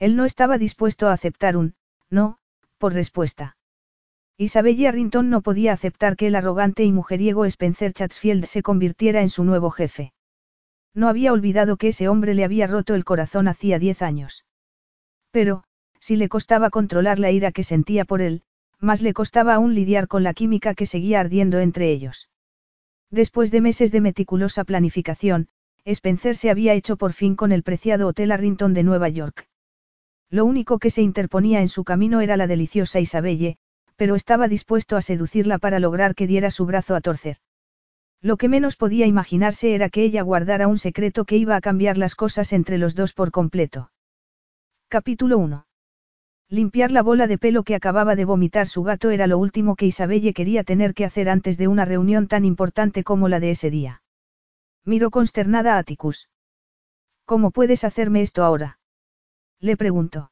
Él no estaba dispuesto a aceptar un, no, por respuesta. Isabelle Arrington no podía aceptar que el arrogante y mujeriego Spencer Chatsfield se convirtiera en su nuevo jefe. No había olvidado que ese hombre le había roto el corazón hacía diez años. Pero, si le costaba controlar la ira que sentía por él, más le costaba aún lidiar con la química que seguía ardiendo entre ellos. Después de meses de meticulosa planificación, Spencer se había hecho por fin con el preciado Hotel Arrington de Nueva York. Lo único que se interponía en su camino era la deliciosa Isabelle, pero estaba dispuesto a seducirla para lograr que diera su brazo a torcer. Lo que menos podía imaginarse era que ella guardara un secreto que iba a cambiar las cosas entre los dos por completo. Capítulo 1. Limpiar la bola de pelo que acababa de vomitar su gato era lo último que Isabelle quería tener que hacer antes de una reunión tan importante como la de ese día. Miró consternada a Atticus. ¿Cómo puedes hacerme esto ahora? Le preguntó.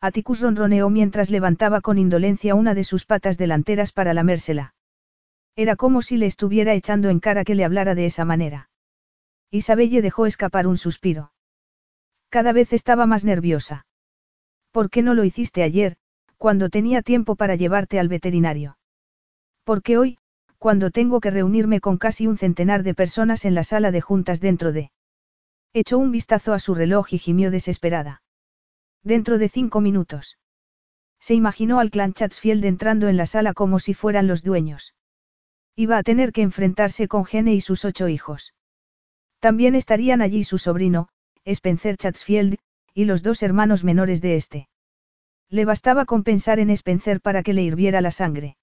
Atticus ronroneó mientras levantaba con indolencia una de sus patas delanteras para lamérsela. Era como si le estuviera echando en cara que le hablara de esa manera. Isabelle dejó escapar un suspiro. Cada vez estaba más nerviosa. ¿Por qué no lo hiciste ayer, cuando tenía tiempo para llevarte al veterinario? Porque hoy, cuando tengo que reunirme con casi un centenar de personas en la sala de juntas dentro de... Echó un vistazo a su reloj y gimió desesperada. Dentro de cinco minutos. Se imaginó al clan Chatsfield entrando en la sala como si fueran los dueños. Iba a tener que enfrentarse con Gene y sus ocho hijos. También estarían allí su sobrino, Spencer Chatsfield, y los dos hermanos menores de este. Le bastaba con pensar en Spencer para que le hirviera la sangre.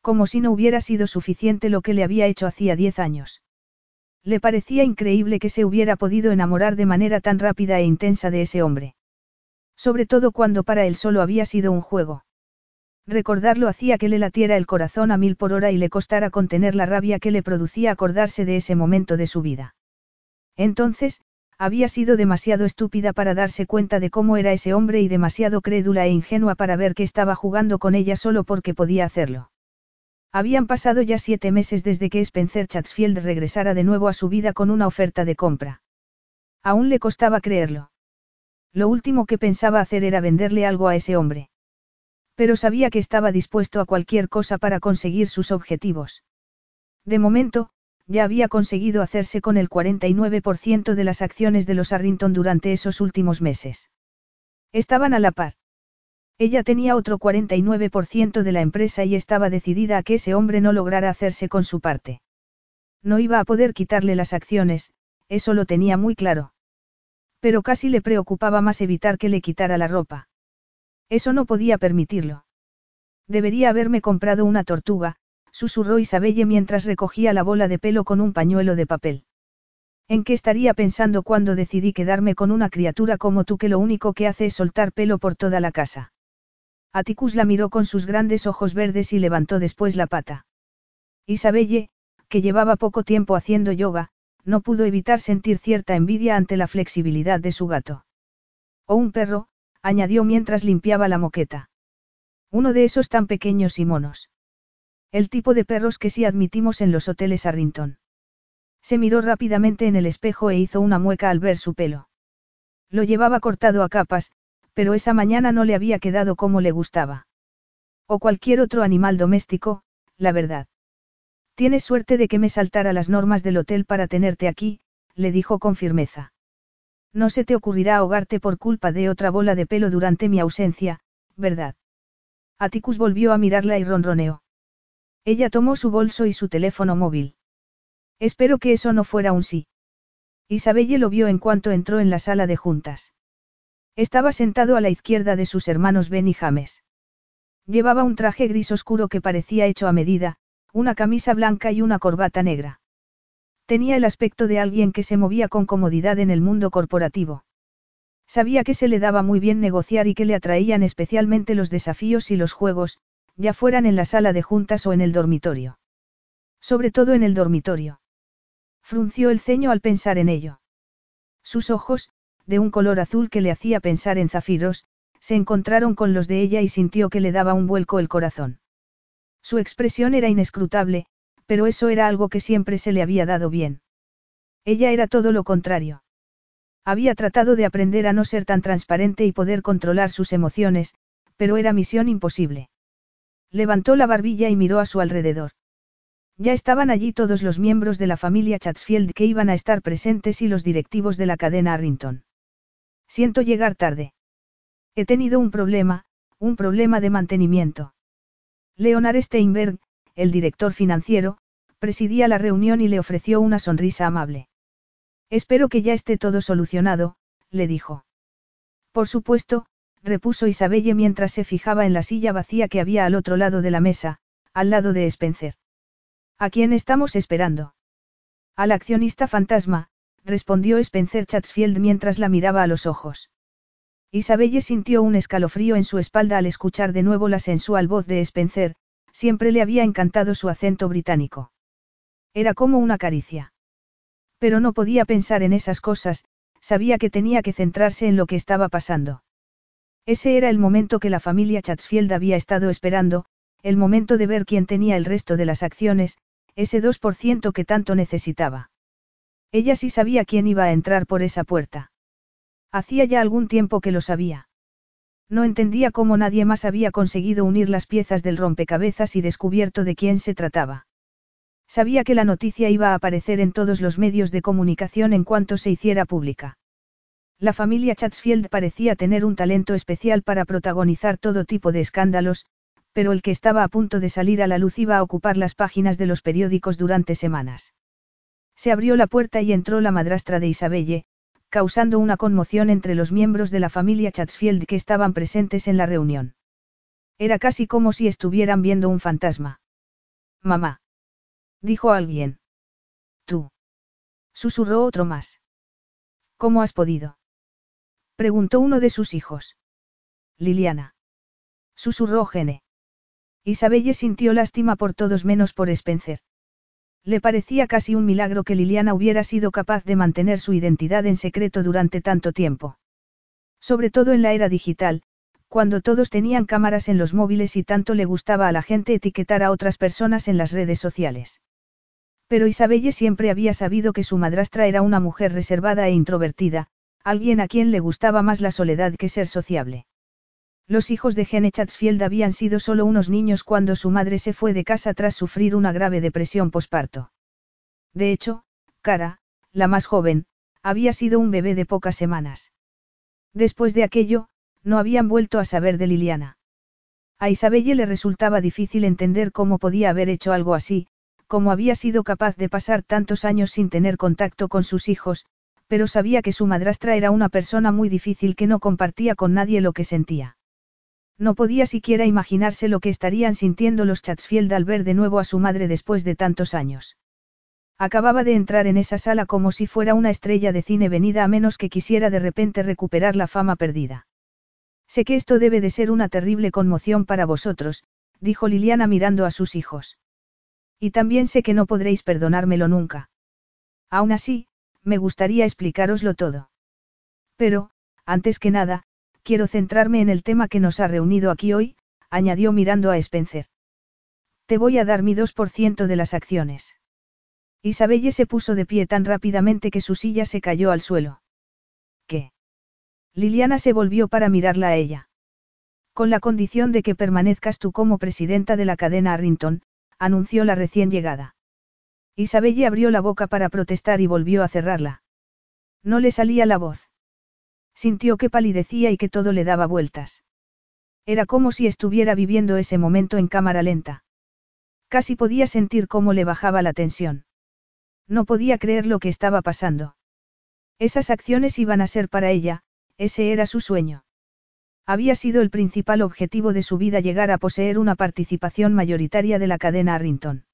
Como si no hubiera sido suficiente lo que le había hecho hacía diez años. Le parecía increíble que se hubiera podido enamorar de manera tan rápida e intensa de ese hombre. Sobre todo cuando para él solo había sido un juego. Recordarlo hacía que le latiera el corazón a mil por hora y le costara contener la rabia que le producía acordarse de ese momento de su vida. Entonces, había sido demasiado estúpida para darse cuenta de cómo era ese hombre y demasiado crédula e ingenua para ver que estaba jugando con ella solo porque podía hacerlo. Habían pasado ya siete meses desde que Spencer Chatsfield regresara de nuevo a su vida con una oferta de compra. Aún le costaba creerlo. Lo último que pensaba hacer era venderle algo a ese hombre. Pero sabía que estaba dispuesto a cualquier cosa para conseguir sus objetivos. De momento, ya había conseguido hacerse con el 49% de las acciones de los Arrington durante esos últimos meses. Estaban a la par. Ella tenía otro 49% de la empresa y estaba decidida a que ese hombre no lograra hacerse con su parte. No iba a poder quitarle las acciones, eso lo tenía muy claro. Pero casi le preocupaba más evitar que le quitara la ropa. Eso no podía permitirlo. Debería haberme comprado una tortuga, susurró Isabelle mientras recogía la bola de pelo con un pañuelo de papel. ¿En qué estaría pensando cuando decidí quedarme con una criatura como tú que lo único que hace es soltar pelo por toda la casa? Atticus la miró con sus grandes ojos verdes y levantó después la pata. Isabelle, que llevaba poco tiempo haciendo yoga, no pudo evitar sentir cierta envidia ante la flexibilidad de su gato. O un perro, añadió mientras limpiaba la moqueta. Uno de esos tan pequeños y monos. El tipo de perros que sí admitimos en los hoteles Arrington. Se miró rápidamente en el espejo e hizo una mueca al ver su pelo. Lo llevaba cortado a capas, pero esa mañana no le había quedado como le gustaba. O cualquier otro animal doméstico, la verdad. Tienes suerte de que me saltara las normas del hotel para tenerte aquí, le dijo con firmeza. No se te ocurrirá ahogarte por culpa de otra bola de pelo durante mi ausencia, ¿verdad? Atticus volvió a mirarla y ronroneó. Ella tomó su bolso y su teléfono móvil. Espero que eso no fuera un sí. Isabelle lo vio en cuanto entró en la sala de juntas. Estaba sentado a la izquierda de sus hermanos Ben y James. Llevaba un traje gris oscuro que parecía hecho a medida, una camisa blanca y una corbata negra. Tenía el aspecto de alguien que se movía con comodidad en el mundo corporativo. Sabía que se le daba muy bien negociar y que le atraían especialmente los desafíos y los juegos, ya fueran en la sala de juntas o en el dormitorio. Sobre todo en el dormitorio. Frunció el ceño al pensar en ello. Sus ojos, de un color azul que le hacía pensar en zafiros, se encontraron con los de ella y sintió que le daba un vuelco el corazón. Su expresión era inescrutable, pero eso era algo que siempre se le había dado bien. Ella era todo lo contrario. Había tratado de aprender a no ser tan transparente y poder controlar sus emociones, pero era misión imposible. Levantó la barbilla y miró a su alrededor. Ya estaban allí todos los miembros de la familia Chatsfield que iban a estar presentes y los directivos de la cadena Arrington. Siento llegar tarde. He tenido un problema, un problema de mantenimiento. Leonard Steinberg, el director financiero, presidía la reunión y le ofreció una sonrisa amable. Espero que ya esté todo solucionado, le dijo. Por supuesto, repuso Isabelle mientras se fijaba en la silla vacía que había al otro lado de la mesa, al lado de Spencer. ¿A quién estamos esperando? Al accionista fantasma, respondió Spencer Chatsfield mientras la miraba a los ojos. Isabelle sintió un escalofrío en su espalda al escuchar de nuevo la sensual voz de Spencer, siempre le había encantado su acento británico. Era como una caricia. Pero no podía pensar en esas cosas, sabía que tenía que centrarse en lo que estaba pasando. Ese era el momento que la familia Chatsfield había estado esperando, el momento de ver quién tenía el resto de las acciones, ese 2% que tanto necesitaba. Ella sí sabía quién iba a entrar por esa puerta. Hacía ya algún tiempo que lo sabía. No entendía cómo nadie más había conseguido unir las piezas del rompecabezas y descubierto de quién se trataba. Sabía que la noticia iba a aparecer en todos los medios de comunicación en cuanto se hiciera pública. La familia Chatsfield parecía tener un talento especial para protagonizar todo tipo de escándalos, pero el que estaba a punto de salir a la luz iba a ocupar las páginas de los periódicos durante semanas. Se abrió la puerta y entró la madrastra de Isabelle, causando una conmoción entre los miembros de la familia Chatsfield que estaban presentes en la reunión. Era casi como si estuvieran viendo un fantasma. Mamá. Dijo alguien. Tú. Susurró otro más. ¿Cómo has podido? Preguntó uno de sus hijos. Liliana. Susurró Gene. Isabelle sintió lástima por todos menos por Spencer. Le parecía casi un milagro que Liliana hubiera sido capaz de mantener su identidad en secreto durante tanto tiempo. Sobre todo en la era digital, cuando todos tenían cámaras en los móviles y tanto le gustaba a la gente etiquetar a otras personas en las redes sociales. Pero Isabelle siempre había sabido que su madrastra era una mujer reservada e introvertida, alguien a quien le gustaba más la soledad que ser sociable. Los hijos de Gene Chatsfield habían sido solo unos niños cuando su madre se fue de casa tras sufrir una grave depresión posparto. De hecho, Cara, la más joven, había sido un bebé de pocas semanas. Después de aquello, no habían vuelto a saber de Liliana. A Isabelle le resultaba difícil entender cómo podía haber hecho algo así, cómo había sido capaz de pasar tantos años sin tener contacto con sus hijos, pero sabía que su madrastra era una persona muy difícil que no compartía con nadie lo que sentía. No podía siquiera imaginarse lo que estarían sintiendo los Chatsfield al ver de nuevo a su madre después de tantos años. Acababa de entrar en esa sala como si fuera una estrella de cine venida a menos que quisiera de repente recuperar la fama perdida. Sé que esto debe de ser una terrible conmoción para vosotros, dijo Liliana mirando a sus hijos. Y también sé que no podréis perdonármelo nunca. Aún así, me gustaría explicároslo todo. Pero, antes que nada, Quiero centrarme en el tema que nos ha reunido aquí hoy, añadió mirando a Spencer. Te voy a dar mi 2% de las acciones. Isabelle se puso de pie tan rápidamente que su silla se cayó al suelo. ¿Qué? Liliana se volvió para mirarla a ella. Con la condición de que permanezcas tú como presidenta de la cadena Arrington, anunció la recién llegada. Isabelle abrió la boca para protestar y volvió a cerrarla. No le salía la voz. Sintió que palidecía y que todo le daba vueltas. Era como si estuviera viviendo ese momento en cámara lenta. Casi podía sentir cómo le bajaba la tensión. No podía creer lo que estaba pasando. Esas acciones iban a ser para ella, ese era su sueño. Había sido el principal objetivo de su vida llegar a poseer una participación mayoritaria de la cadena Arrington.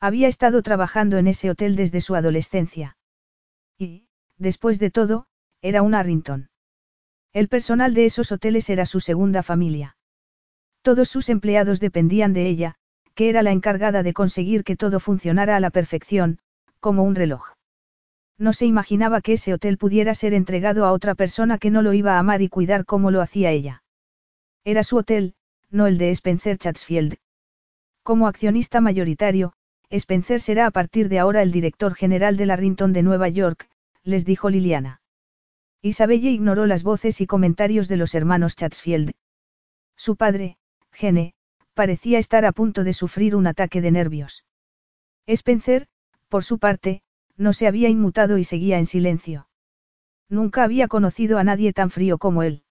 Había estado trabajando en ese hotel desde su adolescencia. Y, después de todo, era un Arrington. El personal de esos hoteles era su segunda familia. Todos sus empleados dependían de ella, que era la encargada de conseguir que todo funcionara a la perfección, como un reloj. No se imaginaba que ese hotel pudiera ser entregado a otra persona que no lo iba a amar y cuidar como lo hacía ella. Era su hotel, no el de Spencer Chatsfield. Como accionista mayoritario, Spencer será a partir de ahora el director general de la de Nueva York, les dijo Liliana. Isabelle ignoró las voces y comentarios de los hermanos Chatsfield. Su padre, Gene, parecía estar a punto de sufrir un ataque de nervios. Spencer, por su parte, no se había inmutado y seguía en silencio. Nunca había conocido a nadie tan frío como él.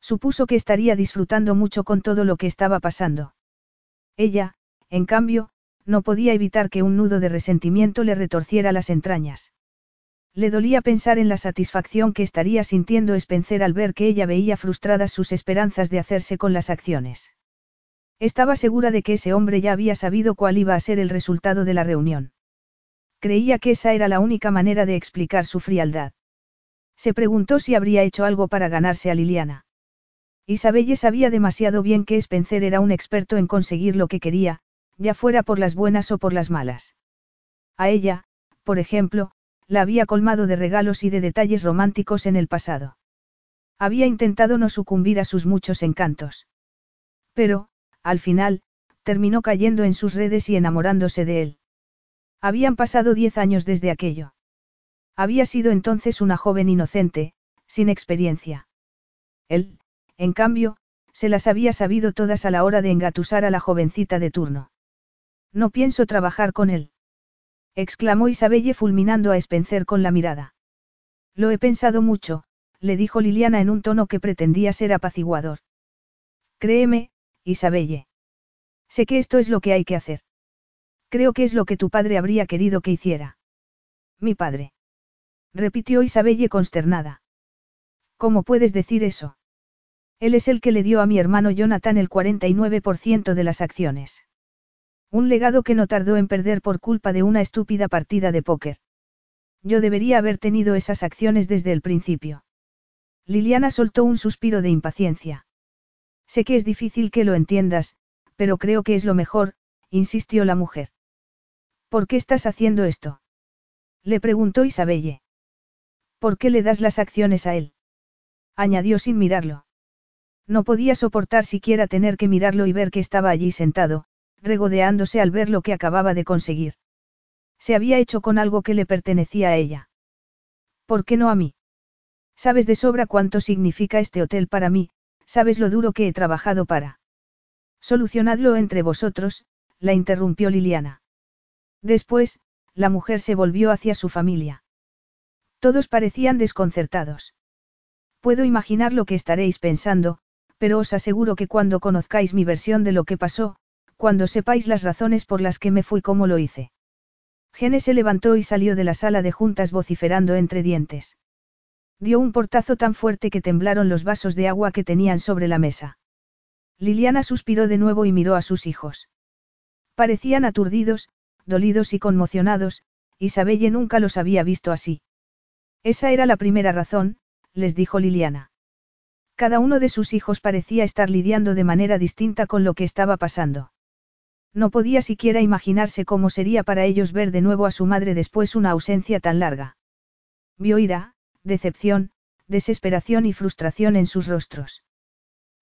Supuso que estaría disfrutando mucho con todo lo que estaba pasando. Ella, en cambio, no podía evitar que un nudo de resentimiento le retorciera las entrañas. Le dolía pensar en la satisfacción que estaría sintiendo Spencer al ver que ella veía frustradas sus esperanzas de hacerse con las acciones. Estaba segura de que ese hombre ya había sabido cuál iba a ser el resultado de la reunión. Creía que esa era la única manera de explicar su frialdad. Se preguntó si habría hecho algo para ganarse a Liliana. Isabelle sabía demasiado bien que Spencer era un experto en conseguir lo que quería, ya fuera por las buenas o por las malas. A ella, por ejemplo, la había colmado de regalos y de detalles románticos en el pasado. Había intentado no sucumbir a sus muchos encantos. Pero, al final, terminó cayendo en sus redes y enamorándose de él. Habían pasado diez años desde aquello. Había sido entonces una joven inocente, sin experiencia. Él, en cambio, se las había sabido todas a la hora de engatusar a la jovencita de turno. No pienso trabajar con él exclamó Isabelle fulminando a Spencer con la mirada. Lo he pensado mucho, le dijo Liliana en un tono que pretendía ser apaciguador. Créeme, Isabelle. Sé que esto es lo que hay que hacer. Creo que es lo que tu padre habría querido que hiciera. Mi padre. Repitió Isabelle consternada. ¿Cómo puedes decir eso? Él es el que le dio a mi hermano Jonathan el 49% de las acciones. Un legado que no tardó en perder por culpa de una estúpida partida de póker. Yo debería haber tenido esas acciones desde el principio. Liliana soltó un suspiro de impaciencia. Sé que es difícil que lo entiendas, pero creo que es lo mejor, insistió la mujer. ¿Por qué estás haciendo esto? Le preguntó Isabelle. ¿Por qué le das las acciones a él? añadió sin mirarlo. No podía soportar siquiera tener que mirarlo y ver que estaba allí sentado, regodeándose al ver lo que acababa de conseguir. Se había hecho con algo que le pertenecía a ella. ¿Por qué no a mí? Sabes de sobra cuánto significa este hotel para mí, sabes lo duro que he trabajado para. Solucionadlo entre vosotros, la interrumpió Liliana. Después, la mujer se volvió hacia su familia. Todos parecían desconcertados. Puedo imaginar lo que estaréis pensando, pero os aseguro que cuando conozcáis mi versión de lo que pasó, cuando sepáis las razones por las que me fui como lo hice. Gene se levantó y salió de la sala de juntas vociferando entre dientes. Dio un portazo tan fuerte que temblaron los vasos de agua que tenían sobre la mesa. Liliana suspiró de nuevo y miró a sus hijos. Parecían aturdidos, dolidos y conmocionados, Isabelle nunca los había visto así. Esa era la primera razón, les dijo Liliana. Cada uno de sus hijos parecía estar lidiando de manera distinta con lo que estaba pasando. No podía siquiera imaginarse cómo sería para ellos ver de nuevo a su madre después una ausencia tan larga. Vio ira, decepción, desesperación y frustración en sus rostros.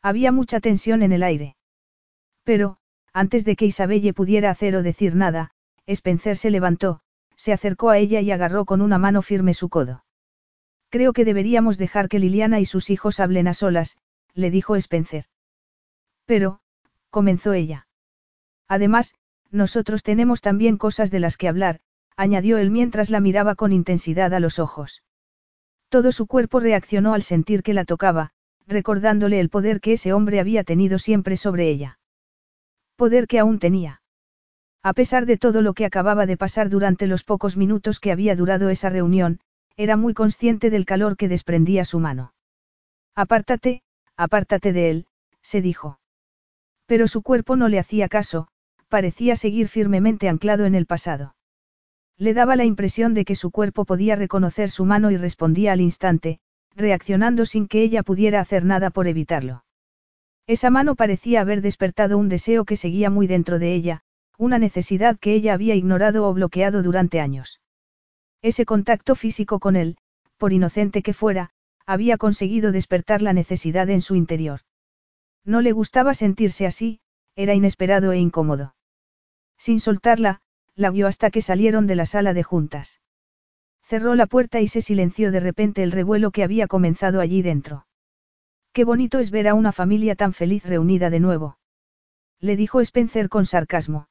Había mucha tensión en el aire. Pero, antes de que Isabelle pudiera hacer o decir nada, Spencer se levantó, se acercó a ella y agarró con una mano firme su codo. Creo que deberíamos dejar que Liliana y sus hijos hablen a solas, le dijo Spencer. Pero, comenzó ella. Además, nosotros tenemos también cosas de las que hablar, añadió él mientras la miraba con intensidad a los ojos. Todo su cuerpo reaccionó al sentir que la tocaba, recordándole el poder que ese hombre había tenido siempre sobre ella. Poder que aún tenía. A pesar de todo lo que acababa de pasar durante los pocos minutos que había durado esa reunión, era muy consciente del calor que desprendía su mano. Apártate, apártate de él, se dijo. Pero su cuerpo no le hacía caso, parecía seguir firmemente anclado en el pasado. Le daba la impresión de que su cuerpo podía reconocer su mano y respondía al instante, reaccionando sin que ella pudiera hacer nada por evitarlo. Esa mano parecía haber despertado un deseo que seguía muy dentro de ella, una necesidad que ella había ignorado o bloqueado durante años. Ese contacto físico con él, por inocente que fuera, había conseguido despertar la necesidad en su interior. No le gustaba sentirse así, era inesperado e incómodo. Sin soltarla, la guió hasta que salieron de la sala de juntas. Cerró la puerta y se silenció de repente el revuelo que había comenzado allí dentro. Qué bonito es ver a una familia tan feliz reunida de nuevo. Le dijo Spencer con sarcasmo.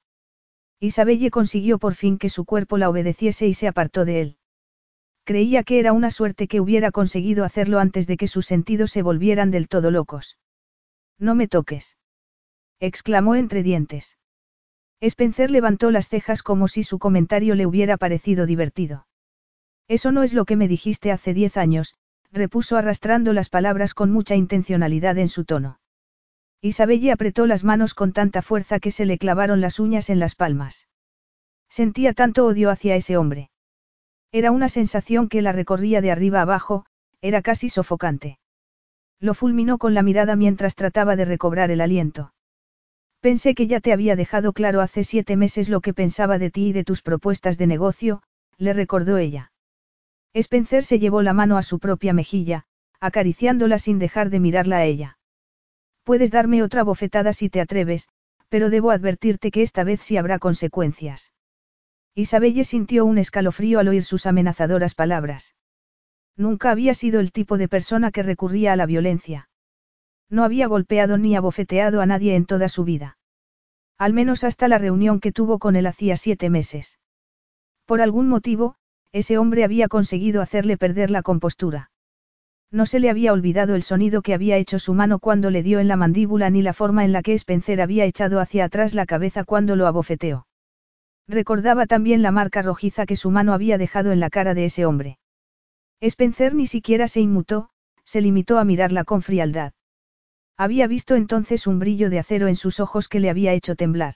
Isabelle consiguió por fin que su cuerpo la obedeciese y se apartó de él. Creía que era una suerte que hubiera conseguido hacerlo antes de que sus sentidos se volvieran del todo locos. No me toques. exclamó entre dientes. Spencer levantó las cejas como si su comentario le hubiera parecido divertido. Eso no es lo que me dijiste hace diez años, repuso arrastrando las palabras con mucha intencionalidad en su tono. Isabelle apretó las manos con tanta fuerza que se le clavaron las uñas en las palmas. Sentía tanto odio hacia ese hombre. Era una sensación que la recorría de arriba abajo, era casi sofocante. Lo fulminó con la mirada mientras trataba de recobrar el aliento. Pensé que ya te había dejado claro hace siete meses lo que pensaba de ti y de tus propuestas de negocio, le recordó ella. Spencer se llevó la mano a su propia mejilla, acariciándola sin dejar de mirarla a ella. Puedes darme otra bofetada si te atreves, pero debo advertirte que esta vez sí habrá consecuencias. Isabelle sintió un escalofrío al oír sus amenazadoras palabras. Nunca había sido el tipo de persona que recurría a la violencia. No había golpeado ni abofeteado a nadie en toda su vida. Al menos hasta la reunión que tuvo con él hacía siete meses. Por algún motivo, ese hombre había conseguido hacerle perder la compostura. No se le había olvidado el sonido que había hecho su mano cuando le dio en la mandíbula ni la forma en la que Spencer había echado hacia atrás la cabeza cuando lo abofeteó. Recordaba también la marca rojiza que su mano había dejado en la cara de ese hombre. Spencer ni siquiera se inmutó, se limitó a mirarla con frialdad. Había visto entonces un brillo de acero en sus ojos que le había hecho temblar.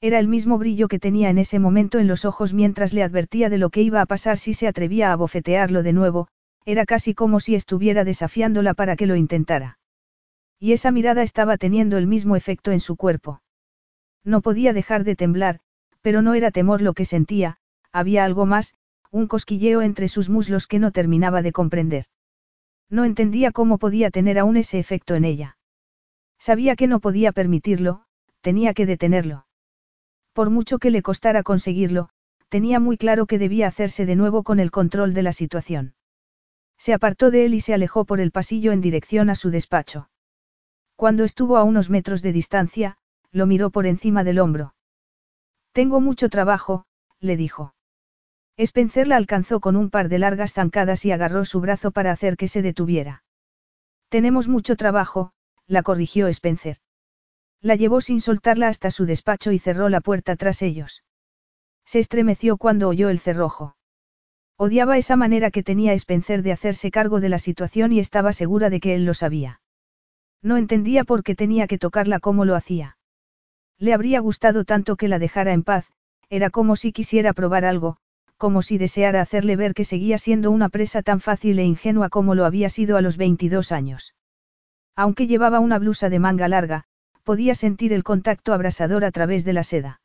Era el mismo brillo que tenía en ese momento en los ojos mientras le advertía de lo que iba a pasar si se atrevía a bofetearlo de nuevo, era casi como si estuviera desafiándola para que lo intentara. Y esa mirada estaba teniendo el mismo efecto en su cuerpo. No podía dejar de temblar, pero no era temor lo que sentía, había algo más, un cosquilleo entre sus muslos que no terminaba de comprender. No entendía cómo podía tener aún ese efecto en ella. Sabía que no podía permitirlo, tenía que detenerlo. Por mucho que le costara conseguirlo, tenía muy claro que debía hacerse de nuevo con el control de la situación. Se apartó de él y se alejó por el pasillo en dirección a su despacho. Cuando estuvo a unos metros de distancia, lo miró por encima del hombro. Tengo mucho trabajo, le dijo. Spencer la alcanzó con un par de largas zancadas y agarró su brazo para hacer que se detuviera. Tenemos mucho trabajo, la corrigió Spencer. La llevó sin soltarla hasta su despacho y cerró la puerta tras ellos. Se estremeció cuando oyó el cerrojo. Odiaba esa manera que tenía Spencer de hacerse cargo de la situación y estaba segura de que él lo sabía. No entendía por qué tenía que tocarla como lo hacía. Le habría gustado tanto que la dejara en paz, era como si quisiera probar algo, como si deseara hacerle ver que seguía siendo una presa tan fácil e ingenua como lo había sido a los 22 años. Aunque llevaba una blusa de manga larga, podía sentir el contacto abrasador a través de la seda.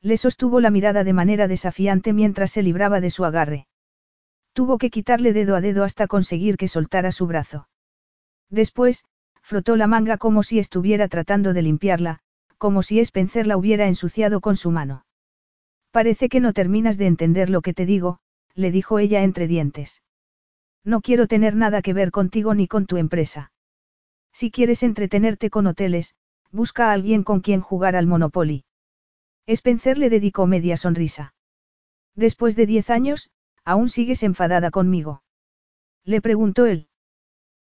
Le sostuvo la mirada de manera desafiante mientras se libraba de su agarre. Tuvo que quitarle dedo a dedo hasta conseguir que soltara su brazo. Después, frotó la manga como si estuviera tratando de limpiarla, como si Spencer la hubiera ensuciado con su mano. Parece que no terminas de entender lo que te digo, le dijo ella entre dientes. No quiero tener nada que ver contigo ni con tu empresa. Si quieres entretenerte con hoteles, busca a alguien con quien jugar al Monopoly. Spencer le dedicó media sonrisa. Después de diez años, ¿aún sigues enfadada conmigo? Le preguntó él.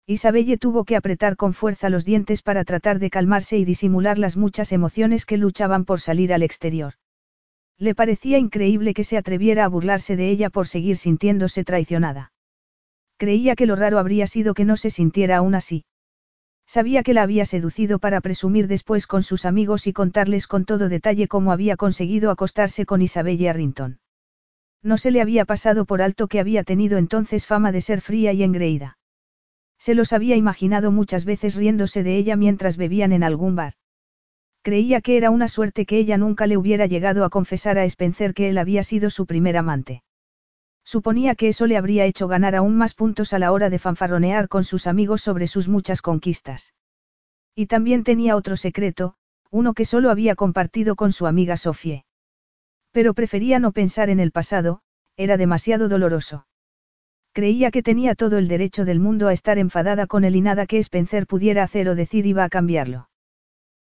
Isabelle tuvo que apretar con fuerza los dientes para tratar de calmarse y disimular las muchas emociones que luchaban por salir al exterior. Le parecía increíble que se atreviera a burlarse de ella por seguir sintiéndose traicionada. Creía que lo raro habría sido que no se sintiera aún así. Sabía que la había seducido para presumir después con sus amigos y contarles con todo detalle cómo había conseguido acostarse con Isabelle Arrington. No se le había pasado por alto que había tenido entonces fama de ser fría y engreída. Se los había imaginado muchas veces riéndose de ella mientras bebían en algún bar. Creía que era una suerte que ella nunca le hubiera llegado a confesar a Spencer que él había sido su primer amante. Suponía que eso le habría hecho ganar aún más puntos a la hora de fanfarronear con sus amigos sobre sus muchas conquistas. Y también tenía otro secreto, uno que solo había compartido con su amiga Sofie. Pero prefería no pensar en el pasado, era demasiado doloroso. Creía que tenía todo el derecho del mundo a estar enfadada con él y nada que Spencer pudiera hacer o decir iba a cambiarlo.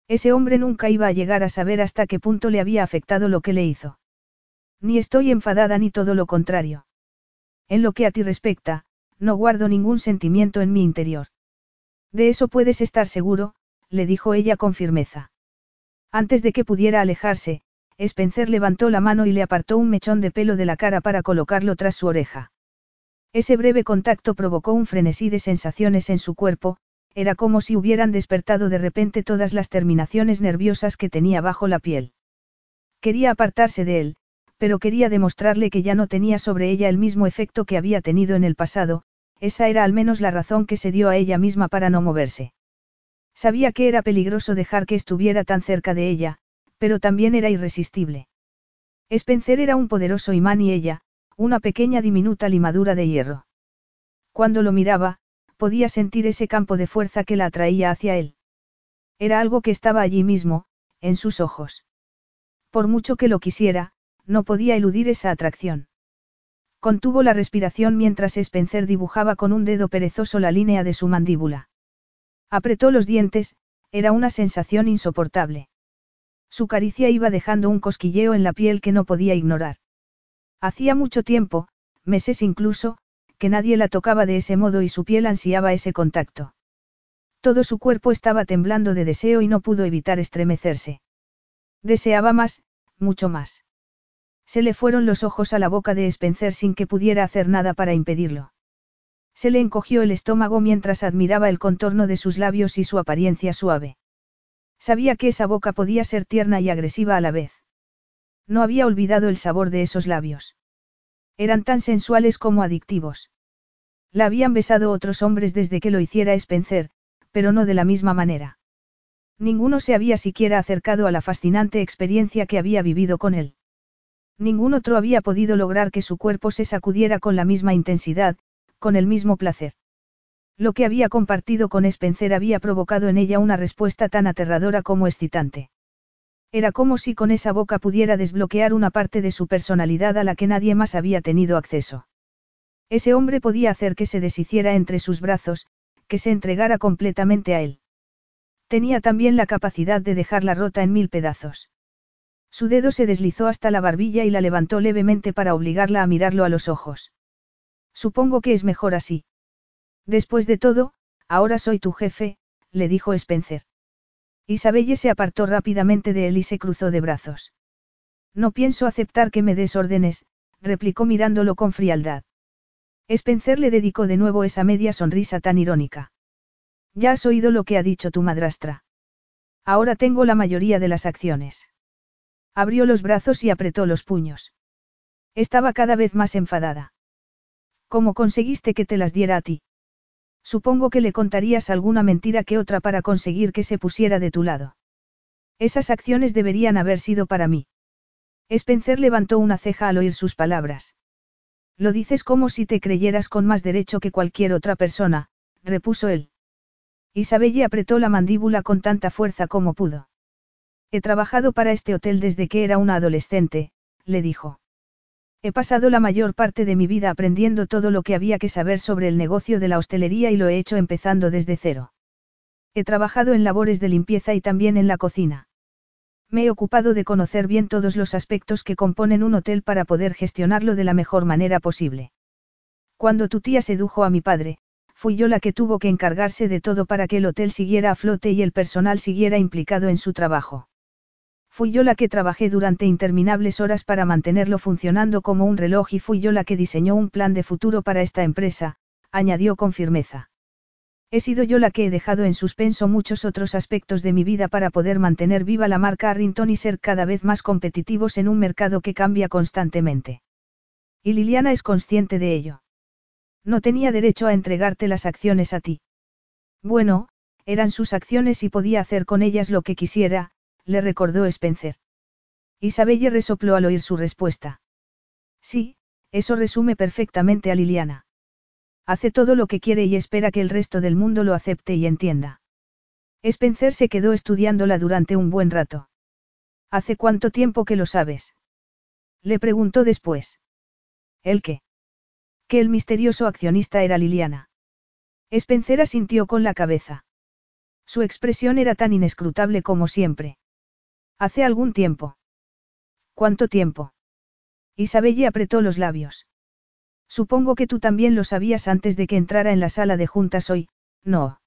Ese hombre nunca iba a llegar a saber hasta qué punto le había afectado lo que le hizo. Ni estoy enfadada ni todo lo contrario. En lo que a ti respecta, no guardo ningún sentimiento en mi interior. De eso puedes estar seguro, le dijo ella con firmeza. Antes de que pudiera alejarse, Spencer levantó la mano y le apartó un mechón de pelo de la cara para colocarlo tras su oreja. Ese breve contacto provocó un frenesí de sensaciones en su cuerpo, era como si hubieran despertado de repente todas las terminaciones nerviosas que tenía bajo la piel. Quería apartarse de él, pero quería demostrarle que ya no tenía sobre ella el mismo efecto que había tenido en el pasado, esa era al menos la razón que se dio a ella misma para no moverse. Sabía que era peligroso dejar que estuviera tan cerca de ella, pero también era irresistible. Spencer era un poderoso imán y ella, una pequeña diminuta limadura de hierro. Cuando lo miraba, podía sentir ese campo de fuerza que la atraía hacia él. Era algo que estaba allí mismo, en sus ojos. Por mucho que lo quisiera, no podía eludir esa atracción. Contuvo la respiración mientras Spencer dibujaba con un dedo perezoso la línea de su mandíbula. Apretó los dientes, era una sensación insoportable. Su caricia iba dejando un cosquilleo en la piel que no podía ignorar. Hacía mucho tiempo, meses incluso, que nadie la tocaba de ese modo y su piel ansiaba ese contacto. Todo su cuerpo estaba temblando de deseo y no pudo evitar estremecerse. Deseaba más, mucho más. Se le fueron los ojos a la boca de Spencer sin que pudiera hacer nada para impedirlo. Se le encogió el estómago mientras admiraba el contorno de sus labios y su apariencia suave. Sabía que esa boca podía ser tierna y agresiva a la vez. No había olvidado el sabor de esos labios. Eran tan sensuales como adictivos. La habían besado otros hombres desde que lo hiciera Spencer, pero no de la misma manera. Ninguno se había siquiera acercado a la fascinante experiencia que había vivido con él. Ningún otro había podido lograr que su cuerpo se sacudiera con la misma intensidad, con el mismo placer. Lo que había compartido con Spencer había provocado en ella una respuesta tan aterradora como excitante. Era como si con esa boca pudiera desbloquear una parte de su personalidad a la que nadie más había tenido acceso. Ese hombre podía hacer que se deshiciera entre sus brazos, que se entregara completamente a él. Tenía también la capacidad de dejarla rota en mil pedazos. Su dedo se deslizó hasta la barbilla y la levantó levemente para obligarla a mirarlo a los ojos. Supongo que es mejor así. Después de todo, ahora soy tu jefe, le dijo Spencer. Isabelle se apartó rápidamente de él y se cruzó de brazos. No pienso aceptar que me des órdenes, replicó mirándolo con frialdad. Spencer le dedicó de nuevo esa media sonrisa tan irónica. Ya has oído lo que ha dicho tu madrastra. Ahora tengo la mayoría de las acciones. Abrió los brazos y apretó los puños. Estaba cada vez más enfadada. ¿Cómo conseguiste que te las diera a ti? Supongo que le contarías alguna mentira que otra para conseguir que se pusiera de tu lado. Esas acciones deberían haber sido para mí. Spencer levantó una ceja al oír sus palabras. Lo dices como si te creyeras con más derecho que cualquier otra persona, repuso él. Isabelle apretó la mandíbula con tanta fuerza como pudo. He trabajado para este hotel desde que era una adolescente, le dijo. He pasado la mayor parte de mi vida aprendiendo todo lo que había que saber sobre el negocio de la hostelería y lo he hecho empezando desde cero. He trabajado en labores de limpieza y también en la cocina. Me he ocupado de conocer bien todos los aspectos que componen un hotel para poder gestionarlo de la mejor manera posible. Cuando tu tía sedujo a mi padre, fui yo la que tuvo que encargarse de todo para que el hotel siguiera a flote y el personal siguiera implicado en su trabajo. Fui yo la que trabajé durante interminables horas para mantenerlo funcionando como un reloj y fui yo la que diseñó un plan de futuro para esta empresa, añadió con firmeza. He sido yo la que he dejado en suspenso muchos otros aspectos de mi vida para poder mantener viva la marca Arrington y ser cada vez más competitivos en un mercado que cambia constantemente. Y Liliana es consciente de ello. No tenía derecho a entregarte las acciones a ti. Bueno, eran sus acciones y podía hacer con ellas lo que quisiera, le recordó Spencer. Isabelle resopló al oír su respuesta. Sí, eso resume perfectamente a Liliana. Hace todo lo que quiere y espera que el resto del mundo lo acepte y entienda. Spencer se quedó estudiándola durante un buen rato. ¿Hace cuánto tiempo que lo sabes? Le preguntó después. ¿El qué? Que el misterioso accionista era Liliana. Spencer asintió con la cabeza. Su expresión era tan inescrutable como siempre. Hace algún tiempo. ¿Cuánto tiempo? Isabelle apretó los labios. Supongo que tú también lo sabías antes de que entrara en la sala de juntas hoy, no.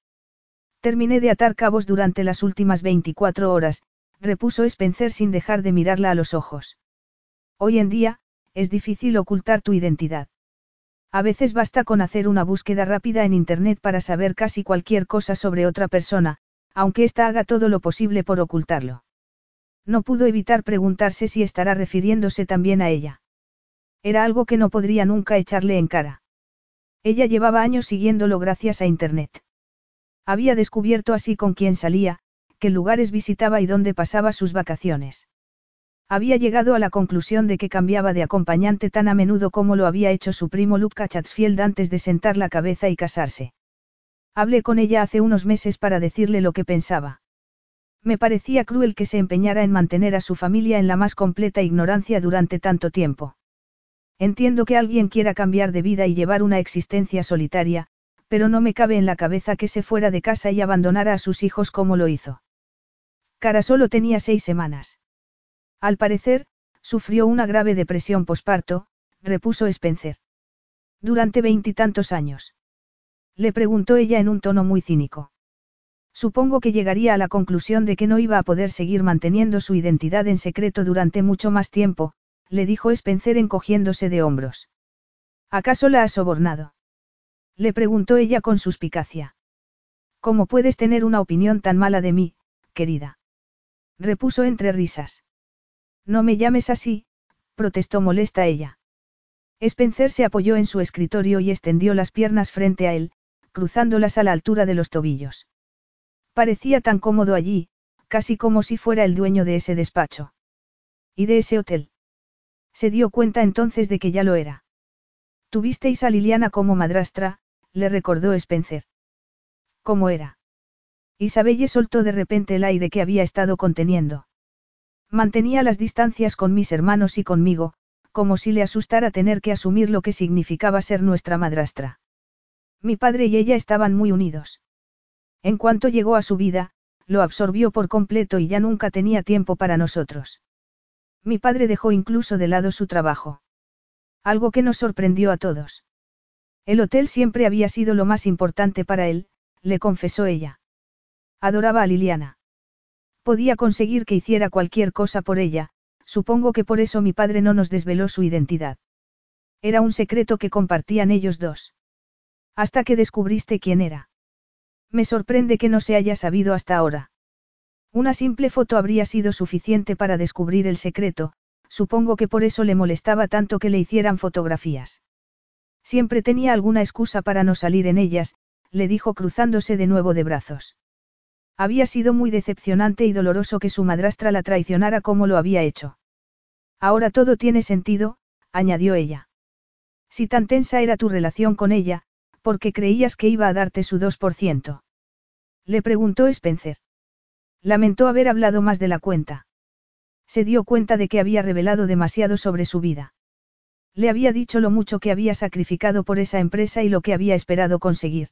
Terminé de atar cabos durante las últimas 24 horas, repuso Spencer sin dejar de mirarla a los ojos. Hoy en día, es difícil ocultar tu identidad. A veces basta con hacer una búsqueda rápida en Internet para saber casi cualquier cosa sobre otra persona, aunque ésta haga todo lo posible por ocultarlo. No pudo evitar preguntarse si estará refiriéndose también a ella. Era algo que no podría nunca echarle en cara. Ella llevaba años siguiéndolo gracias a Internet. Había descubierto así con quién salía, qué lugares visitaba y dónde pasaba sus vacaciones. Había llegado a la conclusión de que cambiaba de acompañante tan a menudo como lo había hecho su primo Luca Chatsfield antes de sentar la cabeza y casarse. Hablé con ella hace unos meses para decirle lo que pensaba. Me parecía cruel que se empeñara en mantener a su familia en la más completa ignorancia durante tanto tiempo. Entiendo que alguien quiera cambiar de vida y llevar una existencia solitaria, pero no me cabe en la cabeza que se fuera de casa y abandonara a sus hijos como lo hizo. Cara solo tenía seis semanas. Al parecer, sufrió una grave depresión posparto, repuso Spencer. Durante veintitantos años. Le preguntó ella en un tono muy cínico. Supongo que llegaría a la conclusión de que no iba a poder seguir manteniendo su identidad en secreto durante mucho más tiempo, le dijo Spencer encogiéndose de hombros. ¿Acaso la has sobornado? Le preguntó ella con suspicacia. ¿Cómo puedes tener una opinión tan mala de mí, querida? Repuso entre risas. No me llames así, protestó molesta ella. Spencer se apoyó en su escritorio y extendió las piernas frente a él, cruzándolas a la altura de los tobillos. Parecía tan cómodo allí, casi como si fuera el dueño de ese despacho. ¿Y de ese hotel? Se dio cuenta entonces de que ya lo era. Tuvisteis a Liliana como madrastra, le recordó Spencer. ¿Cómo era? Isabelle soltó de repente el aire que había estado conteniendo. Mantenía las distancias con mis hermanos y conmigo, como si le asustara tener que asumir lo que significaba ser nuestra madrastra. Mi padre y ella estaban muy unidos. En cuanto llegó a su vida, lo absorbió por completo y ya nunca tenía tiempo para nosotros. Mi padre dejó incluso de lado su trabajo. Algo que nos sorprendió a todos. El hotel siempre había sido lo más importante para él, le confesó ella. Adoraba a Liliana. Podía conseguir que hiciera cualquier cosa por ella, supongo que por eso mi padre no nos desveló su identidad. Era un secreto que compartían ellos dos. Hasta que descubriste quién era. Me sorprende que no se haya sabido hasta ahora. Una simple foto habría sido suficiente para descubrir el secreto, supongo que por eso le molestaba tanto que le hicieran fotografías. Siempre tenía alguna excusa para no salir en ellas, le dijo cruzándose de nuevo de brazos. Había sido muy decepcionante y doloroso que su madrastra la traicionara como lo había hecho. Ahora todo tiene sentido, añadió ella. Si tan tensa era tu relación con ella, ¿por qué creías que iba a darte su 2%? Le preguntó Spencer. Lamentó haber hablado más de la cuenta. Se dio cuenta de que había revelado demasiado sobre su vida. Le había dicho lo mucho que había sacrificado por esa empresa y lo que había esperado conseguir.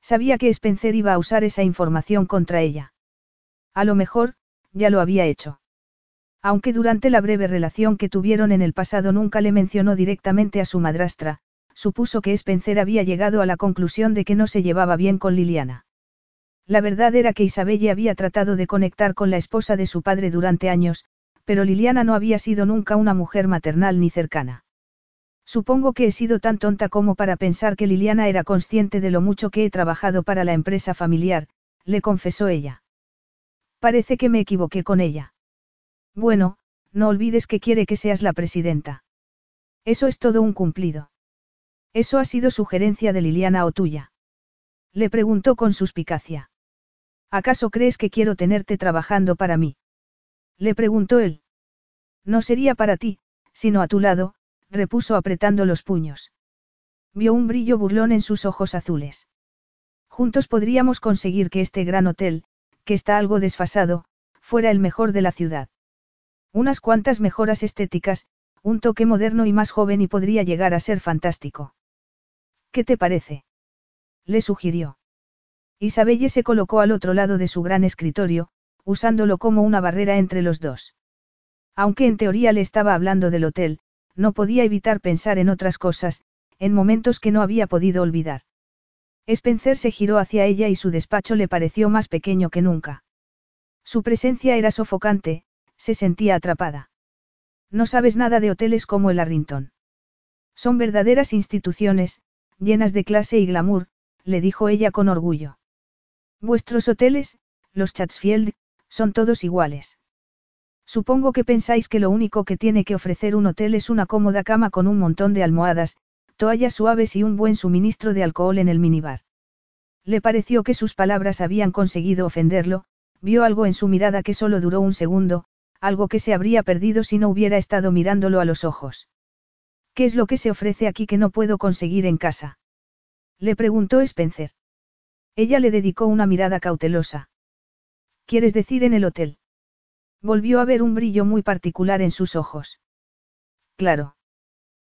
Sabía que Spencer iba a usar esa información contra ella. A lo mejor, ya lo había hecho. Aunque durante la breve relación que tuvieron en el pasado nunca le mencionó directamente a su madrastra, supuso que Spencer había llegado a la conclusión de que no se llevaba bien con Liliana. La verdad era que Isabelle había tratado de conectar con la esposa de su padre durante años, pero Liliana no había sido nunca una mujer maternal ni cercana. Supongo que he sido tan tonta como para pensar que Liliana era consciente de lo mucho que he trabajado para la empresa familiar, le confesó ella. Parece que me equivoqué con ella. Bueno, no olvides que quiere que seas la presidenta. Eso es todo un cumplido. ¿Eso ha sido sugerencia de Liliana o tuya? Le preguntó con suspicacia. ¿Acaso crees que quiero tenerte trabajando para mí? Le preguntó él. No sería para ti, sino a tu lado, repuso apretando los puños. Vio un brillo burlón en sus ojos azules. Juntos podríamos conseguir que este gran hotel, que está algo desfasado, fuera el mejor de la ciudad. Unas cuantas mejoras estéticas, un toque moderno y más joven y podría llegar a ser fantástico. ¿Qué te parece? Le sugirió. Isabelle se colocó al otro lado de su gran escritorio, usándolo como una barrera entre los dos. Aunque en teoría le estaba hablando del hotel, no podía evitar pensar en otras cosas, en momentos que no había podido olvidar. Spencer se giró hacia ella y su despacho le pareció más pequeño que nunca. Su presencia era sofocante, se sentía atrapada. No sabes nada de hoteles como el Arrington. Son verdaderas instituciones, llenas de clase y glamour, le dijo ella con orgullo. Vuestros hoteles, los Chatsfield, son todos iguales. Supongo que pensáis que lo único que tiene que ofrecer un hotel es una cómoda cama con un montón de almohadas, toallas suaves y un buen suministro de alcohol en el minibar. Le pareció que sus palabras habían conseguido ofenderlo, vio algo en su mirada que solo duró un segundo, algo que se habría perdido si no hubiera estado mirándolo a los ojos. ¿Qué es lo que se ofrece aquí que no puedo conseguir en casa? Le preguntó Spencer. Ella le dedicó una mirada cautelosa. ¿Quieres decir en el hotel? Volvió a ver un brillo muy particular en sus ojos. Claro.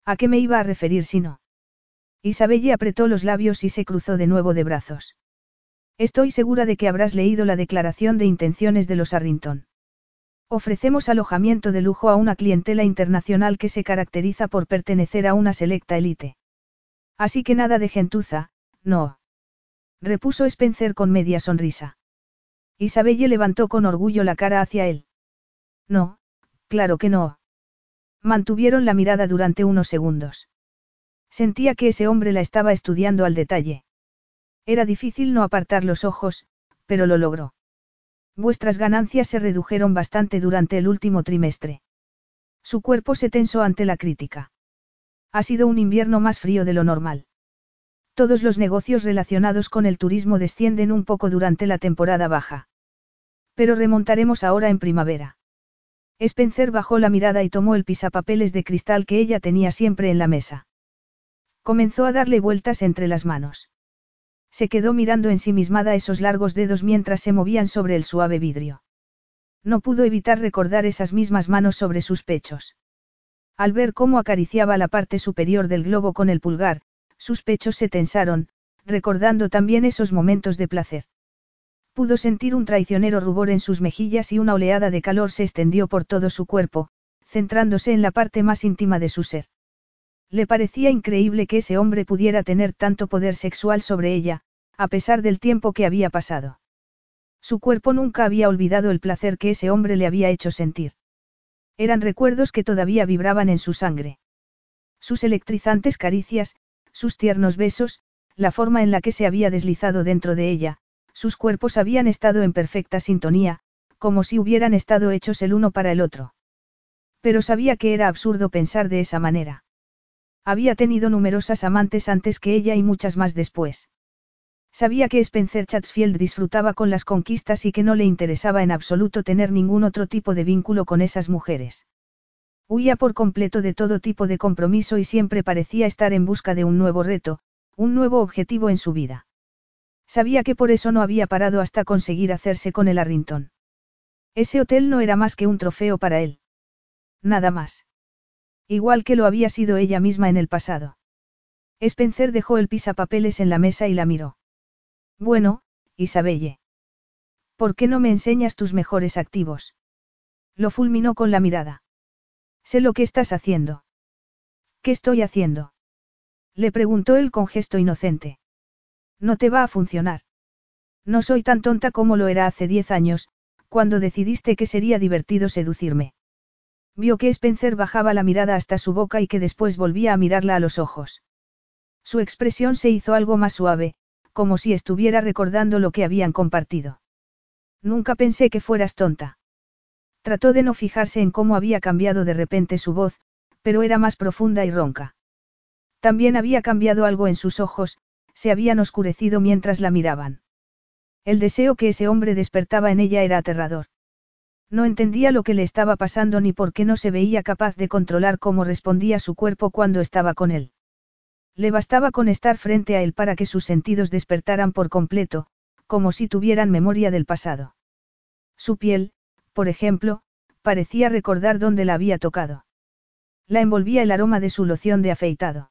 ¿A qué me iba a referir si no? Isabelle apretó los labios y se cruzó de nuevo de brazos. Estoy segura de que habrás leído la declaración de intenciones de los Arrington. Ofrecemos alojamiento de lujo a una clientela internacional que se caracteriza por pertenecer a una selecta élite. Así que nada de gentuza, no. Repuso Spencer con media sonrisa. Isabelle levantó con orgullo la cara hacia él. No, claro que no. Mantuvieron la mirada durante unos segundos. Sentía que ese hombre la estaba estudiando al detalle. Era difícil no apartar los ojos, pero lo logró. Vuestras ganancias se redujeron bastante durante el último trimestre. Su cuerpo se tensó ante la crítica. Ha sido un invierno más frío de lo normal. Todos los negocios relacionados con el turismo descienden un poco durante la temporada baja. Pero remontaremos ahora en primavera. Spencer bajó la mirada y tomó el pisapapeles de cristal que ella tenía siempre en la mesa. Comenzó a darle vueltas entre las manos. Se quedó mirando ensimismada esos largos dedos mientras se movían sobre el suave vidrio. No pudo evitar recordar esas mismas manos sobre sus pechos. Al ver cómo acariciaba la parte superior del globo con el pulgar, sus pechos se tensaron, recordando también esos momentos de placer. Pudo sentir un traicionero rubor en sus mejillas y una oleada de calor se extendió por todo su cuerpo, centrándose en la parte más íntima de su ser. Le parecía increíble que ese hombre pudiera tener tanto poder sexual sobre ella, a pesar del tiempo que había pasado. Su cuerpo nunca había olvidado el placer que ese hombre le había hecho sentir. Eran recuerdos que todavía vibraban en su sangre. Sus electrizantes caricias, sus tiernos besos, la forma en la que se había deslizado dentro de ella, sus cuerpos habían estado en perfecta sintonía, como si hubieran estado hechos el uno para el otro. Pero sabía que era absurdo pensar de esa manera. Había tenido numerosas amantes antes que ella y muchas más después. Sabía que Spencer Chatsfield disfrutaba con las conquistas y que no le interesaba en absoluto tener ningún otro tipo de vínculo con esas mujeres. Huía por completo de todo tipo de compromiso y siempre parecía estar en busca de un nuevo reto, un nuevo objetivo en su vida. Sabía que por eso no había parado hasta conseguir hacerse con el Arrington. Ese hotel no era más que un trofeo para él. Nada más. Igual que lo había sido ella misma en el pasado. Spencer dejó el pisapapeles en la mesa y la miró. Bueno, Isabelle. ¿Por qué no me enseñas tus mejores activos? Lo fulminó con la mirada. Sé lo que estás haciendo. ¿Qué estoy haciendo? Le preguntó él con gesto inocente. No te va a funcionar. No soy tan tonta como lo era hace diez años, cuando decidiste que sería divertido seducirme. Vio que Spencer bajaba la mirada hasta su boca y que después volvía a mirarla a los ojos. Su expresión se hizo algo más suave, como si estuviera recordando lo que habían compartido. Nunca pensé que fueras tonta. Trató de no fijarse en cómo había cambiado de repente su voz, pero era más profunda y ronca. También había cambiado algo en sus ojos, se habían oscurecido mientras la miraban. El deseo que ese hombre despertaba en ella era aterrador. No entendía lo que le estaba pasando ni por qué no se veía capaz de controlar cómo respondía su cuerpo cuando estaba con él. Le bastaba con estar frente a él para que sus sentidos despertaran por completo, como si tuvieran memoria del pasado. Su piel, por ejemplo, parecía recordar dónde la había tocado. La envolvía el aroma de su loción de afeitado.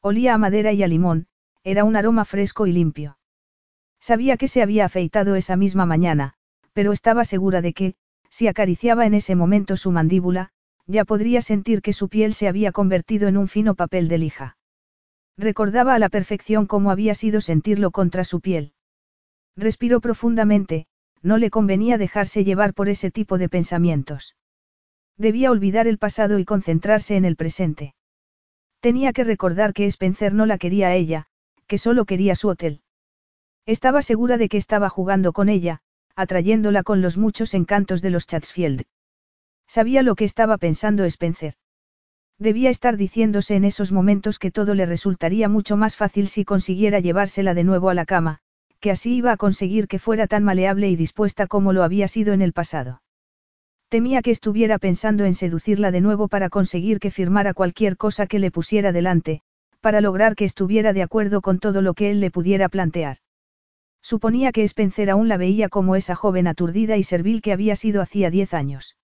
Olía a madera y a limón, era un aroma fresco y limpio. Sabía que se había afeitado esa misma mañana, pero estaba segura de que, si acariciaba en ese momento su mandíbula, ya podría sentir que su piel se había convertido en un fino papel de lija. Recordaba a la perfección cómo había sido sentirlo contra su piel. Respiró profundamente, no le convenía dejarse llevar por ese tipo de pensamientos. Debía olvidar el pasado y concentrarse en el presente. Tenía que recordar que Spencer no la quería a ella, que solo quería su hotel. Estaba segura de que estaba jugando con ella, atrayéndola con los muchos encantos de los Chatsfield. Sabía lo que estaba pensando Spencer. Debía estar diciéndose en esos momentos que todo le resultaría mucho más fácil si consiguiera llevársela de nuevo a la cama, que así iba a conseguir que fuera tan maleable y dispuesta como lo había sido en el pasado. Temía que estuviera pensando en seducirla de nuevo para conseguir que firmara cualquier cosa que le pusiera delante, para lograr que estuviera de acuerdo con todo lo que él le pudiera plantear. Suponía que Spencer aún la veía como esa joven aturdida y servil que había sido hacía diez años.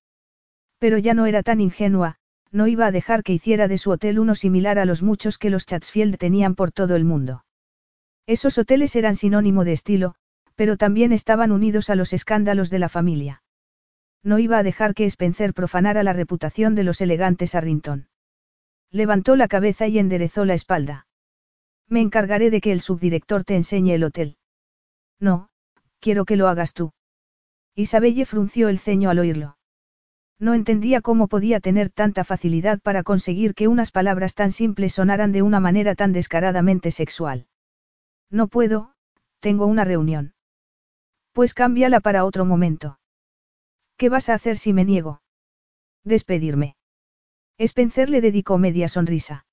Pero ya no era tan ingenua, no iba a dejar que hiciera de su hotel uno similar a los muchos que los Chatsfield tenían por todo el mundo. Esos hoteles eran sinónimo de estilo, pero también estaban unidos a los escándalos de la familia. No iba a dejar que Spencer profanara la reputación de los elegantes Arrington. Levantó la cabeza y enderezó la espalda. Me encargaré de que el subdirector te enseñe el hotel. No, quiero que lo hagas tú. Isabelle frunció el ceño al oírlo. No entendía cómo podía tener tanta facilidad para conseguir que unas palabras tan simples sonaran de una manera tan descaradamente sexual. No puedo, tengo una reunión. Pues cámbiala para otro momento. ¿Qué vas a hacer si me niego? Despedirme. Spencer le dedicó media sonrisa.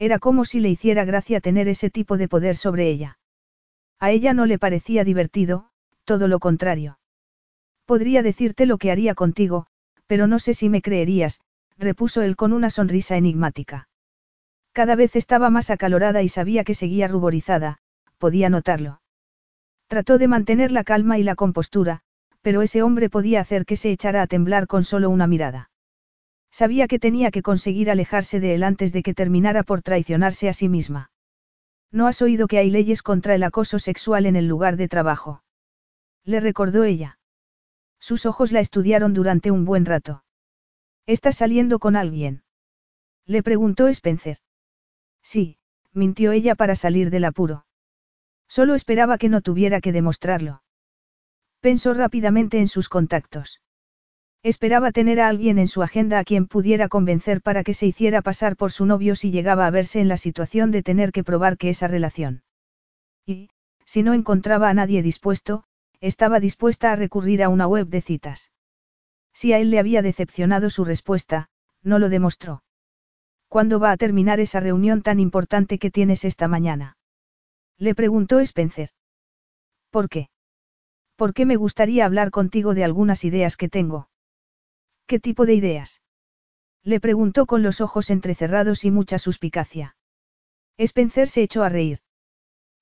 Era como si le hiciera gracia tener ese tipo de poder sobre ella. A ella no le parecía divertido, todo lo contrario. Podría decirte lo que haría contigo, pero no sé si me creerías, repuso él con una sonrisa enigmática. Cada vez estaba más acalorada y sabía que seguía ruborizada, podía notarlo. Trató de mantener la calma y la compostura, pero ese hombre podía hacer que se echara a temblar con solo una mirada. Sabía que tenía que conseguir alejarse de él antes de que terminara por traicionarse a sí misma. ¿No has oído que hay leyes contra el acoso sexual en el lugar de trabajo? Le recordó ella. Sus ojos la estudiaron durante un buen rato. ¿Estás saliendo con alguien? Le preguntó Spencer. Sí, mintió ella para salir del apuro. Solo esperaba que no tuviera que demostrarlo. Pensó rápidamente en sus contactos. Esperaba tener a alguien en su agenda a quien pudiera convencer para que se hiciera pasar por su novio si llegaba a verse en la situación de tener que probar que esa relación. Y, si no encontraba a nadie dispuesto, estaba dispuesta a recurrir a una web de citas. Si a él le había decepcionado su respuesta, no lo demostró. ¿Cuándo va a terminar esa reunión tan importante que tienes esta mañana? Le preguntó Spencer. ¿Por qué? Porque me gustaría hablar contigo de algunas ideas que tengo. ¿Qué tipo de ideas? Le preguntó con los ojos entrecerrados y mucha suspicacia. Spencer se echó a reír.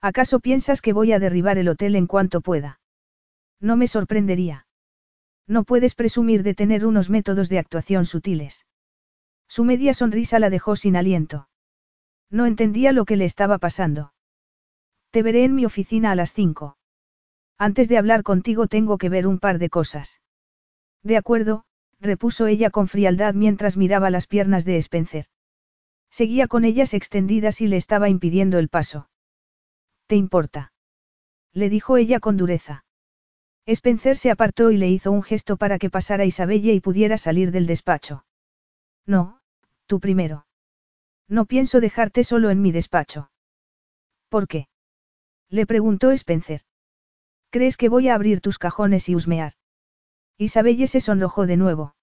¿Acaso piensas que voy a derribar el hotel en cuanto pueda? No me sorprendería. No puedes presumir de tener unos métodos de actuación sutiles. Su media sonrisa la dejó sin aliento. No entendía lo que le estaba pasando. Te veré en mi oficina a las cinco. Antes de hablar contigo tengo que ver un par de cosas. De acuerdo, repuso ella con frialdad mientras miraba las piernas de Spencer. Seguía con ellas extendidas y le estaba impidiendo el paso. ¿Te importa? Le dijo ella con dureza. Spencer se apartó y le hizo un gesto para que pasara Isabella y pudiera salir del despacho. No, tú primero. No pienso dejarte solo en mi despacho. ¿Por qué? Le preguntó Spencer. ¿Crees que voy a abrir tus cajones y husmear? Isabelle se sonrojó de nuevo.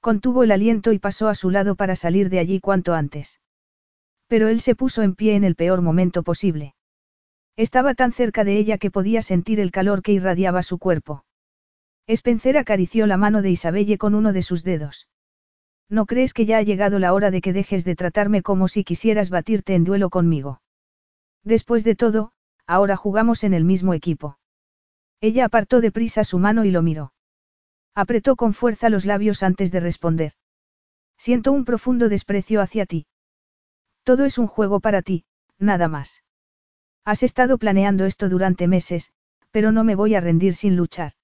Contuvo el aliento y pasó a su lado para salir de allí cuanto antes. Pero él se puso en pie en el peor momento posible. Estaba tan cerca de ella que podía sentir el calor que irradiaba su cuerpo. Spencer acarició la mano de Isabelle con uno de sus dedos. ¿No crees que ya ha llegado la hora de que dejes de tratarme como si quisieras batirte en duelo conmigo? Después de todo, ahora jugamos en el mismo equipo. Ella apartó deprisa su mano y lo miró. Apretó con fuerza los labios antes de responder. Siento un profundo desprecio hacia ti. Todo es un juego para ti, nada más. Has estado planeando esto durante meses, pero no me voy a rendir sin luchar.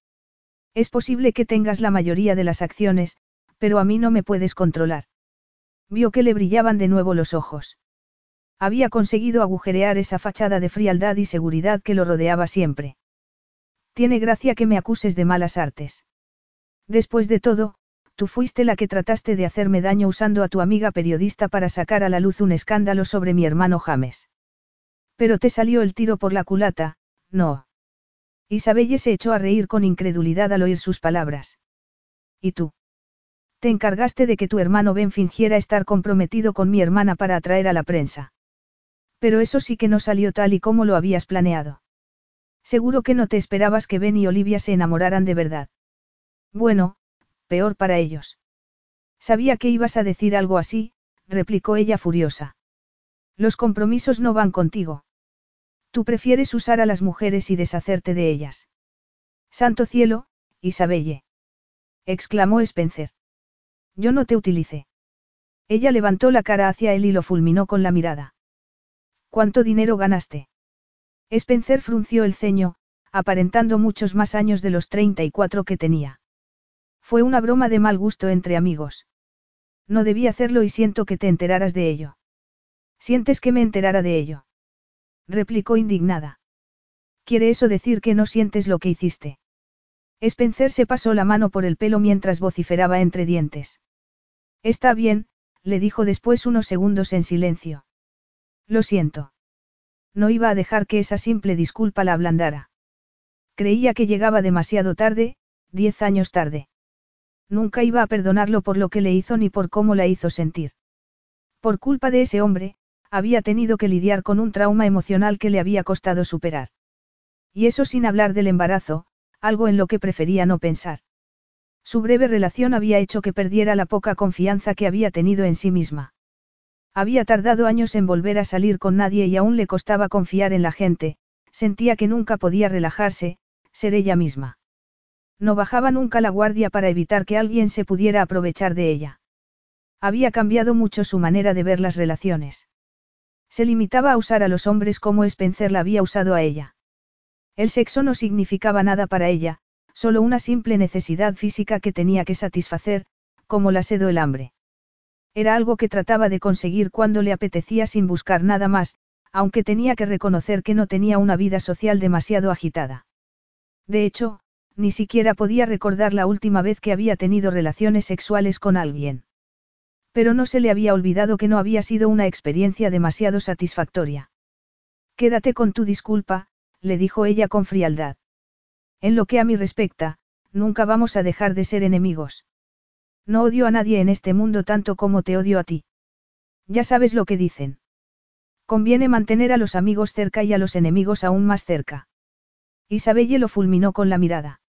Es posible que tengas la mayoría de las acciones, pero a mí no me puedes controlar. Vio que le brillaban de nuevo los ojos. Había conseguido agujerear esa fachada de frialdad y seguridad que lo rodeaba siempre. Tiene gracia que me acuses de malas artes. Después de todo, tú fuiste la que trataste de hacerme daño usando a tu amiga periodista para sacar a la luz un escándalo sobre mi hermano James. Pero te salió el tiro por la culata, no. Isabelle se echó a reír con incredulidad al oír sus palabras. ¿Y tú? Te encargaste de que tu hermano Ben fingiera estar comprometido con mi hermana para atraer a la prensa. Pero eso sí que no salió tal y como lo habías planeado. Seguro que no te esperabas que Ben y Olivia se enamoraran de verdad. Bueno, peor para ellos. Sabía que ibas a decir algo así, replicó ella furiosa. Los compromisos no van contigo. Tú prefieres usar a las mujeres y deshacerte de ellas. Santo cielo, Isabelle. exclamó Spencer. Yo no te utilicé. Ella levantó la cara hacia él y lo fulminó con la mirada. ¿Cuánto dinero ganaste? Spencer frunció el ceño, aparentando muchos más años de los 34 que tenía. Fue una broma de mal gusto entre amigos. No debí hacerlo y siento que te enteraras de ello. ¿Sientes que me enterara de ello? replicó indignada. ¿Quiere eso decir que no sientes lo que hiciste? Spencer se pasó la mano por el pelo mientras vociferaba entre dientes. Está bien, le dijo después unos segundos en silencio. Lo siento. No iba a dejar que esa simple disculpa la ablandara. Creía que llegaba demasiado tarde, diez años tarde. Nunca iba a perdonarlo por lo que le hizo ni por cómo la hizo sentir. Por culpa de ese hombre, había tenido que lidiar con un trauma emocional que le había costado superar. Y eso sin hablar del embarazo, algo en lo que prefería no pensar. Su breve relación había hecho que perdiera la poca confianza que había tenido en sí misma. Había tardado años en volver a salir con nadie y aún le costaba confiar en la gente, sentía que nunca podía relajarse, ser ella misma. No bajaba nunca la guardia para evitar que alguien se pudiera aprovechar de ella. Había cambiado mucho su manera de ver las relaciones. Se limitaba a usar a los hombres como Spencer la había usado a ella. El sexo no significaba nada para ella, solo una simple necesidad física que tenía que satisfacer, como la sed o el hambre. Era algo que trataba de conseguir cuando le apetecía sin buscar nada más, aunque tenía que reconocer que no tenía una vida social demasiado agitada. De hecho, ni siquiera podía recordar la última vez que había tenido relaciones sexuales con alguien. Pero no se le había olvidado que no había sido una experiencia demasiado satisfactoria. Quédate con tu disculpa, le dijo ella con frialdad. En lo que a mí respecta, nunca vamos a dejar de ser enemigos. No odio a nadie en este mundo tanto como te odio a ti. Ya sabes lo que dicen. Conviene mantener a los amigos cerca y a los enemigos aún más cerca. Isabelle lo fulminó con la mirada.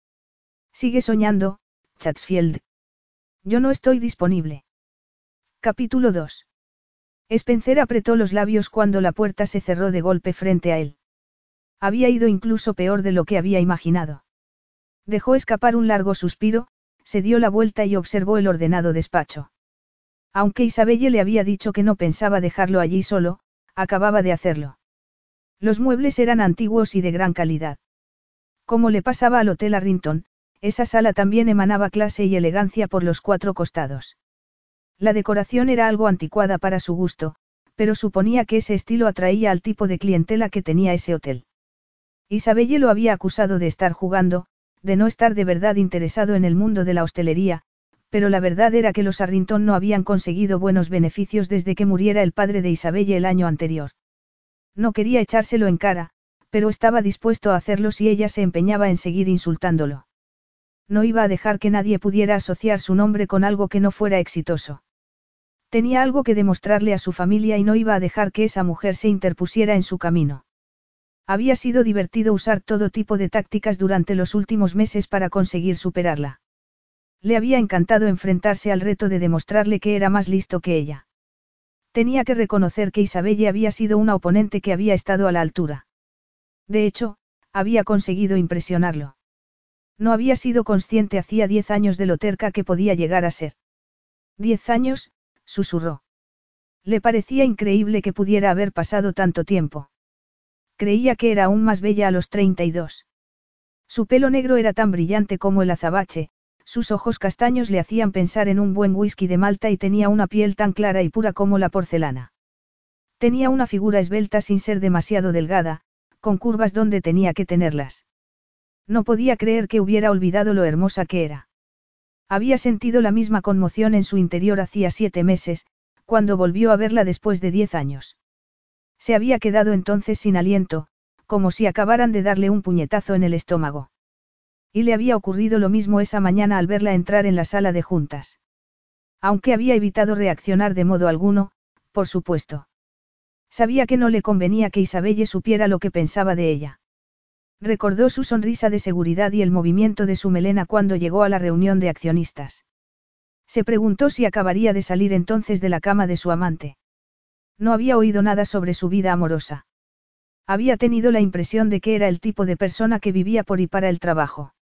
Sigue soñando, Chatsfield. Yo no estoy disponible. Capítulo 2. Spencer apretó los labios cuando la puerta se cerró de golpe frente a él. Había ido incluso peor de lo que había imaginado. Dejó escapar un largo suspiro, se dio la vuelta y observó el ordenado despacho. Aunque Isabelle le había dicho que no pensaba dejarlo allí solo, acababa de hacerlo. Los muebles eran antiguos y de gran calidad. Como le pasaba al Hotel Arrington, esa sala también emanaba clase y elegancia por los cuatro costados. La decoración era algo anticuada para su gusto, pero suponía que ese estilo atraía al tipo de clientela que tenía ese hotel. Isabelle lo había acusado de estar jugando, de no estar de verdad interesado en el mundo de la hostelería, pero la verdad era que los Arrington no habían conseguido buenos beneficios desde que muriera el padre de Isabelle el año anterior. No quería echárselo en cara, pero estaba dispuesto a hacerlo si ella se empeñaba en seguir insultándolo. No iba a dejar que nadie pudiera asociar su nombre con algo que no fuera exitoso. Tenía algo que demostrarle a su familia y no iba a dejar que esa mujer se interpusiera en su camino. Había sido divertido usar todo tipo de tácticas durante los últimos meses para conseguir superarla. Le había encantado enfrentarse al reto de demostrarle que era más listo que ella. Tenía que reconocer que Isabelle había sido una oponente que había estado a la altura. De hecho, había conseguido impresionarlo. No había sido consciente hacía diez años de lo terca que podía llegar a ser. Diez años, susurró. Le parecía increíble que pudiera haber pasado tanto tiempo. Creía que era aún más bella a los 32. Su pelo negro era tan brillante como el azabache, sus ojos castaños le hacían pensar en un buen whisky de Malta y tenía una piel tan clara y pura como la porcelana. Tenía una figura esbelta sin ser demasiado delgada, con curvas donde tenía que tenerlas. No podía creer que hubiera olvidado lo hermosa que era. Había sentido la misma conmoción en su interior hacía siete meses, cuando volvió a verla después de diez años. Se había quedado entonces sin aliento, como si acabaran de darle un puñetazo en el estómago. Y le había ocurrido lo mismo esa mañana al verla entrar en la sala de juntas. Aunque había evitado reaccionar de modo alguno, por supuesto. Sabía que no le convenía que Isabelle supiera lo que pensaba de ella. Recordó su sonrisa de seguridad y el movimiento de su melena cuando llegó a la reunión de accionistas. Se preguntó si acabaría de salir entonces de la cama de su amante. No había oído nada sobre su vida amorosa. Había tenido la impresión de que era el tipo de persona que vivía por y para el trabajo.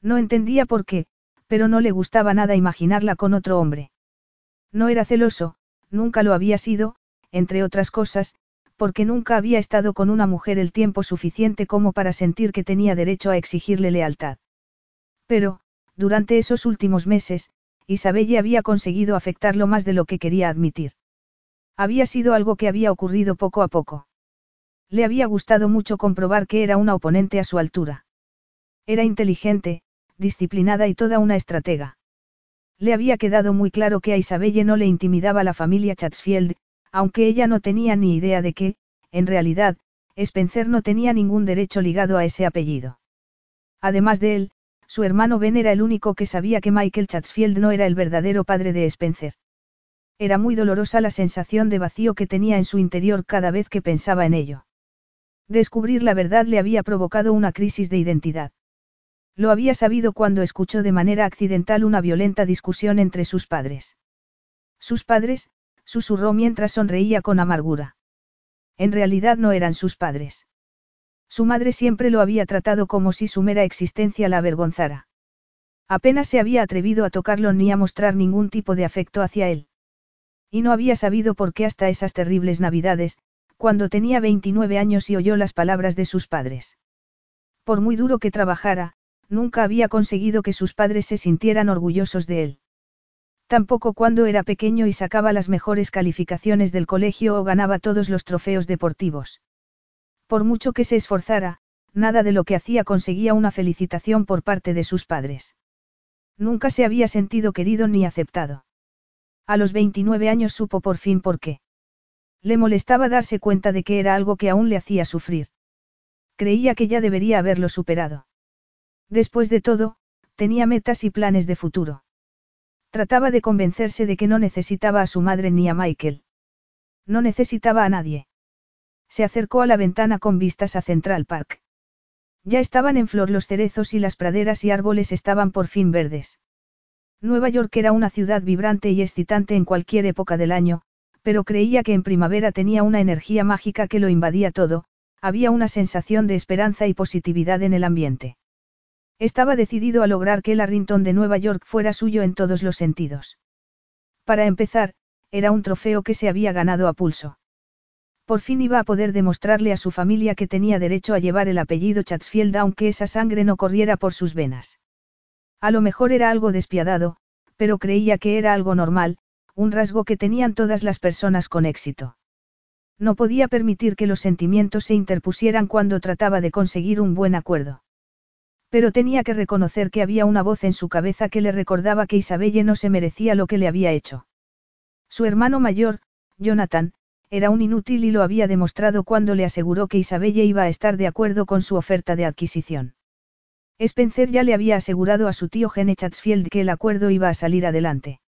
No entendía por qué, pero no le gustaba nada imaginarla con otro hombre. No era celoso, nunca lo había sido, entre otras cosas, porque nunca había estado con una mujer el tiempo suficiente como para sentir que tenía derecho a exigirle lealtad. Pero, durante esos últimos meses, Isabelle había conseguido afectarlo más de lo que quería admitir. Había sido algo que había ocurrido poco a poco. Le había gustado mucho comprobar que era una oponente a su altura. Era inteligente, disciplinada y toda una estratega. Le había quedado muy claro que a Isabelle no le intimidaba la familia Chatsfield, aunque ella no tenía ni idea de que, en realidad, Spencer no tenía ningún derecho ligado a ese apellido. Además de él, su hermano Ben era el único que sabía que Michael Chatsfield no era el verdadero padre de Spencer. Era muy dolorosa la sensación de vacío que tenía en su interior cada vez que pensaba en ello. Descubrir la verdad le había provocado una crisis de identidad. Lo había sabido cuando escuchó de manera accidental una violenta discusión entre sus padres. Sus padres, susurró mientras sonreía con amargura. En realidad no eran sus padres. Su madre siempre lo había tratado como si su mera existencia la avergonzara. Apenas se había atrevido a tocarlo ni a mostrar ningún tipo de afecto hacia él. Y no había sabido por qué hasta esas terribles navidades, cuando tenía 29 años y oyó las palabras de sus padres. Por muy duro que trabajara, nunca había conseguido que sus padres se sintieran orgullosos de él. Tampoco cuando era pequeño y sacaba las mejores calificaciones del colegio o ganaba todos los trofeos deportivos. Por mucho que se esforzara, nada de lo que hacía conseguía una felicitación por parte de sus padres. Nunca se había sentido querido ni aceptado. A los 29 años supo por fin por qué. Le molestaba darse cuenta de que era algo que aún le hacía sufrir. Creía que ya debería haberlo superado. Después de todo, tenía metas y planes de futuro. Trataba de convencerse de que no necesitaba a su madre ni a Michael. No necesitaba a nadie. Se acercó a la ventana con vistas a Central Park. Ya estaban en flor los cerezos y las praderas y árboles estaban por fin verdes. Nueva York era una ciudad vibrante y excitante en cualquier época del año, pero creía que en primavera tenía una energía mágica que lo invadía todo, había una sensación de esperanza y positividad en el ambiente. Estaba decidido a lograr que el Arrington de Nueva York fuera suyo en todos los sentidos. Para empezar, era un trofeo que se había ganado a pulso. Por fin iba a poder demostrarle a su familia que tenía derecho a llevar el apellido Chatsfield aunque esa sangre no corriera por sus venas. A lo mejor era algo despiadado, pero creía que era algo normal, un rasgo que tenían todas las personas con éxito. No podía permitir que los sentimientos se interpusieran cuando trataba de conseguir un buen acuerdo. Pero tenía que reconocer que había una voz en su cabeza que le recordaba que Isabelle no se merecía lo que le había hecho. Su hermano mayor, Jonathan, era un inútil y lo había demostrado cuando le aseguró que Isabelle iba a estar de acuerdo con su oferta de adquisición. Spencer ya le había asegurado a su tío Gene Chatsfield que el acuerdo iba a salir adelante.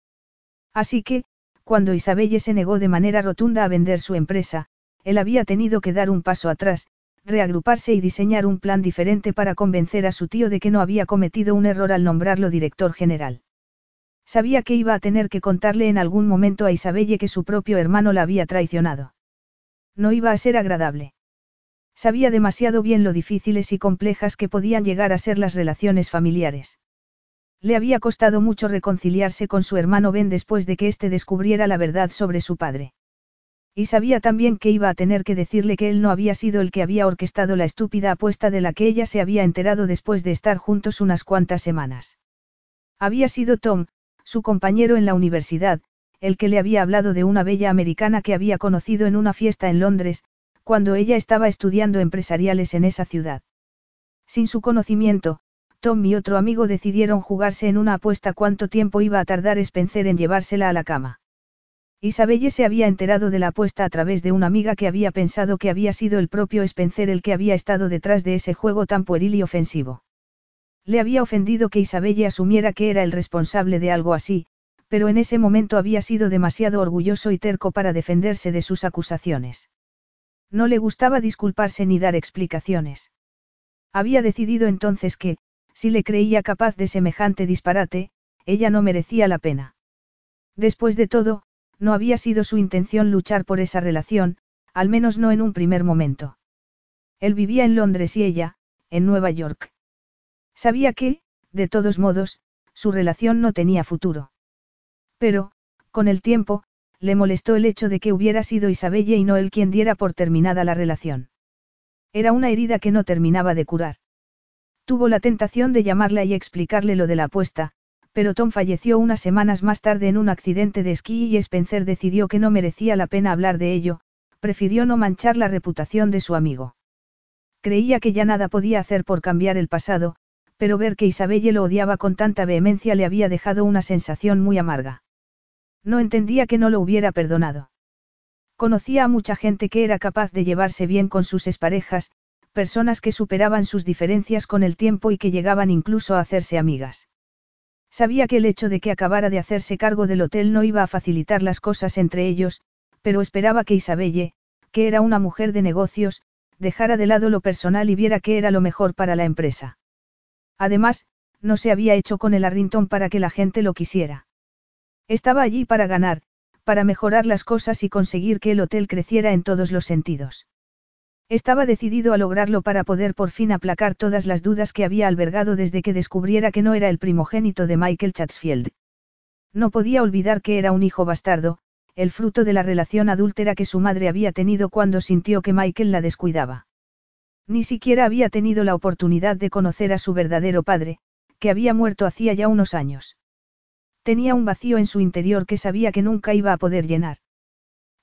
Así que, cuando Isabelle se negó de manera rotunda a vender su empresa, él había tenido que dar un paso atrás, reagruparse y diseñar un plan diferente para convencer a su tío de que no había cometido un error al nombrarlo director general. Sabía que iba a tener que contarle en algún momento a Isabelle que su propio hermano la había traicionado. No iba a ser agradable. Sabía demasiado bien lo difíciles y complejas que podían llegar a ser las relaciones familiares. Le había costado mucho reconciliarse con su hermano Ben después de que éste descubriera la verdad sobre su padre. Y sabía también que iba a tener que decirle que él no había sido el que había orquestado la estúpida apuesta de la que ella se había enterado después de estar juntos unas cuantas semanas. Había sido Tom, su compañero en la universidad, el que le había hablado de una bella americana que había conocido en una fiesta en Londres, cuando ella estaba estudiando empresariales en esa ciudad. Sin su conocimiento, Tom y otro amigo decidieron jugarse en una apuesta cuánto tiempo iba a tardar Spencer en llevársela a la cama. Isabelle se había enterado de la apuesta a través de una amiga que había pensado que había sido el propio Spencer el que había estado detrás de ese juego tan pueril y ofensivo. Le había ofendido que Isabelle asumiera que era el responsable de algo así, pero en ese momento había sido demasiado orgulloso y terco para defenderse de sus acusaciones. No le gustaba disculparse ni dar explicaciones. Había decidido entonces que, si le creía capaz de semejante disparate, ella no merecía la pena. Después de todo, no había sido su intención luchar por esa relación, al menos no en un primer momento. Él vivía en Londres y ella, en Nueva York. Sabía que, de todos modos, su relación no tenía futuro. Pero, con el tiempo, le molestó el hecho de que hubiera sido Isabelle y no él quien diera por terminada la relación. Era una herida que no terminaba de curar. Tuvo la tentación de llamarla y explicarle lo de la apuesta, pero Tom falleció unas semanas más tarde en un accidente de esquí y Spencer decidió que no merecía la pena hablar de ello, prefirió no manchar la reputación de su amigo. Creía que ya nada podía hacer por cambiar el pasado, pero ver que Isabelle lo odiaba con tanta vehemencia le había dejado una sensación muy amarga. No entendía que no lo hubiera perdonado. Conocía a mucha gente que era capaz de llevarse bien con sus exparejas, personas que superaban sus diferencias con el tiempo y que llegaban incluso a hacerse amigas. Sabía que el hecho de que acabara de hacerse cargo del hotel no iba a facilitar las cosas entre ellos, pero esperaba que Isabelle, que era una mujer de negocios, dejara de lado lo personal y viera que era lo mejor para la empresa. Además, no se había hecho con el Arrington para que la gente lo quisiera. Estaba allí para ganar, para mejorar las cosas y conseguir que el hotel creciera en todos los sentidos. Estaba decidido a lograrlo para poder por fin aplacar todas las dudas que había albergado desde que descubriera que no era el primogénito de Michael Chatsfield. No podía olvidar que era un hijo bastardo, el fruto de la relación adúltera que su madre había tenido cuando sintió que Michael la descuidaba. Ni siquiera había tenido la oportunidad de conocer a su verdadero padre, que había muerto hacía ya unos años. Tenía un vacío en su interior que sabía que nunca iba a poder llenar.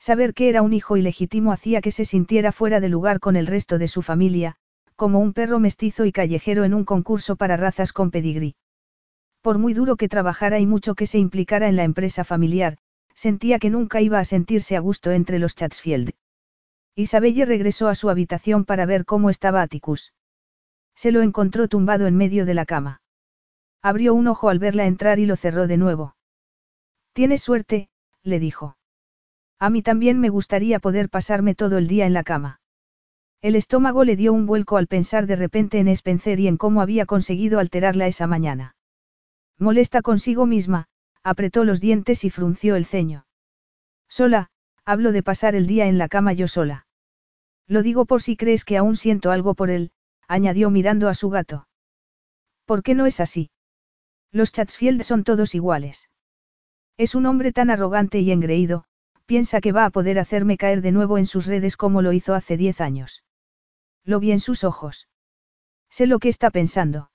Saber que era un hijo ilegítimo hacía que se sintiera fuera de lugar con el resto de su familia, como un perro mestizo y callejero en un concurso para razas con pedigrí. Por muy duro que trabajara y mucho que se implicara en la empresa familiar, sentía que nunca iba a sentirse a gusto entre los Chatsfield. Isabelle regresó a su habitación para ver cómo estaba Atticus. Se lo encontró tumbado en medio de la cama. Abrió un ojo al verla entrar y lo cerró de nuevo. Tienes suerte, le dijo. A mí también me gustaría poder pasarme todo el día en la cama. El estómago le dio un vuelco al pensar de repente en Spencer y en cómo había conseguido alterarla esa mañana. Molesta consigo misma, apretó los dientes y frunció el ceño. Sola, hablo de pasar el día en la cama yo sola. Lo digo por si crees que aún siento algo por él, añadió mirando a su gato. ¿Por qué no es así? Los Chatsfield son todos iguales. Es un hombre tan arrogante y engreído, piensa que va a poder hacerme caer de nuevo en sus redes como lo hizo hace diez años. Lo vi en sus ojos. Sé lo que está pensando.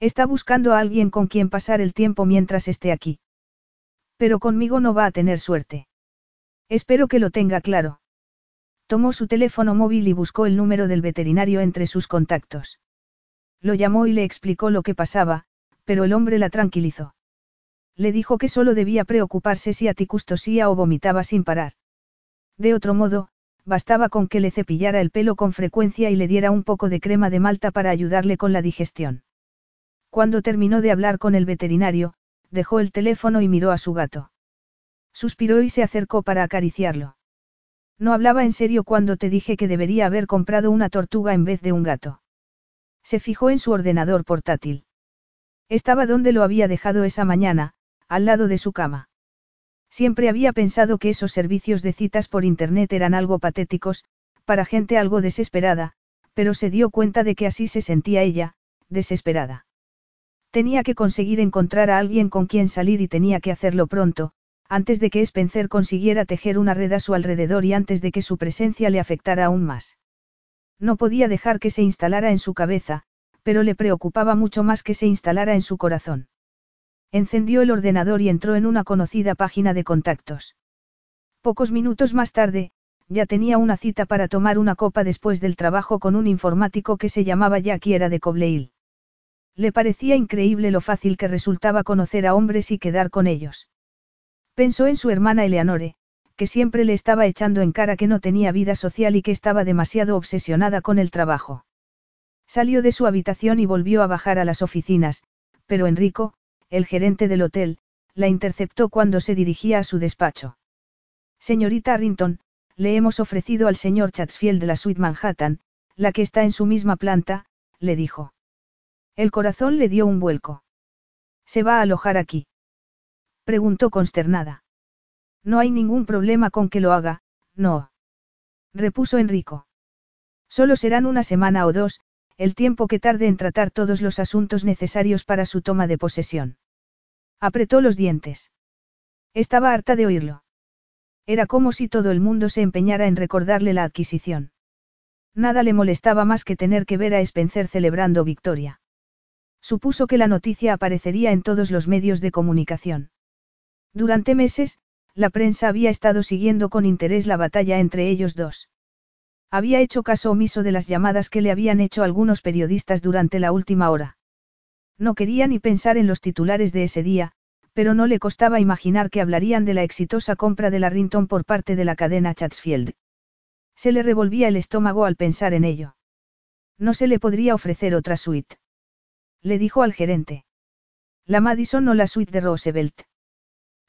Está buscando a alguien con quien pasar el tiempo mientras esté aquí. Pero conmigo no va a tener suerte. Espero que lo tenga claro. Tomó su teléfono móvil y buscó el número del veterinario entre sus contactos. Lo llamó y le explicó lo que pasaba, pero el hombre la tranquilizó. Le dijo que solo debía preocuparse si Atticus tosía o vomitaba sin parar. De otro modo, bastaba con que le cepillara el pelo con frecuencia y le diera un poco de crema de malta para ayudarle con la digestión. Cuando terminó de hablar con el veterinario, dejó el teléfono y miró a su gato. Suspiró y se acercó para acariciarlo. No hablaba en serio cuando te dije que debería haber comprado una tortuga en vez de un gato. Se fijó en su ordenador portátil. Estaba donde lo había dejado esa mañana, al lado de su cama. Siempre había pensado que esos servicios de citas por Internet eran algo patéticos, para gente algo desesperada, pero se dio cuenta de que así se sentía ella, desesperada. Tenía que conseguir encontrar a alguien con quien salir y tenía que hacerlo pronto, antes de que Spencer consiguiera tejer una red a su alrededor y antes de que su presencia le afectara aún más. No podía dejar que se instalara en su cabeza, pero le preocupaba mucho más que se instalara en su corazón. Encendió el ordenador y entró en una conocida página de contactos. Pocos minutos más tarde, ya tenía una cita para tomar una copa después del trabajo con un informático que se llamaba Jack era de Cobleil. Le parecía increíble lo fácil que resultaba conocer a hombres y quedar con ellos. Pensó en su hermana Eleanore, que siempre le estaba echando en cara que no tenía vida social y que estaba demasiado obsesionada con el trabajo. Salió de su habitación y volvió a bajar a las oficinas, pero Enrico, el gerente del hotel, la interceptó cuando se dirigía a su despacho. Señorita Arrington, le hemos ofrecido al señor Chatsfield de la suite Manhattan, la que está en su misma planta, le dijo. El corazón le dio un vuelco. ¿Se va a alojar aquí? Preguntó consternada. No hay ningún problema con que lo haga, no. Repuso Enrico. Solo serán una semana o dos, el tiempo que tarde en tratar todos los asuntos necesarios para su toma de posesión. Apretó los dientes. Estaba harta de oírlo. Era como si todo el mundo se empeñara en recordarle la adquisición. Nada le molestaba más que tener que ver a Spencer celebrando victoria. Supuso que la noticia aparecería en todos los medios de comunicación. Durante meses, la prensa había estado siguiendo con interés la batalla entre ellos dos. Había hecho caso omiso de las llamadas que le habían hecho algunos periodistas durante la última hora. No quería ni pensar en los titulares de ese día, pero no le costaba imaginar que hablarían de la exitosa compra de la Rinton por parte de la cadena Chatsfield. Se le revolvía el estómago al pensar en ello. No se le podría ofrecer otra suite. Le dijo al gerente. La Madison o la suite de Roosevelt.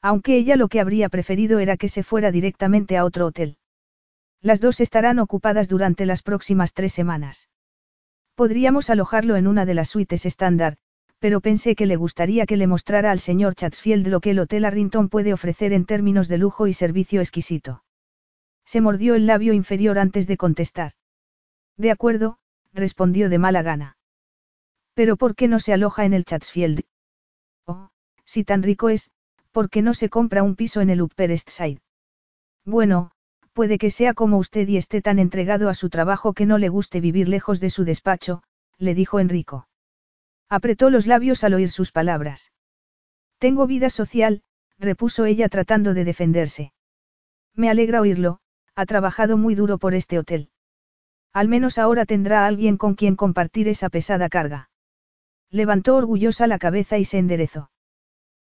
Aunque ella lo que habría preferido era que se fuera directamente a otro hotel. Las dos estarán ocupadas durante las próximas tres semanas. Podríamos alojarlo en una de las suites estándar, pero pensé que le gustaría que le mostrara al señor Chatsfield lo que el Hotel Arrington puede ofrecer en términos de lujo y servicio exquisito. Se mordió el labio inferior antes de contestar. De acuerdo, respondió de mala gana. Pero ¿por qué no se aloja en el Chatsfield? Oh, si tan rico es, ¿por qué no se compra un piso en el Upper East Side? Bueno, puede que sea como usted y esté tan entregado a su trabajo que no le guste vivir lejos de su despacho, le dijo Enrico. Apretó los labios al oír sus palabras. Tengo vida social, repuso ella tratando de defenderse. Me alegra oírlo, ha trabajado muy duro por este hotel. Al menos ahora tendrá alguien con quien compartir esa pesada carga. Levantó orgullosa la cabeza y se enderezó.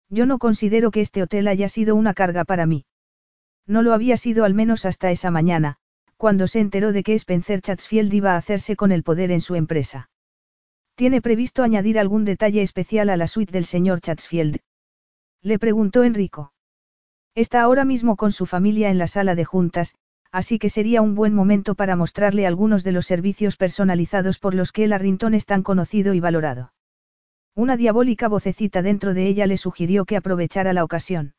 Yo no considero que este hotel haya sido una carga para mí. No lo había sido al menos hasta esa mañana, cuando se enteró de que Spencer Chatsfield iba a hacerse con el poder en su empresa. ¿Tiene previsto añadir algún detalle especial a la suite del señor Chatsfield? Le preguntó Enrico. Está ahora mismo con su familia en la sala de juntas, así que sería un buen momento para mostrarle algunos de los servicios personalizados por los que el Arrington es tan conocido y valorado. Una diabólica vocecita dentro de ella le sugirió que aprovechara la ocasión.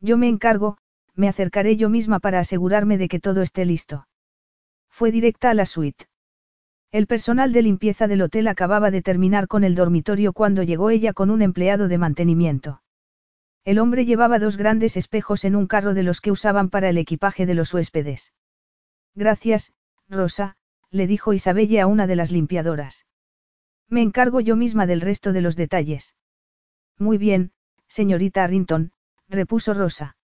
Yo me encargo, me acercaré yo misma para asegurarme de que todo esté listo. Fue directa a la suite. El personal de limpieza del hotel acababa de terminar con el dormitorio cuando llegó ella con un empleado de mantenimiento. El hombre llevaba dos grandes espejos en un carro de los que usaban para el equipaje de los huéspedes. Gracias, Rosa, le dijo Isabelle a una de las limpiadoras. Me encargo yo misma del resto de los detalles. Muy bien, señorita Arrington, repuso Rosa.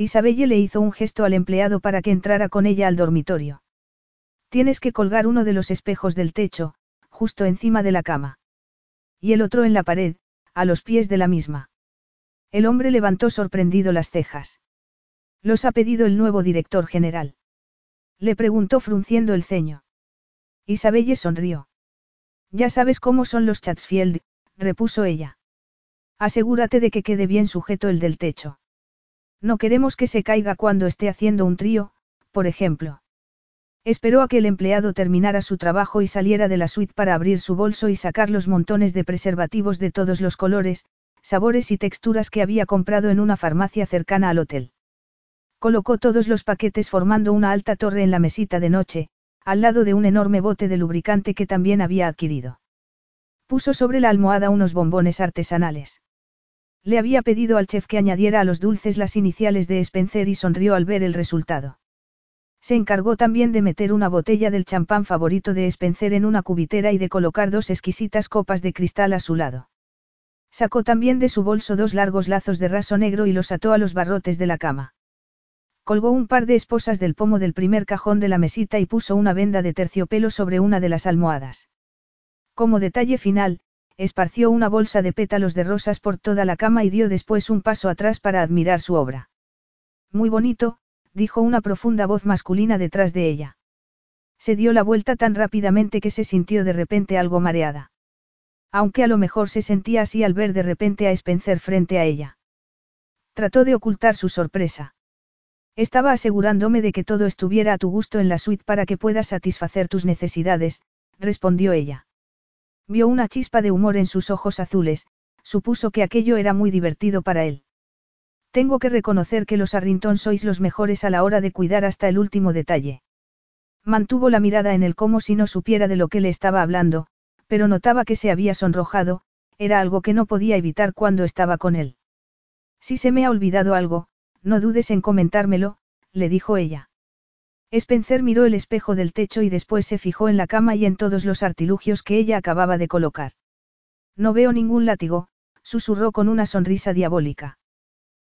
Isabelle le hizo un gesto al empleado para que entrara con ella al dormitorio. Tienes que colgar uno de los espejos del techo, justo encima de la cama. Y el otro en la pared, a los pies de la misma. El hombre levantó sorprendido las cejas. Los ha pedido el nuevo director general. Le preguntó frunciendo el ceño. Isabelle sonrió. Ya sabes cómo son los Chatsfield, repuso ella. Asegúrate de que quede bien sujeto el del techo. No queremos que se caiga cuando esté haciendo un trío, por ejemplo. Esperó a que el empleado terminara su trabajo y saliera de la suite para abrir su bolso y sacar los montones de preservativos de todos los colores, sabores y texturas que había comprado en una farmacia cercana al hotel. Colocó todos los paquetes formando una alta torre en la mesita de noche, al lado de un enorme bote de lubricante que también había adquirido. Puso sobre la almohada unos bombones artesanales. Le había pedido al chef que añadiera a los dulces las iniciales de Spencer y sonrió al ver el resultado. Se encargó también de meter una botella del champán favorito de Spencer en una cubitera y de colocar dos exquisitas copas de cristal a su lado. Sacó también de su bolso dos largos lazos de raso negro y los ató a los barrotes de la cama. Colgó un par de esposas del pomo del primer cajón de la mesita y puso una venda de terciopelo sobre una de las almohadas. Como detalle final, esparció una bolsa de pétalos de rosas por toda la cama y dio después un paso atrás para admirar su obra. Muy bonito, dijo una profunda voz masculina detrás de ella. Se dio la vuelta tan rápidamente que se sintió de repente algo mareada. Aunque a lo mejor se sentía así al ver de repente a Spencer frente a ella. Trató de ocultar su sorpresa. Estaba asegurándome de que todo estuviera a tu gusto en la suite para que puedas satisfacer tus necesidades, respondió ella. Vio una chispa de humor en sus ojos azules, supuso que aquello era muy divertido para él. Tengo que reconocer que los Arrington sois los mejores a la hora de cuidar hasta el último detalle. Mantuvo la mirada en él como si no supiera de lo que le estaba hablando, pero notaba que se había sonrojado, era algo que no podía evitar cuando estaba con él. Si se me ha olvidado algo, no dudes en comentármelo, le dijo ella. Spencer miró el espejo del techo y después se fijó en la cama y en todos los artilugios que ella acababa de colocar. No veo ningún látigo, susurró con una sonrisa diabólica.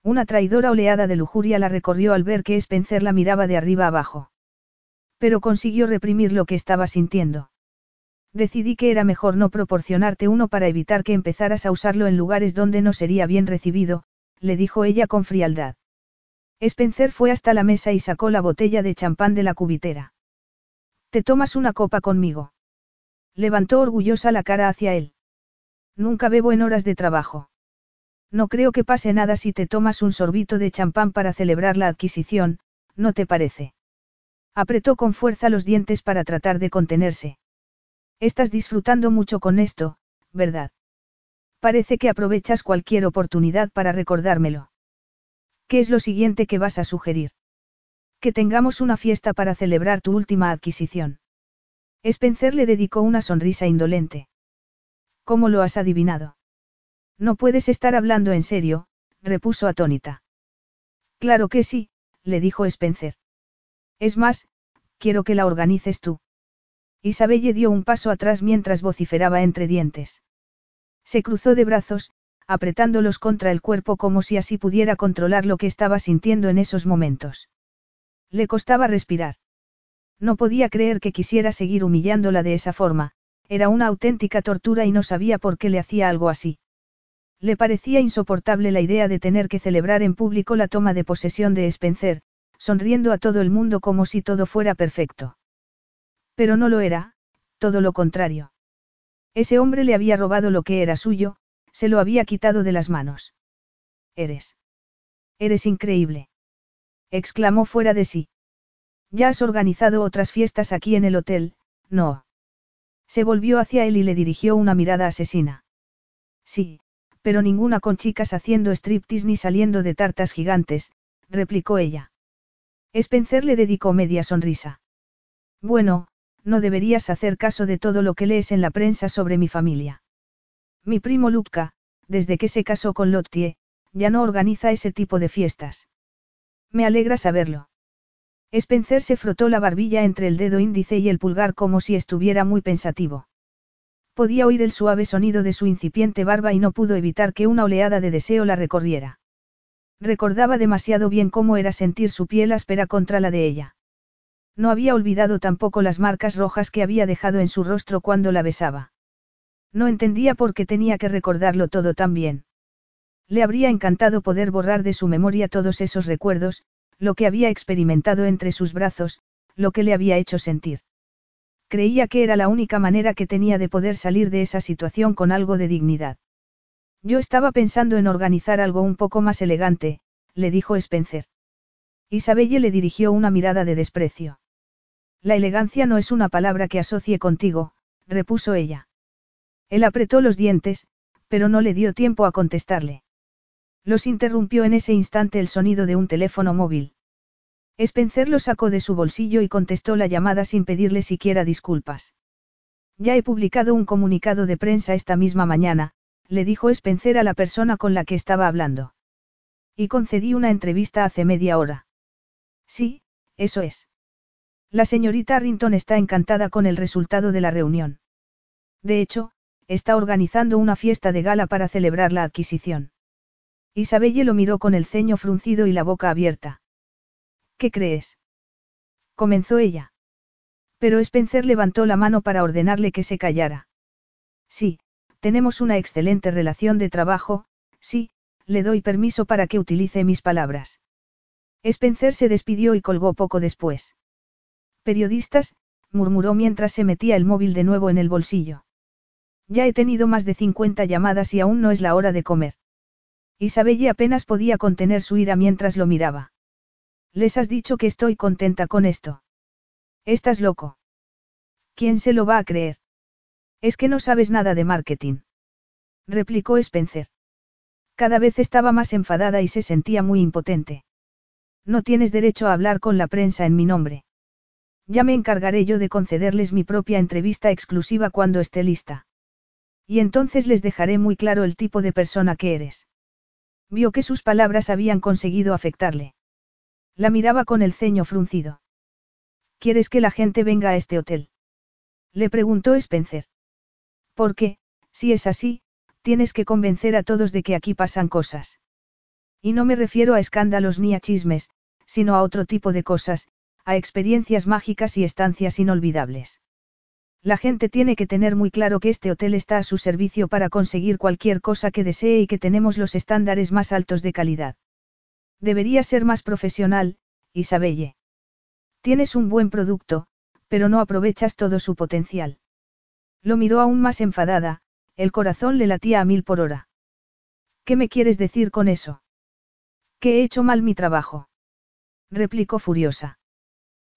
Una traidora oleada de lujuria la recorrió al ver que Spencer la miraba de arriba abajo. Pero consiguió reprimir lo que estaba sintiendo. Decidí que era mejor no proporcionarte uno para evitar que empezaras a usarlo en lugares donde no sería bien recibido, le dijo ella con frialdad. Spencer fue hasta la mesa y sacó la botella de champán de la cubitera. ¿Te tomas una copa conmigo? Levantó orgullosa la cara hacia él. Nunca bebo en horas de trabajo. No creo que pase nada si te tomas un sorbito de champán para celebrar la adquisición, ¿no te parece? Apretó con fuerza los dientes para tratar de contenerse. Estás disfrutando mucho con esto, ¿verdad? Parece que aprovechas cualquier oportunidad para recordármelo. ¿Qué es lo siguiente que vas a sugerir? Que tengamos una fiesta para celebrar tu última adquisición. Spencer le dedicó una sonrisa indolente. ¿Cómo lo has adivinado? No puedes estar hablando en serio, repuso atónita. Claro que sí, le dijo Spencer. Es más, quiero que la organices tú. Isabelle dio un paso atrás mientras vociferaba entre dientes. Se cruzó de brazos, apretándolos contra el cuerpo como si así pudiera controlar lo que estaba sintiendo en esos momentos. Le costaba respirar. No podía creer que quisiera seguir humillándola de esa forma, era una auténtica tortura y no sabía por qué le hacía algo así. Le parecía insoportable la idea de tener que celebrar en público la toma de posesión de Spencer, sonriendo a todo el mundo como si todo fuera perfecto. Pero no lo era, todo lo contrario. Ese hombre le había robado lo que era suyo, se lo había quitado de las manos. Eres. Eres increíble. exclamó fuera de sí. Ya has organizado otras fiestas aquí en el hotel, no. Se volvió hacia él y le dirigió una mirada asesina. Sí, pero ninguna con chicas haciendo striptease ni saliendo de tartas gigantes, replicó ella. Spencer le dedicó media sonrisa. Bueno, no deberías hacer caso de todo lo que lees en la prensa sobre mi familia. Mi primo Luca, desde que se casó con Lottie, ya no organiza ese tipo de fiestas. Me alegra saberlo. Spencer se frotó la barbilla entre el dedo índice y el pulgar como si estuviera muy pensativo. Podía oír el suave sonido de su incipiente barba y no pudo evitar que una oleada de deseo la recorriera. Recordaba demasiado bien cómo era sentir su piel áspera contra la de ella. No había olvidado tampoco las marcas rojas que había dejado en su rostro cuando la besaba. No entendía por qué tenía que recordarlo todo tan bien. Le habría encantado poder borrar de su memoria todos esos recuerdos, lo que había experimentado entre sus brazos, lo que le había hecho sentir. Creía que era la única manera que tenía de poder salir de esa situación con algo de dignidad. Yo estaba pensando en organizar algo un poco más elegante, le dijo Spencer. Isabelle le dirigió una mirada de desprecio. La elegancia no es una palabra que asocie contigo, repuso ella. Él apretó los dientes, pero no le dio tiempo a contestarle. Los interrumpió en ese instante el sonido de un teléfono móvil. Spencer lo sacó de su bolsillo y contestó la llamada sin pedirle siquiera disculpas. Ya he publicado un comunicado de prensa esta misma mañana, le dijo Spencer a la persona con la que estaba hablando. Y concedí una entrevista hace media hora. Sí, eso es. La señorita Arrington está encantada con el resultado de la reunión. De hecho, está organizando una fiesta de gala para celebrar la adquisición. Isabelle lo miró con el ceño fruncido y la boca abierta. ¿Qué crees? comenzó ella. Pero Spencer levantó la mano para ordenarle que se callara. Sí, tenemos una excelente relación de trabajo, sí, le doy permiso para que utilice mis palabras. Spencer se despidió y colgó poco después. Periodistas, murmuró mientras se metía el móvil de nuevo en el bolsillo. Ya he tenido más de 50 llamadas y aún no es la hora de comer. Isabelle apenas podía contener su ira mientras lo miraba. Les has dicho que estoy contenta con esto. Estás loco. ¿Quién se lo va a creer? Es que no sabes nada de marketing. Replicó Spencer. Cada vez estaba más enfadada y se sentía muy impotente. No tienes derecho a hablar con la prensa en mi nombre. Ya me encargaré yo de concederles mi propia entrevista exclusiva cuando esté lista. Y entonces les dejaré muy claro el tipo de persona que eres. Vio que sus palabras habían conseguido afectarle. La miraba con el ceño fruncido. ¿Quieres que la gente venga a este hotel? Le preguntó Spencer. Porque, si es así, tienes que convencer a todos de que aquí pasan cosas. Y no me refiero a escándalos ni a chismes, sino a otro tipo de cosas, a experiencias mágicas y estancias inolvidables. La gente tiene que tener muy claro que este hotel está a su servicio para conseguir cualquier cosa que desee y que tenemos los estándares más altos de calidad. Debería ser más profesional, Isabelle. Tienes un buen producto, pero no aprovechas todo su potencial. Lo miró aún más enfadada, el corazón le latía a mil por hora. ¿Qué me quieres decir con eso? Que he hecho mal mi trabajo. Replicó furiosa.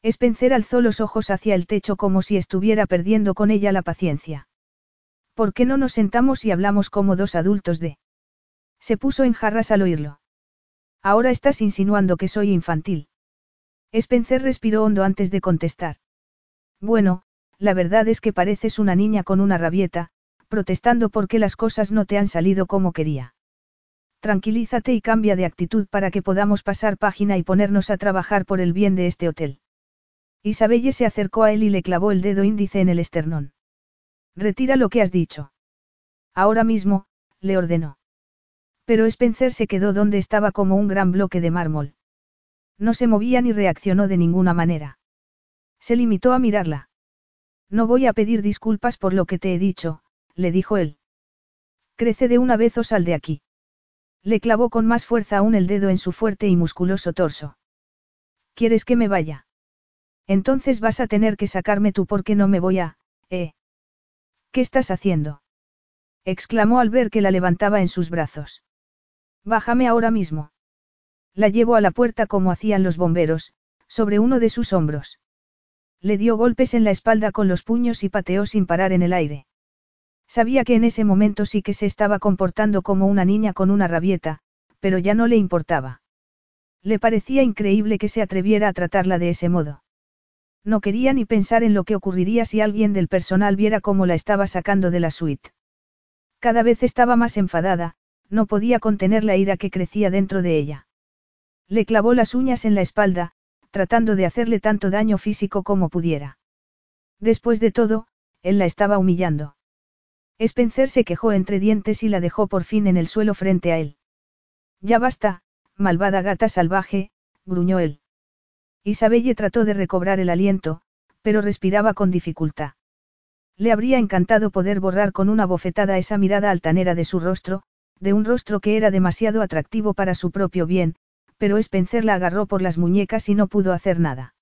Spencer alzó los ojos hacia el techo como si estuviera perdiendo con ella la paciencia. ¿Por qué no nos sentamos y hablamos como dos adultos de? Se puso en jarras al oírlo. Ahora estás insinuando que soy infantil. Spencer respiró hondo antes de contestar. Bueno, la verdad es que pareces una niña con una rabieta, protestando porque las cosas no te han salido como quería. Tranquilízate y cambia de actitud para que podamos pasar página y ponernos a trabajar por el bien de este hotel. Isabelle se acercó a él y le clavó el dedo índice en el esternón. Retira lo que has dicho. Ahora mismo, le ordenó. Pero Spencer se quedó donde estaba como un gran bloque de mármol. No se movía ni reaccionó de ninguna manera. Se limitó a mirarla. No voy a pedir disculpas por lo que te he dicho, le dijo él. Crece de una vez o sal de aquí. Le clavó con más fuerza aún el dedo en su fuerte y musculoso torso. ¿Quieres que me vaya? Entonces vas a tener que sacarme tú porque no me voy a... ¿Eh? ¿Qué estás haciendo? exclamó al ver que la levantaba en sus brazos. Bájame ahora mismo. La llevó a la puerta como hacían los bomberos, sobre uno de sus hombros. Le dio golpes en la espalda con los puños y pateó sin parar en el aire. Sabía que en ese momento sí que se estaba comportando como una niña con una rabieta, pero ya no le importaba. Le parecía increíble que se atreviera a tratarla de ese modo. No quería ni pensar en lo que ocurriría si alguien del personal viera cómo la estaba sacando de la suite. Cada vez estaba más enfadada, no podía contener la ira que crecía dentro de ella. Le clavó las uñas en la espalda, tratando de hacerle tanto daño físico como pudiera. Después de todo, él la estaba humillando. Spencer se quejó entre dientes y la dejó por fin en el suelo frente a él. Ya basta, malvada gata salvaje, gruñó él. Isabelle trató de recobrar el aliento, pero respiraba con dificultad. Le habría encantado poder borrar con una bofetada esa mirada altanera de su rostro, de un rostro que era demasiado atractivo para su propio bien, pero Spencer la agarró por las muñecas y no pudo hacer nada.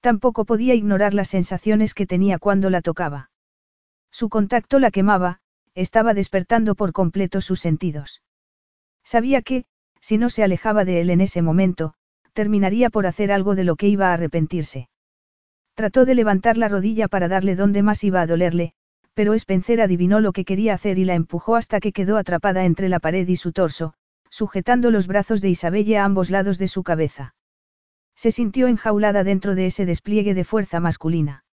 Tampoco podía ignorar las sensaciones que tenía cuando la tocaba. Su contacto la quemaba, estaba despertando por completo sus sentidos. Sabía que, si no se alejaba de él en ese momento, terminaría por hacer algo de lo que iba a arrepentirse. Trató de levantar la rodilla para darle donde más iba a dolerle, pero Spencer adivinó lo que quería hacer y la empujó hasta que quedó atrapada entre la pared y su torso, sujetando los brazos de Isabelle a ambos lados de su cabeza. Se sintió enjaulada dentro de ese despliegue de fuerza masculina.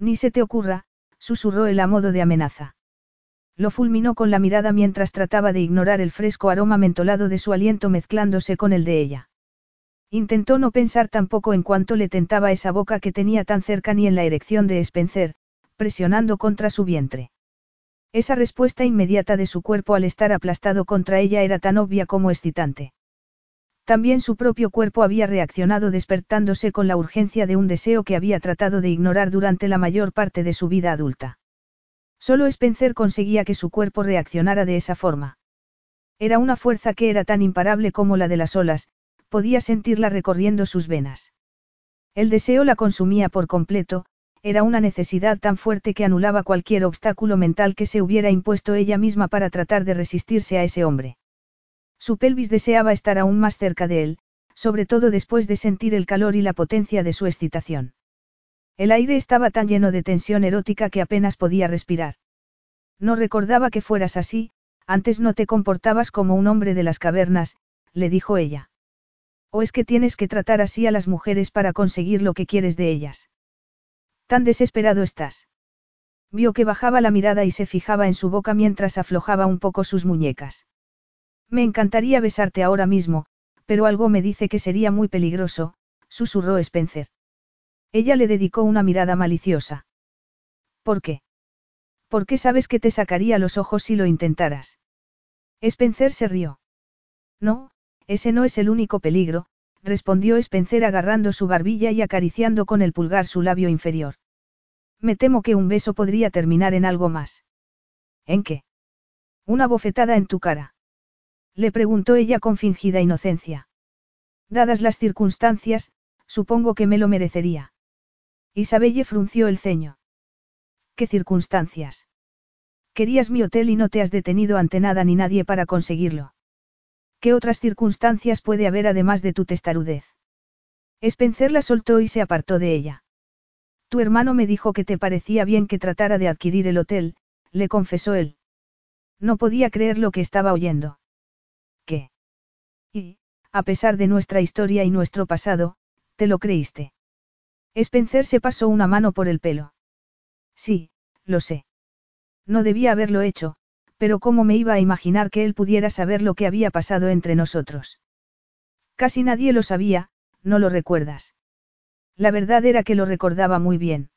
Ni se te ocurra, susurró él a modo de amenaza. Lo fulminó con la mirada mientras trataba de ignorar el fresco aroma mentolado de su aliento mezclándose con el de ella. Intentó no pensar tampoco en cuánto le tentaba esa boca que tenía tan cerca ni en la erección de Spencer, presionando contra su vientre. Esa respuesta inmediata de su cuerpo al estar aplastado contra ella era tan obvia como excitante. También su propio cuerpo había reaccionado despertándose con la urgencia de un deseo que había tratado de ignorar durante la mayor parte de su vida adulta. Solo Spencer conseguía que su cuerpo reaccionara de esa forma. Era una fuerza que era tan imparable como la de las olas, podía sentirla recorriendo sus venas. El deseo la consumía por completo, era una necesidad tan fuerte que anulaba cualquier obstáculo mental que se hubiera impuesto ella misma para tratar de resistirse a ese hombre. Su pelvis deseaba estar aún más cerca de él, sobre todo después de sentir el calor y la potencia de su excitación. El aire estaba tan lleno de tensión erótica que apenas podía respirar. No recordaba que fueras así, antes no te comportabas como un hombre de las cavernas, le dijo ella. ¿O es que tienes que tratar así a las mujeres para conseguir lo que quieres de ellas? Tan desesperado estás. Vio que bajaba la mirada y se fijaba en su boca mientras aflojaba un poco sus muñecas. Me encantaría besarte ahora mismo, pero algo me dice que sería muy peligroso, susurró Spencer. Ella le dedicó una mirada maliciosa. ¿Por qué? ¿Por qué sabes que te sacaría los ojos si lo intentaras? Spencer se rió. No, ese no es el único peligro, respondió Spencer agarrando su barbilla y acariciando con el pulgar su labio inferior. Me temo que un beso podría terminar en algo más. ¿En qué? Una bofetada en tu cara. Le preguntó ella con fingida inocencia. Dadas las circunstancias, supongo que me lo merecería. Isabelle frunció el ceño. ¿Qué circunstancias? Querías mi hotel y no te has detenido ante nada ni nadie para conseguirlo. ¿Qué otras circunstancias puede haber además de tu testarudez? Spencer la soltó y se apartó de ella. Tu hermano me dijo que te parecía bien que tratara de adquirir el hotel, le confesó él. No podía creer lo que estaba oyendo. ¿Qué? Y, a pesar de nuestra historia y nuestro pasado, ¿te lo creíste? Spencer se pasó una mano por el pelo. Sí, lo sé. No debía haberlo hecho, pero ¿cómo me iba a imaginar que él pudiera saber lo que había pasado entre nosotros? Casi nadie lo sabía, no lo recuerdas. La verdad era que lo recordaba muy bien.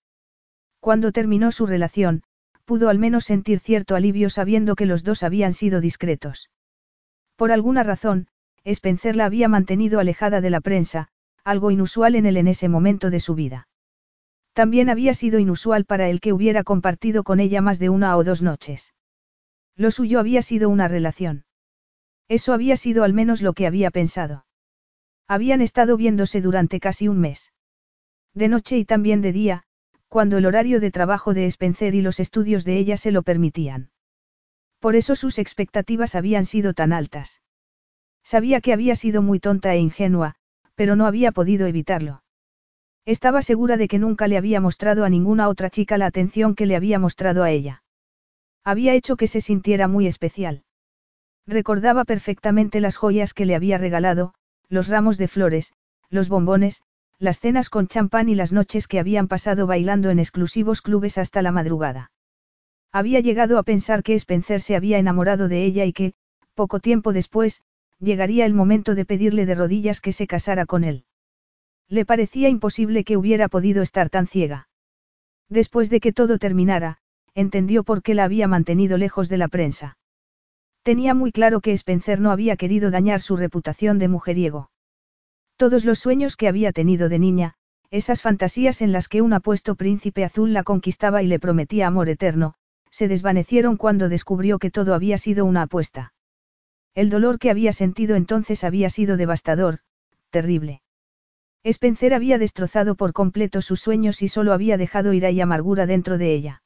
Cuando terminó su relación, pudo al menos sentir cierto alivio sabiendo que los dos habían sido discretos. Por alguna razón, Spencer la había mantenido alejada de la prensa, algo inusual en él en ese momento de su vida. También había sido inusual para él que hubiera compartido con ella más de una o dos noches. Lo suyo había sido una relación. Eso había sido al menos lo que había pensado. Habían estado viéndose durante casi un mes. De noche y también de día, cuando el horario de trabajo de Spencer y los estudios de ella se lo permitían. Por eso sus expectativas habían sido tan altas. Sabía que había sido muy tonta e ingenua, pero no había podido evitarlo. Estaba segura de que nunca le había mostrado a ninguna otra chica la atención que le había mostrado a ella. Había hecho que se sintiera muy especial. Recordaba perfectamente las joyas que le había regalado, los ramos de flores, los bombones, las cenas con champán y las noches que habían pasado bailando en exclusivos clubes hasta la madrugada. Había llegado a pensar que Spencer se había enamorado de ella y que, poco tiempo después, llegaría el momento de pedirle de rodillas que se casara con él. Le parecía imposible que hubiera podido estar tan ciega. Después de que todo terminara, entendió por qué la había mantenido lejos de la prensa. Tenía muy claro que Spencer no había querido dañar su reputación de mujeriego. Todos los sueños que había tenido de niña, esas fantasías en las que un apuesto príncipe azul la conquistaba y le prometía amor eterno, se desvanecieron cuando descubrió que todo había sido una apuesta. El dolor que había sentido entonces había sido devastador, terrible. Spencer había destrozado por completo sus sueños y solo había dejado ira y amargura dentro de ella.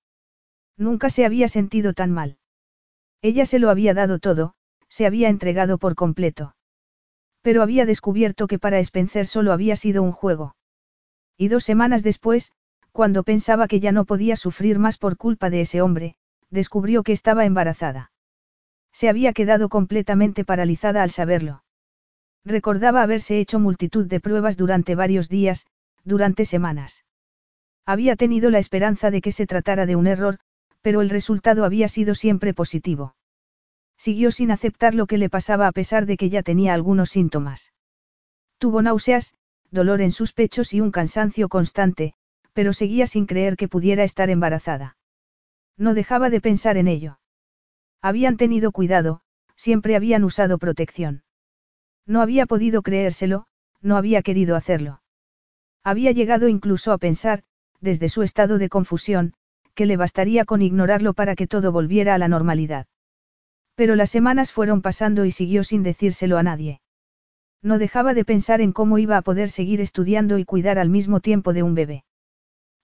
Nunca se había sentido tan mal. Ella se lo había dado todo, se había entregado por completo. Pero había descubierto que para Spencer solo había sido un juego. Y dos semanas después, cuando pensaba que ya no podía sufrir más por culpa de ese hombre, descubrió que estaba embarazada. Se había quedado completamente paralizada al saberlo. Recordaba haberse hecho multitud de pruebas durante varios días, durante semanas. Había tenido la esperanza de que se tratara de un error, pero el resultado había sido siempre positivo. Siguió sin aceptar lo que le pasaba a pesar de que ya tenía algunos síntomas. Tuvo náuseas, dolor en sus pechos y un cansancio constante, pero seguía sin creer que pudiera estar embarazada. No dejaba de pensar en ello. Habían tenido cuidado, siempre habían usado protección. No había podido creérselo, no había querido hacerlo. Había llegado incluso a pensar, desde su estado de confusión, que le bastaría con ignorarlo para que todo volviera a la normalidad. Pero las semanas fueron pasando y siguió sin decírselo a nadie. No dejaba de pensar en cómo iba a poder seguir estudiando y cuidar al mismo tiempo de un bebé.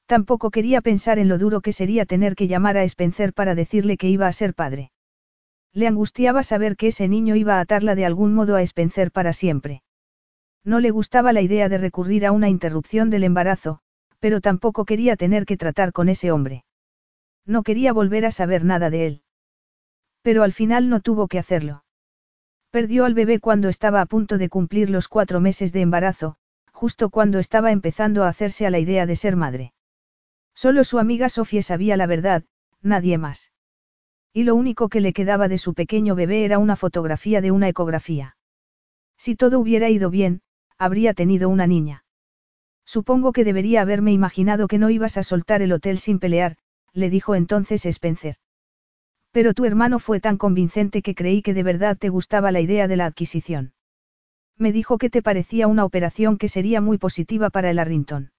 Tampoco quería pensar en lo duro que sería tener que llamar a Spencer para decirle que iba a ser padre. Le angustiaba saber que ese niño iba a atarla de algún modo a Spencer para siempre. No le gustaba la idea de recurrir a una interrupción del embarazo, pero tampoco quería tener que tratar con ese hombre. No quería volver a saber nada de él. Pero al final no tuvo que hacerlo. Perdió al bebé cuando estaba a punto de cumplir los cuatro meses de embarazo, justo cuando estaba empezando a hacerse a la idea de ser madre. Solo su amiga Sofía sabía la verdad, nadie más. Y lo único que le quedaba de su pequeño bebé era una fotografía de una ecografía. Si todo hubiera ido bien, habría tenido una niña. Supongo que debería haberme imaginado que no ibas a soltar el hotel sin pelear, le dijo entonces Spencer. Pero tu hermano fue tan convincente que creí que de verdad te gustaba la idea de la adquisición. Me dijo que te parecía una operación que sería muy positiva para el Arrington.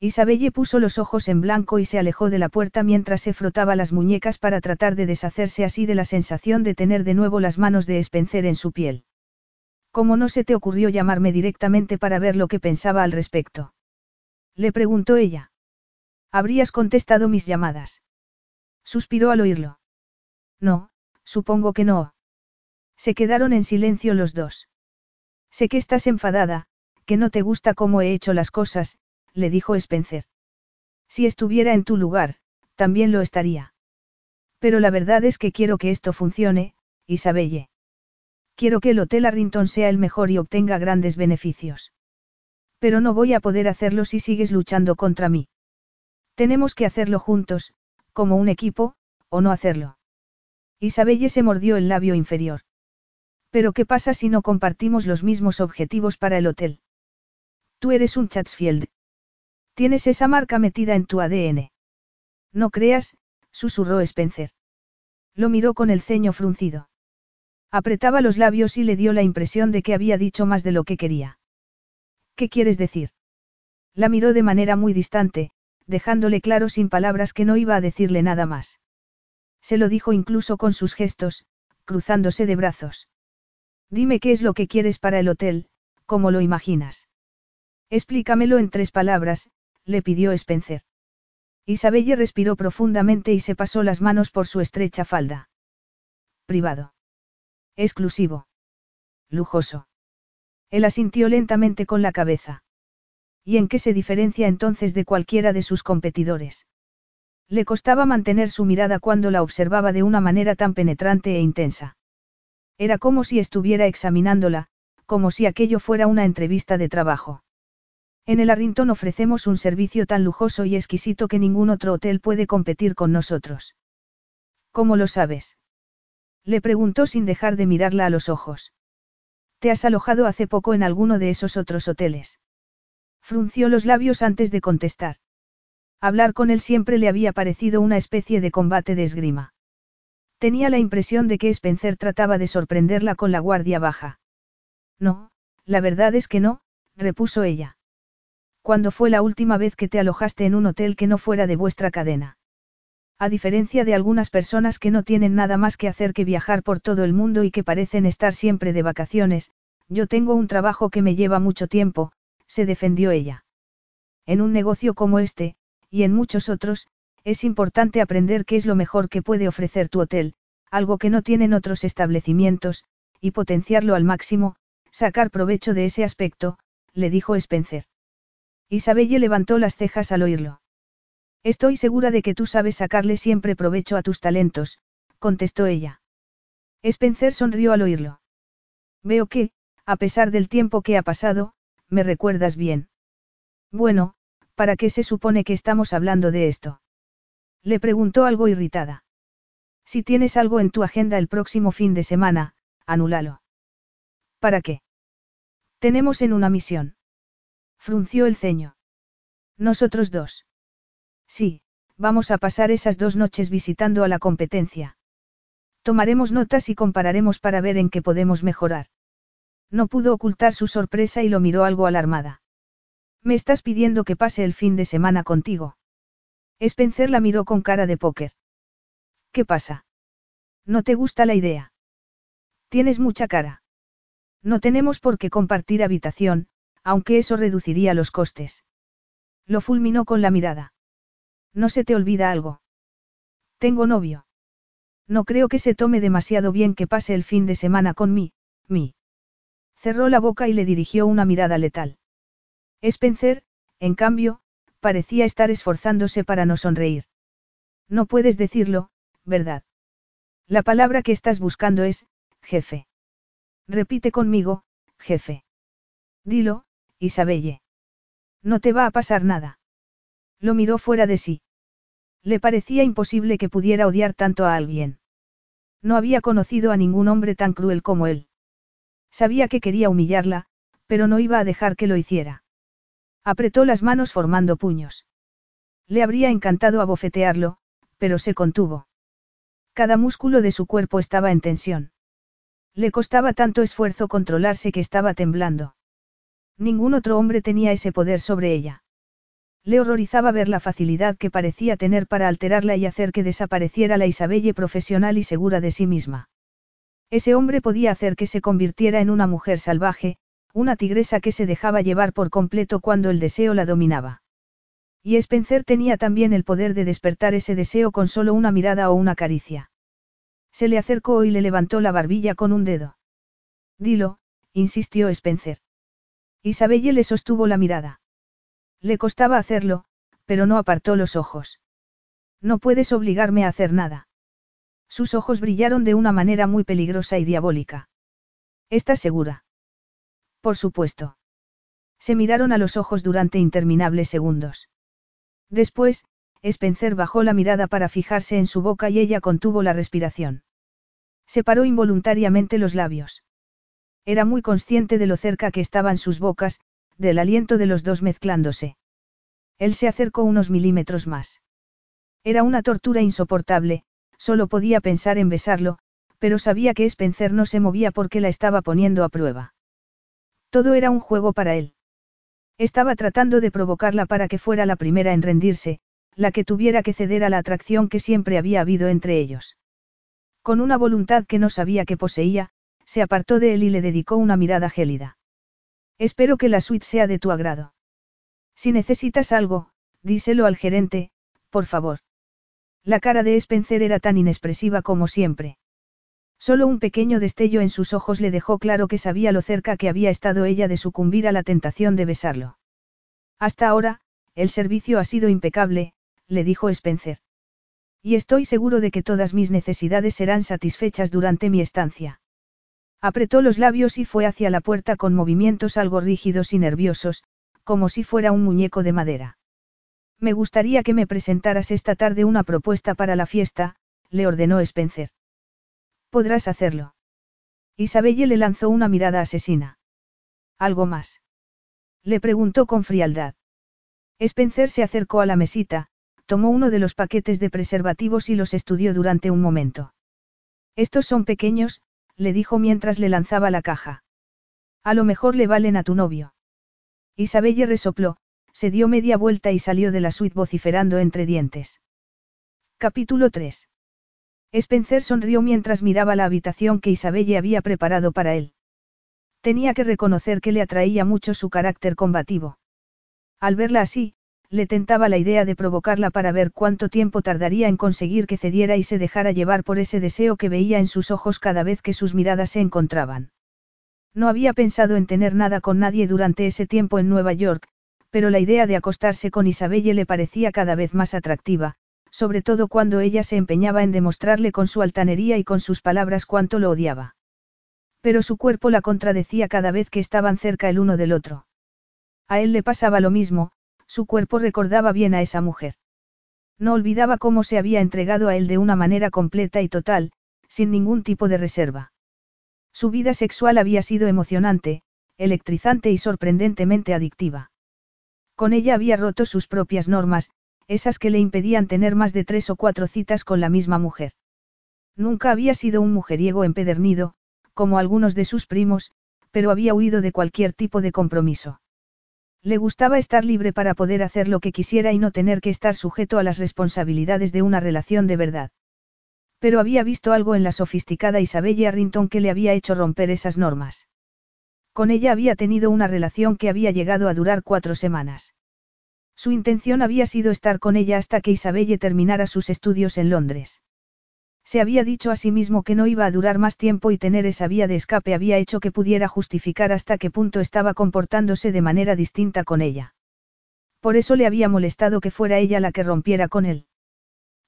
Isabelle puso los ojos en blanco y se alejó de la puerta mientras se frotaba las muñecas para tratar de deshacerse así de la sensación de tener de nuevo las manos de Spencer en su piel. ¿Cómo no se te ocurrió llamarme directamente para ver lo que pensaba al respecto? Le preguntó ella. Habrías contestado mis llamadas. Suspiró al oírlo. No, supongo que no. Se quedaron en silencio los dos. Sé que estás enfadada, que no te gusta cómo he hecho las cosas, le dijo Spencer. Si estuviera en tu lugar, también lo estaría. Pero la verdad es que quiero que esto funcione, Isabelle. Quiero que el Hotel Arrington sea el mejor y obtenga grandes beneficios. Pero no voy a poder hacerlo si sigues luchando contra mí. Tenemos que hacerlo juntos, como un equipo, o no hacerlo. Isabelle se mordió el labio inferior. Pero ¿qué pasa si no compartimos los mismos objetivos para el hotel? Tú eres un Chatsfield, Tienes esa marca metida en tu ADN. No creas, susurró Spencer. Lo miró con el ceño fruncido. Apretaba los labios y le dio la impresión de que había dicho más de lo que quería. ¿Qué quieres decir? La miró de manera muy distante, dejándole claro sin palabras que no iba a decirle nada más. Se lo dijo incluso con sus gestos, cruzándose de brazos. Dime qué es lo que quieres para el hotel, cómo lo imaginas. Explícamelo en tres palabras, le pidió Spencer. Isabelle respiró profundamente y se pasó las manos por su estrecha falda. Privado. Exclusivo. Lujoso. Él asintió lentamente con la cabeza. ¿Y en qué se diferencia entonces de cualquiera de sus competidores? Le costaba mantener su mirada cuando la observaba de una manera tan penetrante e intensa. Era como si estuviera examinándola, como si aquello fuera una entrevista de trabajo. En el Arrington ofrecemos un servicio tan lujoso y exquisito que ningún otro hotel puede competir con nosotros. ¿Cómo lo sabes? Le preguntó sin dejar de mirarla a los ojos. ¿Te has alojado hace poco en alguno de esos otros hoteles? Frunció los labios antes de contestar. Hablar con él siempre le había parecido una especie de combate de esgrima. Tenía la impresión de que Spencer trataba de sorprenderla con la guardia baja. No, la verdad es que no, repuso ella. ¿Cuándo fue la última vez que te alojaste en un hotel que no fuera de vuestra cadena? A diferencia de algunas personas que no tienen nada más que hacer que viajar por todo el mundo y que parecen estar siempre de vacaciones, yo tengo un trabajo que me lleva mucho tiempo, se defendió ella. En un negocio como este, y en muchos otros, es importante aprender qué es lo mejor que puede ofrecer tu hotel, algo que no tienen otros establecimientos, y potenciarlo al máximo, Sacar provecho de ese aspecto, le dijo Spencer. Isabelle levantó las cejas al oírlo. Estoy segura de que tú sabes sacarle siempre provecho a tus talentos, contestó ella. Spencer sonrió al oírlo. Veo que, a pesar del tiempo que ha pasado, me recuerdas bien. Bueno, ¿para qué se supone que estamos hablando de esto? Le preguntó algo irritada. Si tienes algo en tu agenda el próximo fin de semana, anúlalo. ¿Para qué? Tenemos en una misión. Frunció el ceño. Nosotros dos. Sí, vamos a pasar esas dos noches visitando a la competencia. Tomaremos notas y compararemos para ver en qué podemos mejorar. No pudo ocultar su sorpresa y lo miró algo alarmada. Me estás pidiendo que pase el fin de semana contigo. Spencer la miró con cara de póker. ¿Qué pasa? ¿No te gusta la idea? Tienes mucha cara. No tenemos por qué compartir habitación, aunque eso reduciría los costes. Lo fulminó con la mirada. ¿No se te olvida algo? Tengo novio. No creo que se tome demasiado bien que pase el fin de semana con mí, mí. Cerró la boca y le dirigió una mirada letal. Spencer, en cambio, parecía estar esforzándose para no sonreír. No puedes decirlo, ¿verdad? La palabra que estás buscando es, jefe. Repite conmigo, jefe. Dilo, Isabelle. No te va a pasar nada. Lo miró fuera de sí. Le parecía imposible que pudiera odiar tanto a alguien. No había conocido a ningún hombre tan cruel como él. Sabía que quería humillarla, pero no iba a dejar que lo hiciera. Apretó las manos formando puños. Le habría encantado abofetearlo, pero se contuvo. Cada músculo de su cuerpo estaba en tensión. Le costaba tanto esfuerzo controlarse que estaba temblando. Ningún otro hombre tenía ese poder sobre ella. Le horrorizaba ver la facilidad que parecía tener para alterarla y hacer que desapareciera la Isabelle profesional y segura de sí misma. Ese hombre podía hacer que se convirtiera en una mujer salvaje, una tigresa que se dejaba llevar por completo cuando el deseo la dominaba. Y Spencer tenía también el poder de despertar ese deseo con solo una mirada o una caricia. Se le acercó y le levantó la barbilla con un dedo. Dilo, insistió Spencer. Isabelle le sostuvo la mirada. Le costaba hacerlo, pero no apartó los ojos. No puedes obligarme a hacer nada. Sus ojos brillaron de una manera muy peligrosa y diabólica. ¿Estás segura? Por supuesto. Se miraron a los ojos durante interminables segundos. Después, Spencer bajó la mirada para fijarse en su boca y ella contuvo la respiración. Separó involuntariamente los labios. Era muy consciente de lo cerca que estaban sus bocas, del aliento de los dos mezclándose. Él se acercó unos milímetros más. Era una tortura insoportable, Solo podía pensar en besarlo, pero sabía que Spencer no se movía porque la estaba poniendo a prueba. Todo era un juego para él. Estaba tratando de provocarla para que fuera la primera en rendirse, la que tuviera que ceder a la atracción que siempre había habido entre ellos. Con una voluntad que no sabía que poseía, se apartó de él y le dedicó una mirada gélida. Espero que la suite sea de tu agrado. Si necesitas algo, díselo al gerente, por favor. La cara de Spencer era tan inexpresiva como siempre. Solo un pequeño destello en sus ojos le dejó claro que sabía lo cerca que había estado ella de sucumbir a la tentación de besarlo. Hasta ahora, el servicio ha sido impecable, le dijo Spencer. Y estoy seguro de que todas mis necesidades serán satisfechas durante mi estancia. Apretó los labios y fue hacia la puerta con movimientos algo rígidos y nerviosos, como si fuera un muñeco de madera. Me gustaría que me presentaras esta tarde una propuesta para la fiesta, le ordenó Spencer. Podrás hacerlo. Isabelle le lanzó una mirada asesina. ¿Algo más? Le preguntó con frialdad. Spencer se acercó a la mesita, tomó uno de los paquetes de preservativos y los estudió durante un momento. Estos son pequeños, le dijo mientras le lanzaba la caja. A lo mejor le valen a tu novio. Isabelle resopló, se dio media vuelta y salió de la suite vociferando entre dientes. Capítulo 3. Spencer sonrió mientras miraba la habitación que Isabelle había preparado para él. Tenía que reconocer que le atraía mucho su carácter combativo. Al verla así, le tentaba la idea de provocarla para ver cuánto tiempo tardaría en conseguir que cediera y se dejara llevar por ese deseo que veía en sus ojos cada vez que sus miradas se encontraban. No había pensado en tener nada con nadie durante ese tiempo en Nueva York, pero la idea de acostarse con Isabelle le parecía cada vez más atractiva, sobre todo cuando ella se empeñaba en demostrarle con su altanería y con sus palabras cuánto lo odiaba. Pero su cuerpo la contradecía cada vez que estaban cerca el uno del otro. A él le pasaba lo mismo, su cuerpo recordaba bien a esa mujer. No olvidaba cómo se había entregado a él de una manera completa y total, sin ningún tipo de reserva. Su vida sexual había sido emocionante, electrizante y sorprendentemente adictiva. Con ella había roto sus propias normas, esas que le impedían tener más de tres o cuatro citas con la misma mujer. Nunca había sido un mujeriego empedernido, como algunos de sus primos, pero había huido de cualquier tipo de compromiso. Le gustaba estar libre para poder hacer lo que quisiera y no tener que estar sujeto a las responsabilidades de una relación de verdad. Pero había visto algo en la sofisticada Isabelle Arrington que le había hecho romper esas normas. Con ella había tenido una relación que había llegado a durar cuatro semanas. Su intención había sido estar con ella hasta que Isabelle terminara sus estudios en Londres. Se había dicho a sí mismo que no iba a durar más tiempo y tener esa vía de escape había hecho que pudiera justificar hasta qué punto estaba comportándose de manera distinta con ella. Por eso le había molestado que fuera ella la que rompiera con él.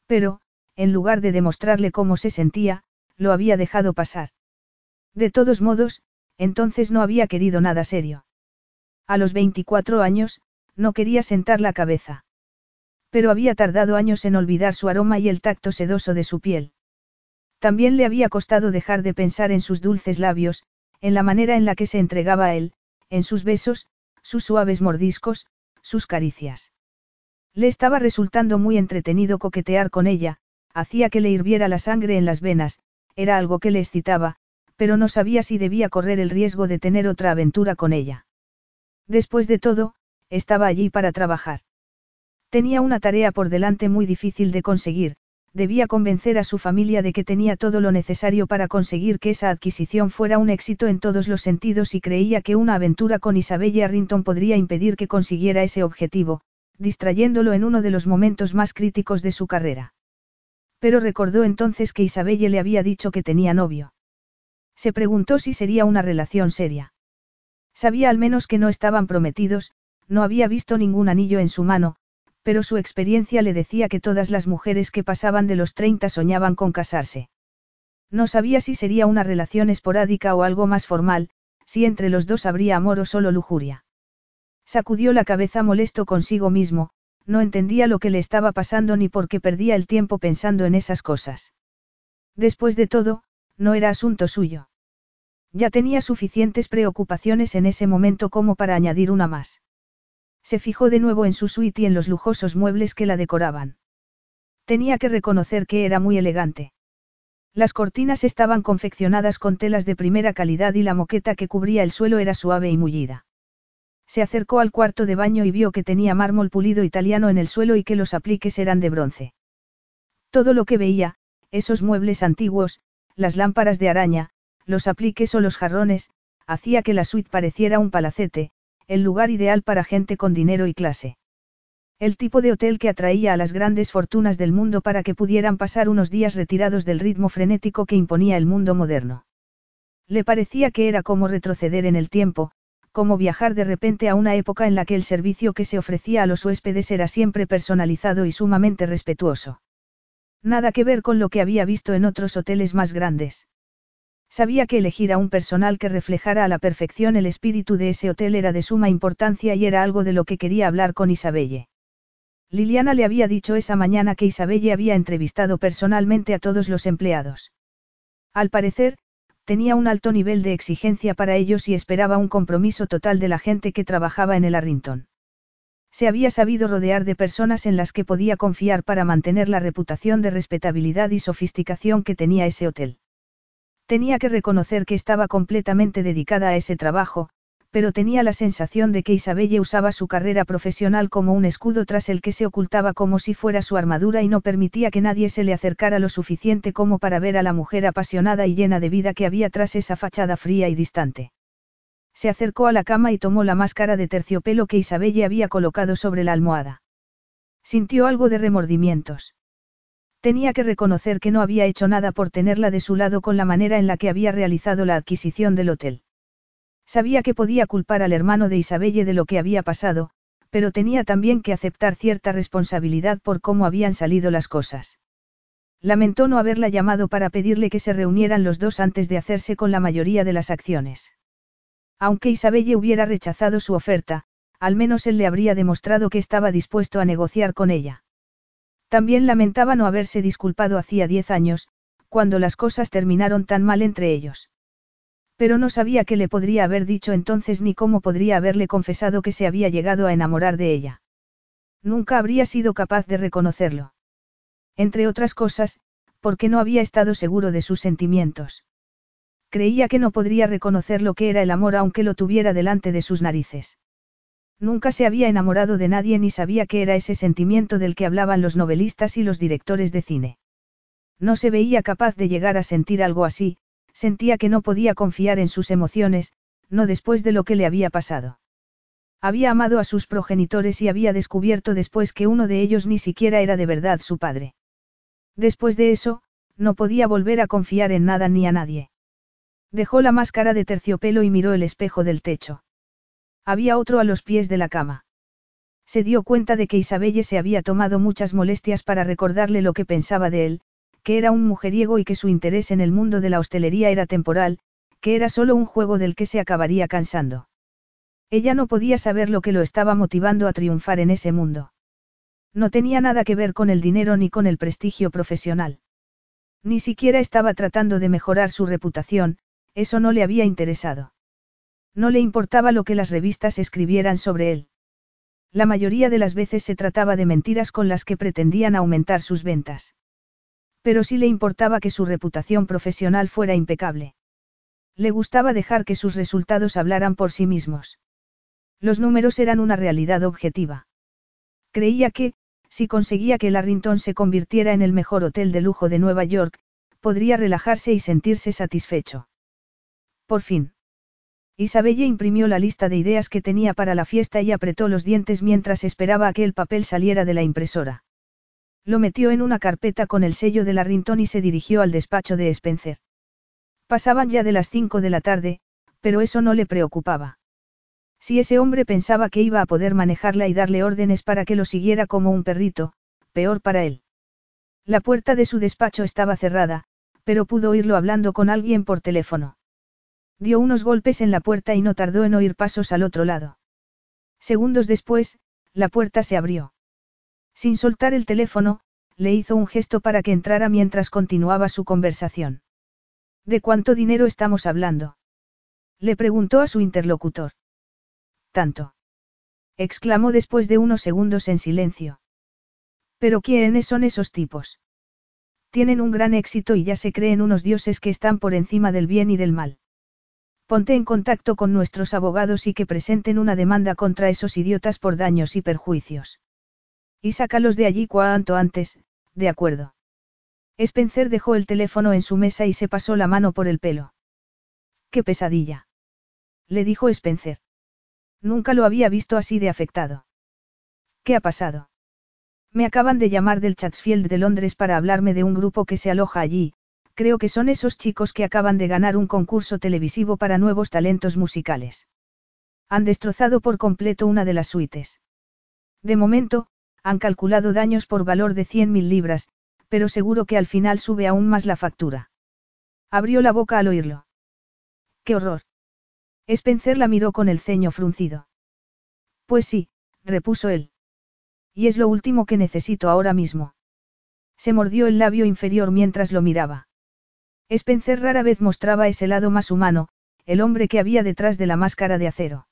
Pero, en lugar de demostrarle cómo se sentía, lo había dejado pasar. De todos modos, entonces no había querido nada serio. A los 24 años, no quería sentar la cabeza. Pero había tardado años en olvidar su aroma y el tacto sedoso de su piel. También le había costado dejar de pensar en sus dulces labios, en la manera en la que se entregaba a él, en sus besos, sus suaves mordiscos, sus caricias. Le estaba resultando muy entretenido coquetear con ella, hacía que le hirviera la sangre en las venas, era algo que le excitaba, pero no sabía si debía correr el riesgo de tener otra aventura con ella. Después de todo, estaba allí para trabajar. Tenía una tarea por delante muy difícil de conseguir, debía convencer a su familia de que tenía todo lo necesario para conseguir que esa adquisición fuera un éxito en todos los sentidos y creía que una aventura con Isabelle Arrington podría impedir que consiguiera ese objetivo, distrayéndolo en uno de los momentos más críticos de su carrera. Pero recordó entonces que Isabelle le había dicho que tenía novio. Se preguntó si sería una relación seria. Sabía al menos que no estaban prometidos, no había visto ningún anillo en su mano, pero su experiencia le decía que todas las mujeres que pasaban de los 30 soñaban con casarse. No sabía si sería una relación esporádica o algo más formal, si entre los dos habría amor o solo lujuria. Sacudió la cabeza molesto consigo mismo, no entendía lo que le estaba pasando ni por qué perdía el tiempo pensando en esas cosas. Después de todo, no era asunto suyo. Ya tenía suficientes preocupaciones en ese momento como para añadir una más. Se fijó de nuevo en su suite y en los lujosos muebles que la decoraban. Tenía que reconocer que era muy elegante. Las cortinas estaban confeccionadas con telas de primera calidad y la moqueta que cubría el suelo era suave y mullida. Se acercó al cuarto de baño y vio que tenía mármol pulido italiano en el suelo y que los apliques eran de bronce. Todo lo que veía, esos muebles antiguos, las lámparas de araña, los apliques o los jarrones, hacía que la suite pareciera un palacete, el lugar ideal para gente con dinero y clase. El tipo de hotel que atraía a las grandes fortunas del mundo para que pudieran pasar unos días retirados del ritmo frenético que imponía el mundo moderno. Le parecía que era como retroceder en el tiempo, como viajar de repente a una época en la que el servicio que se ofrecía a los huéspedes era siempre personalizado y sumamente respetuoso. Nada que ver con lo que había visto en otros hoteles más grandes. Sabía que elegir a un personal que reflejara a la perfección el espíritu de ese hotel era de suma importancia y era algo de lo que quería hablar con Isabelle. Liliana le había dicho esa mañana que Isabelle había entrevistado personalmente a todos los empleados. Al parecer, tenía un alto nivel de exigencia para ellos y esperaba un compromiso total de la gente que trabajaba en el Arrington. Se había sabido rodear de personas en las que podía confiar para mantener la reputación de respetabilidad y sofisticación que tenía ese hotel. Tenía que reconocer que estaba completamente dedicada a ese trabajo, pero tenía la sensación de que Isabelle usaba su carrera profesional como un escudo tras el que se ocultaba como si fuera su armadura y no permitía que nadie se le acercara lo suficiente como para ver a la mujer apasionada y llena de vida que había tras esa fachada fría y distante. Se acercó a la cama y tomó la máscara de terciopelo que Isabelle había colocado sobre la almohada. Sintió algo de remordimientos. Tenía que reconocer que no había hecho nada por tenerla de su lado con la manera en la que había realizado la adquisición del hotel. Sabía que podía culpar al hermano de Isabelle de lo que había pasado, pero tenía también que aceptar cierta responsabilidad por cómo habían salido las cosas. Lamentó no haberla llamado para pedirle que se reunieran los dos antes de hacerse con la mayoría de las acciones. Aunque Isabelle hubiera rechazado su oferta, al menos él le habría demostrado que estaba dispuesto a negociar con ella. También lamentaba no haberse disculpado hacía diez años, cuando las cosas terminaron tan mal entre ellos. Pero no sabía qué le podría haber dicho entonces ni cómo podría haberle confesado que se había llegado a enamorar de ella. Nunca habría sido capaz de reconocerlo. Entre otras cosas, porque no había estado seguro de sus sentimientos. Creía que no podría reconocer lo que era el amor aunque lo tuviera delante de sus narices. Nunca se había enamorado de nadie ni sabía qué era ese sentimiento del que hablaban los novelistas y los directores de cine. No se veía capaz de llegar a sentir algo así, Sentía que no podía confiar en sus emociones, no después de lo que le había pasado. Había amado a sus progenitores y había descubierto después que uno de ellos ni siquiera era de verdad su padre. Después de eso, no podía volver a confiar en nada ni a nadie. Dejó la máscara de terciopelo y miró el espejo del techo. Había otro a los pies de la cama. Se dio cuenta de que Isabelle se había tomado muchas molestias para recordarle lo que pensaba de él, que era un mujeriego y que su interés en el mundo de la hostelería era temporal, que era solo un juego del que se acabaría cansando. Ella no podía saber lo que lo estaba motivando a triunfar en ese mundo. No tenía nada que ver con el dinero ni con el prestigio profesional. Ni siquiera estaba tratando de mejorar su reputación, eso no le había interesado. No le importaba lo que las revistas escribieran sobre él. La mayoría de las veces se trataba de mentiras con las que pretendían aumentar sus ventas. Pero sí le importaba que su reputación profesional fuera impecable. Le gustaba dejar que sus resultados hablaran por sí mismos. Los números eran una realidad objetiva. Creía que, si conseguía que el Arrington se convirtiera en el mejor hotel de lujo de Nueva York, podría relajarse y sentirse satisfecho. Por fin. Isabelle imprimió la lista de ideas que tenía para la fiesta y apretó los dientes mientras esperaba a que el papel saliera de la impresora. Lo metió en una carpeta con el sello de la Rintón y se dirigió al despacho de Spencer. Pasaban ya de las cinco de la tarde, pero eso no le preocupaba. Si ese hombre pensaba que iba a poder manejarla y darle órdenes para que lo siguiera como un perrito, peor para él. La puerta de su despacho estaba cerrada, pero pudo oírlo hablando con alguien por teléfono. Dio unos golpes en la puerta y no tardó en oír pasos al otro lado. Segundos después, la puerta se abrió. Sin soltar el teléfono, le hizo un gesto para que entrara mientras continuaba su conversación. ¿De cuánto dinero estamos hablando? Le preguntó a su interlocutor. Tanto. exclamó después de unos segundos en silencio. ¿Pero quiénes son esos tipos? Tienen un gran éxito y ya se creen unos dioses que están por encima del bien y del mal. Ponte en contacto con nuestros abogados y que presenten una demanda contra esos idiotas por daños y perjuicios. Y sácalos de allí cuanto antes, de acuerdo. Spencer dejó el teléfono en su mesa y se pasó la mano por el pelo. ¡Qué pesadilla! Le dijo Spencer. Nunca lo había visto así de afectado. ¿Qué ha pasado? Me acaban de llamar del Chatsfield de Londres para hablarme de un grupo que se aloja allí, creo que son esos chicos que acaban de ganar un concurso televisivo para nuevos talentos musicales. Han destrozado por completo una de las suites. De momento, han calculado daños por valor de 100.000 libras, pero seguro que al final sube aún más la factura. Abrió la boca al oírlo. ¡Qué horror! Spencer la miró con el ceño fruncido. Pues sí, repuso él. Y es lo último que necesito ahora mismo. Se mordió el labio inferior mientras lo miraba. Spencer rara vez mostraba ese lado más humano, el hombre que había detrás de la máscara de acero.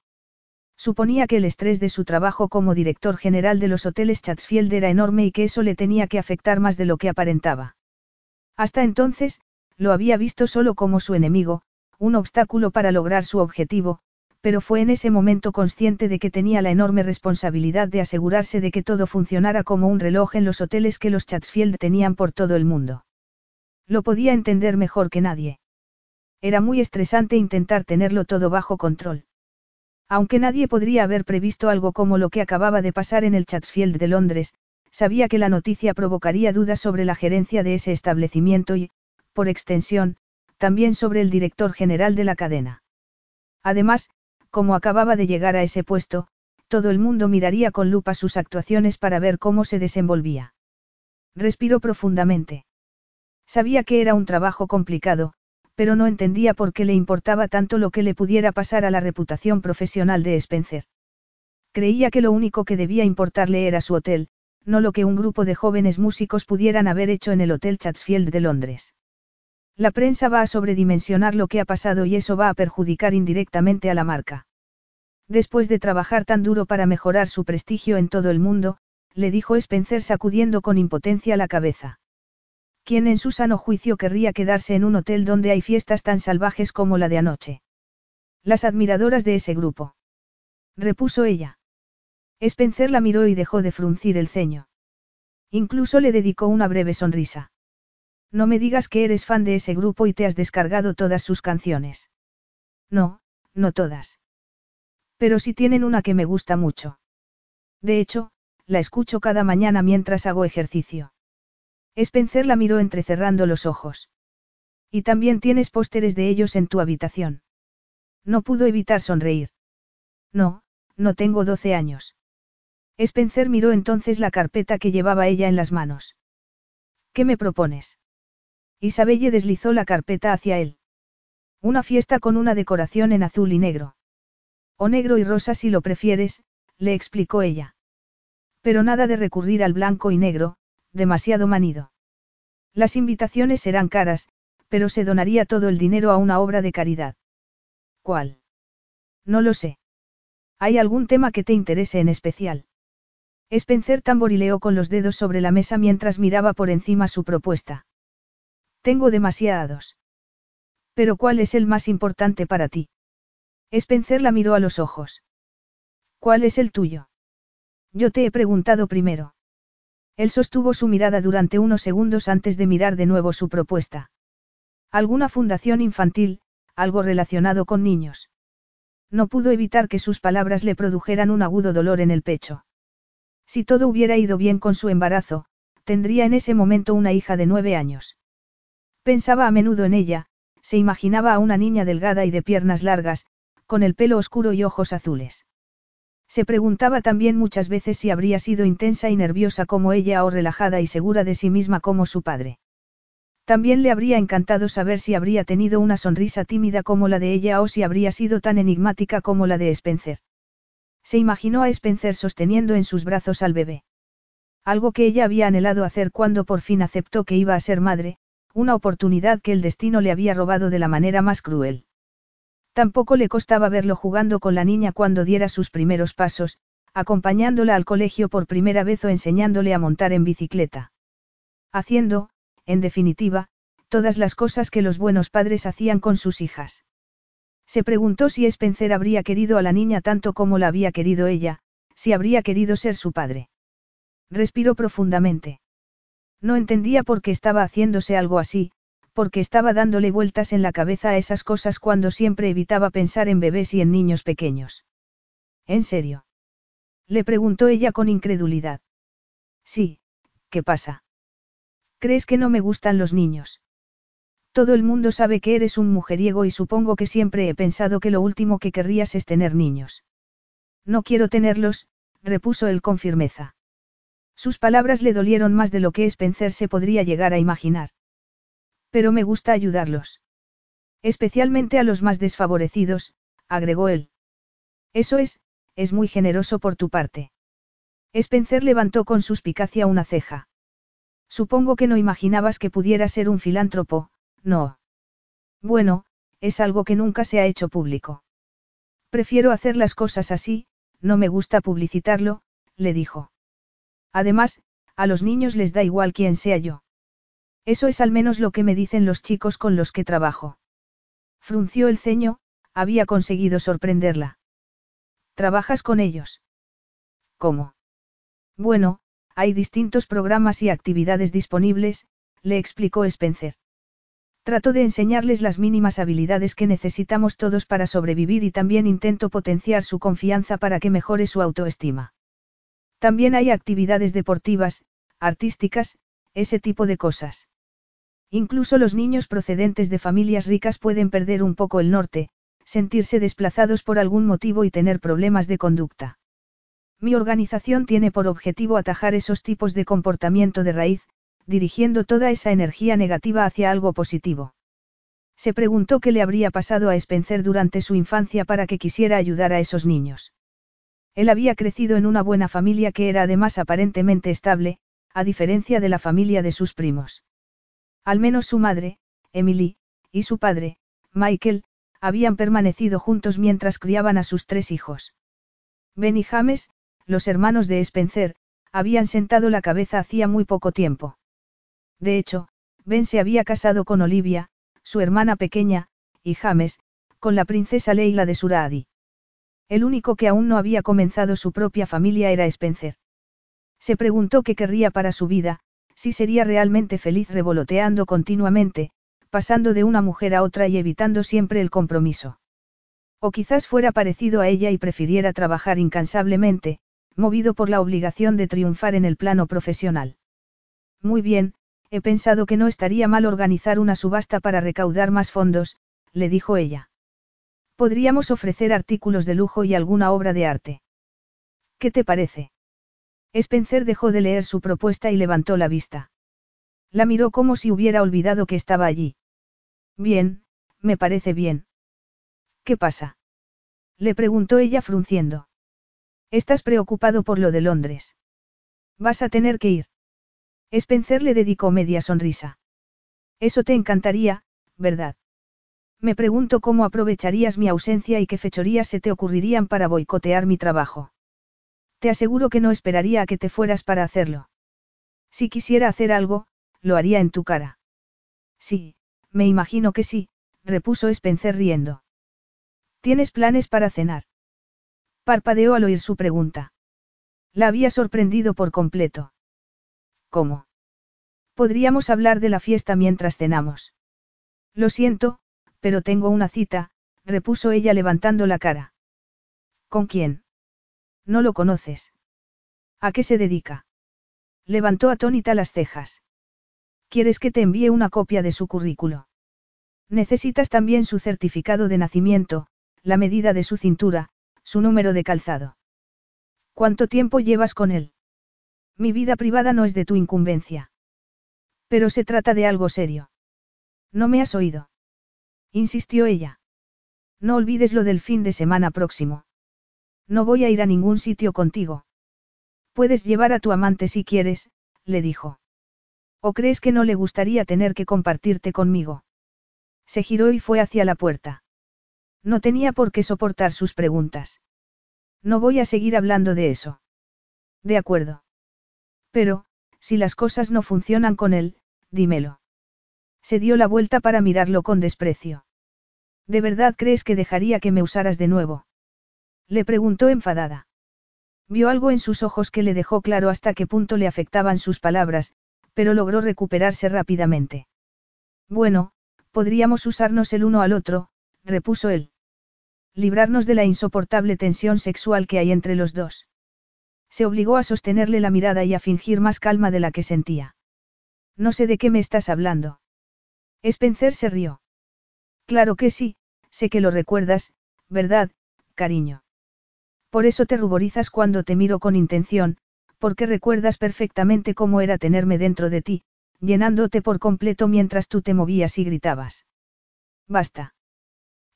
Suponía que el estrés de su trabajo como director general de los hoteles Chatsfield era enorme y que eso le tenía que afectar más de lo que aparentaba. Hasta entonces, lo había visto solo como su enemigo, un obstáculo para lograr su objetivo, pero fue en ese momento consciente de que tenía la enorme responsabilidad de asegurarse de que todo funcionara como un reloj en los hoteles que los Chatsfield tenían por todo el mundo. Lo podía entender mejor que nadie. Era muy estresante intentar tenerlo todo bajo control. Aunque nadie podría haber previsto algo como lo que acababa de pasar en el Chatsfield de Londres, sabía que la noticia provocaría dudas sobre la gerencia de ese establecimiento y, por extensión, también sobre el director general de la cadena. Además, como acababa de llegar a ese puesto, todo el mundo miraría con lupa sus actuaciones para ver cómo se desenvolvía. Respiró profundamente. Sabía que era un trabajo complicado, pero no entendía por qué le importaba tanto lo que le pudiera pasar a la reputación profesional de Spencer. Creía que lo único que debía importarle era su hotel, no lo que un grupo de jóvenes músicos pudieran haber hecho en el Hotel Chatsfield de Londres. La prensa va a sobredimensionar lo que ha pasado y eso va a perjudicar indirectamente a la marca. Después de trabajar tan duro para mejorar su prestigio en todo el mundo, le dijo Spencer sacudiendo con impotencia la cabeza. ¿Quién en su sano juicio querría quedarse en un hotel donde hay fiestas tan salvajes como la de anoche? Las admiradoras de ese grupo. Repuso ella. Spencer la miró y dejó de fruncir el ceño. Incluso le dedicó una breve sonrisa. No me digas que eres fan de ese grupo y te has descargado todas sus canciones. No, no todas. Pero sí tienen una que me gusta mucho. De hecho, la escucho cada mañana mientras hago ejercicio. Spencer la miró entrecerrando los ojos. Y también tienes pósteres de ellos en tu habitación. No pudo evitar sonreír. No, no tengo 12 años. Spencer miró entonces la carpeta que llevaba ella en las manos. ¿Qué me propones? Isabelle deslizó la carpeta hacia él. Una fiesta con una decoración en azul y negro. O negro y rosa si lo prefieres, le explicó ella. Pero nada de recurrir al blanco y negro, demasiado manido. Las invitaciones serán caras, pero se donaría todo el dinero a una obra de caridad. ¿Cuál? No lo sé. ¿Hay algún tema que te interese en especial? Spencer tamborileó con los dedos sobre la mesa mientras miraba por encima su propuesta. Tengo demasiados. Pero ¿cuál es el más importante para ti? Spencer la miró a los ojos. ¿Cuál es el tuyo? Yo te he preguntado primero. Él sostuvo su mirada durante unos segundos antes de mirar de nuevo su propuesta. Alguna fundación infantil, algo relacionado con niños. No pudo evitar que sus palabras le produjeran un agudo dolor en el pecho. Si todo hubiera ido bien con su embarazo, tendría en ese momento una hija de nueve años. Pensaba a menudo en ella, se imaginaba a una niña delgada y de piernas largas, con el pelo oscuro y ojos azules. Se preguntaba también muchas veces si habría sido intensa y nerviosa como ella o relajada y segura de sí misma como su padre. También le habría encantado saber si habría tenido una sonrisa tímida como la de ella o si habría sido tan enigmática como la de Spencer. Se imaginó a Spencer sosteniendo en sus brazos al bebé. Algo que ella había anhelado hacer cuando por fin aceptó que iba a ser madre, una oportunidad que el destino le había robado de la manera más cruel. Tampoco le costaba verlo jugando con la niña cuando diera sus primeros pasos, acompañándola al colegio por primera vez o enseñándole a montar en bicicleta. Haciendo, en definitiva, todas las cosas que los buenos padres hacían con sus hijas. Se preguntó si Spencer habría querido a la niña tanto como la había querido ella, si habría querido ser su padre. Respiró profundamente. No entendía por qué estaba haciéndose algo así, porque estaba dándole vueltas en la cabeza a esas cosas cuando siempre evitaba pensar en bebés y en niños pequeños. ¿En serio? Le preguntó ella con incredulidad. Sí, ¿qué pasa? ¿Crees que no me gustan los niños? Todo el mundo sabe que eres un mujeriego y supongo que siempre he pensado que lo último que querrías es tener niños. No quiero tenerlos, repuso él con firmeza. Sus palabras le dolieron más de lo que Spencer se podría llegar a imaginar. Pero me gusta ayudarlos. Especialmente a los más desfavorecidos, agregó él. Eso es, es muy generoso por tu parte. Spencer levantó con suspicacia una ceja. Supongo que no imaginabas que pudiera ser un filántropo, no. Bueno, es algo que nunca se ha hecho público. Prefiero hacer las cosas así, no me gusta publicitarlo, le dijo. Además, a los niños les da igual quién sea yo. Eso es al menos lo que me dicen los chicos con los que trabajo. Frunció el ceño, había conseguido sorprenderla. ¿Trabajas con ellos? ¿Cómo? Bueno, hay distintos programas y actividades disponibles, le explicó Spencer. Trato de enseñarles las mínimas habilidades que necesitamos todos para sobrevivir y también intento potenciar su confianza para que mejore su autoestima. También hay actividades deportivas, artísticas, ese tipo de cosas. Incluso los niños procedentes de familias ricas pueden perder un poco el norte, sentirse desplazados por algún motivo y tener problemas de conducta. Mi organización tiene por objetivo atajar esos tipos de comportamiento de raíz, dirigiendo toda esa energía negativa hacia algo positivo. Se preguntó qué le habría pasado a Spencer durante su infancia para que quisiera ayudar a esos niños. Él había crecido en una buena familia que era además aparentemente estable, a diferencia de la familia de sus primos. Al menos su madre, Emily, y su padre, Michael, habían permanecido juntos mientras criaban a sus tres hijos. Ben y James, los hermanos de Spencer, habían sentado la cabeza hacía muy poco tiempo. De hecho, Ben se había casado con Olivia, su hermana pequeña, y James, con la princesa Leila de Suradi. El único que aún no había comenzado su propia familia era Spencer. Se preguntó qué querría para su vida, si sería realmente feliz revoloteando continuamente, pasando de una mujer a otra y evitando siempre el compromiso. O quizás fuera parecido a ella y prefiriera trabajar incansablemente, movido por la obligación de triunfar en el plano profesional. Muy bien, he pensado que no estaría mal organizar una subasta para recaudar más fondos, le dijo ella. Podríamos ofrecer artículos de lujo y alguna obra de arte. ¿Qué te parece? Spencer dejó de leer su propuesta y levantó la vista. La miró como si hubiera olvidado que estaba allí. Bien, me parece bien. ¿Qué pasa? Le preguntó ella frunciendo. Estás preocupado por lo de Londres. Vas a tener que ir. Spencer le dedicó media sonrisa. Eso te encantaría, ¿verdad? Me pregunto cómo aprovecharías mi ausencia y qué fechorías se te ocurrirían para boicotear mi trabajo. Te aseguro que no esperaría a que te fueras para hacerlo. Si quisiera hacer algo, lo haría en tu cara. Sí, me imagino que sí, repuso Spencer riendo. ¿Tienes planes para cenar? Parpadeó al oír su pregunta. La había sorprendido por completo. ¿Cómo? Podríamos hablar de la fiesta mientras cenamos. Lo siento, pero tengo una cita, repuso ella levantando la cara. ¿Con quién? No lo conoces. ¿A qué se dedica? Levantó atónita las cejas. ¿Quieres que te envíe una copia de su currículo? Necesitas también su certificado de nacimiento, la medida de su cintura, su número de calzado. ¿Cuánto tiempo llevas con él? Mi vida privada no es de tu incumbencia. Pero se trata de algo serio. No me has oído. Insistió ella. No olvides lo del fin de semana próximo. No voy a ir a ningún sitio contigo. Puedes llevar a tu amante si quieres, le dijo. ¿O crees que no le gustaría tener que compartirte conmigo? Se giró y fue hacia la puerta. No tenía por qué soportar sus preguntas. No voy a seguir hablando de eso. De acuerdo. Pero, si las cosas no funcionan con él, dímelo. Se dio la vuelta para mirarlo con desprecio. ¿De verdad crees que dejaría que me usaras de nuevo? Le preguntó enfadada. Vio algo en sus ojos que le dejó claro hasta qué punto le afectaban sus palabras, pero logró recuperarse rápidamente. Bueno, podríamos usarnos el uno al otro, repuso él. Librarnos de la insoportable tensión sexual que hay entre los dos. Se obligó a sostenerle la mirada y a fingir más calma de la que sentía. No sé de qué me estás hablando. Spencer se rió. Claro que sí, sé que lo recuerdas, ¿verdad, cariño? Por eso te ruborizas cuando te miro con intención, porque recuerdas perfectamente cómo era tenerme dentro de ti, llenándote por completo mientras tú te movías y gritabas. Basta.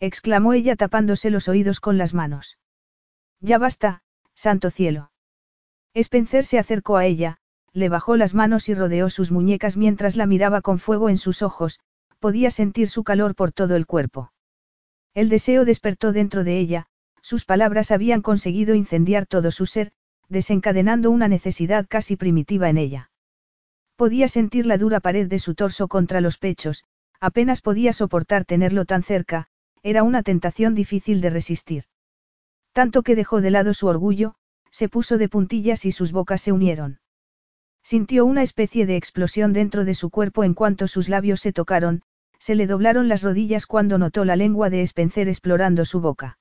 exclamó ella tapándose los oídos con las manos. Ya basta, santo cielo. Spencer se acercó a ella, le bajó las manos y rodeó sus muñecas mientras la miraba con fuego en sus ojos, podía sentir su calor por todo el cuerpo. El deseo despertó dentro de ella, sus palabras habían conseguido incendiar todo su ser, desencadenando una necesidad casi primitiva en ella. Podía sentir la dura pared de su torso contra los pechos, apenas podía soportar tenerlo tan cerca, era una tentación difícil de resistir. Tanto que dejó de lado su orgullo, se puso de puntillas y sus bocas se unieron. Sintió una especie de explosión dentro de su cuerpo en cuanto sus labios se tocaron, se le doblaron las rodillas cuando notó la lengua de Spencer explorando su boca.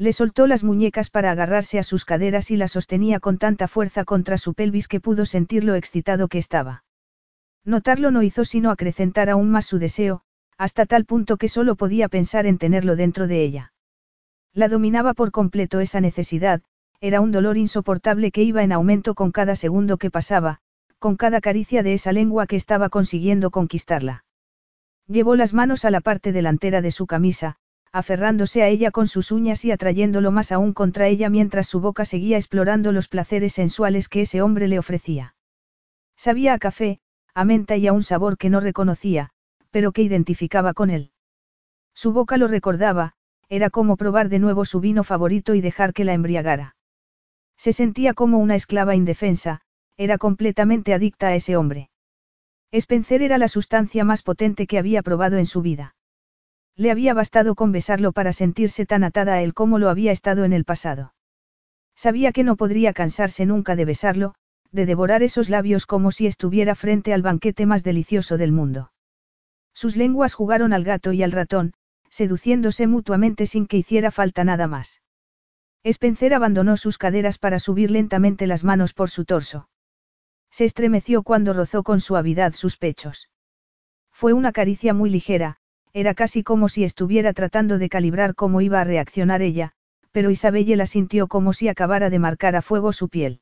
Le soltó las muñecas para agarrarse a sus caderas y la sostenía con tanta fuerza contra su pelvis que pudo sentir lo excitado que estaba. Notarlo no hizo sino acrecentar aún más su deseo, hasta tal punto que solo podía pensar en tenerlo dentro de ella. La dominaba por completo esa necesidad, era un dolor insoportable que iba en aumento con cada segundo que pasaba, con cada caricia de esa lengua que estaba consiguiendo conquistarla. Llevó las manos a la parte delantera de su camisa, aferrándose a ella con sus uñas y atrayéndolo más aún contra ella mientras su boca seguía explorando los placeres sensuales que ese hombre le ofrecía. Sabía a café, a menta y a un sabor que no reconocía, pero que identificaba con él. Su boca lo recordaba, era como probar de nuevo su vino favorito y dejar que la embriagara. Se sentía como una esclava indefensa, era completamente adicta a ese hombre. Spencer era la sustancia más potente que había probado en su vida. Le había bastado con besarlo para sentirse tan atada a él como lo había estado en el pasado. Sabía que no podría cansarse nunca de besarlo, de devorar esos labios como si estuviera frente al banquete más delicioso del mundo. Sus lenguas jugaron al gato y al ratón, seduciéndose mutuamente sin que hiciera falta nada más. Spencer abandonó sus caderas para subir lentamente las manos por su torso. Se estremeció cuando rozó con suavidad sus pechos. Fue una caricia muy ligera, era casi como si estuviera tratando de calibrar cómo iba a reaccionar ella, pero Isabelle la sintió como si acabara de marcar a fuego su piel.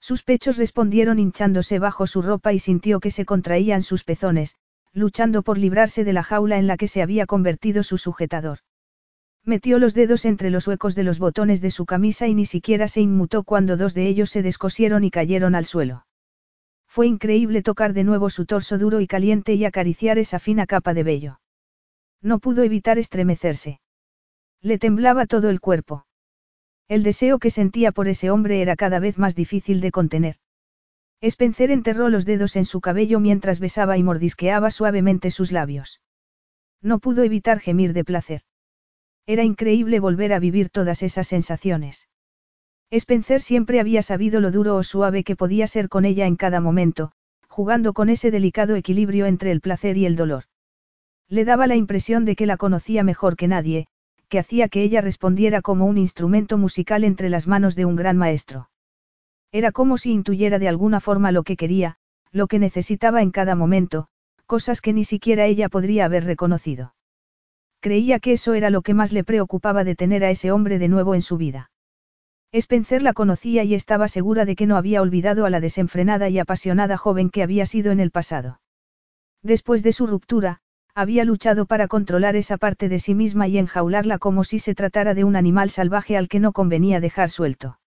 Sus pechos respondieron hinchándose bajo su ropa y sintió que se contraían sus pezones, luchando por librarse de la jaula en la que se había convertido su sujetador. Metió los dedos entre los huecos de los botones de su camisa y ni siquiera se inmutó cuando dos de ellos se descosieron y cayeron al suelo. Fue increíble tocar de nuevo su torso duro y caliente y acariciar esa fina capa de vello. No pudo evitar estremecerse. Le temblaba todo el cuerpo. El deseo que sentía por ese hombre era cada vez más difícil de contener. Spencer enterró los dedos en su cabello mientras besaba y mordisqueaba suavemente sus labios. No pudo evitar gemir de placer. Era increíble volver a vivir todas esas sensaciones. Spencer siempre había sabido lo duro o suave que podía ser con ella en cada momento, jugando con ese delicado equilibrio entre el placer y el dolor. Le daba la impresión de que la conocía mejor que nadie, que hacía que ella respondiera como un instrumento musical entre las manos de un gran maestro. Era como si intuyera de alguna forma lo que quería, lo que necesitaba en cada momento, cosas que ni siquiera ella podría haber reconocido. Creía que eso era lo que más le preocupaba de tener a ese hombre de nuevo en su vida. Spencer la conocía y estaba segura de que no había olvidado a la desenfrenada y apasionada joven que había sido en el pasado. Después de su ruptura, había luchado para controlar esa parte de sí misma y enjaularla como si se tratara de un animal salvaje al que no convenía dejar suelto.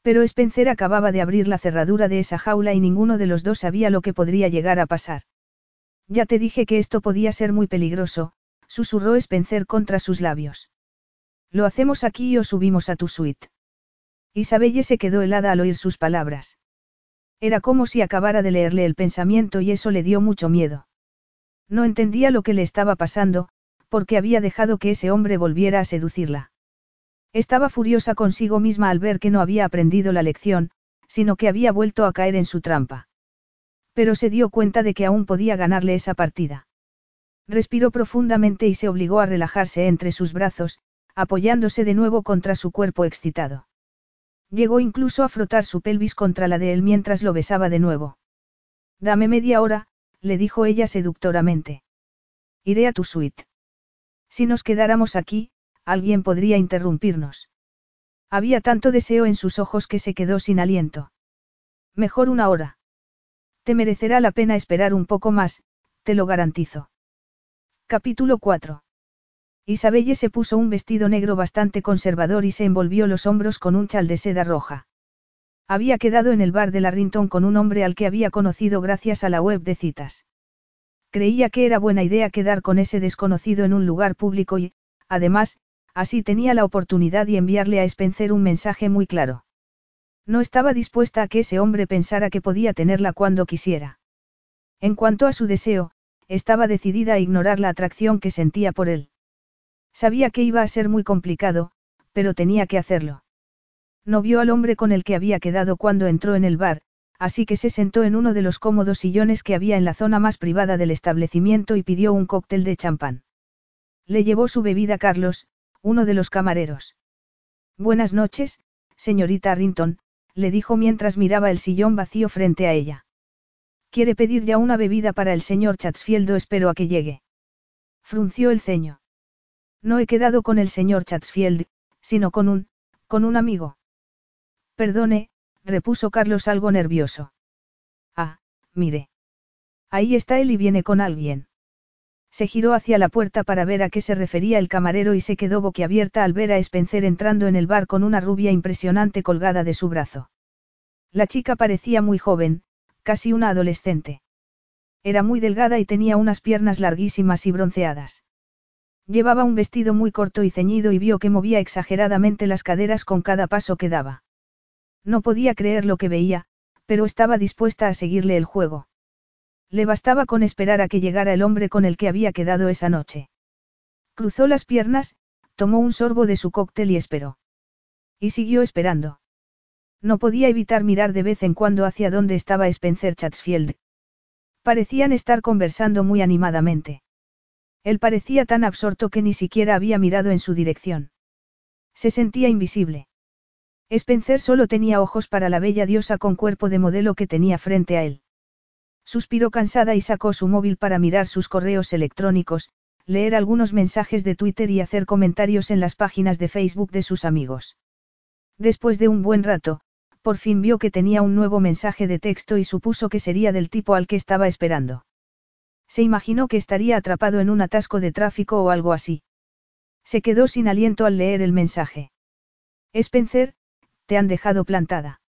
Pero Spencer acababa de abrir la cerradura de esa jaula y ninguno de los dos sabía lo que podría llegar a pasar. Ya te dije que esto podía ser muy peligroso, susurró Spencer contra sus labios. Lo hacemos aquí o subimos a tu suite. Isabelle se quedó helada al oír sus palabras. Era como si acabara de leerle el pensamiento y eso le dio mucho miedo. No entendía lo que le estaba pasando, porque había dejado que ese hombre volviera a seducirla. Estaba furiosa consigo misma al ver que no había aprendido la lección, sino que había vuelto a caer en su trampa. Pero se dio cuenta de que aún podía ganarle esa partida. Respiró profundamente y se obligó a relajarse entre sus brazos, apoyándose de nuevo contra su cuerpo excitado. Llegó incluso a frotar su pelvis contra la de él mientras lo besaba de nuevo. Dame media hora, le dijo ella seductoramente. Iré a tu suite. Si nos quedáramos aquí, alguien podría interrumpirnos. Había tanto deseo en sus ojos que se quedó sin aliento. Mejor una hora. Te merecerá la pena esperar un poco más, te lo garantizo. Capítulo 4. Isabelle se puso un vestido negro bastante conservador y se envolvió los hombros con un chal de seda roja. Había quedado en el bar de Larrington con un hombre al que había conocido gracias a la web de citas. Creía que era buena idea quedar con ese desconocido en un lugar público y, además, Así tenía la oportunidad de enviarle a Spencer un mensaje muy claro. No estaba dispuesta a que ese hombre pensara que podía tenerla cuando quisiera. En cuanto a su deseo, estaba decidida a ignorar la atracción que sentía por él. Sabía que iba a ser muy complicado, pero tenía que hacerlo. No vio al hombre con el que había quedado cuando entró en el bar, así que se sentó en uno de los cómodos sillones que había en la zona más privada del establecimiento y pidió un cóctel de champán. Le llevó su bebida Carlos, uno de los camareros. Buenas noches, señorita Arrington, le dijo mientras miraba el sillón vacío frente a ella. ¿Quiere pedir ya una bebida para el señor Chatsfield o espero a que llegue? Frunció el ceño. No he quedado con el señor Chatsfield, sino con un, con un amigo. Perdone, repuso Carlos algo nervioso. Ah, mire. Ahí está él y viene con alguien. Se giró hacia la puerta para ver a qué se refería el camarero y se quedó boquiabierta al ver a Spencer entrando en el bar con una rubia impresionante colgada de su brazo. La chica parecía muy joven, casi una adolescente. Era muy delgada y tenía unas piernas larguísimas y bronceadas. Llevaba un vestido muy corto y ceñido y vio que movía exageradamente las caderas con cada paso que daba. No podía creer lo que veía, pero estaba dispuesta a seguirle el juego. Le bastaba con esperar a que llegara el hombre con el que había quedado esa noche. Cruzó las piernas, tomó un sorbo de su cóctel y esperó. Y siguió esperando. No podía evitar mirar de vez en cuando hacia dónde estaba Spencer Chatsfield. Parecían estar conversando muy animadamente. Él parecía tan absorto que ni siquiera había mirado en su dirección. Se sentía invisible. Spencer solo tenía ojos para la bella diosa con cuerpo de modelo que tenía frente a él. Suspiró cansada y sacó su móvil para mirar sus correos electrónicos, leer algunos mensajes de Twitter y hacer comentarios en las páginas de Facebook de sus amigos. Después de un buen rato, por fin vio que tenía un nuevo mensaje de texto y supuso que sería del tipo al que estaba esperando. Se imaginó que estaría atrapado en un atasco de tráfico o algo así. Se quedó sin aliento al leer el mensaje. Spencer, han dejado plantada.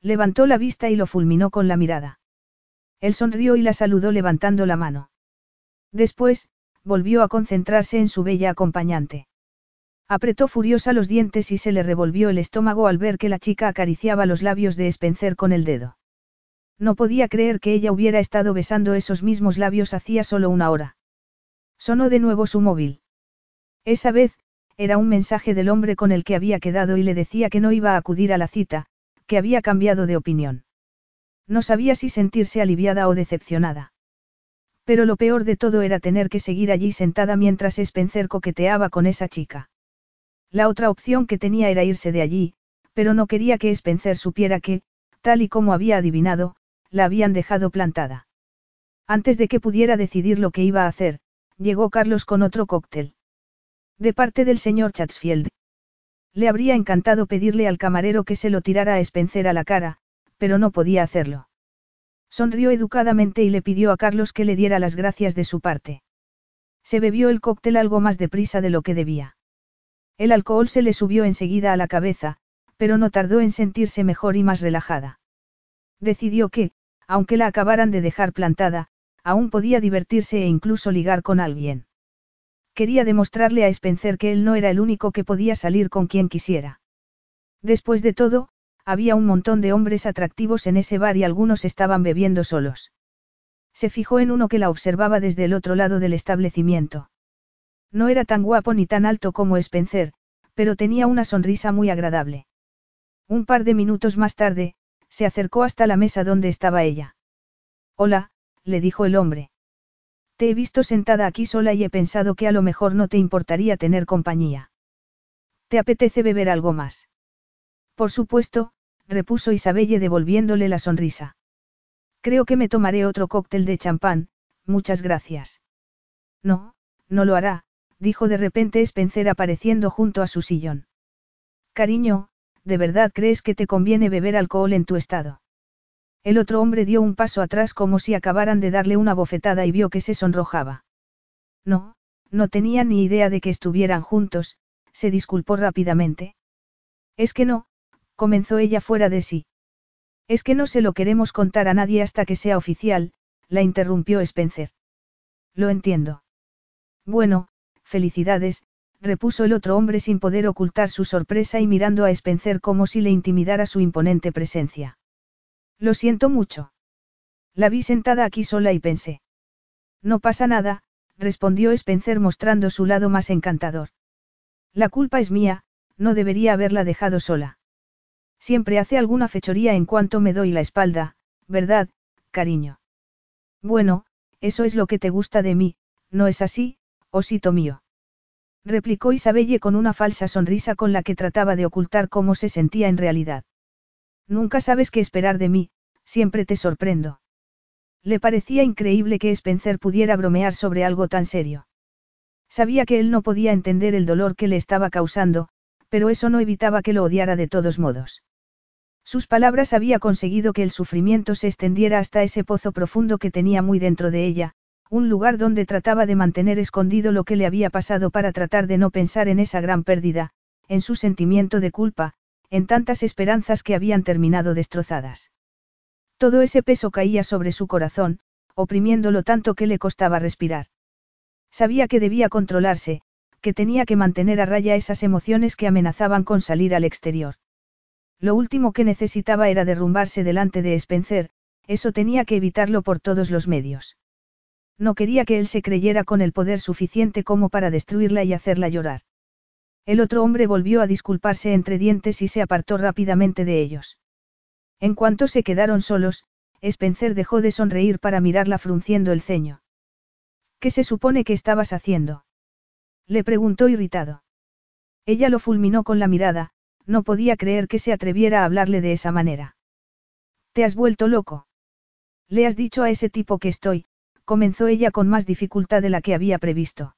Levantó la vista y lo fulminó con la mirada. Él sonrió y la saludó levantando la mano. Después, volvió a concentrarse en su bella acompañante. Apretó furiosa los dientes y se le revolvió el estómago al ver que la chica acariciaba los labios de Spencer con el dedo. No podía creer que ella hubiera estado besando esos mismos labios hacía solo una hora. Sonó de nuevo su móvil. Esa vez, era un mensaje del hombre con el que había quedado y le decía que no iba a acudir a la cita, que había cambiado de opinión. No sabía si sentirse aliviada o decepcionada. Pero lo peor de todo era tener que seguir allí sentada mientras Spencer coqueteaba con esa chica. La otra opción que tenía era irse de allí, pero no quería que Spencer supiera que, tal y como había adivinado, la habían dejado plantada. Antes de que pudiera decidir lo que iba a hacer, llegó Carlos con otro cóctel. De parte del señor Chatsfield. Le habría encantado pedirle al camarero que se lo tirara a Spencer a la cara, pero no podía hacerlo. Sonrió educadamente y le pidió a Carlos que le diera las gracias de su parte. Se bebió el cóctel algo más deprisa de lo que debía. El alcohol se le subió enseguida a la cabeza, pero no tardó en sentirse mejor y más relajada. Decidió que, aunque la acabaran de dejar plantada, aún podía divertirse e incluso ligar con alguien. Quería demostrarle a Spencer que él no era el único que podía salir con quien quisiera. Después de todo, había un montón de hombres atractivos en ese bar y algunos estaban bebiendo solos. Se fijó en uno que la observaba desde el otro lado del establecimiento. No era tan guapo ni tan alto como Spencer, pero tenía una sonrisa muy agradable. Un par de minutos más tarde, se acercó hasta la mesa donde estaba ella. Hola, le dijo el hombre. He visto sentada aquí sola y he pensado que a lo mejor no te importaría tener compañía. ¿Te apetece beber algo más? Por supuesto, repuso Isabelle devolviéndole la sonrisa. Creo que me tomaré otro cóctel de champán, muchas gracias. No, no lo hará, dijo de repente Spencer apareciendo junto a su sillón. Cariño, ¿de verdad crees que te conviene beber alcohol en tu estado? El otro hombre dio un paso atrás como si acabaran de darle una bofetada y vio que se sonrojaba. No, no tenía ni idea de que estuvieran juntos, se disculpó rápidamente. Es que no, comenzó ella fuera de sí. Es que no se lo queremos contar a nadie hasta que sea oficial, la interrumpió Spencer. Lo entiendo. Bueno, felicidades, repuso el otro hombre sin poder ocultar su sorpresa y mirando a Spencer como si le intimidara su imponente presencia. Lo siento mucho. La vi sentada aquí sola y pensé. No pasa nada, respondió Spencer mostrando su lado más encantador. La culpa es mía, no debería haberla dejado sola. Siempre hace alguna fechoría en cuanto me doy la espalda, ¿verdad, cariño? Bueno, eso es lo que te gusta de mí, ¿no es así, osito mío? Replicó Isabelle con una falsa sonrisa con la que trataba de ocultar cómo se sentía en realidad. Nunca sabes qué esperar de mí, siempre te sorprendo. Le parecía increíble que Spencer pudiera bromear sobre algo tan serio. Sabía que él no podía entender el dolor que le estaba causando, pero eso no evitaba que lo odiara de todos modos. Sus palabras había conseguido que el sufrimiento se extendiera hasta ese pozo profundo que tenía muy dentro de ella, un lugar donde trataba de mantener escondido lo que le había pasado para tratar de no pensar en esa gran pérdida, en su sentimiento de culpa, en tantas esperanzas que habían terminado destrozadas. Todo ese peso caía sobre su corazón, oprimiéndolo tanto que le costaba respirar. Sabía que debía controlarse, que tenía que mantener a raya esas emociones que amenazaban con salir al exterior. Lo último que necesitaba era derrumbarse delante de Spencer, eso tenía que evitarlo por todos los medios. No quería que él se creyera con el poder suficiente como para destruirla y hacerla llorar. El otro hombre volvió a disculparse entre dientes y se apartó rápidamente de ellos. En cuanto se quedaron solos, Spencer dejó de sonreír para mirarla frunciendo el ceño. ¿Qué se supone que estabas haciendo? Le preguntó irritado. Ella lo fulminó con la mirada, no podía creer que se atreviera a hablarle de esa manera. ¿Te has vuelto loco? Le has dicho a ese tipo que estoy, comenzó ella con más dificultad de la que había previsto.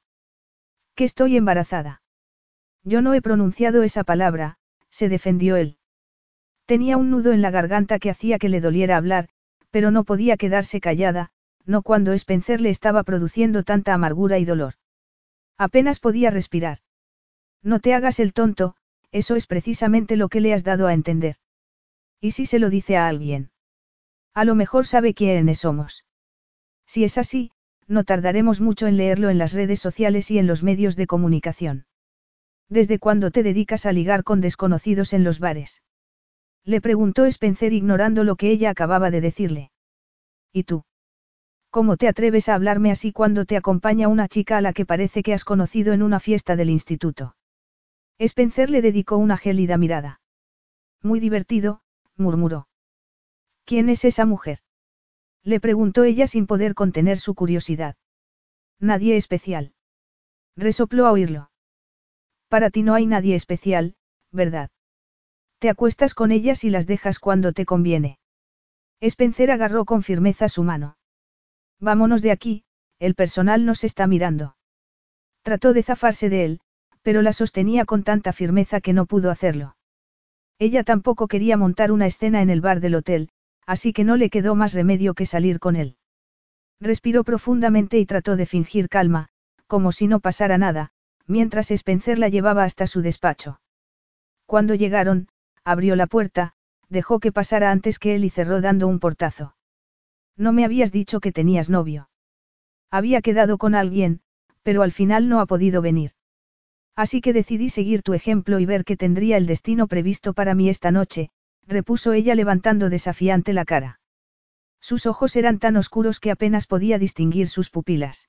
Que estoy embarazada. Yo no he pronunciado esa palabra, se defendió él. Tenía un nudo en la garganta que hacía que le doliera hablar, pero no podía quedarse callada, no cuando Spencer le estaba produciendo tanta amargura y dolor. Apenas podía respirar. No te hagas el tonto, eso es precisamente lo que le has dado a entender. ¿Y si se lo dice a alguien? A lo mejor sabe quiénes somos. Si es así, no tardaremos mucho en leerlo en las redes sociales y en los medios de comunicación. ¿Desde cuándo te dedicas a ligar con desconocidos en los bares? Le preguntó Spencer ignorando lo que ella acababa de decirle. ¿Y tú? ¿Cómo te atreves a hablarme así cuando te acompaña una chica a la que parece que has conocido en una fiesta del instituto? Spencer le dedicó una gélida mirada. Muy divertido, murmuró. ¿Quién es esa mujer? Le preguntó ella sin poder contener su curiosidad. Nadie especial. Resopló a oírlo. Para ti no hay nadie especial, ¿verdad? Te acuestas con ellas y las dejas cuando te conviene. Spencer agarró con firmeza su mano. Vámonos de aquí, el personal nos está mirando. Trató de zafarse de él, pero la sostenía con tanta firmeza que no pudo hacerlo. Ella tampoco quería montar una escena en el bar del hotel, así que no le quedó más remedio que salir con él. Respiró profundamente y trató de fingir calma, como si no pasara nada, mientras Spencer la llevaba hasta su despacho. Cuando llegaron, abrió la puerta, dejó que pasara antes que él y cerró dando un portazo. No me habías dicho que tenías novio. Había quedado con alguien, pero al final no ha podido venir. Así que decidí seguir tu ejemplo y ver qué tendría el destino previsto para mí esta noche, repuso ella levantando desafiante la cara. Sus ojos eran tan oscuros que apenas podía distinguir sus pupilas.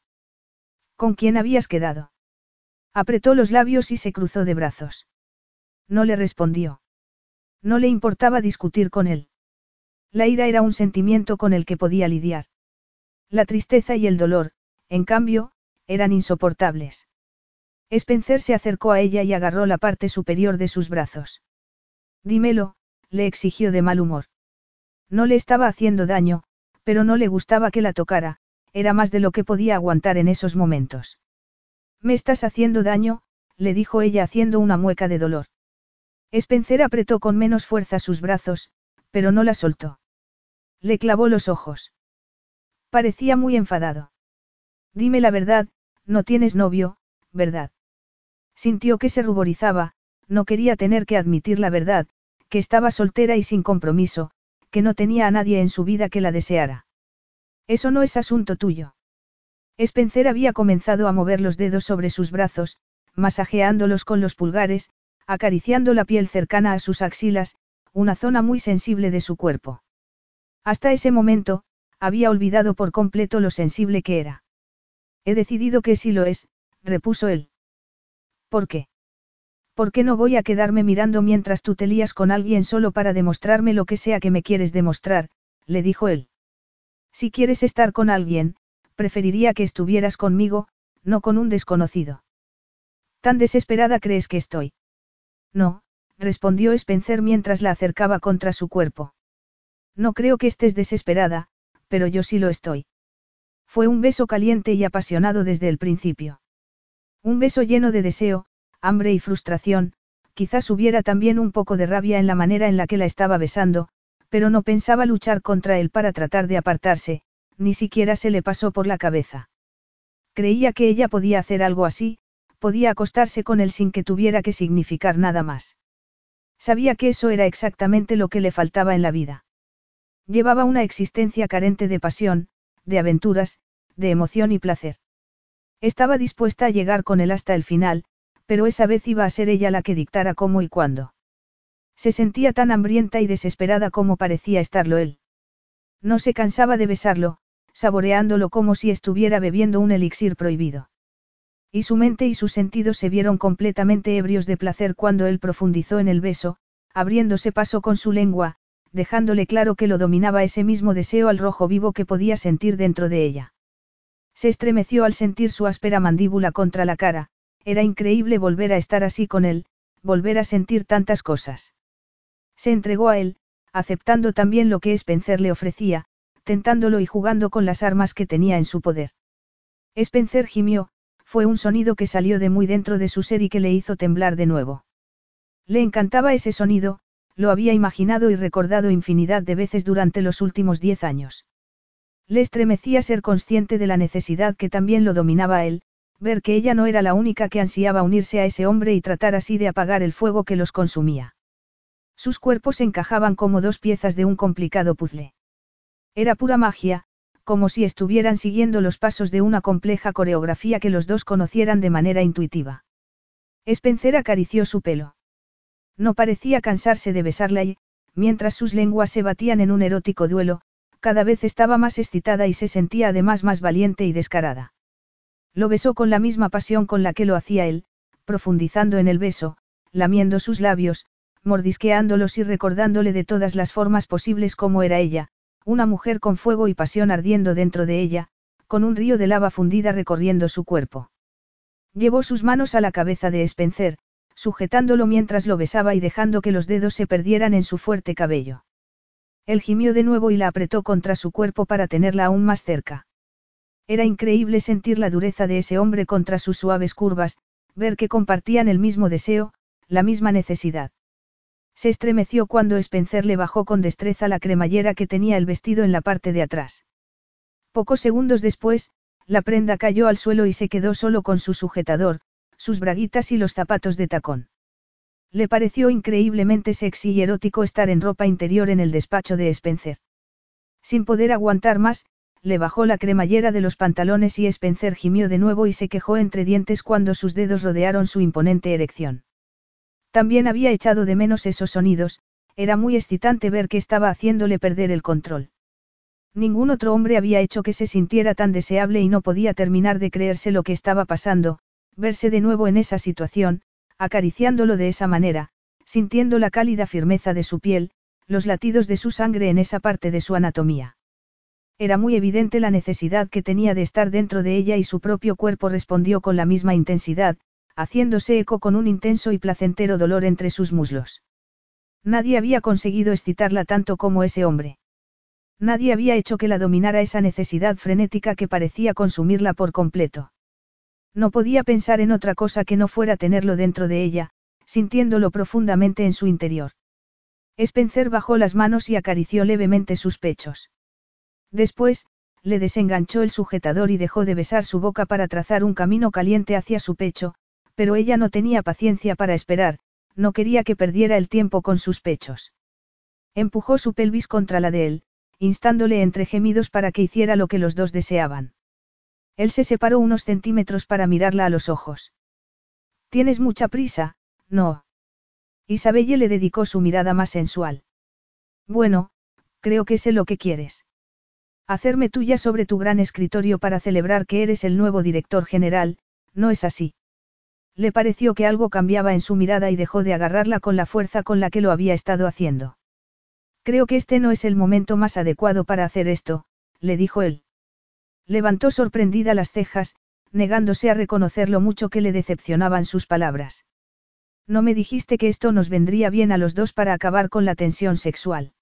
¿Con quién habías quedado? Apretó los labios y se cruzó de brazos. No le respondió. No le importaba discutir con él. La ira era un sentimiento con el que podía lidiar. La tristeza y el dolor, en cambio, eran insoportables. Spencer se acercó a ella y agarró la parte superior de sus brazos. Dímelo, le exigió de mal humor. No le estaba haciendo daño, pero no le gustaba que la tocara, era más de lo que podía aguantar en esos momentos. Me estás haciendo daño, le dijo ella haciendo una mueca de dolor. Spencer apretó con menos fuerza sus brazos, pero no la soltó. Le clavó los ojos. Parecía muy enfadado. Dime la verdad, no tienes novio, ¿verdad? Sintió que se ruborizaba, no quería tener que admitir la verdad, que estaba soltera y sin compromiso, que no tenía a nadie en su vida que la deseara. Eso no es asunto tuyo. Spencer había comenzado a mover los dedos sobre sus brazos, masajeándolos con los pulgares, acariciando la piel cercana a sus axilas, una zona muy sensible de su cuerpo. Hasta ese momento, había olvidado por completo lo sensible que era. He decidido que sí lo es, repuso él. ¿Por qué? ¿Por qué no voy a quedarme mirando mientras tú te lías con alguien solo para demostrarme lo que sea que me quieres demostrar? le dijo él. Si quieres estar con alguien, preferiría que estuvieras conmigo, no con un desconocido. ¿Tan desesperada crees que estoy? No, respondió Spencer mientras la acercaba contra su cuerpo. No creo que estés desesperada, pero yo sí lo estoy. Fue un beso caliente y apasionado desde el principio. Un beso lleno de deseo, hambre y frustración, quizás hubiera también un poco de rabia en la manera en la que la estaba besando, pero no pensaba luchar contra él para tratar de apartarse, ni siquiera se le pasó por la cabeza. Creía que ella podía hacer algo así, podía acostarse con él sin que tuviera que significar nada más. Sabía que eso era exactamente lo que le faltaba en la vida. Llevaba una existencia carente de pasión, de aventuras, de emoción y placer. Estaba dispuesta a llegar con él hasta el final, pero esa vez iba a ser ella la que dictara cómo y cuándo. Se sentía tan hambrienta y desesperada como parecía estarlo él. No se cansaba de besarlo, saboreándolo como si estuviera bebiendo un elixir prohibido. Y su mente y sus sentidos se vieron completamente ebrios de placer cuando él profundizó en el beso, abriéndose paso con su lengua, dejándole claro que lo dominaba ese mismo deseo al rojo vivo que podía sentir dentro de ella. Se estremeció al sentir su áspera mandíbula contra la cara, era increíble volver a estar así con él, volver a sentir tantas cosas. Se entregó a él, aceptando también lo que Spencer le ofrecía, tentándolo y jugando con las armas que tenía en su poder. Spencer gimió, fue un sonido que salió de muy dentro de su ser y que le hizo temblar de nuevo. Le encantaba ese sonido, lo había imaginado y recordado infinidad de veces durante los últimos diez años. Le estremecía ser consciente de la necesidad que también lo dominaba a él, ver que ella no era la única que ansiaba unirse a ese hombre y tratar así de apagar el fuego que los consumía. Sus cuerpos encajaban como dos piezas de un complicado puzzle. Era pura magia, como si estuvieran siguiendo los pasos de una compleja coreografía que los dos conocieran de manera intuitiva. Spencer acarició su pelo. No parecía cansarse de besarla y, mientras sus lenguas se batían en un erótico duelo, cada vez estaba más excitada y se sentía además más valiente y descarada. Lo besó con la misma pasión con la que lo hacía él, profundizando en el beso, lamiendo sus labios, mordisqueándolos y recordándole de todas las formas posibles cómo era ella, una mujer con fuego y pasión ardiendo dentro de ella, con un río de lava fundida recorriendo su cuerpo. Llevó sus manos a la cabeza de Spencer, sujetándolo mientras lo besaba y dejando que los dedos se perdieran en su fuerte cabello. Él gimió de nuevo y la apretó contra su cuerpo para tenerla aún más cerca. Era increíble sentir la dureza de ese hombre contra sus suaves curvas, ver que compartían el mismo deseo, la misma necesidad. Se estremeció cuando Spencer le bajó con destreza la cremallera que tenía el vestido en la parte de atrás. Pocos segundos después, la prenda cayó al suelo y se quedó solo con su sujetador, sus braguitas y los zapatos de tacón. Le pareció increíblemente sexy y erótico estar en ropa interior en el despacho de Spencer. Sin poder aguantar más, le bajó la cremallera de los pantalones y Spencer gimió de nuevo y se quejó entre dientes cuando sus dedos rodearon su imponente erección. También había echado de menos esos sonidos, era muy excitante ver que estaba haciéndole perder el control. Ningún otro hombre había hecho que se sintiera tan deseable y no podía terminar de creerse lo que estaba pasando, verse de nuevo en esa situación, acariciándolo de esa manera, sintiendo la cálida firmeza de su piel, los latidos de su sangre en esa parte de su anatomía. Era muy evidente la necesidad que tenía de estar dentro de ella y su propio cuerpo respondió con la misma intensidad, haciéndose eco con un intenso y placentero dolor entre sus muslos. Nadie había conseguido excitarla tanto como ese hombre. Nadie había hecho que la dominara esa necesidad frenética que parecía consumirla por completo. No podía pensar en otra cosa que no fuera tenerlo dentro de ella, sintiéndolo profundamente en su interior. Spencer bajó las manos y acarició levemente sus pechos. Después, le desenganchó el sujetador y dejó de besar su boca para trazar un camino caliente hacia su pecho, pero ella no tenía paciencia para esperar, no quería que perdiera el tiempo con sus pechos. Empujó su pelvis contra la de él, instándole entre gemidos para que hiciera lo que los dos deseaban. Él se separó unos centímetros para mirarla a los ojos. Tienes mucha prisa, no. Isabelle le dedicó su mirada más sensual. Bueno, creo que sé lo que quieres. Hacerme tuya sobre tu gran escritorio para celebrar que eres el nuevo director general, ¿no es así? Le pareció que algo cambiaba en su mirada y dejó de agarrarla con la fuerza con la que lo había estado haciendo. Creo que este no es el momento más adecuado para hacer esto, le dijo él. Levantó sorprendida las cejas, negándose a reconocer lo mucho que le decepcionaban sus palabras. No me dijiste que esto nos vendría bien a los dos para acabar con la tensión sexual.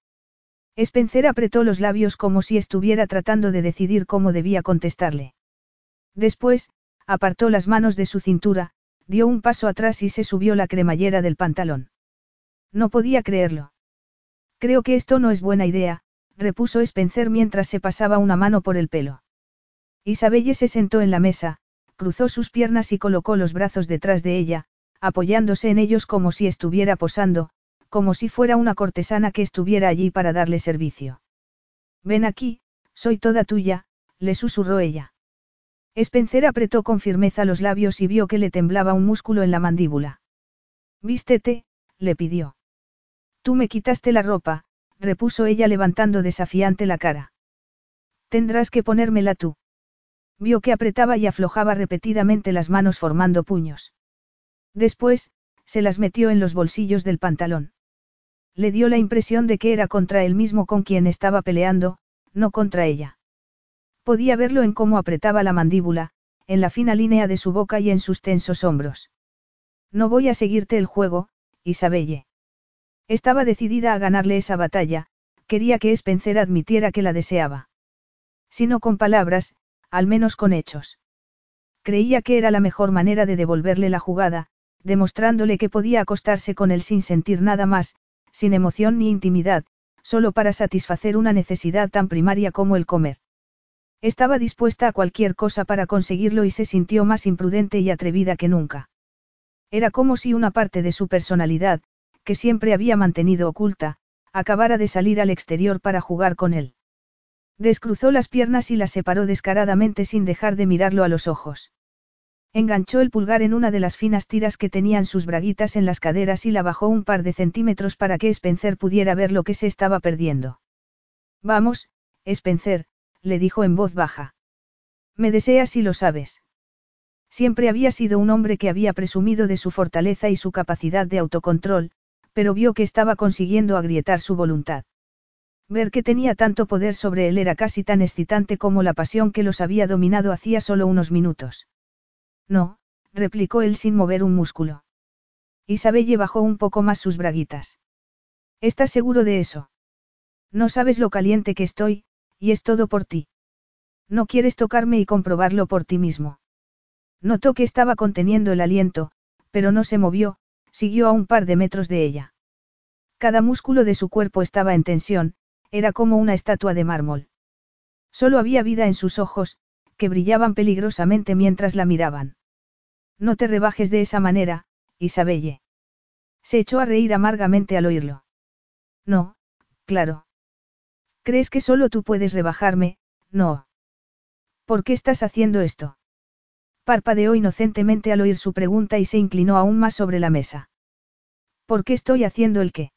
Spencer apretó los labios como si estuviera tratando de decidir cómo debía contestarle. Después, apartó las manos de su cintura, dio un paso atrás y se subió la cremallera del pantalón. No podía creerlo. Creo que esto no es buena idea, repuso Spencer mientras se pasaba una mano por el pelo. Isabelle se sentó en la mesa, cruzó sus piernas y colocó los brazos detrás de ella, apoyándose en ellos como si estuviera posando, como si fuera una cortesana que estuviera allí para darle servicio. Ven aquí, soy toda tuya, le susurró ella. Spencer apretó con firmeza los labios y vio que le temblaba un músculo en la mandíbula. Vístete, le pidió. Tú me quitaste la ropa, repuso ella levantando desafiante la cara. Tendrás que ponérmela tú. Vio que apretaba y aflojaba repetidamente las manos formando puños. Después, se las metió en los bolsillos del pantalón. Le dio la impresión de que era contra él mismo con quien estaba peleando, no contra ella. Podía verlo en cómo apretaba la mandíbula, en la fina línea de su boca y en sus tensos hombros. No voy a seguirte el juego, Isabelle. Estaba decidida a ganarle esa batalla, quería que Spencer admitiera que la deseaba. Si no con palabras, al menos con hechos. Creía que era la mejor manera de devolverle la jugada, demostrándole que podía acostarse con él sin sentir nada más, sin emoción ni intimidad, solo para satisfacer una necesidad tan primaria como el comer. Estaba dispuesta a cualquier cosa para conseguirlo y se sintió más imprudente y atrevida que nunca. Era como si una parte de su personalidad, que siempre había mantenido oculta, acabara de salir al exterior para jugar con él. Descruzó las piernas y las separó descaradamente sin dejar de mirarlo a los ojos. Enganchó el pulgar en una de las finas tiras que tenían sus braguitas en las caderas y la bajó un par de centímetros para que Spencer pudiera ver lo que se estaba perdiendo. Vamos, Spencer, le dijo en voz baja. Me deseas y lo sabes. Siempre había sido un hombre que había presumido de su fortaleza y su capacidad de autocontrol, pero vio que estaba consiguiendo agrietar su voluntad. Ver que tenía tanto poder sobre él era casi tan excitante como la pasión que los había dominado hacía solo unos minutos. No, replicó él sin mover un músculo. Isabelle bajó un poco más sus braguitas. ¿Estás seguro de eso? No sabes lo caliente que estoy, y es todo por ti. No quieres tocarme y comprobarlo por ti mismo. Notó que estaba conteniendo el aliento, pero no se movió, siguió a un par de metros de ella. Cada músculo de su cuerpo estaba en tensión, era como una estatua de mármol. Solo había vida en sus ojos, que brillaban peligrosamente mientras la miraban. No te rebajes de esa manera, Isabelle. Se echó a reír amargamente al oírlo. No, claro. ¿Crees que solo tú puedes rebajarme? No. ¿Por qué estás haciendo esto? Parpadeó inocentemente al oír su pregunta y se inclinó aún más sobre la mesa. ¿Por qué estoy haciendo el qué?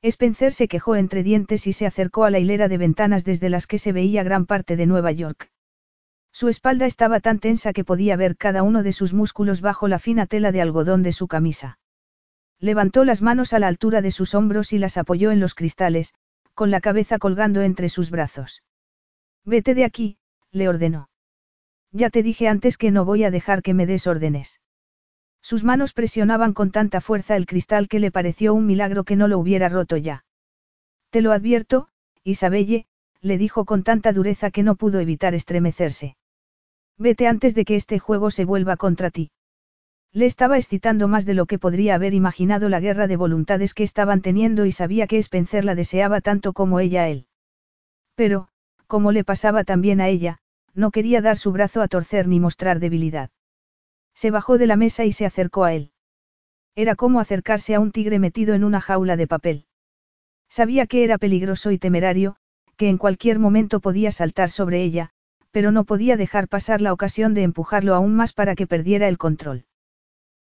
Spencer se quejó entre dientes y se acercó a la hilera de ventanas desde las que se veía gran parte de Nueva York. Su espalda estaba tan tensa que podía ver cada uno de sus músculos bajo la fina tela de algodón de su camisa. Levantó las manos a la altura de sus hombros y las apoyó en los cristales, con la cabeza colgando entre sus brazos. Vete de aquí, le ordenó. Ya te dije antes que no voy a dejar que me des órdenes. Sus manos presionaban con tanta fuerza el cristal que le pareció un milagro que no lo hubiera roto ya. Te lo advierto, Isabelle, le dijo con tanta dureza que no pudo evitar estremecerse. Vete antes de que este juego se vuelva contra ti. Le estaba excitando más de lo que podría haber imaginado la guerra de voluntades que estaban teniendo y sabía que Spencer la deseaba tanto como ella a él. Pero, como le pasaba también a ella, no quería dar su brazo a torcer ni mostrar debilidad. Se bajó de la mesa y se acercó a él. Era como acercarse a un tigre metido en una jaula de papel. Sabía que era peligroso y temerario, que en cualquier momento podía saltar sobre ella, pero no podía dejar pasar la ocasión de empujarlo aún más para que perdiera el control.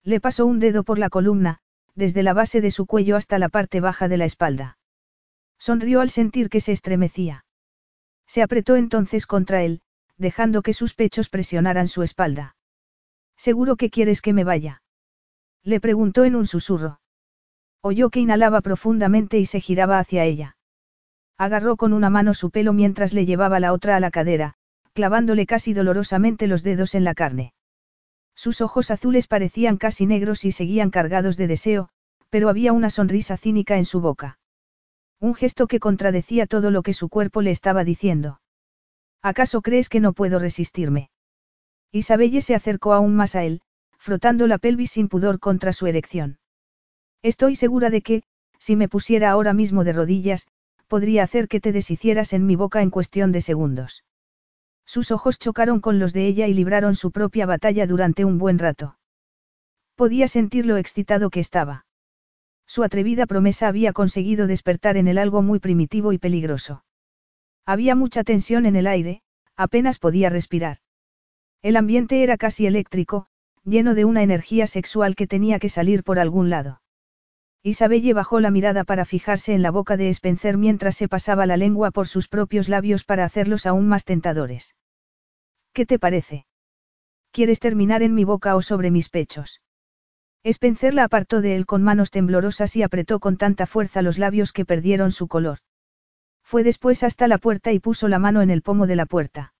Le pasó un dedo por la columna, desde la base de su cuello hasta la parte baja de la espalda. Sonrió al sentir que se estremecía. Se apretó entonces contra él, dejando que sus pechos presionaran su espalda. ¿Seguro que quieres que me vaya? Le preguntó en un susurro. Oyó que inhalaba profundamente y se giraba hacia ella. Agarró con una mano su pelo mientras le llevaba la otra a la cadera, clavándole casi dolorosamente los dedos en la carne. Sus ojos azules parecían casi negros y seguían cargados de deseo, pero había una sonrisa cínica en su boca. Un gesto que contradecía todo lo que su cuerpo le estaba diciendo. ¿Acaso crees que no puedo resistirme? Isabelle se acercó aún más a él, frotando la pelvis sin pudor contra su erección. Estoy segura de que, si me pusiera ahora mismo de rodillas, podría hacer que te deshicieras en mi boca en cuestión de segundos. Sus ojos chocaron con los de ella y libraron su propia batalla durante un buen rato. Podía sentir lo excitado que estaba. Su atrevida promesa había conseguido despertar en él algo muy primitivo y peligroso. Había mucha tensión en el aire, apenas podía respirar. El ambiente era casi eléctrico, lleno de una energía sexual que tenía que salir por algún lado. Isabelle bajó la mirada para fijarse en la boca de Spencer mientras se pasaba la lengua por sus propios labios para hacerlos aún más tentadores. ¿Qué te parece? ¿Quieres terminar en mi boca o sobre mis pechos? Spencer la apartó de él con manos temblorosas y apretó con tanta fuerza los labios que perdieron su color. Fue después hasta la puerta y puso la mano en el pomo de la puerta.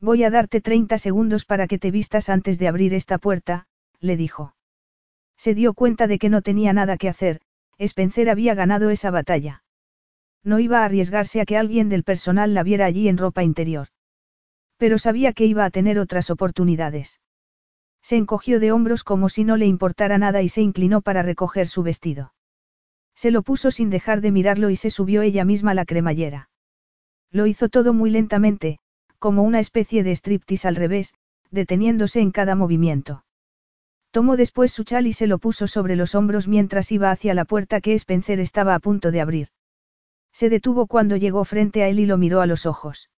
Voy a darte 30 segundos para que te vistas antes de abrir esta puerta, le dijo. Se dio cuenta de que no tenía nada que hacer, Spencer había ganado esa batalla. No iba a arriesgarse a que alguien del personal la viera allí en ropa interior. Pero sabía que iba a tener otras oportunidades. Se encogió de hombros como si no le importara nada y se inclinó para recoger su vestido. Se lo puso sin dejar de mirarlo y se subió ella misma la cremallera. Lo hizo todo muy lentamente, como una especie de striptease al revés, deteniéndose en cada movimiento. Tomó después su chal y se lo puso sobre los hombros mientras iba hacia la puerta que Spencer estaba a punto de abrir. Se detuvo cuando llegó frente a él y lo miró a los ojos.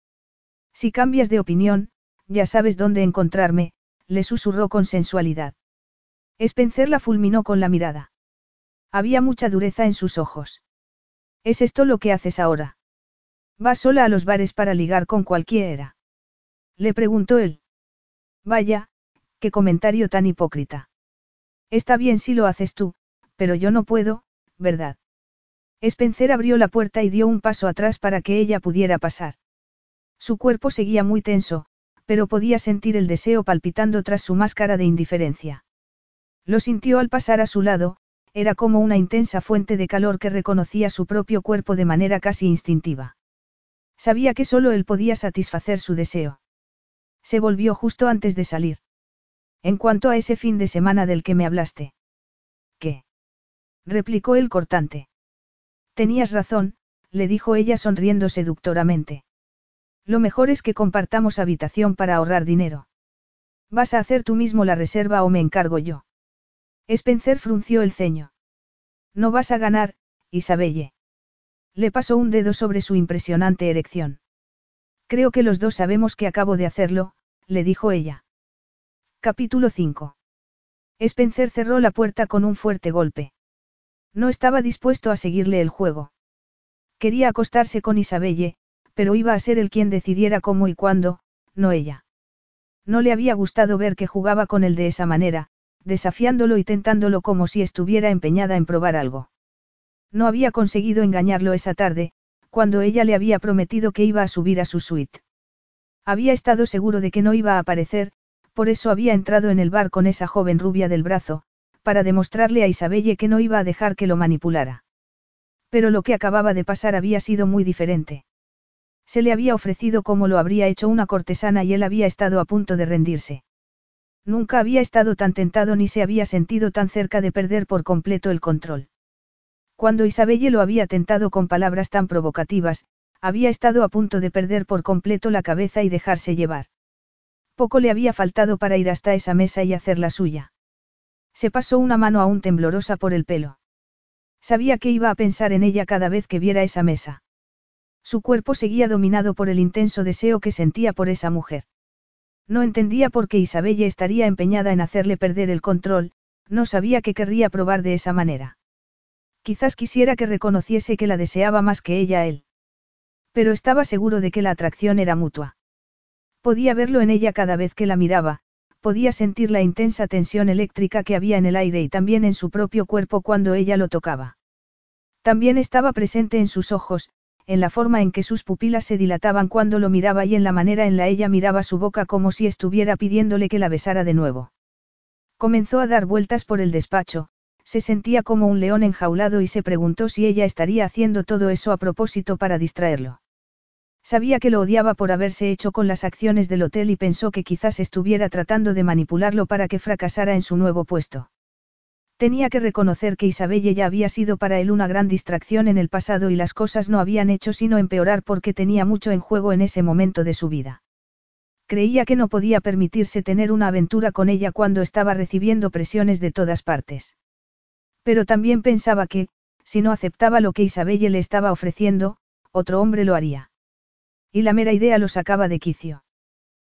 Si cambias de opinión, ya sabes dónde encontrarme, le susurró con sensualidad. Spencer la fulminó con la mirada. Había mucha dureza en sus ojos. ¿Es esto lo que haces ahora? ¿Vas sola a los bares para ligar con cualquiera? Le preguntó él. Vaya, qué comentario tan hipócrita. Está bien si lo haces tú, pero yo no puedo, ¿verdad? Spencer abrió la puerta y dio un paso atrás para que ella pudiera pasar. Su cuerpo seguía muy tenso, pero podía sentir el deseo palpitando tras su máscara de indiferencia. Lo sintió al pasar a su lado, era como una intensa fuente de calor que reconocía su propio cuerpo de manera casi instintiva. Sabía que solo él podía satisfacer su deseo. Se volvió justo antes de salir. En cuanto a ese fin de semana del que me hablaste. ¿Qué? replicó él cortante. Tenías razón, le dijo ella sonriendo seductoramente. Lo mejor es que compartamos habitación para ahorrar dinero. ¿Vas a hacer tú mismo la reserva o me encargo yo? Spencer frunció el ceño. No vas a ganar, Isabelle. Le pasó un dedo sobre su impresionante erección. Creo que los dos sabemos que acabo de hacerlo, le dijo ella. Capítulo 5. Spencer cerró la puerta con un fuerte golpe. No estaba dispuesto a seguirle el juego. Quería acostarse con Isabelle, pero iba a ser él quien decidiera cómo y cuándo, no ella. No le había gustado ver que jugaba con él de esa manera, desafiándolo y tentándolo como si estuviera empeñada en probar algo. No había conseguido engañarlo esa tarde, cuando ella le había prometido que iba a subir a su suite. Había estado seguro de que no iba a aparecer, por eso había entrado en el bar con esa joven rubia del brazo, para demostrarle a Isabelle que no iba a dejar que lo manipulara. Pero lo que acababa de pasar había sido muy diferente. Se le había ofrecido como lo habría hecho una cortesana y él había estado a punto de rendirse. Nunca había estado tan tentado ni se había sentido tan cerca de perder por completo el control. Cuando Isabelle lo había tentado con palabras tan provocativas, había estado a punto de perder por completo la cabeza y dejarse llevar. Poco le había faltado para ir hasta esa mesa y hacer la suya. Se pasó una mano aún temblorosa por el pelo. Sabía que iba a pensar en ella cada vez que viera esa mesa. Su cuerpo seguía dominado por el intenso deseo que sentía por esa mujer. No entendía por qué Isabella estaría empeñada en hacerle perder el control, no sabía que querría probar de esa manera. Quizás quisiera que reconociese que la deseaba más que ella a él. Pero estaba seguro de que la atracción era mutua. Podía verlo en ella cada vez que la miraba, podía sentir la intensa tensión eléctrica que había en el aire y también en su propio cuerpo cuando ella lo tocaba. También estaba presente en sus ojos, en la forma en que sus pupilas se dilataban cuando lo miraba y en la manera en la ella miraba su boca como si estuviera pidiéndole que la besara de nuevo. Comenzó a dar vueltas por el despacho, se sentía como un león enjaulado y se preguntó si ella estaría haciendo todo eso a propósito para distraerlo. Sabía que lo odiaba por haberse hecho con las acciones del hotel y pensó que quizás estuviera tratando de manipularlo para que fracasara en su nuevo puesto. Tenía que reconocer que Isabelle ya había sido para él una gran distracción en el pasado y las cosas no habían hecho sino empeorar porque tenía mucho en juego en ese momento de su vida. Creía que no podía permitirse tener una aventura con ella cuando estaba recibiendo presiones de todas partes. Pero también pensaba que, si no aceptaba lo que Isabelle le estaba ofreciendo, otro hombre lo haría. Y la mera idea lo sacaba de quicio.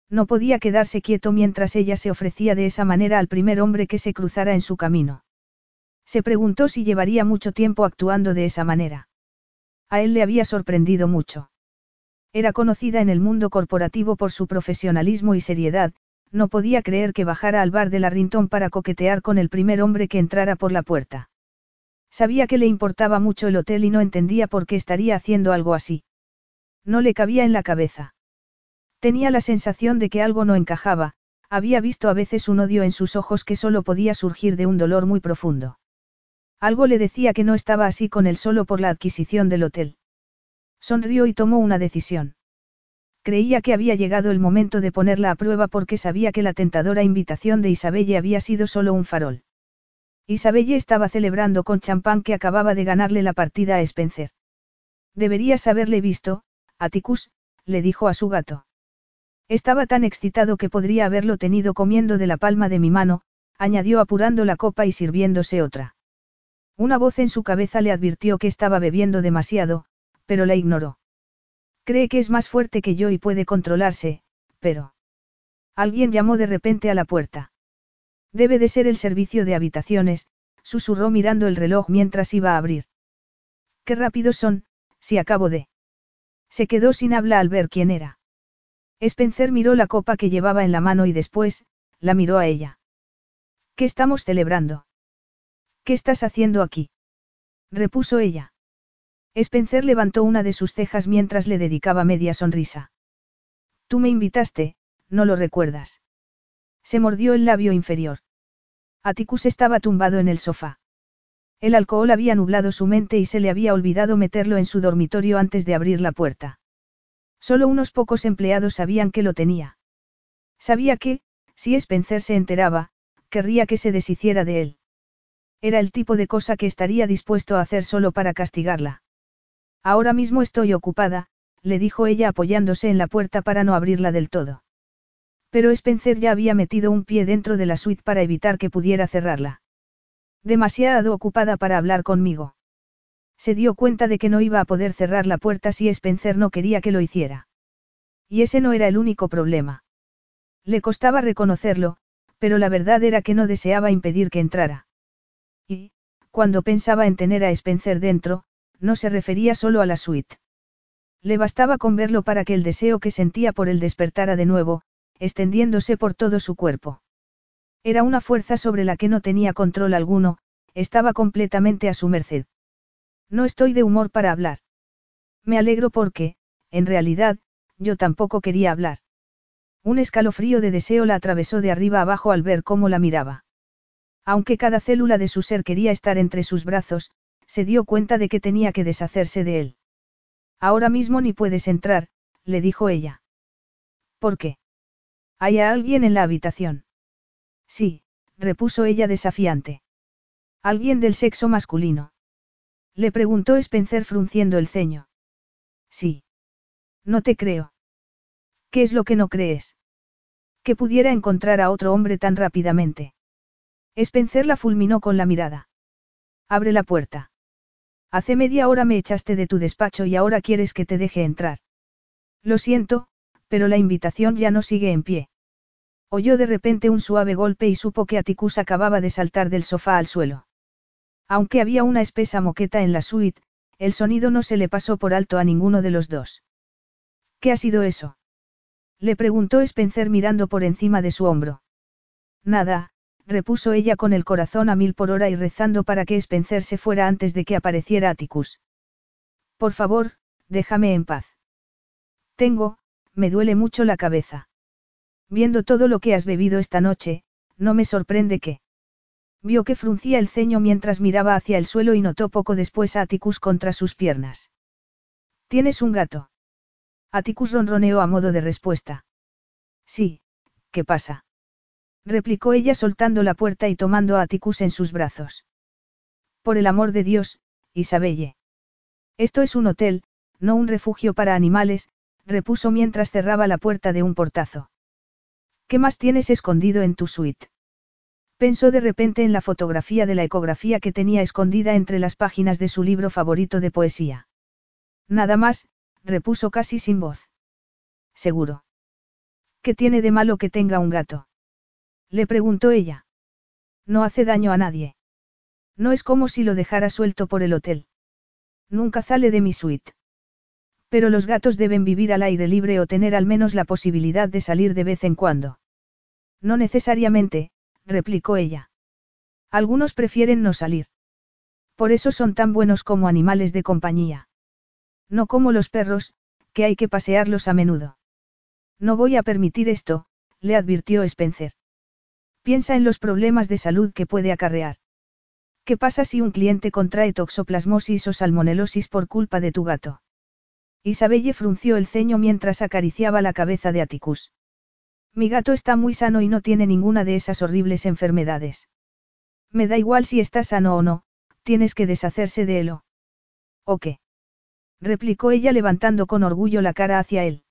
No podía quedarse quieto mientras ella se ofrecía de esa manera al primer hombre que se cruzara en su camino. Se preguntó si llevaría mucho tiempo actuando de esa manera. A él le había sorprendido mucho. Era conocida en el mundo corporativo por su profesionalismo y seriedad, no podía creer que bajara al bar de la Rinton para coquetear con el primer hombre que entrara por la puerta. Sabía que le importaba mucho el hotel y no entendía por qué estaría haciendo algo así. No le cabía en la cabeza. Tenía la sensación de que algo no encajaba, había visto a veces un odio en sus ojos que solo podía surgir de un dolor muy profundo. Algo le decía que no estaba así con él solo por la adquisición del hotel. Sonrió y tomó una decisión. Creía que había llegado el momento de ponerla a prueba porque sabía que la tentadora invitación de Isabelle había sido solo un farol. Isabelle estaba celebrando con champán que acababa de ganarle la partida a Spencer. Deberías haberle visto, Atticus, le dijo a su gato. Estaba tan excitado que podría haberlo tenido comiendo de la palma de mi mano, añadió apurando la copa y sirviéndose otra. Una voz en su cabeza le advirtió que estaba bebiendo demasiado, pero la ignoró. Cree que es más fuerte que yo y puede controlarse, pero... Alguien llamó de repente a la puerta. Debe de ser el servicio de habitaciones, susurró mirando el reloj mientras iba a abrir. Qué rápidos son, si acabo de... Se quedó sin habla al ver quién era. Spencer miró la copa que llevaba en la mano y después, la miró a ella. ¿Qué estamos celebrando? ¿Qué estás haciendo aquí? repuso ella. Spencer levantó una de sus cejas mientras le dedicaba media sonrisa. Tú me invitaste, no lo recuerdas. Se mordió el labio inferior. Atticus estaba tumbado en el sofá. El alcohol había nublado su mente y se le había olvidado meterlo en su dormitorio antes de abrir la puerta. Solo unos pocos empleados sabían que lo tenía. Sabía que, si Spencer se enteraba, querría que se deshiciera de él. Era el tipo de cosa que estaría dispuesto a hacer solo para castigarla. Ahora mismo estoy ocupada, le dijo ella apoyándose en la puerta para no abrirla del todo. Pero Spencer ya había metido un pie dentro de la suite para evitar que pudiera cerrarla. Demasiado ocupada para hablar conmigo. Se dio cuenta de que no iba a poder cerrar la puerta si Spencer no quería que lo hiciera. Y ese no era el único problema. Le costaba reconocerlo, pero la verdad era que no deseaba impedir que entrara. Y, cuando pensaba en tener a Spencer dentro, no se refería solo a la suite. Le bastaba con verlo para que el deseo que sentía por él despertara de nuevo, extendiéndose por todo su cuerpo. Era una fuerza sobre la que no tenía control alguno, estaba completamente a su merced. No estoy de humor para hablar. Me alegro porque, en realidad, yo tampoco quería hablar. Un escalofrío de deseo la atravesó de arriba abajo al ver cómo la miraba. Aunque cada célula de su ser quería estar entre sus brazos, se dio cuenta de que tenía que deshacerse de él. Ahora mismo ni puedes entrar, le dijo ella. ¿Por qué? ¿Hay alguien en la habitación? Sí, repuso ella desafiante. Alguien del sexo masculino. Le preguntó Spencer frunciendo el ceño. Sí. No te creo. ¿Qué es lo que no crees? Que pudiera encontrar a otro hombre tan rápidamente. Spencer la fulminó con la mirada. Abre la puerta. Hace media hora me echaste de tu despacho y ahora quieres que te deje entrar. Lo siento, pero la invitación ya no sigue en pie. Oyó de repente un suave golpe y supo que Atticus acababa de saltar del sofá al suelo. Aunque había una espesa moqueta en la suite, el sonido no se le pasó por alto a ninguno de los dos. ¿Qué ha sido eso? Le preguntó Spencer mirando por encima de su hombro. Nada, repuso ella con el corazón a mil por hora y rezando para que Spencer se fuera antes de que apareciera Atticus. Por favor, déjame en paz. Tengo, me duele mucho la cabeza. Viendo todo lo que has bebido esta noche, no me sorprende que... Vio que fruncía el ceño mientras miraba hacia el suelo y notó poco después a Atticus contra sus piernas. ¿Tienes un gato? Atticus ronroneó a modo de respuesta. Sí, ¿qué pasa? replicó ella soltando la puerta y tomando a Atticus en sus brazos. Por el amor de Dios, Isabelle. Esto es un hotel, no un refugio para animales, repuso mientras cerraba la puerta de un portazo. ¿Qué más tienes escondido en tu suite? Pensó de repente en la fotografía de la ecografía que tenía escondida entre las páginas de su libro favorito de poesía. Nada más, repuso casi sin voz. Seguro. ¿Qué tiene de malo que tenga un gato? Le preguntó ella. No hace daño a nadie. No es como si lo dejara suelto por el hotel. Nunca sale de mi suite. Pero los gatos deben vivir al aire libre o tener al menos la posibilidad de salir de vez en cuando. No necesariamente, replicó ella. Algunos prefieren no salir. Por eso son tan buenos como animales de compañía. No como los perros, que hay que pasearlos a menudo. No voy a permitir esto, le advirtió Spencer. Piensa en los problemas de salud que puede acarrear. ¿Qué pasa si un cliente contrae toxoplasmosis o salmonelosis por culpa de tu gato? Isabelle frunció el ceño mientras acariciaba la cabeza de Atticus. Mi gato está muy sano y no tiene ninguna de esas horribles enfermedades. Me da igual si está sano o no, tienes que deshacerse de él o. ¿O qué? replicó ella levantando con orgullo la cara hacia él.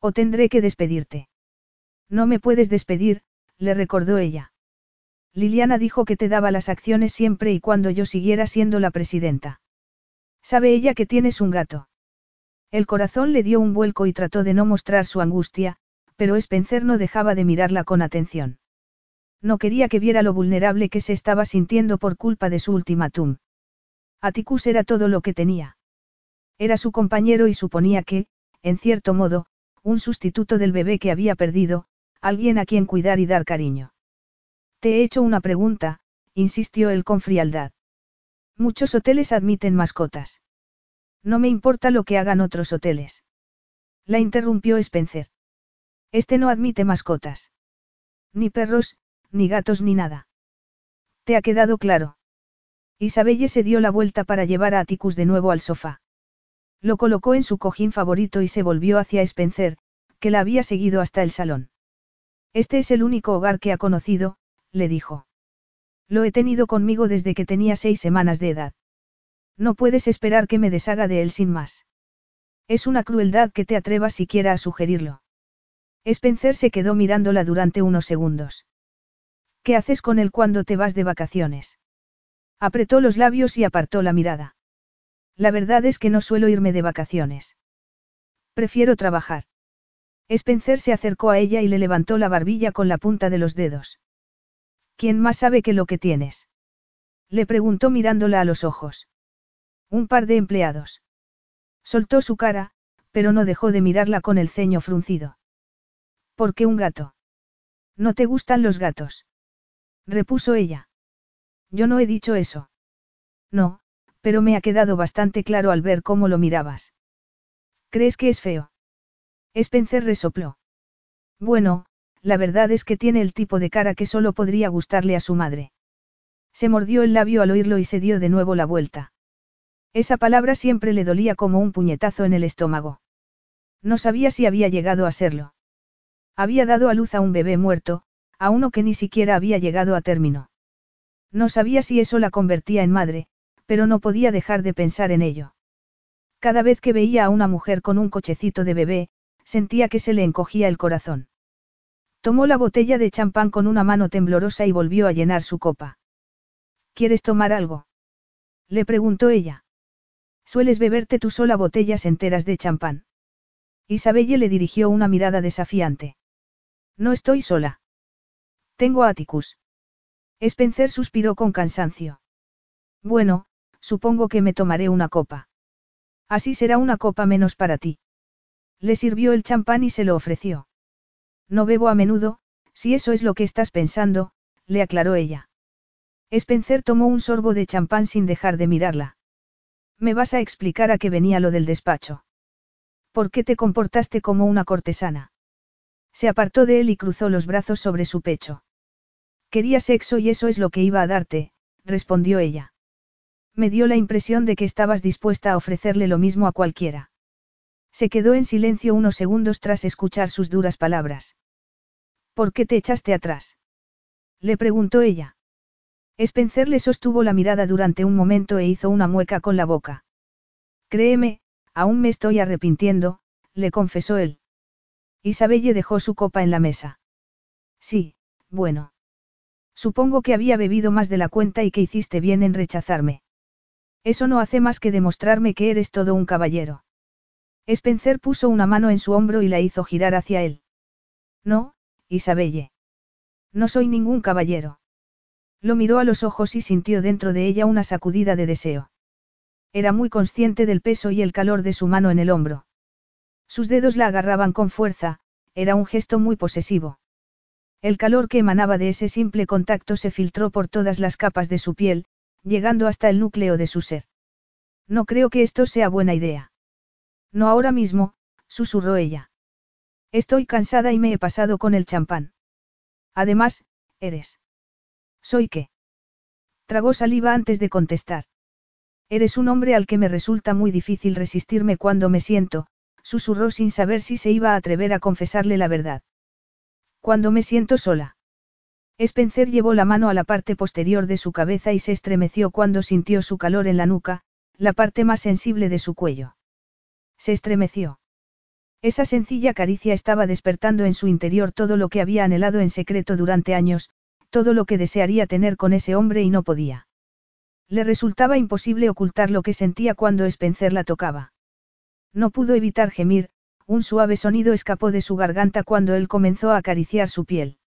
O tendré que despedirte. No me puedes despedir, le recordó ella. Liliana dijo que te daba las acciones siempre y cuando yo siguiera siendo la presidenta. ¿Sabe ella que tienes un gato? El corazón le dio un vuelco y trató de no mostrar su angustia, pero Spencer no dejaba de mirarla con atención. No quería que viera lo vulnerable que se estaba sintiendo por culpa de su ultimátum. Atticus era todo lo que tenía. Era su compañero y suponía que, en cierto modo, un sustituto del bebé que había perdido, alguien a quien cuidar y dar cariño. Te he hecho una pregunta, insistió él con frialdad. Muchos hoteles admiten mascotas. No me importa lo que hagan otros hoteles. La interrumpió Spencer. Este no admite mascotas. Ni perros, ni gatos ni nada. ¿Te ha quedado claro? Isabelle se dio la vuelta para llevar a Atticus de nuevo al sofá. Lo colocó en su cojín favorito y se volvió hacia Spencer, que la había seguido hasta el salón. Este es el único hogar que ha conocido, le dijo. Lo he tenido conmigo desde que tenía seis semanas de edad. No puedes esperar que me deshaga de él sin más. Es una crueldad que te atrevas siquiera a sugerirlo. Spencer se quedó mirándola durante unos segundos. ¿Qué haces con él cuando te vas de vacaciones? Apretó los labios y apartó la mirada. La verdad es que no suelo irme de vacaciones. Prefiero trabajar. Spencer se acercó a ella y le levantó la barbilla con la punta de los dedos. ¿Quién más sabe que lo que tienes? Le preguntó mirándola a los ojos. Un par de empleados. Soltó su cara, pero no dejó de mirarla con el ceño fruncido. ¿Por qué un gato? ¿No te gustan los gatos? repuso ella. Yo no he dicho eso. No, pero me ha quedado bastante claro al ver cómo lo mirabas. ¿Crees que es feo? Spencer resopló. Bueno, la verdad es que tiene el tipo de cara que solo podría gustarle a su madre. Se mordió el labio al oírlo y se dio de nuevo la vuelta. Esa palabra siempre le dolía como un puñetazo en el estómago. No sabía si había llegado a serlo. Había dado a luz a un bebé muerto, a uno que ni siquiera había llegado a término. No sabía si eso la convertía en madre, pero no podía dejar de pensar en ello. Cada vez que veía a una mujer con un cochecito de bebé, sentía que se le encogía el corazón. Tomó la botella de champán con una mano temblorosa y volvió a llenar su copa. ¿Quieres tomar algo? Le preguntó ella. Sueles beberte tú sola botellas enteras de champán. Isabelle le dirigió una mirada desafiante. No estoy sola. Tengo a Atticus. Spencer suspiró con cansancio. Bueno, supongo que me tomaré una copa. Así será una copa menos para ti. Le sirvió el champán y se lo ofreció. No bebo a menudo, si eso es lo que estás pensando, le aclaró ella. Spencer tomó un sorbo de champán sin dejar de mirarla. ¿Me vas a explicar a qué venía lo del despacho? ¿Por qué te comportaste como una cortesana? Se apartó de él y cruzó los brazos sobre su pecho. Quería sexo y eso es lo que iba a darte, respondió ella. Me dio la impresión de que estabas dispuesta a ofrecerle lo mismo a cualquiera. Se quedó en silencio unos segundos tras escuchar sus duras palabras. ¿Por qué te echaste atrás? Le preguntó ella. Spencer le sostuvo la mirada durante un momento e hizo una mueca con la boca. Créeme, aún me estoy arrepintiendo, le confesó él. Isabelle dejó su copa en la mesa. Sí, bueno. Supongo que había bebido más de la cuenta y que hiciste bien en rechazarme. Eso no hace más que demostrarme que eres todo un caballero. Spencer puso una mano en su hombro y la hizo girar hacia él. No, Isabelle. No soy ningún caballero. Lo miró a los ojos y sintió dentro de ella una sacudida de deseo. Era muy consciente del peso y el calor de su mano en el hombro. Sus dedos la agarraban con fuerza, era un gesto muy posesivo. El calor que emanaba de ese simple contacto se filtró por todas las capas de su piel, llegando hasta el núcleo de su ser. No creo que esto sea buena idea. No ahora mismo, susurró ella. Estoy cansada y me he pasado con el champán. Además, eres. ¿Soy qué? Tragó saliva antes de contestar. Eres un hombre al que me resulta muy difícil resistirme cuando me siento, susurró sin saber si se iba a atrever a confesarle la verdad. Cuando me siento sola. Spencer llevó la mano a la parte posterior de su cabeza y se estremeció cuando sintió su calor en la nuca, la parte más sensible de su cuello. Se estremeció. Esa sencilla caricia estaba despertando en su interior todo lo que había anhelado en secreto durante años, todo lo que desearía tener con ese hombre y no podía. Le resultaba imposible ocultar lo que sentía cuando Spencer la tocaba. No pudo evitar gemir, un suave sonido escapó de su garganta cuando él comenzó a acariciar su piel.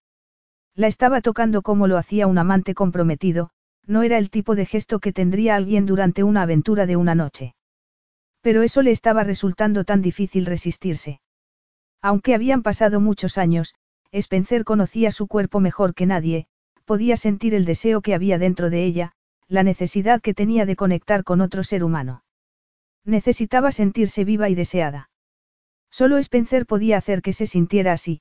La estaba tocando como lo hacía un amante comprometido, no era el tipo de gesto que tendría alguien durante una aventura de una noche. Pero eso le estaba resultando tan difícil resistirse. Aunque habían pasado muchos años, Spencer conocía su cuerpo mejor que nadie, podía sentir el deseo que había dentro de ella, la necesidad que tenía de conectar con otro ser humano. Necesitaba sentirse viva y deseada. Solo Spencer podía hacer que se sintiera así.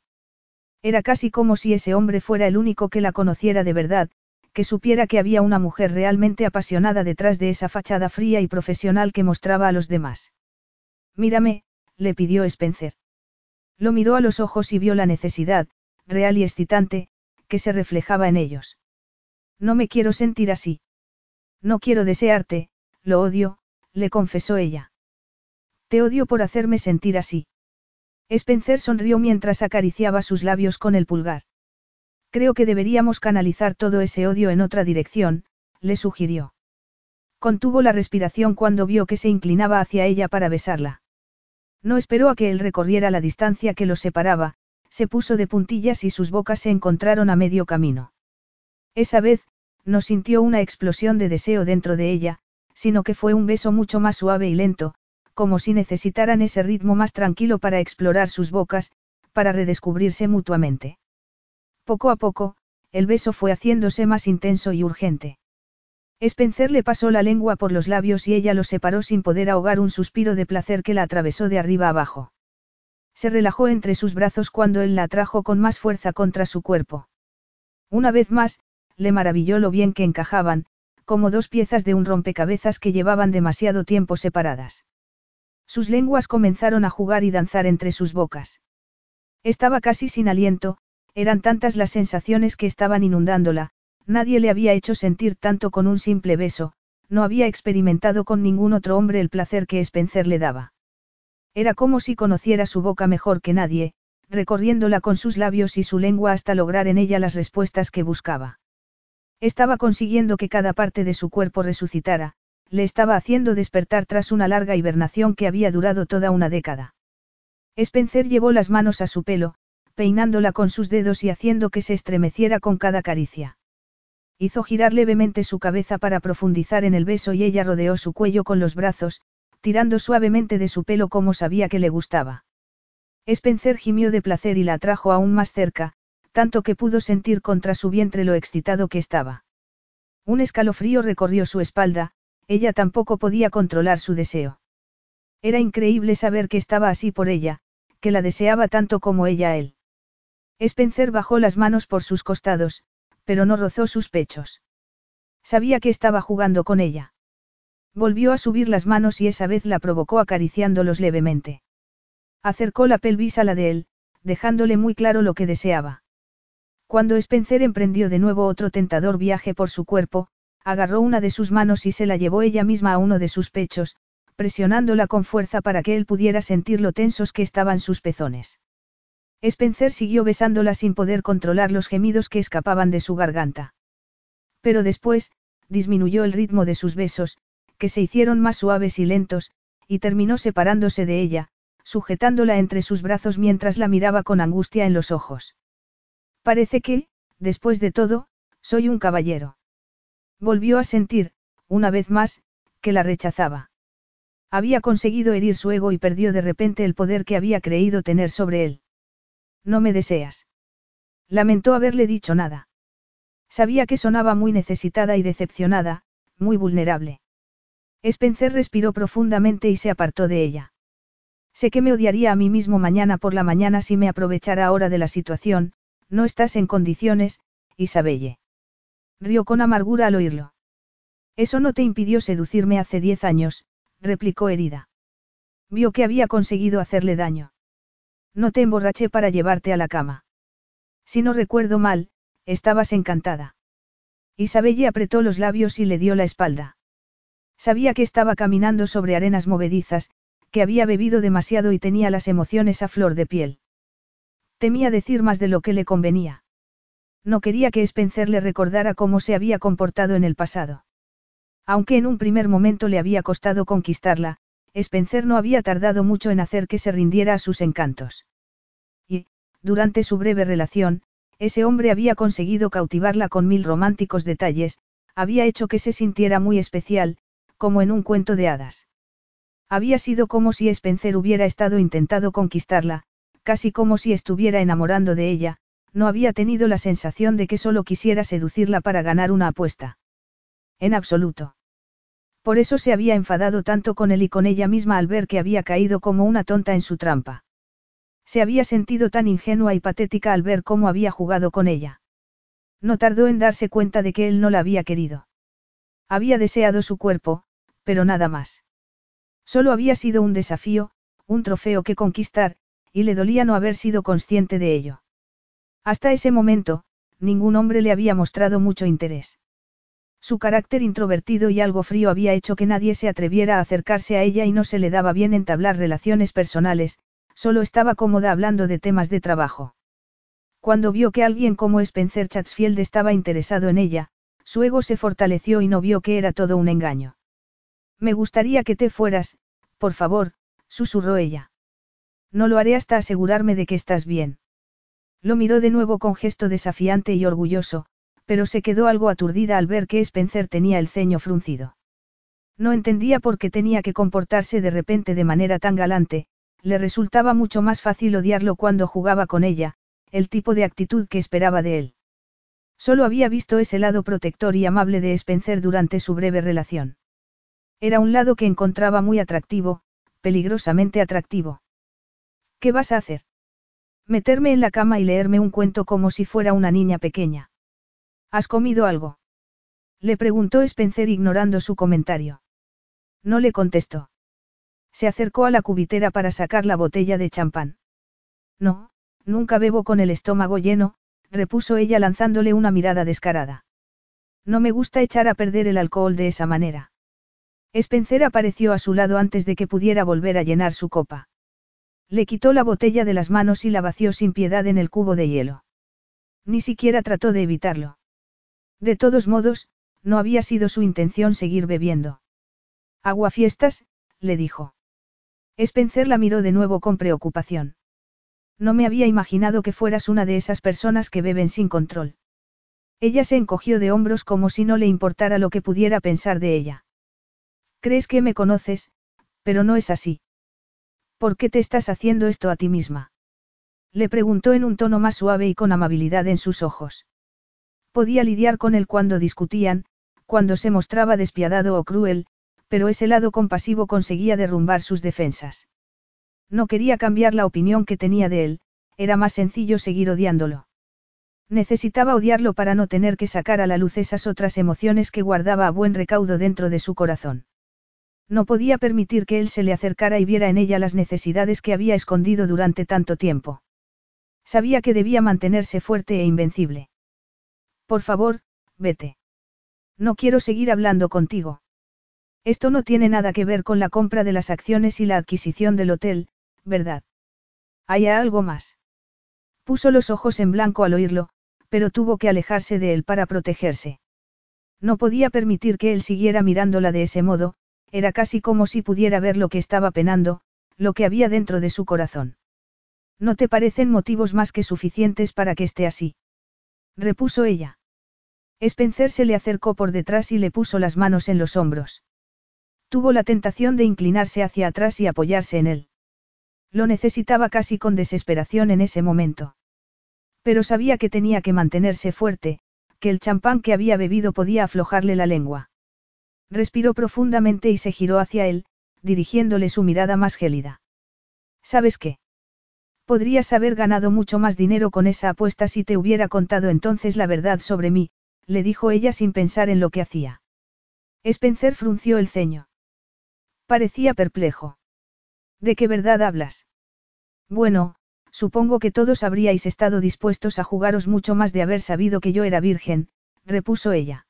Era casi como si ese hombre fuera el único que la conociera de verdad, que supiera que había una mujer realmente apasionada detrás de esa fachada fría y profesional que mostraba a los demás. Mírame, le pidió Spencer. Lo miró a los ojos y vio la necesidad, real y excitante, que se reflejaba en ellos. No me quiero sentir así. No quiero desearte, lo odio, le confesó ella. Te odio por hacerme sentir así. Spencer sonrió mientras acariciaba sus labios con el pulgar. Creo que deberíamos canalizar todo ese odio en otra dirección, le sugirió. Contuvo la respiración cuando vio que se inclinaba hacia ella para besarla. No esperó a que él recorriera la distancia que los separaba, se puso de puntillas y sus bocas se encontraron a medio camino. Esa vez, no sintió una explosión de deseo dentro de ella, sino que fue un beso mucho más suave y lento, como si necesitaran ese ritmo más tranquilo para explorar sus bocas, para redescubrirse mutuamente. Poco a poco, el beso fue haciéndose más intenso y urgente. Spencer le pasó la lengua por los labios y ella los separó sin poder ahogar un suspiro de placer que la atravesó de arriba abajo. Se relajó entre sus brazos cuando él la atrajo con más fuerza contra su cuerpo. Una vez más, le maravilló lo bien que encajaban, como dos piezas de un rompecabezas que llevaban demasiado tiempo separadas. Sus lenguas comenzaron a jugar y danzar entre sus bocas. Estaba casi sin aliento, eran tantas las sensaciones que estaban inundándola, nadie le había hecho sentir tanto con un simple beso, no había experimentado con ningún otro hombre el placer que Spencer le daba. Era como si conociera su boca mejor que nadie, recorriéndola con sus labios y su lengua hasta lograr en ella las respuestas que buscaba. Estaba consiguiendo que cada parte de su cuerpo resucitara, le estaba haciendo despertar tras una larga hibernación que había durado toda una década. Spencer llevó las manos a su pelo, peinándola con sus dedos y haciendo que se estremeciera con cada caricia. Hizo girar levemente su cabeza para profundizar en el beso y ella rodeó su cuello con los brazos, tirando suavemente de su pelo como sabía que le gustaba. Spencer gimió de placer y la atrajo aún más cerca, tanto que pudo sentir contra su vientre lo excitado que estaba. Un escalofrío recorrió su espalda, ella tampoco podía controlar su deseo. Era increíble saber que estaba así por ella, que la deseaba tanto como ella a él. Spencer bajó las manos por sus costados, pero no rozó sus pechos. Sabía que estaba jugando con ella. Volvió a subir las manos y esa vez la provocó acariciándolos levemente. Acercó la pelvis a la de él, dejándole muy claro lo que deseaba. Cuando Spencer emprendió de nuevo otro tentador viaje por su cuerpo, agarró una de sus manos y se la llevó ella misma a uno de sus pechos, presionándola con fuerza para que él pudiera sentir lo tensos que estaban sus pezones. Spencer siguió besándola sin poder controlar los gemidos que escapaban de su garganta. Pero después, disminuyó el ritmo de sus besos, que se hicieron más suaves y lentos, y terminó separándose de ella, sujetándola entre sus brazos mientras la miraba con angustia en los ojos. Parece que, después de todo, soy un caballero. Volvió a sentir, una vez más, que la rechazaba. Había conseguido herir su ego y perdió de repente el poder que había creído tener sobre él. No me deseas. Lamentó haberle dicho nada. Sabía que sonaba muy necesitada y decepcionada, muy vulnerable. Spencer respiró profundamente y se apartó de ella. Sé que me odiaría a mí mismo mañana por la mañana si me aprovechara ahora de la situación, no estás en condiciones, Isabelle. Rió con amargura al oírlo. Eso no te impidió seducirme hace diez años, replicó herida. Vio que había conseguido hacerle daño. No te emborraché para llevarte a la cama. Si no recuerdo mal, estabas encantada. Isabelle apretó los labios y le dio la espalda. Sabía que estaba caminando sobre arenas movedizas, que había bebido demasiado y tenía las emociones a flor de piel. Temía decir más de lo que le convenía. No quería que Spencer le recordara cómo se había comportado en el pasado. Aunque en un primer momento le había costado conquistarla, Spencer no había tardado mucho en hacer que se rindiera a sus encantos. Y, durante su breve relación, ese hombre había conseguido cautivarla con mil románticos detalles, había hecho que se sintiera muy especial, como en un cuento de hadas. Había sido como si Spencer hubiera estado intentado conquistarla, casi como si estuviera enamorando de ella, no había tenido la sensación de que solo quisiera seducirla para ganar una apuesta. En absoluto. Por eso se había enfadado tanto con él y con ella misma al ver que había caído como una tonta en su trampa. Se había sentido tan ingenua y patética al ver cómo había jugado con ella. No tardó en darse cuenta de que él no la había querido. Había deseado su cuerpo, pero nada más. Solo había sido un desafío, un trofeo que conquistar, y le dolía no haber sido consciente de ello. Hasta ese momento, ningún hombre le había mostrado mucho interés. Su carácter introvertido y algo frío había hecho que nadie se atreviera a acercarse a ella y no se le daba bien entablar relaciones personales, solo estaba cómoda hablando de temas de trabajo. Cuando vio que alguien como Spencer Chatsfield estaba interesado en ella, su ego se fortaleció y no vio que era todo un engaño. Me gustaría que te fueras, por favor, susurró ella. No lo haré hasta asegurarme de que estás bien. Lo miró de nuevo con gesto desafiante y orgulloso, pero se quedó algo aturdida al ver que Spencer tenía el ceño fruncido. No entendía por qué tenía que comportarse de repente de manera tan galante, le resultaba mucho más fácil odiarlo cuando jugaba con ella, el tipo de actitud que esperaba de él. Solo había visto ese lado protector y amable de Spencer durante su breve relación. Era un lado que encontraba muy atractivo, peligrosamente atractivo. ¿Qué vas a hacer? Meterme en la cama y leerme un cuento como si fuera una niña pequeña. ¿Has comido algo? Le preguntó Spencer ignorando su comentario. No le contestó. Se acercó a la cubitera para sacar la botella de champán. No, nunca bebo con el estómago lleno, repuso ella lanzándole una mirada descarada. No me gusta echar a perder el alcohol de esa manera. Spencer apareció a su lado antes de que pudiera volver a llenar su copa. Le quitó la botella de las manos y la vació sin piedad en el cubo de hielo. Ni siquiera trató de evitarlo. De todos modos, no había sido su intención seguir bebiendo. Aguafiestas, le dijo. Spencer la miró de nuevo con preocupación. No me había imaginado que fueras una de esas personas que beben sin control. Ella se encogió de hombros como si no le importara lo que pudiera pensar de ella. Crees que me conoces, pero no es así. ¿Por qué te estás haciendo esto a ti misma? Le preguntó en un tono más suave y con amabilidad en sus ojos. Podía lidiar con él cuando discutían, cuando se mostraba despiadado o cruel, pero ese lado compasivo conseguía derrumbar sus defensas. No quería cambiar la opinión que tenía de él, era más sencillo seguir odiándolo. Necesitaba odiarlo para no tener que sacar a la luz esas otras emociones que guardaba a buen recaudo dentro de su corazón. No podía permitir que él se le acercara y viera en ella las necesidades que había escondido durante tanto tiempo. Sabía que debía mantenerse fuerte e invencible. Por favor, vete. No quiero seguir hablando contigo. Esto no tiene nada que ver con la compra de las acciones y la adquisición del hotel, ¿verdad? ¿Hay algo más? Puso los ojos en blanco al oírlo, pero tuvo que alejarse de él para protegerse. No podía permitir que él siguiera mirándola de ese modo, era casi como si pudiera ver lo que estaba penando, lo que había dentro de su corazón. ¿No te parecen motivos más que suficientes para que esté así? repuso ella. Spencer se le acercó por detrás y le puso las manos en los hombros. Tuvo la tentación de inclinarse hacia atrás y apoyarse en él. Lo necesitaba casi con desesperación en ese momento. Pero sabía que tenía que mantenerse fuerte, que el champán que había bebido podía aflojarle la lengua. Respiró profundamente y se giró hacia él, dirigiéndole su mirada más gélida. ¿Sabes qué? Podrías haber ganado mucho más dinero con esa apuesta si te hubiera contado entonces la verdad sobre mí, le dijo ella sin pensar en lo que hacía. Spencer frunció el ceño. Parecía perplejo. ¿De qué verdad hablas? Bueno, supongo que todos habríais estado dispuestos a jugaros mucho más de haber sabido que yo era virgen, repuso ella.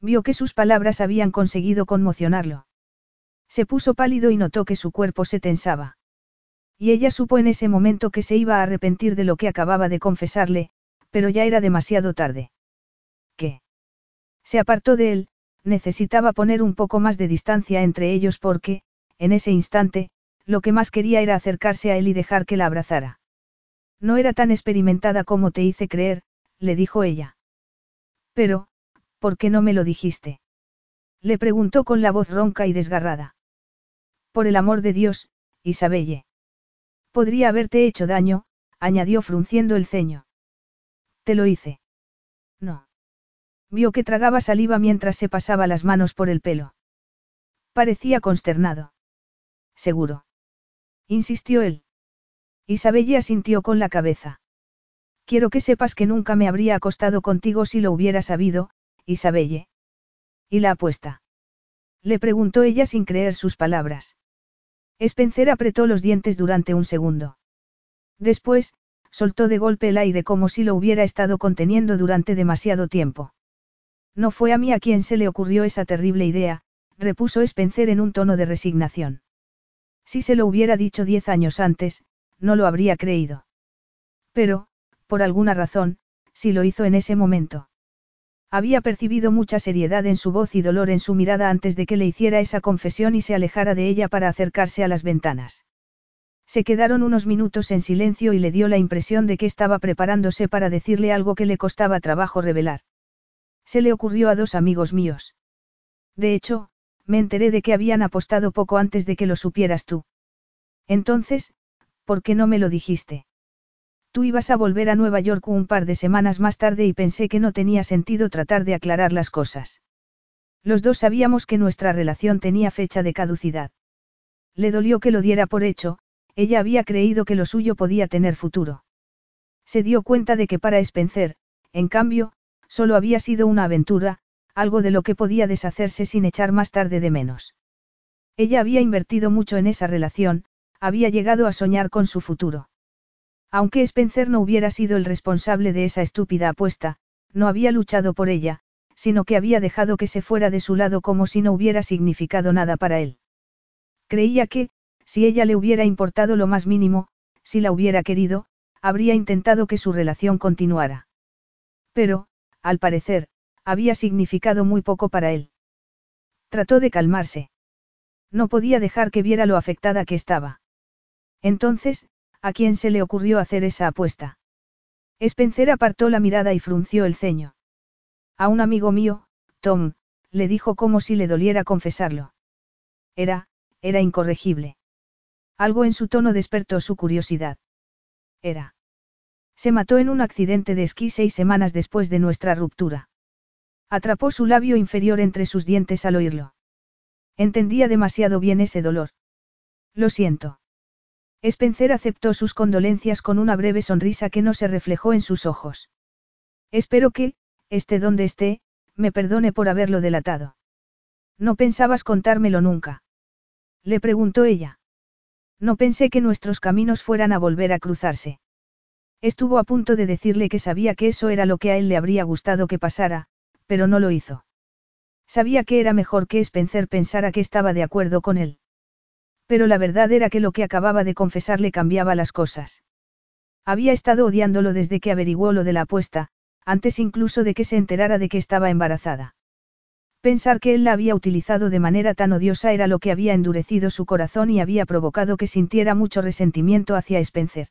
Vio que sus palabras habían conseguido conmocionarlo. Se puso pálido y notó que su cuerpo se tensaba. Y ella supo en ese momento que se iba a arrepentir de lo que acababa de confesarle, pero ya era demasiado tarde. ¿Qué? Se apartó de él, necesitaba poner un poco más de distancia entre ellos porque, en ese instante, lo que más quería era acercarse a él y dejar que la abrazara. No era tan experimentada como te hice creer, le dijo ella. Pero, ¿por qué no me lo dijiste? Le preguntó con la voz ronca y desgarrada. Por el amor de Dios, Isabelle. Podría haberte hecho daño, añadió frunciendo el ceño. Te lo hice. No. Vio que tragaba saliva mientras se pasaba las manos por el pelo. Parecía consternado. Seguro. Insistió él. Isabelle asintió con la cabeza. Quiero que sepas que nunca me habría acostado contigo si lo hubiera sabido, Isabelle. ¿Y la apuesta? Le preguntó ella sin creer sus palabras. Spencer apretó los dientes durante un segundo. Después, soltó de golpe el aire como si lo hubiera estado conteniendo durante demasiado tiempo. No fue a mí a quien se le ocurrió esa terrible idea, repuso Spencer en un tono de resignación. Si se lo hubiera dicho diez años antes, no lo habría creído. Pero, por alguna razón, sí lo hizo en ese momento. Había percibido mucha seriedad en su voz y dolor en su mirada antes de que le hiciera esa confesión y se alejara de ella para acercarse a las ventanas. Se quedaron unos minutos en silencio y le dio la impresión de que estaba preparándose para decirle algo que le costaba trabajo revelar. Se le ocurrió a dos amigos míos. De hecho, me enteré de que habían apostado poco antes de que lo supieras tú. Entonces, ¿por qué no me lo dijiste? Tú ibas a volver a Nueva York un par de semanas más tarde y pensé que no tenía sentido tratar de aclarar las cosas. Los dos sabíamos que nuestra relación tenía fecha de caducidad. Le dolió que lo diera por hecho, ella había creído que lo suyo podía tener futuro. Se dio cuenta de que para Spencer, en cambio, Solo había sido una aventura, algo de lo que podía deshacerse sin echar más tarde de menos. Ella había invertido mucho en esa relación, había llegado a soñar con su futuro. Aunque Spencer no hubiera sido el responsable de esa estúpida apuesta, no había luchado por ella, sino que había dejado que se fuera de su lado como si no hubiera significado nada para él. Creía que, si ella le hubiera importado lo más mínimo, si la hubiera querido, habría intentado que su relación continuara. Pero, al parecer, había significado muy poco para él. Trató de calmarse. No podía dejar que viera lo afectada que estaba. Entonces, ¿a quién se le ocurrió hacer esa apuesta? Spencer apartó la mirada y frunció el ceño. A un amigo mío, Tom, le dijo como si le doliera confesarlo. Era, era incorregible. Algo en su tono despertó su curiosidad. Era. Se mató en un accidente de esquí seis semanas después de nuestra ruptura. Atrapó su labio inferior entre sus dientes al oírlo. Entendía demasiado bien ese dolor. Lo siento. Spencer aceptó sus condolencias con una breve sonrisa que no se reflejó en sus ojos. Espero que, esté donde esté, me perdone por haberlo delatado. No pensabas contármelo nunca. Le preguntó ella. No pensé que nuestros caminos fueran a volver a cruzarse. Estuvo a punto de decirle que sabía que eso era lo que a él le habría gustado que pasara, pero no lo hizo. Sabía que era mejor que Spencer pensara que estaba de acuerdo con él. Pero la verdad era que lo que acababa de confesarle cambiaba las cosas. Había estado odiándolo desde que averiguó lo de la apuesta, antes incluso de que se enterara de que estaba embarazada. Pensar que él la había utilizado de manera tan odiosa era lo que había endurecido su corazón y había provocado que sintiera mucho resentimiento hacia Spencer.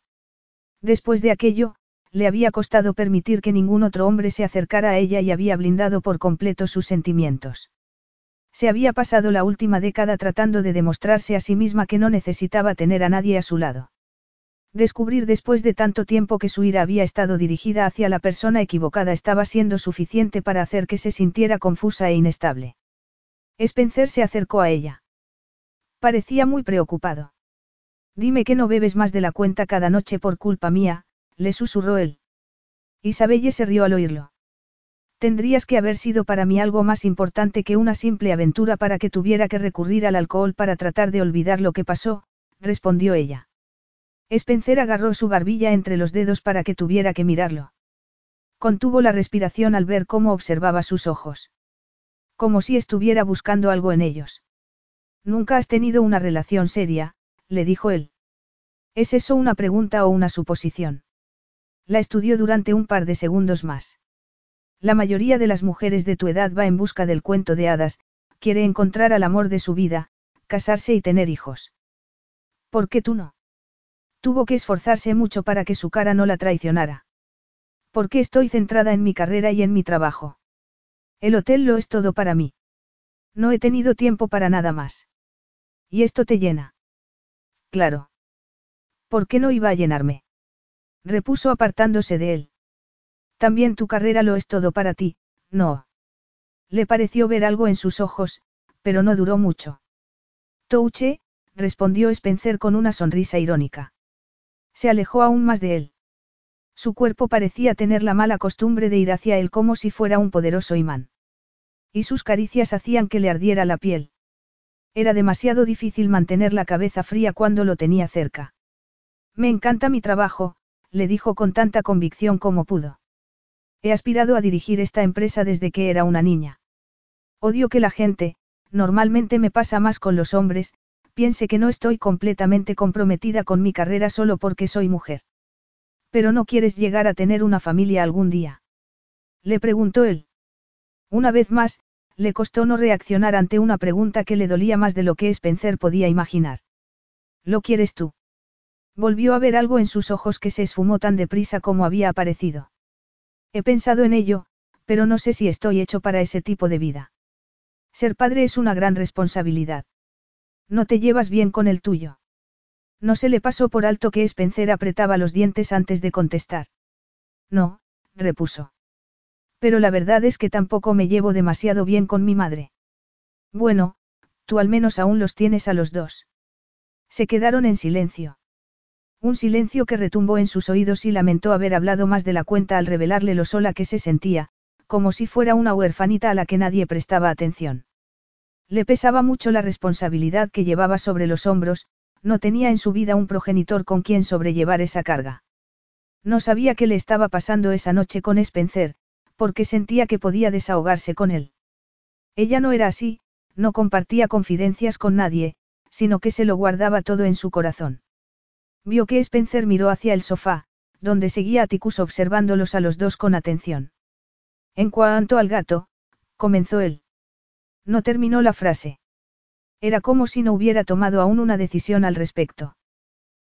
Después de aquello, le había costado permitir que ningún otro hombre se acercara a ella y había blindado por completo sus sentimientos. Se había pasado la última década tratando de demostrarse a sí misma que no necesitaba tener a nadie a su lado. Descubrir después de tanto tiempo que su ira había estado dirigida hacia la persona equivocada estaba siendo suficiente para hacer que se sintiera confusa e inestable. Spencer se acercó a ella. Parecía muy preocupado. Dime que no bebes más de la cuenta cada noche por culpa mía, le susurró él. Isabelle se rió al oírlo. Tendrías que haber sido para mí algo más importante que una simple aventura para que tuviera que recurrir al alcohol para tratar de olvidar lo que pasó, respondió ella. Spencer agarró su barbilla entre los dedos para que tuviera que mirarlo. Contuvo la respiración al ver cómo observaba sus ojos. Como si estuviera buscando algo en ellos. Nunca has tenido una relación seria, le dijo él. ¿Es eso una pregunta o una suposición? La estudió durante un par de segundos más. La mayoría de las mujeres de tu edad va en busca del cuento de hadas, quiere encontrar al amor de su vida, casarse y tener hijos. ¿Por qué tú no? Tuvo que esforzarse mucho para que su cara no la traicionara. Porque estoy centrada en mi carrera y en mi trabajo. El hotel lo es todo para mí. No he tenido tiempo para nada más. ¿Y esto te llena? Claro. ¿Por qué no iba a llenarme? Repuso apartándose de él. También tu carrera lo es todo para ti, no. Le pareció ver algo en sus ojos, pero no duró mucho. Touche, respondió Spencer con una sonrisa irónica. Se alejó aún más de él. Su cuerpo parecía tener la mala costumbre de ir hacia él como si fuera un poderoso imán. Y sus caricias hacían que le ardiera la piel. Era demasiado difícil mantener la cabeza fría cuando lo tenía cerca. Me encanta mi trabajo, le dijo con tanta convicción como pudo. He aspirado a dirigir esta empresa desde que era una niña. Odio que la gente, normalmente me pasa más con los hombres, piense que no estoy completamente comprometida con mi carrera solo porque soy mujer. Pero no quieres llegar a tener una familia algún día. Le preguntó él. Una vez más, le costó no reaccionar ante una pregunta que le dolía más de lo que Spencer podía imaginar. ¿Lo quieres tú? Volvió a ver algo en sus ojos que se esfumó tan deprisa como había aparecido. He pensado en ello, pero no sé si estoy hecho para ese tipo de vida. Ser padre es una gran responsabilidad. No te llevas bien con el tuyo. No se le pasó por alto que Spencer apretaba los dientes antes de contestar. No, repuso. Pero la verdad es que tampoco me llevo demasiado bien con mi madre. Bueno, tú al menos aún los tienes a los dos. Se quedaron en silencio. Un silencio que retumbó en sus oídos y lamentó haber hablado más de la cuenta al revelarle lo sola que se sentía, como si fuera una huerfanita a la que nadie prestaba atención. Le pesaba mucho la responsabilidad que llevaba sobre los hombros, no tenía en su vida un progenitor con quien sobrellevar esa carga. No sabía qué le estaba pasando esa noche con Spencer, porque sentía que podía desahogarse con él. Ella no era así, no compartía confidencias con nadie, sino que se lo guardaba todo en su corazón. Vio que Spencer miró hacia el sofá, donde seguía Atticus observándolos a los dos con atención. En cuanto al gato, comenzó él. No terminó la frase. Era como si no hubiera tomado aún una decisión al respecto.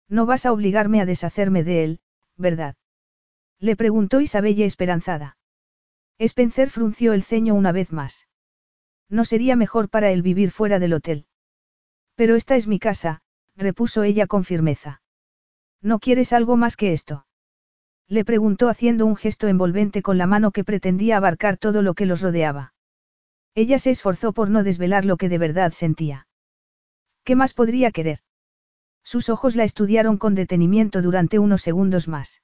No vas a obligarme a deshacerme de él, ¿verdad? Le preguntó Isabella esperanzada. Spencer frunció el ceño una vez más. No sería mejor para él vivir fuera del hotel. Pero esta es mi casa, repuso ella con firmeza. ¿No quieres algo más que esto? Le preguntó haciendo un gesto envolvente con la mano que pretendía abarcar todo lo que los rodeaba. Ella se esforzó por no desvelar lo que de verdad sentía. ¿Qué más podría querer? Sus ojos la estudiaron con detenimiento durante unos segundos más.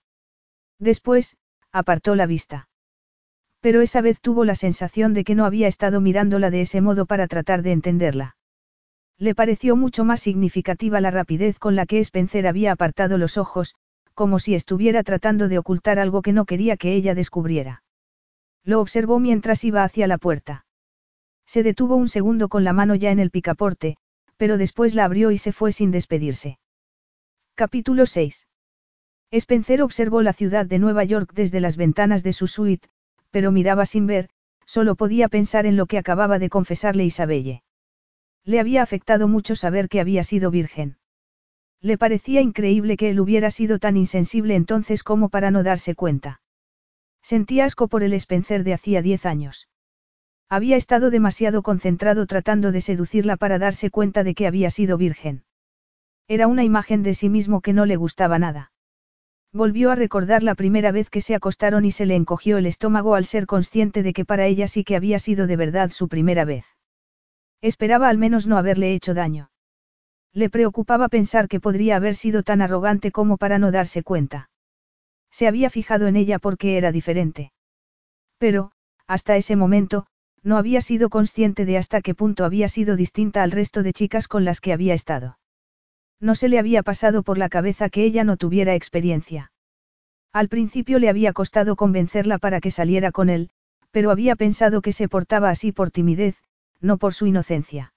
Después, apartó la vista. Pero esa vez tuvo la sensación de que no había estado mirándola de ese modo para tratar de entenderla. Le pareció mucho más significativa la rapidez con la que Spencer había apartado los ojos, como si estuviera tratando de ocultar algo que no quería que ella descubriera. Lo observó mientras iba hacia la puerta. Se detuvo un segundo con la mano ya en el picaporte, pero después la abrió y se fue sin despedirse. Capítulo 6. Spencer observó la ciudad de Nueva York desde las ventanas de su suite, pero miraba sin ver, solo podía pensar en lo que acababa de confesarle Isabelle. Le había afectado mucho saber que había sido virgen. Le parecía increíble que él hubiera sido tan insensible entonces como para no darse cuenta. Sentía asco por el Spencer de hacía diez años. Había estado demasiado concentrado tratando de seducirla para darse cuenta de que había sido virgen. Era una imagen de sí mismo que no le gustaba nada. Volvió a recordar la primera vez que se acostaron y se le encogió el estómago al ser consciente de que para ella sí que había sido de verdad su primera vez. Esperaba al menos no haberle hecho daño. Le preocupaba pensar que podría haber sido tan arrogante como para no darse cuenta. Se había fijado en ella porque era diferente. Pero, hasta ese momento, no había sido consciente de hasta qué punto había sido distinta al resto de chicas con las que había estado. No se le había pasado por la cabeza que ella no tuviera experiencia. Al principio le había costado convencerla para que saliera con él, pero había pensado que se portaba así por timidez, no por su inocencia.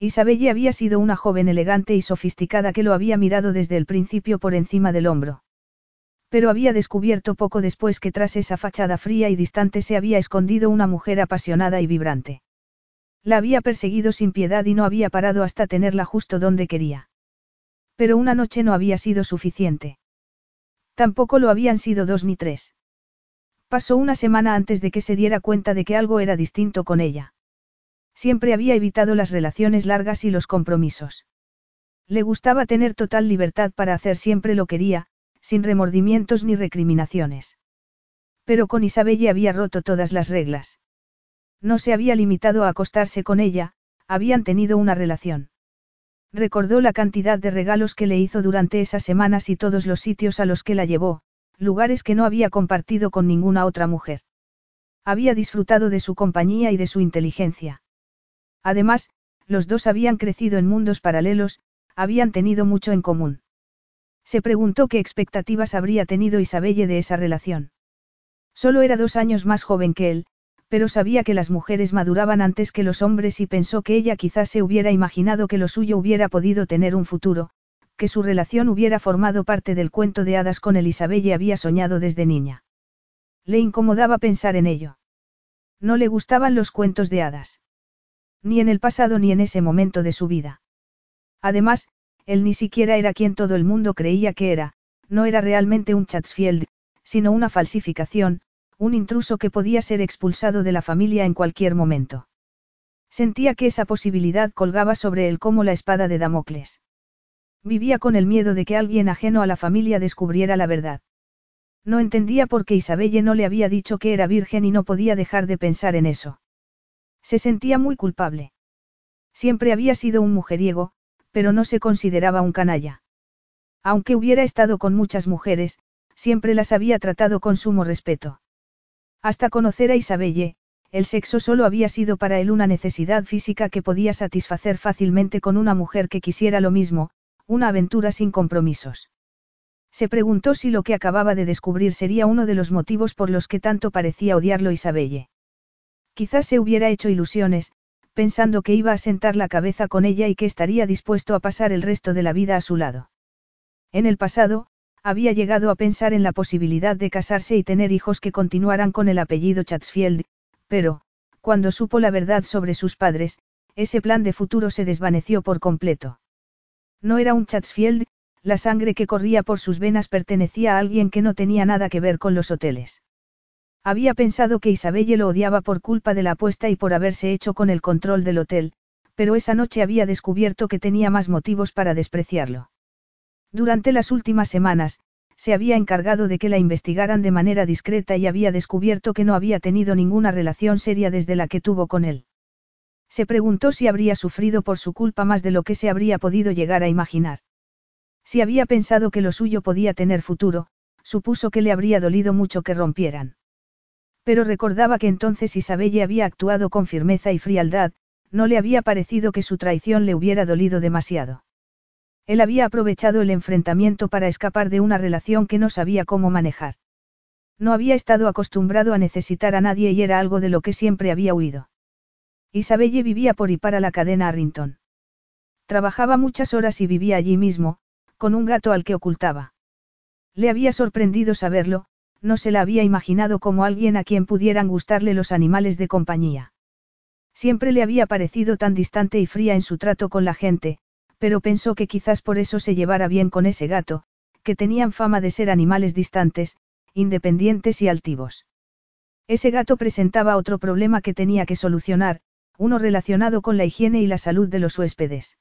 Isabelle había sido una joven elegante y sofisticada que lo había mirado desde el principio por encima del hombro. Pero había descubierto poco después que tras esa fachada fría y distante se había escondido una mujer apasionada y vibrante. La había perseguido sin piedad y no había parado hasta tenerla justo donde quería. Pero una noche no había sido suficiente. Tampoco lo habían sido dos ni tres. Pasó una semana antes de que se diera cuenta de que algo era distinto con ella. Siempre había evitado las relaciones largas y los compromisos. Le gustaba tener total libertad para hacer siempre lo quería, sin remordimientos ni recriminaciones. Pero con Isabelle había roto todas las reglas. No se había limitado a acostarse con ella, habían tenido una relación. Recordó la cantidad de regalos que le hizo durante esas semanas y todos los sitios a los que la llevó, lugares que no había compartido con ninguna otra mujer. Había disfrutado de su compañía y de su inteligencia. Además, los dos habían crecido en mundos paralelos, habían tenido mucho en común. Se preguntó qué expectativas habría tenido Isabelle de esa relación. Solo era dos años más joven que él, pero sabía que las mujeres maduraban antes que los hombres y pensó que ella quizás se hubiera imaginado que lo suyo hubiera podido tener un futuro, que su relación hubiera formado parte del cuento de hadas con el Isabelle había soñado desde niña. Le incomodaba pensar en ello. No le gustaban los cuentos de hadas. Ni en el pasado ni en ese momento de su vida. Además, él ni siquiera era quien todo el mundo creía que era, no era realmente un Chatsfield, sino una falsificación, un intruso que podía ser expulsado de la familia en cualquier momento. Sentía que esa posibilidad colgaba sobre él como la espada de Damocles. Vivía con el miedo de que alguien ajeno a la familia descubriera la verdad. No entendía por qué Isabelle no le había dicho que era virgen y no podía dejar de pensar en eso. Se sentía muy culpable. Siempre había sido un mujeriego, pero no se consideraba un canalla. Aunque hubiera estado con muchas mujeres, siempre las había tratado con sumo respeto. Hasta conocer a Isabelle, el sexo solo había sido para él una necesidad física que podía satisfacer fácilmente con una mujer que quisiera lo mismo, una aventura sin compromisos. Se preguntó si lo que acababa de descubrir sería uno de los motivos por los que tanto parecía odiarlo Isabelle. Quizás se hubiera hecho ilusiones, pensando que iba a sentar la cabeza con ella y que estaría dispuesto a pasar el resto de la vida a su lado. En el pasado, había llegado a pensar en la posibilidad de casarse y tener hijos que continuaran con el apellido Chatsfield, pero, cuando supo la verdad sobre sus padres, ese plan de futuro se desvaneció por completo. No era un Chatsfield, la sangre que corría por sus venas pertenecía a alguien que no tenía nada que ver con los hoteles. Había pensado que Isabelle lo odiaba por culpa de la apuesta y por haberse hecho con el control del hotel, pero esa noche había descubierto que tenía más motivos para despreciarlo. Durante las últimas semanas, se había encargado de que la investigaran de manera discreta y había descubierto que no había tenido ninguna relación seria desde la que tuvo con él. Se preguntó si habría sufrido por su culpa más de lo que se habría podido llegar a imaginar. Si había pensado que lo suyo podía tener futuro, supuso que le habría dolido mucho que rompieran. Pero recordaba que entonces Isabelle había actuado con firmeza y frialdad, no le había parecido que su traición le hubiera dolido demasiado. Él había aprovechado el enfrentamiento para escapar de una relación que no sabía cómo manejar. No había estado acostumbrado a necesitar a nadie y era algo de lo que siempre había huido. Isabelle vivía por y para la cadena Arrington. Trabajaba muchas horas y vivía allí mismo, con un gato al que ocultaba. Le había sorprendido saberlo, no se la había imaginado como alguien a quien pudieran gustarle los animales de compañía. Siempre le había parecido tan distante y fría en su trato con la gente, pero pensó que quizás por eso se llevara bien con ese gato, que tenían fama de ser animales distantes, independientes y altivos. Ese gato presentaba otro problema que tenía que solucionar, uno relacionado con la higiene y la salud de los huéspedes.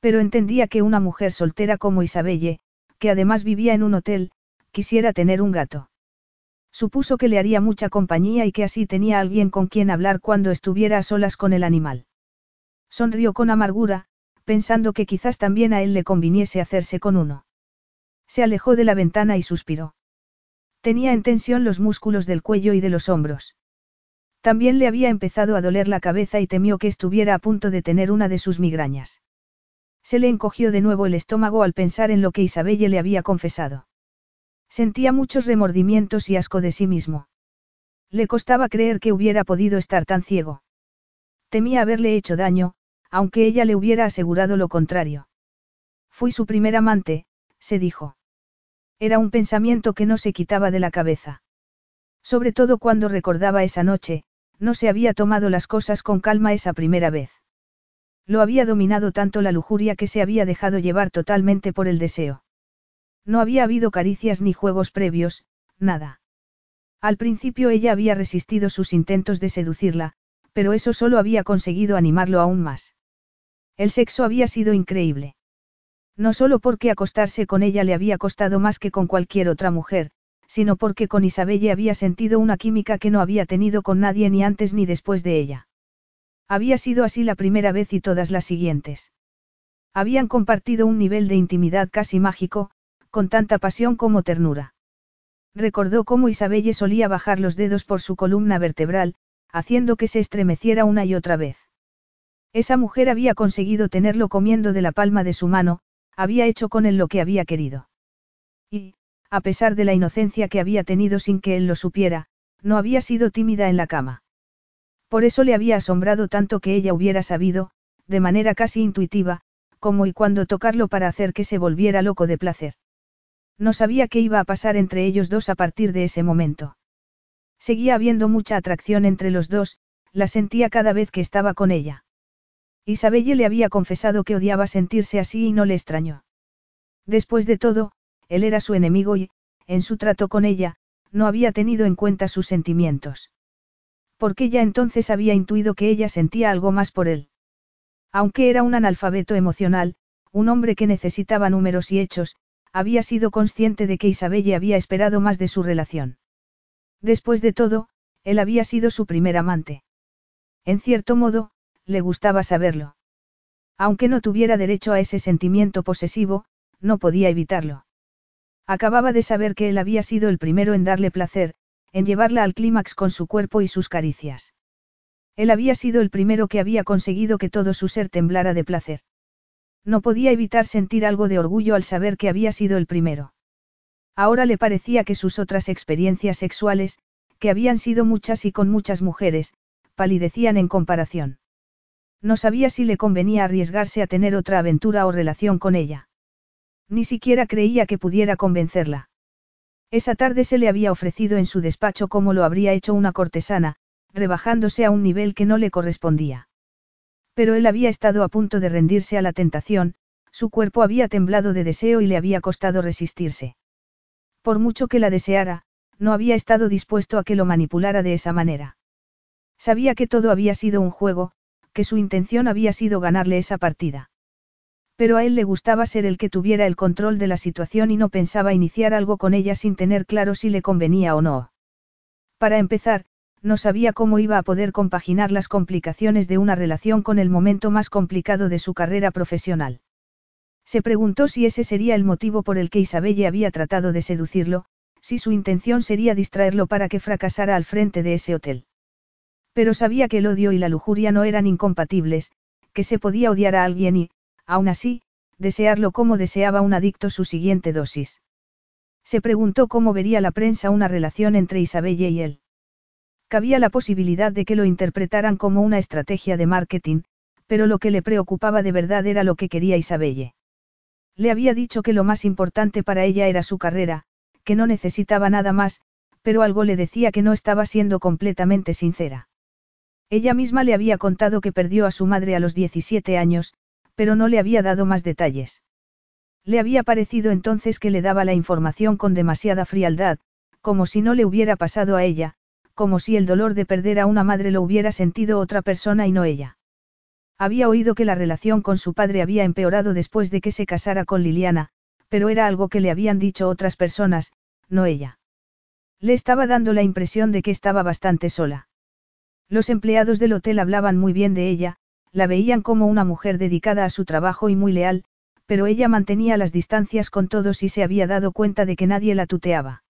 Pero entendía que una mujer soltera como Isabelle, que además vivía en un hotel, quisiera tener un gato. Supuso que le haría mucha compañía y que así tenía alguien con quien hablar cuando estuviera a solas con el animal. Sonrió con amargura, pensando que quizás también a él le conviniese hacerse con uno. Se alejó de la ventana y suspiró. Tenía en tensión los músculos del cuello y de los hombros. También le había empezado a doler la cabeza y temió que estuviera a punto de tener una de sus migrañas. Se le encogió de nuevo el estómago al pensar en lo que Isabelle le había confesado. Sentía muchos remordimientos y asco de sí mismo. Le costaba creer que hubiera podido estar tan ciego. Temía haberle hecho daño, aunque ella le hubiera asegurado lo contrario. Fui su primer amante, se dijo. Era un pensamiento que no se quitaba de la cabeza. Sobre todo cuando recordaba esa noche, no se había tomado las cosas con calma esa primera vez. Lo había dominado tanto la lujuria que se había dejado llevar totalmente por el deseo. No había habido caricias ni juegos previos, nada. Al principio ella había resistido sus intentos de seducirla, pero eso solo había conseguido animarlo aún más. El sexo había sido increíble. No solo porque acostarse con ella le había costado más que con cualquier otra mujer, sino porque con Isabelle había sentido una química que no había tenido con nadie ni antes ni después de ella. Había sido así la primera vez y todas las siguientes. Habían compartido un nivel de intimidad casi mágico, con tanta pasión como ternura. Recordó cómo Isabelle solía bajar los dedos por su columna vertebral, haciendo que se estremeciera una y otra vez. Esa mujer había conseguido tenerlo comiendo de la palma de su mano, había hecho con él lo que había querido. Y, a pesar de la inocencia que había tenido sin que él lo supiera, no había sido tímida en la cama. Por eso le había asombrado tanto que ella hubiera sabido, de manera casi intuitiva, cómo y cuándo tocarlo para hacer que se volviera loco de placer. No sabía qué iba a pasar entre ellos dos a partir de ese momento. Seguía habiendo mucha atracción entre los dos, la sentía cada vez que estaba con ella. Isabelle le había confesado que odiaba sentirse así y no le extrañó. Después de todo, él era su enemigo y, en su trato con ella, no había tenido en cuenta sus sentimientos. Porque ya entonces había intuido que ella sentía algo más por él. Aunque era un analfabeto emocional, un hombre que necesitaba números y hechos, había sido consciente de que Isabelle había esperado más de su relación. Después de todo, él había sido su primer amante. En cierto modo, le gustaba saberlo. Aunque no tuviera derecho a ese sentimiento posesivo, no podía evitarlo. Acababa de saber que él había sido el primero en darle placer, en llevarla al clímax con su cuerpo y sus caricias. Él había sido el primero que había conseguido que todo su ser temblara de placer. No podía evitar sentir algo de orgullo al saber que había sido el primero. Ahora le parecía que sus otras experiencias sexuales, que habían sido muchas y con muchas mujeres, palidecían en comparación. No sabía si le convenía arriesgarse a tener otra aventura o relación con ella. Ni siquiera creía que pudiera convencerla. Esa tarde se le había ofrecido en su despacho como lo habría hecho una cortesana, rebajándose a un nivel que no le correspondía. Pero él había estado a punto de rendirse a la tentación, su cuerpo había temblado de deseo y le había costado resistirse. Por mucho que la deseara, no había estado dispuesto a que lo manipulara de esa manera. Sabía que todo había sido un juego, que su intención había sido ganarle esa partida. Pero a él le gustaba ser el que tuviera el control de la situación y no pensaba iniciar algo con ella sin tener claro si le convenía o no. Para empezar, no sabía cómo iba a poder compaginar las complicaciones de una relación con el momento más complicado de su carrera profesional. Se preguntó si ese sería el motivo por el que Isabelle había tratado de seducirlo, si su intención sería distraerlo para que fracasara al frente de ese hotel. Pero sabía que el odio y la lujuria no eran incompatibles, que se podía odiar a alguien y, aún así, desearlo como deseaba un adicto su siguiente dosis. Se preguntó cómo vería la prensa una relación entre Isabelle y él. Cabía la posibilidad de que lo interpretaran como una estrategia de marketing, pero lo que le preocupaba de verdad era lo que quería Isabelle. Le había dicho que lo más importante para ella era su carrera, que no necesitaba nada más, pero algo le decía que no estaba siendo completamente sincera. Ella misma le había contado que perdió a su madre a los 17 años, pero no le había dado más detalles. Le había parecido entonces que le daba la información con demasiada frialdad, como si no le hubiera pasado a ella, como si el dolor de perder a una madre lo hubiera sentido otra persona y no ella. Había oído que la relación con su padre había empeorado después de que se casara con Liliana, pero era algo que le habían dicho otras personas, no ella. Le estaba dando la impresión de que estaba bastante sola. Los empleados del hotel hablaban muy bien de ella, la veían como una mujer dedicada a su trabajo y muy leal, pero ella mantenía las distancias con todos y se había dado cuenta de que nadie la tuteaba.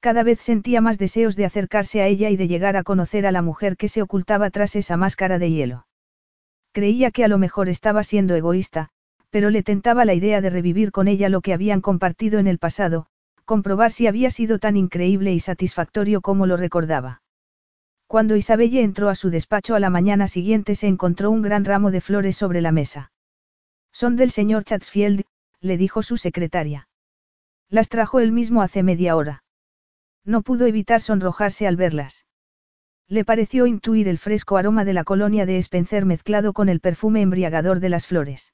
Cada vez sentía más deseos de acercarse a ella y de llegar a conocer a la mujer que se ocultaba tras esa máscara de hielo. Creía que a lo mejor estaba siendo egoísta, pero le tentaba la idea de revivir con ella lo que habían compartido en el pasado, comprobar si había sido tan increíble y satisfactorio como lo recordaba. Cuando Isabelle entró a su despacho a la mañana siguiente se encontró un gran ramo de flores sobre la mesa. Son del señor Chatsfield, le dijo su secretaria. Las trajo él mismo hace media hora. No pudo evitar sonrojarse al verlas. Le pareció intuir el fresco aroma de la colonia de Spencer mezclado con el perfume embriagador de las flores.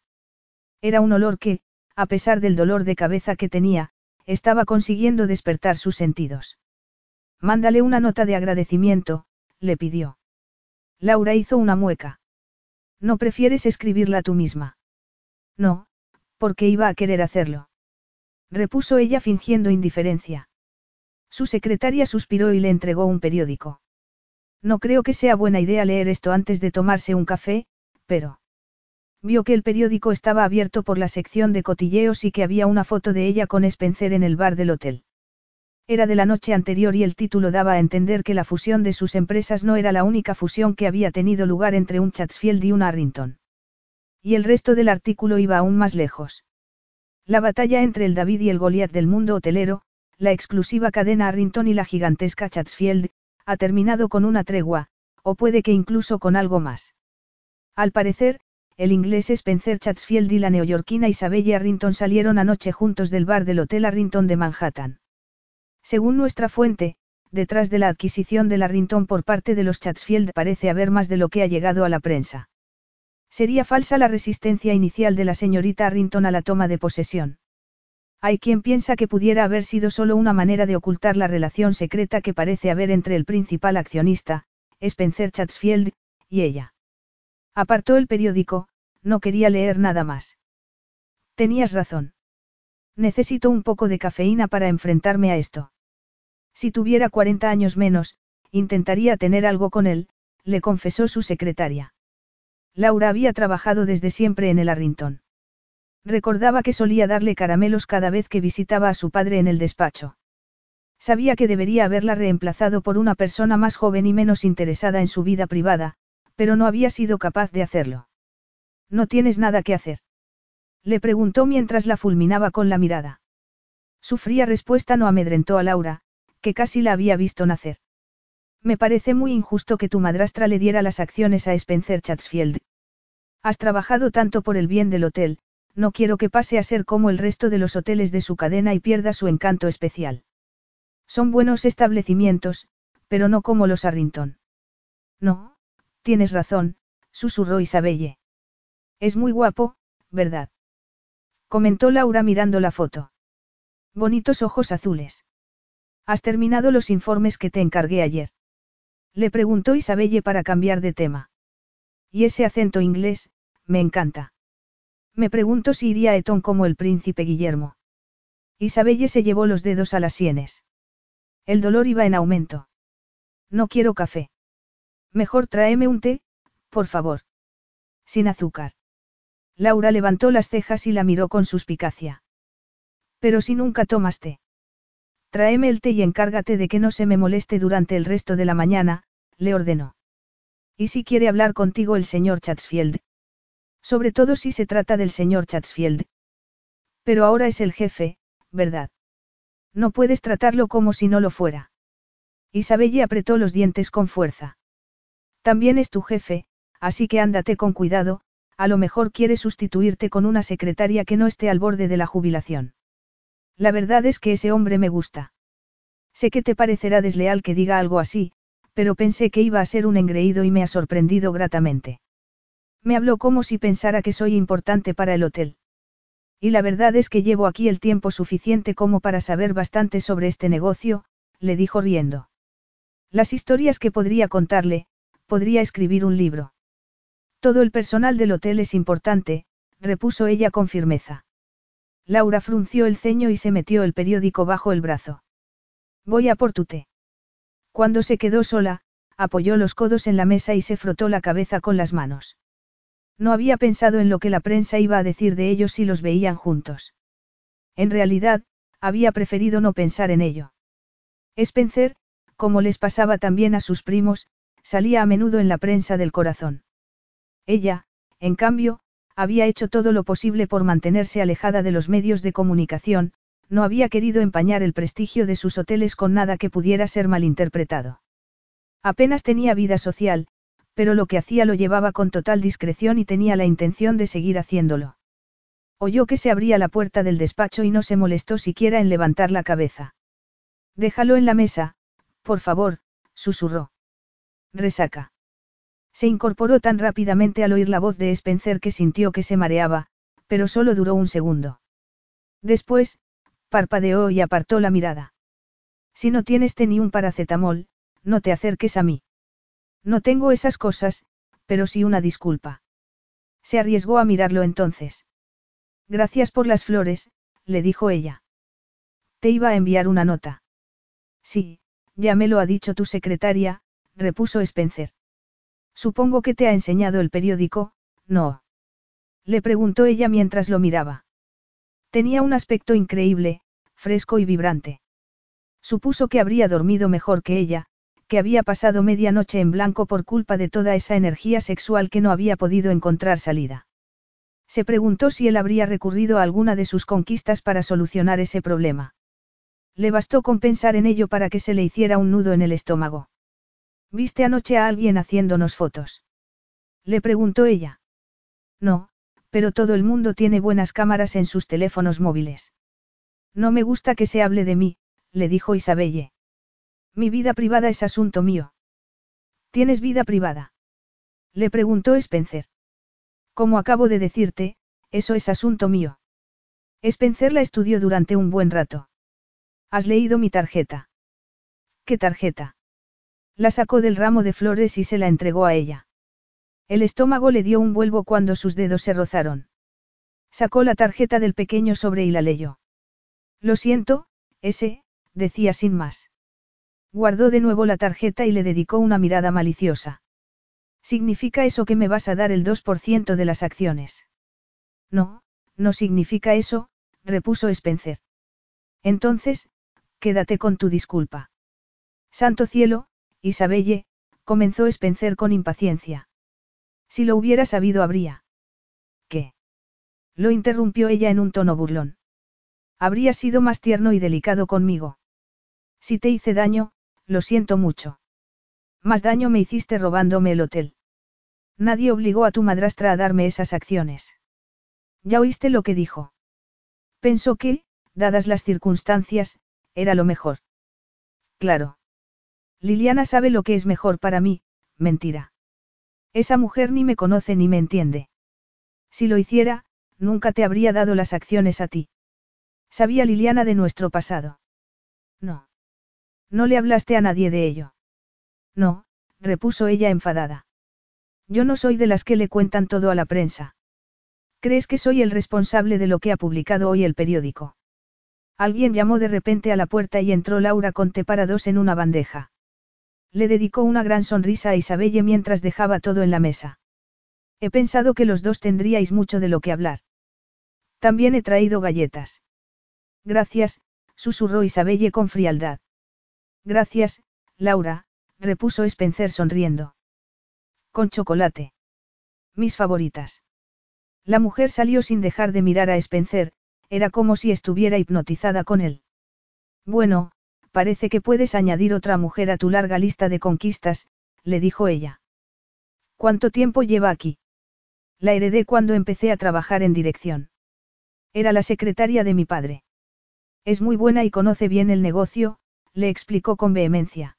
Era un olor que, a pesar del dolor de cabeza que tenía, estaba consiguiendo despertar sus sentidos. Mándale una nota de agradecimiento, le pidió. Laura hizo una mueca. ¿No prefieres escribirla tú misma? No, porque iba a querer hacerlo. Repuso ella fingiendo indiferencia. Su secretaria suspiró y le entregó un periódico. No creo que sea buena idea leer esto antes de tomarse un café, pero... Vio que el periódico estaba abierto por la sección de cotilleos y que había una foto de ella con Spencer en el bar del hotel. Era de la noche anterior y el título daba a entender que la fusión de sus empresas no era la única fusión que había tenido lugar entre un Chatsfield y un Arrington. Y el resto del artículo iba aún más lejos. La batalla entre el David y el Goliath del mundo hotelero, la exclusiva cadena Arrington y la gigantesca Chatsfield, ha terminado con una tregua, o puede que incluso con algo más. Al parecer, el inglés Spencer Chatsfield y la neoyorquina Isabelle Arrington salieron anoche juntos del bar del Hotel Arrington de Manhattan. Según nuestra fuente, detrás de la adquisición del Arrington por parte de los Chatsfield parece haber más de lo que ha llegado a la prensa. Sería falsa la resistencia inicial de la señorita Arrington a la toma de posesión. Hay quien piensa que pudiera haber sido solo una manera de ocultar la relación secreta que parece haber entre el principal accionista, Spencer Chatsfield, y ella. Apartó el periódico, no quería leer nada más. Tenías razón. Necesito un poco de cafeína para enfrentarme a esto. Si tuviera 40 años menos, intentaría tener algo con él, le confesó su secretaria. Laura había trabajado desde siempre en el Arrington. Recordaba que solía darle caramelos cada vez que visitaba a su padre en el despacho. Sabía que debería haberla reemplazado por una persona más joven y menos interesada en su vida privada, pero no había sido capaz de hacerlo. ¿No tienes nada que hacer? Le preguntó mientras la fulminaba con la mirada. Su fría respuesta no amedrentó a Laura, que casi la había visto nacer. Me parece muy injusto que tu madrastra le diera las acciones a Spencer Chatsfield. Has trabajado tanto por el bien del hotel, no quiero que pase a ser como el resto de los hoteles de su cadena y pierda su encanto especial. Son buenos establecimientos, pero no como los Arrington. No, tienes razón, susurró Isabelle. Es muy guapo, ¿verdad? Comentó Laura mirando la foto. Bonitos ojos azules. ¿Has terminado los informes que te encargué ayer? Le preguntó Isabelle para cambiar de tema. Y ese acento inglés, me encanta. Me pregunto si iría a Eton como el príncipe Guillermo. Isabelle se llevó los dedos a las sienes. El dolor iba en aumento. No quiero café. Mejor tráeme un té, por favor. Sin azúcar. Laura levantó las cejas y la miró con suspicacia. Pero si nunca tomas té. Tráeme el té y encárgate de que no se me moleste durante el resto de la mañana, le ordenó. ¿Y si quiere hablar contigo el señor Chatsfield? Sobre todo si se trata del señor Chatsfield. Pero ahora es el jefe, ¿verdad? No puedes tratarlo como si no lo fuera. Isabelle apretó los dientes con fuerza. También es tu jefe, así que ándate con cuidado, a lo mejor quiere sustituirte con una secretaria que no esté al borde de la jubilación. La verdad es que ese hombre me gusta. Sé que te parecerá desleal que diga algo así, pero pensé que iba a ser un engreído y me ha sorprendido gratamente. Me habló como si pensara que soy importante para el hotel. Y la verdad es que llevo aquí el tiempo suficiente como para saber bastante sobre este negocio, le dijo riendo. Las historias que podría contarle, podría escribir un libro. Todo el personal del hotel es importante, repuso ella con firmeza. Laura frunció el ceño y se metió el periódico bajo el brazo. Voy a por tu té. Cuando se quedó sola, apoyó los codos en la mesa y se frotó la cabeza con las manos. No había pensado en lo que la prensa iba a decir de ellos si los veían juntos. En realidad, había preferido no pensar en ello. Spencer, como les pasaba también a sus primos, salía a menudo en la prensa del corazón. Ella, en cambio, había hecho todo lo posible por mantenerse alejada de los medios de comunicación, no había querido empañar el prestigio de sus hoteles con nada que pudiera ser malinterpretado. Apenas tenía vida social, pero lo que hacía lo llevaba con total discreción y tenía la intención de seguir haciéndolo. Oyó que se abría la puerta del despacho y no se molestó siquiera en levantar la cabeza. Déjalo en la mesa, por favor, susurró. Resaca. Se incorporó tan rápidamente al oír la voz de Spencer que sintió que se mareaba, pero solo duró un segundo. Después, parpadeó y apartó la mirada. Si no tienes ni un paracetamol, no te acerques a mí. No tengo esas cosas, pero sí una disculpa. Se arriesgó a mirarlo entonces. Gracias por las flores, le dijo ella. Te iba a enviar una nota. Sí, ya me lo ha dicho tu secretaria, repuso Spencer. Supongo que te ha enseñado el periódico, ¿no? Le preguntó ella mientras lo miraba. Tenía un aspecto increíble, fresco y vibrante. Supuso que habría dormido mejor que ella, que había pasado media noche en blanco por culpa de toda esa energía sexual que no había podido encontrar salida. Se preguntó si él habría recurrido a alguna de sus conquistas para solucionar ese problema. Le bastó con pensar en ello para que se le hiciera un nudo en el estómago. ¿Viste anoche a alguien haciéndonos fotos? Le preguntó ella. No, pero todo el mundo tiene buenas cámaras en sus teléfonos móviles. No me gusta que se hable de mí, le dijo Isabelle. Mi vida privada es asunto mío. ¿Tienes vida privada? Le preguntó Spencer. Como acabo de decirte, eso es asunto mío. Spencer la estudió durante un buen rato. ¿Has leído mi tarjeta? ¿Qué tarjeta? La sacó del ramo de flores y se la entregó a ella. El estómago le dio un vuelvo cuando sus dedos se rozaron. Sacó la tarjeta del pequeño sobre y la leyó. Lo siento, ese, decía sin más. Guardó de nuevo la tarjeta y le dedicó una mirada maliciosa. ¿Significa eso que me vas a dar el 2% de las acciones? No, no significa eso, repuso Spencer. Entonces, quédate con tu disculpa. Santo cielo, Isabelle, comenzó Spencer con impaciencia. Si lo hubiera sabido habría. ¿Qué? Lo interrumpió ella en un tono burlón. Habría sido más tierno y delicado conmigo. Si te hice daño, lo siento mucho. Más daño me hiciste robándome el hotel. Nadie obligó a tu madrastra a darme esas acciones. ¿Ya oíste lo que dijo? Pensó que, dadas las circunstancias, era lo mejor. Claro. Liliana sabe lo que es mejor para mí, mentira. Esa mujer ni me conoce ni me entiende. Si lo hiciera, nunca te habría dado las acciones a ti. Sabía Liliana de nuestro pasado. No. No le hablaste a nadie de ello. No, repuso ella enfadada. Yo no soy de las que le cuentan todo a la prensa. ¿Crees que soy el responsable de lo que ha publicado hoy el periódico? Alguien llamó de repente a la puerta y entró Laura con té para dos en una bandeja. Le dedicó una gran sonrisa a Isabelle mientras dejaba todo en la mesa. He pensado que los dos tendríais mucho de lo que hablar. También he traído galletas. Gracias, susurró Isabelle con frialdad. Gracias, Laura, repuso Spencer sonriendo. Con chocolate. Mis favoritas. La mujer salió sin dejar de mirar a Spencer, era como si estuviera hipnotizada con él. Bueno, parece que puedes añadir otra mujer a tu larga lista de conquistas, le dijo ella. ¿Cuánto tiempo lleva aquí? La heredé cuando empecé a trabajar en dirección. Era la secretaria de mi padre. Es muy buena y conoce bien el negocio, le explicó con vehemencia.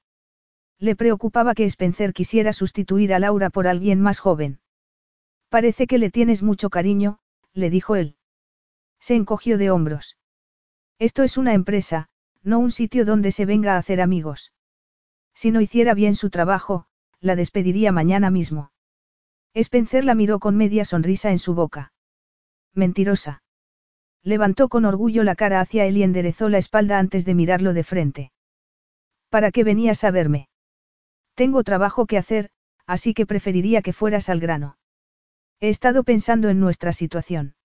Le preocupaba que Spencer quisiera sustituir a Laura por alguien más joven. Parece que le tienes mucho cariño, le dijo él. Se encogió de hombros. Esto es una empresa, no un sitio donde se venga a hacer amigos. Si no hiciera bien su trabajo, la despediría mañana mismo. Spencer la miró con media sonrisa en su boca. Mentirosa. Levantó con orgullo la cara hacia él y enderezó la espalda antes de mirarlo de frente. ¿Para qué venías a verme? Tengo trabajo que hacer, así que preferiría que fueras al grano. He estado pensando en nuestra situación.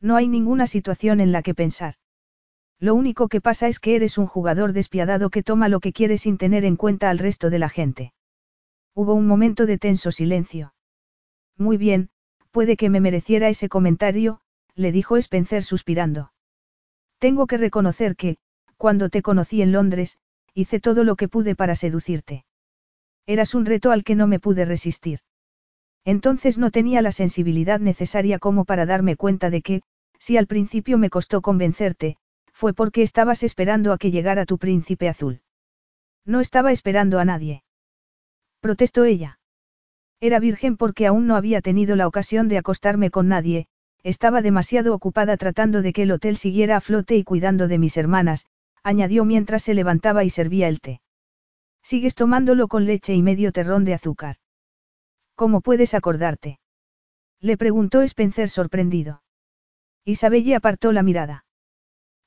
No hay ninguna situación en la que pensar. Lo único que pasa es que eres un jugador despiadado que toma lo que quiere sin tener en cuenta al resto de la gente. Hubo un momento de tenso silencio. Muy bien, puede que me mereciera ese comentario, le dijo Spencer suspirando. Tengo que reconocer que, cuando te conocí en Londres, hice todo lo que pude para seducirte. Eras un reto al que no me pude resistir. Entonces no tenía la sensibilidad necesaria como para darme cuenta de que, si al principio me costó convencerte, fue porque estabas esperando a que llegara tu príncipe azul. No estaba esperando a nadie. Protestó ella. Era virgen porque aún no había tenido la ocasión de acostarme con nadie, estaba demasiado ocupada tratando de que el hotel siguiera a flote y cuidando de mis hermanas, añadió mientras se levantaba y servía el té. Sigues tomándolo con leche y medio terrón de azúcar. ¿Cómo puedes acordarte? Le preguntó Spencer sorprendido. Isabelle apartó la mirada.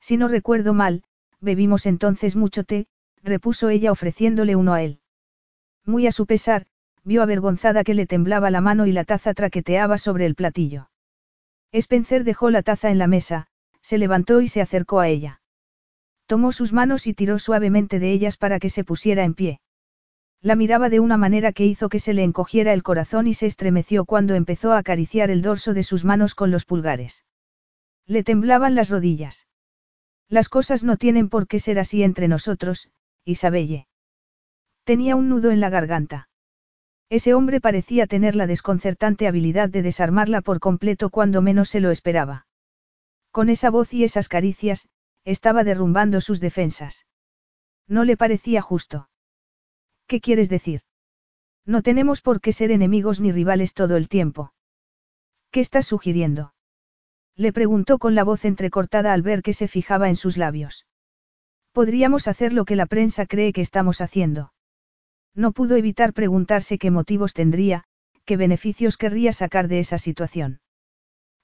Si no recuerdo mal, bebimos entonces mucho té, repuso ella ofreciéndole uno a él. Muy a su pesar, vio avergonzada que le temblaba la mano y la taza traqueteaba sobre el platillo. Spencer dejó la taza en la mesa, se levantó y se acercó a ella. Tomó sus manos y tiró suavemente de ellas para que se pusiera en pie. La miraba de una manera que hizo que se le encogiera el corazón y se estremeció cuando empezó a acariciar el dorso de sus manos con los pulgares. Le temblaban las rodillas. Las cosas no tienen por qué ser así entre nosotros, Isabelle. Tenía un nudo en la garganta. Ese hombre parecía tener la desconcertante habilidad de desarmarla por completo cuando menos se lo esperaba. Con esa voz y esas caricias, estaba derrumbando sus defensas. No le parecía justo. ¿Qué quieres decir? No tenemos por qué ser enemigos ni rivales todo el tiempo. ¿Qué estás sugiriendo? Le preguntó con la voz entrecortada al ver que se fijaba en sus labios. Podríamos hacer lo que la prensa cree que estamos haciendo. No pudo evitar preguntarse qué motivos tendría, qué beneficios querría sacar de esa situación.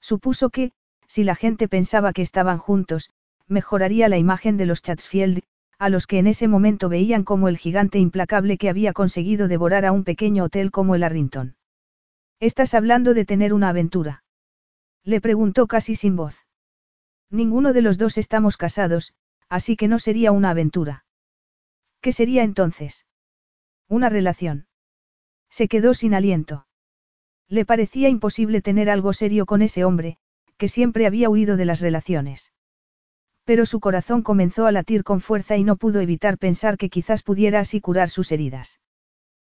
Supuso que, si la gente pensaba que estaban juntos, mejoraría la imagen de los Chatsfield, a los que en ese momento veían como el gigante implacable que había conseguido devorar a un pequeño hotel como el Arrington. ¿Estás hablando de tener una aventura? Le preguntó casi sin voz. Ninguno de los dos estamos casados, así que no sería una aventura. ¿Qué sería entonces? Una relación. Se quedó sin aliento. Le parecía imposible tener algo serio con ese hombre, que siempre había huido de las relaciones. Pero su corazón comenzó a latir con fuerza y no pudo evitar pensar que quizás pudiera así curar sus heridas.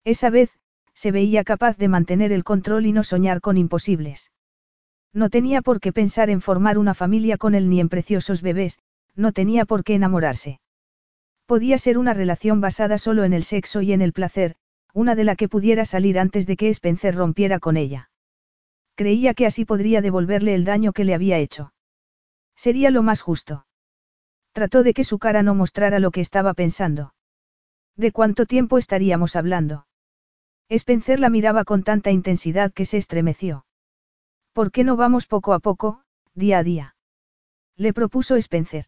Esa vez, se veía capaz de mantener el control y no soñar con imposibles. No tenía por qué pensar en formar una familia con él ni en preciosos bebés, no tenía por qué enamorarse. Podía ser una relación basada solo en el sexo y en el placer, una de la que pudiera salir antes de que Spencer rompiera con ella. Creía que así podría devolverle el daño que le había hecho. Sería lo más justo. Trató de que su cara no mostrara lo que estaba pensando. ¿De cuánto tiempo estaríamos hablando? Spencer la miraba con tanta intensidad que se estremeció. ¿Por qué no vamos poco a poco, día a día? Le propuso Spencer.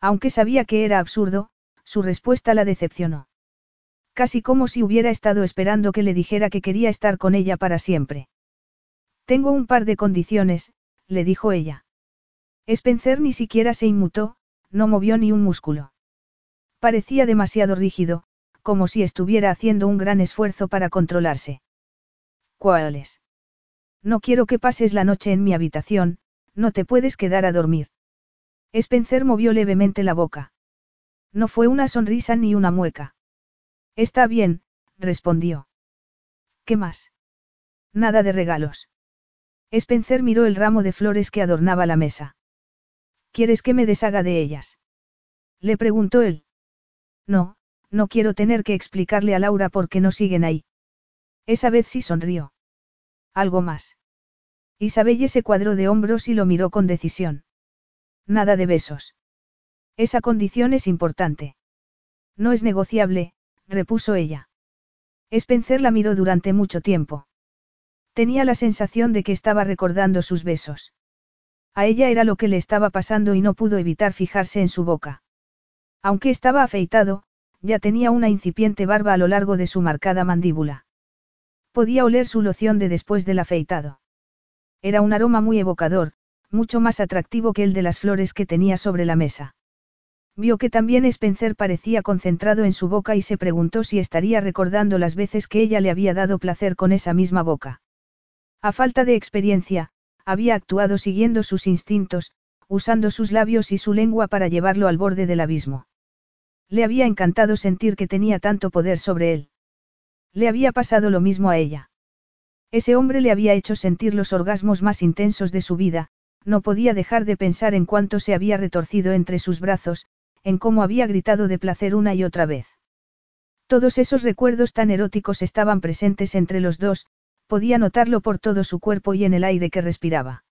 Aunque sabía que era absurdo, su respuesta la decepcionó. Casi como si hubiera estado esperando que le dijera que quería estar con ella para siempre. Tengo un par de condiciones, le dijo ella. Spencer ni siquiera se inmutó, no movió ni un músculo. Parecía demasiado rígido, como si estuviera haciendo un gran esfuerzo para controlarse. ¿Cuáles? No quiero que pases la noche en mi habitación, no te puedes quedar a dormir. Spencer movió levemente la boca. No fue una sonrisa ni una mueca. Está bien, respondió. ¿Qué más? Nada de regalos. Spencer miró el ramo de flores que adornaba la mesa. ¿Quieres que me deshaga de ellas? Le preguntó él. No, no quiero tener que explicarle a Laura por qué no siguen ahí. Esa vez sí sonrió. Algo más. Isabelle se cuadró de hombros y lo miró con decisión. Nada de besos. Esa condición es importante. No es negociable, repuso ella. Spencer la miró durante mucho tiempo. Tenía la sensación de que estaba recordando sus besos. A ella era lo que le estaba pasando y no pudo evitar fijarse en su boca. Aunque estaba afeitado, ya tenía una incipiente barba a lo largo de su marcada mandíbula. Podía oler su loción de después del afeitado. Era un aroma muy evocador, mucho más atractivo que el de las flores que tenía sobre la mesa. Vio que también Spencer parecía concentrado en su boca y se preguntó si estaría recordando las veces que ella le había dado placer con esa misma boca. A falta de experiencia, había actuado siguiendo sus instintos, usando sus labios y su lengua para llevarlo al borde del abismo. Le había encantado sentir que tenía tanto poder sobre él. Le había pasado lo mismo a ella. Ese hombre le había hecho sentir los orgasmos más intensos de su vida, no podía dejar de pensar en cuánto se había retorcido entre sus brazos, en cómo había gritado de placer una y otra vez. Todos esos recuerdos tan eróticos estaban presentes entre los dos, podía notarlo por todo su cuerpo y en el aire que respiraba.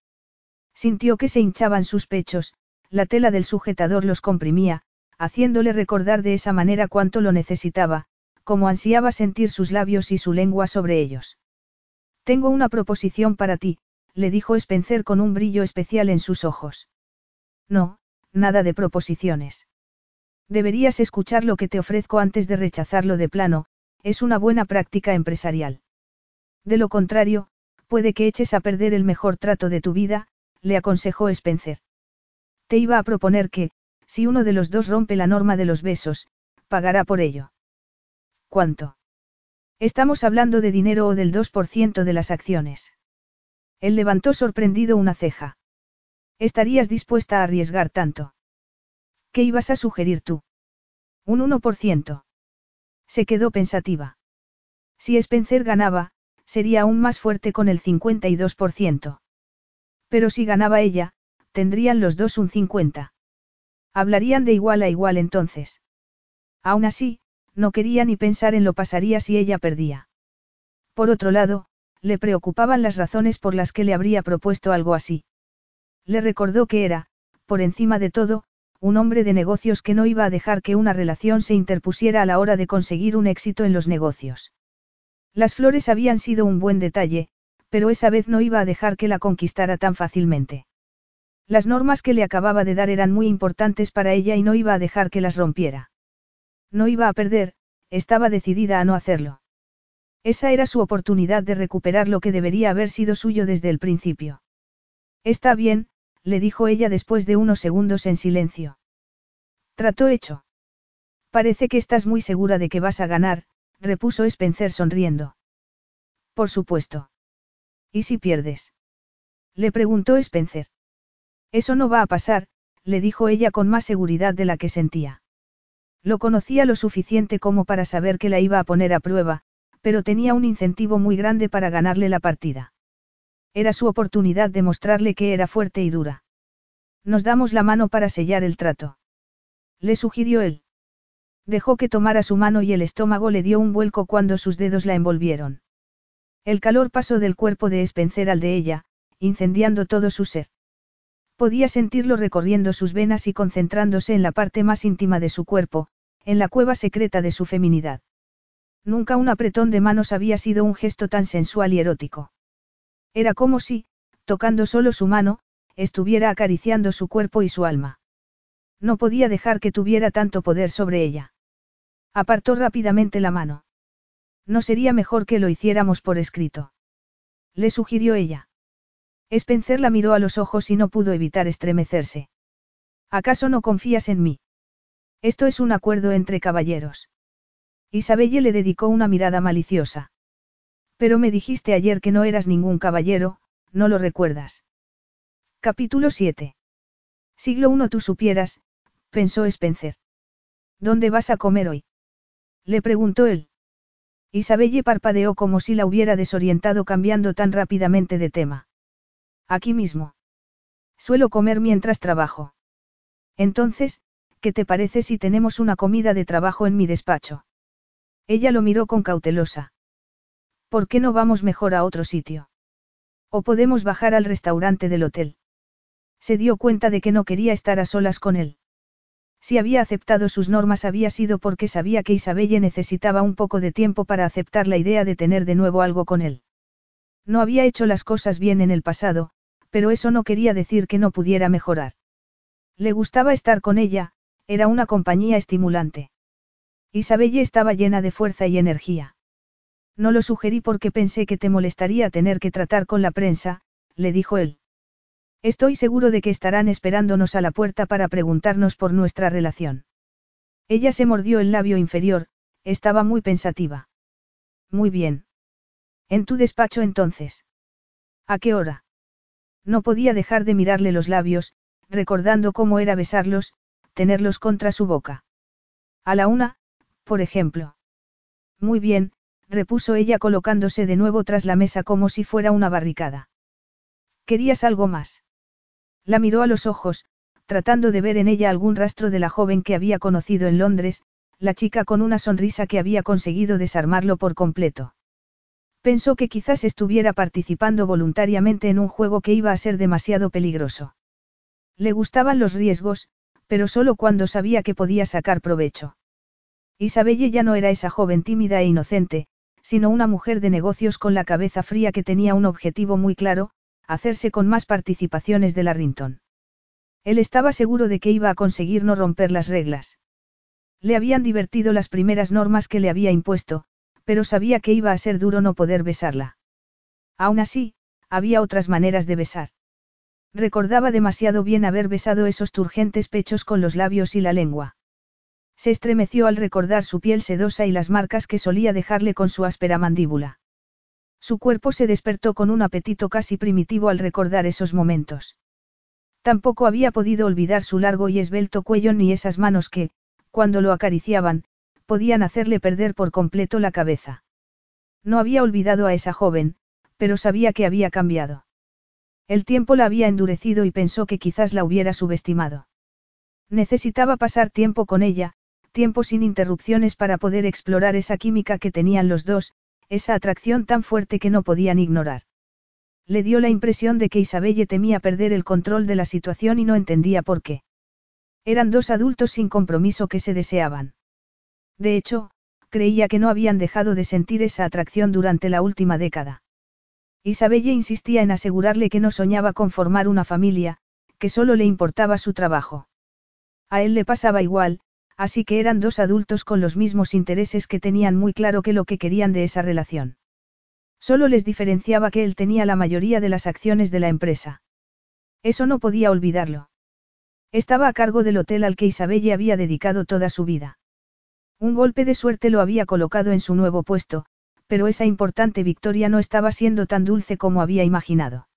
Sintió que se hinchaban sus pechos, la tela del sujetador los comprimía, haciéndole recordar de esa manera cuánto lo necesitaba, como ansiaba sentir sus labios y su lengua sobre ellos. Tengo una proposición para ti, le dijo Spencer con un brillo especial en sus ojos. No, nada de proposiciones. Deberías escuchar lo que te ofrezco antes de rechazarlo de plano, es una buena práctica empresarial. De lo contrario, puede que eches a perder el mejor trato de tu vida, le aconsejó Spencer. Te iba a proponer que, si uno de los dos rompe la norma de los besos, pagará por ello. ¿Cuánto? Estamos hablando de dinero o del 2% de las acciones. Él levantó sorprendido una ceja. ¿Estarías dispuesta a arriesgar tanto? ¿Qué ibas a sugerir tú? Un 1%. Se quedó pensativa. Si Spencer ganaba, sería aún más fuerte con el 52%. Pero si ganaba ella, tendrían los dos un 50%. Hablarían de igual a igual entonces. Aún así, no quería ni pensar en lo pasaría si ella perdía. Por otro lado, le preocupaban las razones por las que le habría propuesto algo así. Le recordó que era, por encima de todo, un hombre de negocios que no iba a dejar que una relación se interpusiera a la hora de conseguir un éxito en los negocios. Las flores habían sido un buen detalle, pero esa vez no iba a dejar que la conquistara tan fácilmente. Las normas que le acababa de dar eran muy importantes para ella y no iba a dejar que las rompiera. No iba a perder, estaba decidida a no hacerlo. Esa era su oportunidad de recuperar lo que debería haber sido suyo desde el principio. Está bien, le dijo ella después de unos segundos en silencio. Trató hecho. Parece que estás muy segura de que vas a ganar, repuso Spencer sonriendo. Por supuesto. ¿Y si pierdes? Le preguntó Spencer. Eso no va a pasar, le dijo ella con más seguridad de la que sentía. Lo conocía lo suficiente como para saber que la iba a poner a prueba, pero tenía un incentivo muy grande para ganarle la partida. Era su oportunidad de mostrarle que era fuerte y dura. Nos damos la mano para sellar el trato. Le sugirió él. Dejó que tomara su mano y el estómago le dio un vuelco cuando sus dedos la envolvieron. El calor pasó del cuerpo de Spencer al de ella, incendiando todo su ser. Podía sentirlo recorriendo sus venas y concentrándose en la parte más íntima de su cuerpo, en la cueva secreta de su feminidad. Nunca un apretón de manos había sido un gesto tan sensual y erótico. Era como si, tocando solo su mano, estuviera acariciando su cuerpo y su alma. No podía dejar que tuviera tanto poder sobre ella. Apartó rápidamente la mano. No sería mejor que lo hiciéramos por escrito. Le sugirió ella. Spencer la miró a los ojos y no pudo evitar estremecerse. ¿Acaso no confías en mí? Esto es un acuerdo entre caballeros. Isabelle le dedicó una mirada maliciosa. Pero me dijiste ayer que no eras ningún caballero, ¿no lo recuerdas? Capítulo 7. Siglo I tú supieras, pensó Spencer. ¿Dónde vas a comer hoy? Le preguntó él. Isabelle parpadeó como si la hubiera desorientado cambiando tan rápidamente de tema. Aquí mismo. Suelo comer mientras trabajo. Entonces, ¿qué te parece si tenemos una comida de trabajo en mi despacho? Ella lo miró con cautelosa. ¿Por qué no vamos mejor a otro sitio? O podemos bajar al restaurante del hotel. Se dio cuenta de que no quería estar a solas con él. Si había aceptado sus normas había sido porque sabía que Isabelle necesitaba un poco de tiempo para aceptar la idea de tener de nuevo algo con él. No había hecho las cosas bien en el pasado, pero eso no quería decir que no pudiera mejorar. Le gustaba estar con ella, era una compañía estimulante. Isabelle estaba llena de fuerza y energía. No lo sugerí porque pensé que te molestaría tener que tratar con la prensa, le dijo él. Estoy seguro de que estarán esperándonos a la puerta para preguntarnos por nuestra relación. Ella se mordió el labio inferior, estaba muy pensativa. Muy bien. En tu despacho entonces. ¿A qué hora? No podía dejar de mirarle los labios, recordando cómo era besarlos, tenerlos contra su boca. A la una, por ejemplo. Muy bien, repuso ella colocándose de nuevo tras la mesa como si fuera una barricada. ¿Querías algo más? La miró a los ojos, tratando de ver en ella algún rastro de la joven que había conocido en Londres, la chica con una sonrisa que había conseguido desarmarlo por completo. Pensó que quizás estuviera participando voluntariamente en un juego que iba a ser demasiado peligroso. Le gustaban los riesgos, pero solo cuando sabía que podía sacar provecho. Isabelle ya no era esa joven tímida e inocente, sino una mujer de negocios con la cabeza fría que tenía un objetivo muy claro, hacerse con más participaciones de la Rinton. Él estaba seguro de que iba a conseguir no romper las reglas. Le habían divertido las primeras normas que le había impuesto, pero sabía que iba a ser duro no poder besarla. Aún así, había otras maneras de besar. Recordaba demasiado bien haber besado esos turgentes pechos con los labios y la lengua. Se estremeció al recordar su piel sedosa y las marcas que solía dejarle con su áspera mandíbula. Su cuerpo se despertó con un apetito casi primitivo al recordar esos momentos. Tampoco había podido olvidar su largo y esbelto cuello ni esas manos que, cuando lo acariciaban, podían hacerle perder por completo la cabeza. No había olvidado a esa joven, pero sabía que había cambiado. El tiempo la había endurecido y pensó que quizás la hubiera subestimado. Necesitaba pasar tiempo con ella, tiempo sin interrupciones para poder explorar esa química que tenían los dos, esa atracción tan fuerte que no podían ignorar. Le dio la impresión de que Isabelle temía perder el control de la situación y no entendía por qué. Eran dos adultos sin compromiso que se deseaban. De hecho, creía que no habían dejado de sentir esa atracción durante la última década. Isabelle insistía en asegurarle que no soñaba con formar una familia, que solo le importaba su trabajo. A él le pasaba igual, así que eran dos adultos con los mismos intereses que tenían muy claro que lo que querían de esa relación. Solo les diferenciaba que él tenía la mayoría de las acciones de la empresa. Eso no podía olvidarlo. Estaba a cargo del hotel al que Isabelle había dedicado toda su vida. Un golpe de suerte lo había colocado en su nuevo puesto, pero esa importante victoria no estaba siendo tan dulce como había imaginado.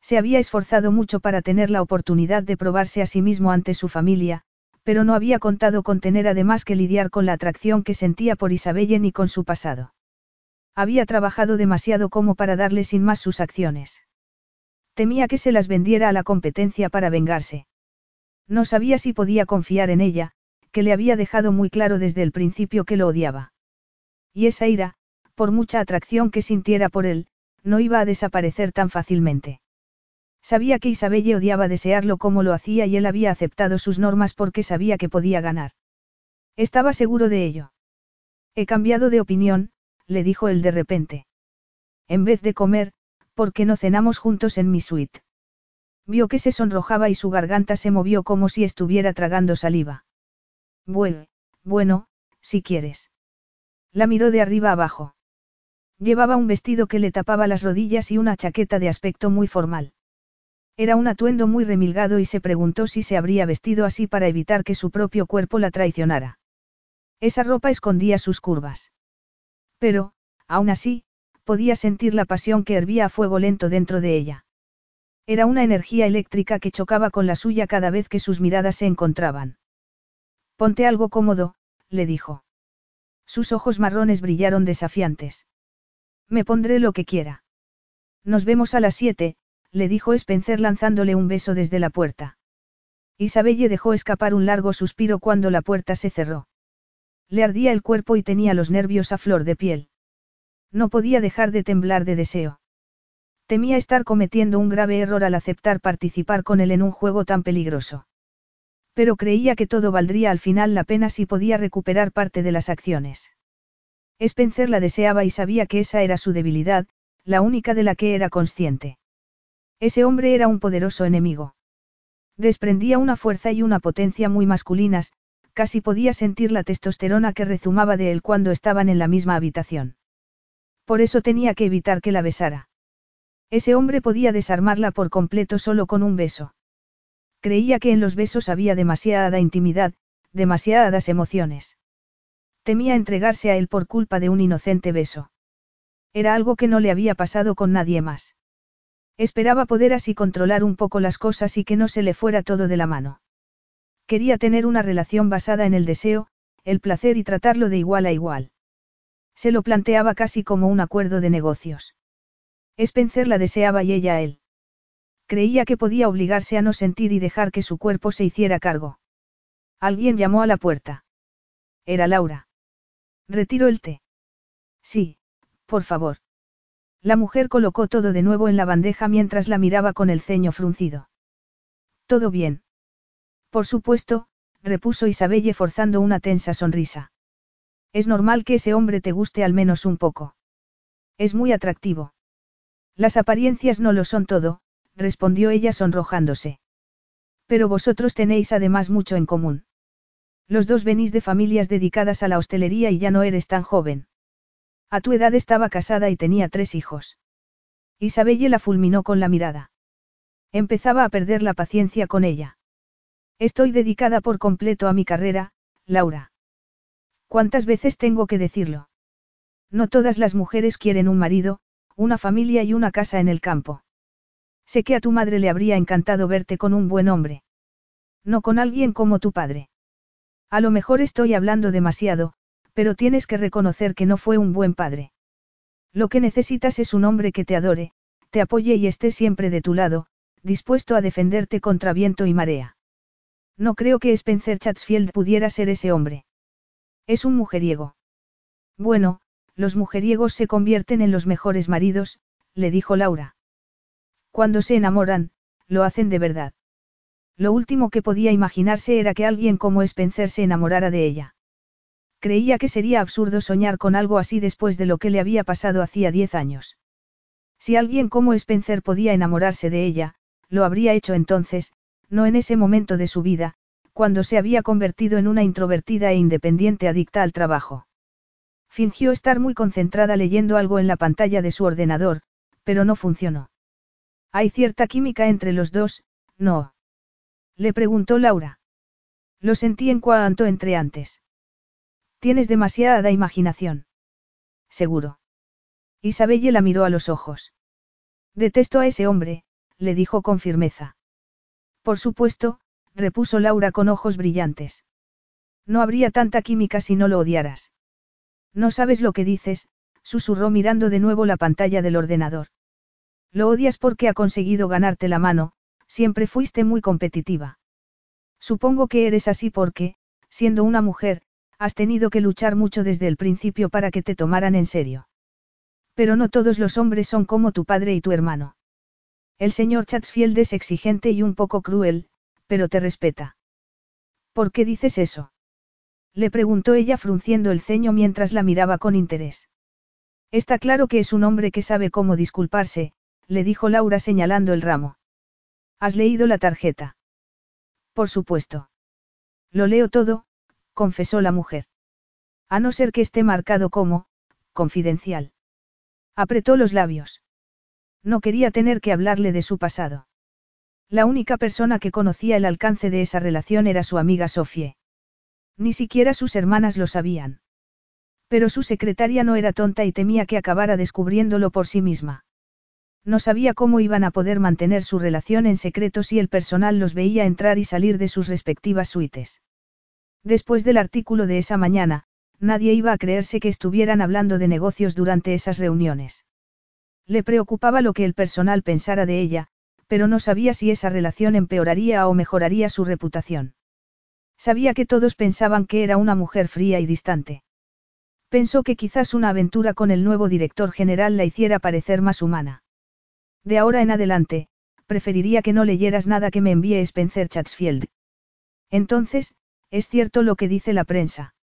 Se había esforzado mucho para tener la oportunidad de probarse a sí mismo ante su familia, pero no había contado con tener además que lidiar con la atracción que sentía por Isabelle ni con su pasado. Había trabajado demasiado como para darle sin más sus acciones. Temía que se las vendiera a la competencia para vengarse. No sabía si podía confiar en ella, que le había dejado muy claro desde el principio que lo odiaba. Y esa ira, por mucha atracción que sintiera por él, no iba a desaparecer tan fácilmente. Sabía que Isabelle odiaba desearlo como lo hacía y él había aceptado sus normas porque sabía que podía ganar. Estaba seguro de ello. He cambiado de opinión, le dijo él de repente. En vez de comer, ¿por qué no cenamos juntos en mi suite? Vio que se sonrojaba y su garganta se movió como si estuviera tragando saliva. Bueno, bueno, si quieres. La miró de arriba abajo. Llevaba un vestido que le tapaba las rodillas y una chaqueta de aspecto muy formal. Era un atuendo muy remilgado y se preguntó si se habría vestido así para evitar que su propio cuerpo la traicionara. Esa ropa escondía sus curvas. Pero, aún así, podía sentir la pasión que hervía a fuego lento dentro de ella. Era una energía eléctrica que chocaba con la suya cada vez que sus miradas se encontraban. Ponte algo cómodo, le dijo. Sus ojos marrones brillaron desafiantes. Me pondré lo que quiera. Nos vemos a las siete, le dijo Spencer lanzándole un beso desde la puerta. Isabelle dejó escapar un largo suspiro cuando la puerta se cerró. Le ardía el cuerpo y tenía los nervios a flor de piel. No podía dejar de temblar de deseo. Temía estar cometiendo un grave error al aceptar participar con él en un juego tan peligroso. Pero creía que todo valdría al final la pena si podía recuperar parte de las acciones. Spencer la deseaba y sabía que esa era su debilidad, la única de la que era consciente. Ese hombre era un poderoso enemigo. Desprendía una fuerza y una potencia muy masculinas, casi podía sentir la testosterona que rezumaba de él cuando estaban en la misma habitación. Por eso tenía que evitar que la besara. Ese hombre podía desarmarla por completo solo con un beso. Creía que en los besos había demasiada intimidad, demasiadas emociones. Temía entregarse a él por culpa de un inocente beso. Era algo que no le había pasado con nadie más. Esperaba poder así controlar un poco las cosas y que no se le fuera todo de la mano. Quería tener una relación basada en el deseo, el placer y tratarlo de igual a igual. Se lo planteaba casi como un acuerdo de negocios. Spencer la deseaba y ella a él. Creía que podía obligarse a no sentir y dejar que su cuerpo se hiciera cargo. Alguien llamó a la puerta. Era Laura. Retiro el té. Sí, por favor. La mujer colocó todo de nuevo en la bandeja mientras la miraba con el ceño fruncido. Todo bien. Por supuesto, repuso Isabelle forzando una tensa sonrisa. Es normal que ese hombre te guste al menos un poco. Es muy atractivo. Las apariencias no lo son todo, respondió ella sonrojándose. Pero vosotros tenéis además mucho en común. Los dos venís de familias dedicadas a la hostelería y ya no eres tan joven. A tu edad estaba casada y tenía tres hijos. Isabelle la fulminó con la mirada. Empezaba a perder la paciencia con ella. Estoy dedicada por completo a mi carrera, Laura. ¿Cuántas veces tengo que decirlo? No todas las mujeres quieren un marido, una familia y una casa en el campo. Sé que a tu madre le habría encantado verte con un buen hombre. No con alguien como tu padre. A lo mejor estoy hablando demasiado, pero tienes que reconocer que no fue un buen padre. Lo que necesitas es un hombre que te adore, te apoye y esté siempre de tu lado, dispuesto a defenderte contra viento y marea. No creo que Spencer Chatsfield pudiera ser ese hombre. Es un mujeriego. Bueno, los mujeriegos se convierten en los mejores maridos, le dijo Laura. Cuando se enamoran, lo hacen de verdad. Lo último que podía imaginarse era que alguien como Spencer se enamorara de ella. Creía que sería absurdo soñar con algo así después de lo que le había pasado hacía diez años. Si alguien como Spencer podía enamorarse de ella, lo habría hecho entonces, no en ese momento de su vida, cuando se había convertido en una introvertida e independiente adicta al trabajo. Fingió estar muy concentrada leyendo algo en la pantalla de su ordenador, pero no funcionó. Hay cierta química entre los dos, ¿no? Le preguntó Laura. Lo sentí en cuanto entré antes. Tienes demasiada imaginación. Seguro. Isabelle la miró a los ojos. Detesto a ese hombre, le dijo con firmeza. Por supuesto, repuso Laura con ojos brillantes. No habría tanta química si no lo odiaras. No sabes lo que dices, susurró mirando de nuevo la pantalla del ordenador. Lo odias porque ha conseguido ganarte la mano, siempre fuiste muy competitiva. Supongo que eres así porque, siendo una mujer, has tenido que luchar mucho desde el principio para que te tomaran en serio. Pero no todos los hombres son como tu padre y tu hermano. El señor Chatsfield es exigente y un poco cruel, pero te respeta. ¿Por qué dices eso? Le preguntó ella frunciendo el ceño mientras la miraba con interés. Está claro que es un hombre que sabe cómo disculparse, le dijo Laura señalando el ramo. ¿Has leído la tarjeta? Por supuesto. Lo leo todo, confesó la mujer. A no ser que esté marcado como, confidencial. Apretó los labios. No quería tener que hablarle de su pasado. La única persona que conocía el alcance de esa relación era su amiga Sofie. Ni siquiera sus hermanas lo sabían. Pero su secretaria no era tonta y temía que acabara descubriéndolo por sí misma. No sabía cómo iban a poder mantener su relación en secreto si el personal los veía entrar y salir de sus respectivas suites. Después del artículo de esa mañana, nadie iba a creerse que estuvieran hablando de negocios durante esas reuniones. Le preocupaba lo que el personal pensara de ella, pero no sabía si esa relación empeoraría o mejoraría su reputación. Sabía que todos pensaban que era una mujer fría y distante. Pensó que quizás una aventura con el nuevo director general la hiciera parecer más humana. De ahora en adelante, preferiría que no leyeras nada que me envíe Spencer Chatsfield. Entonces, es cierto lo que dice la prensa.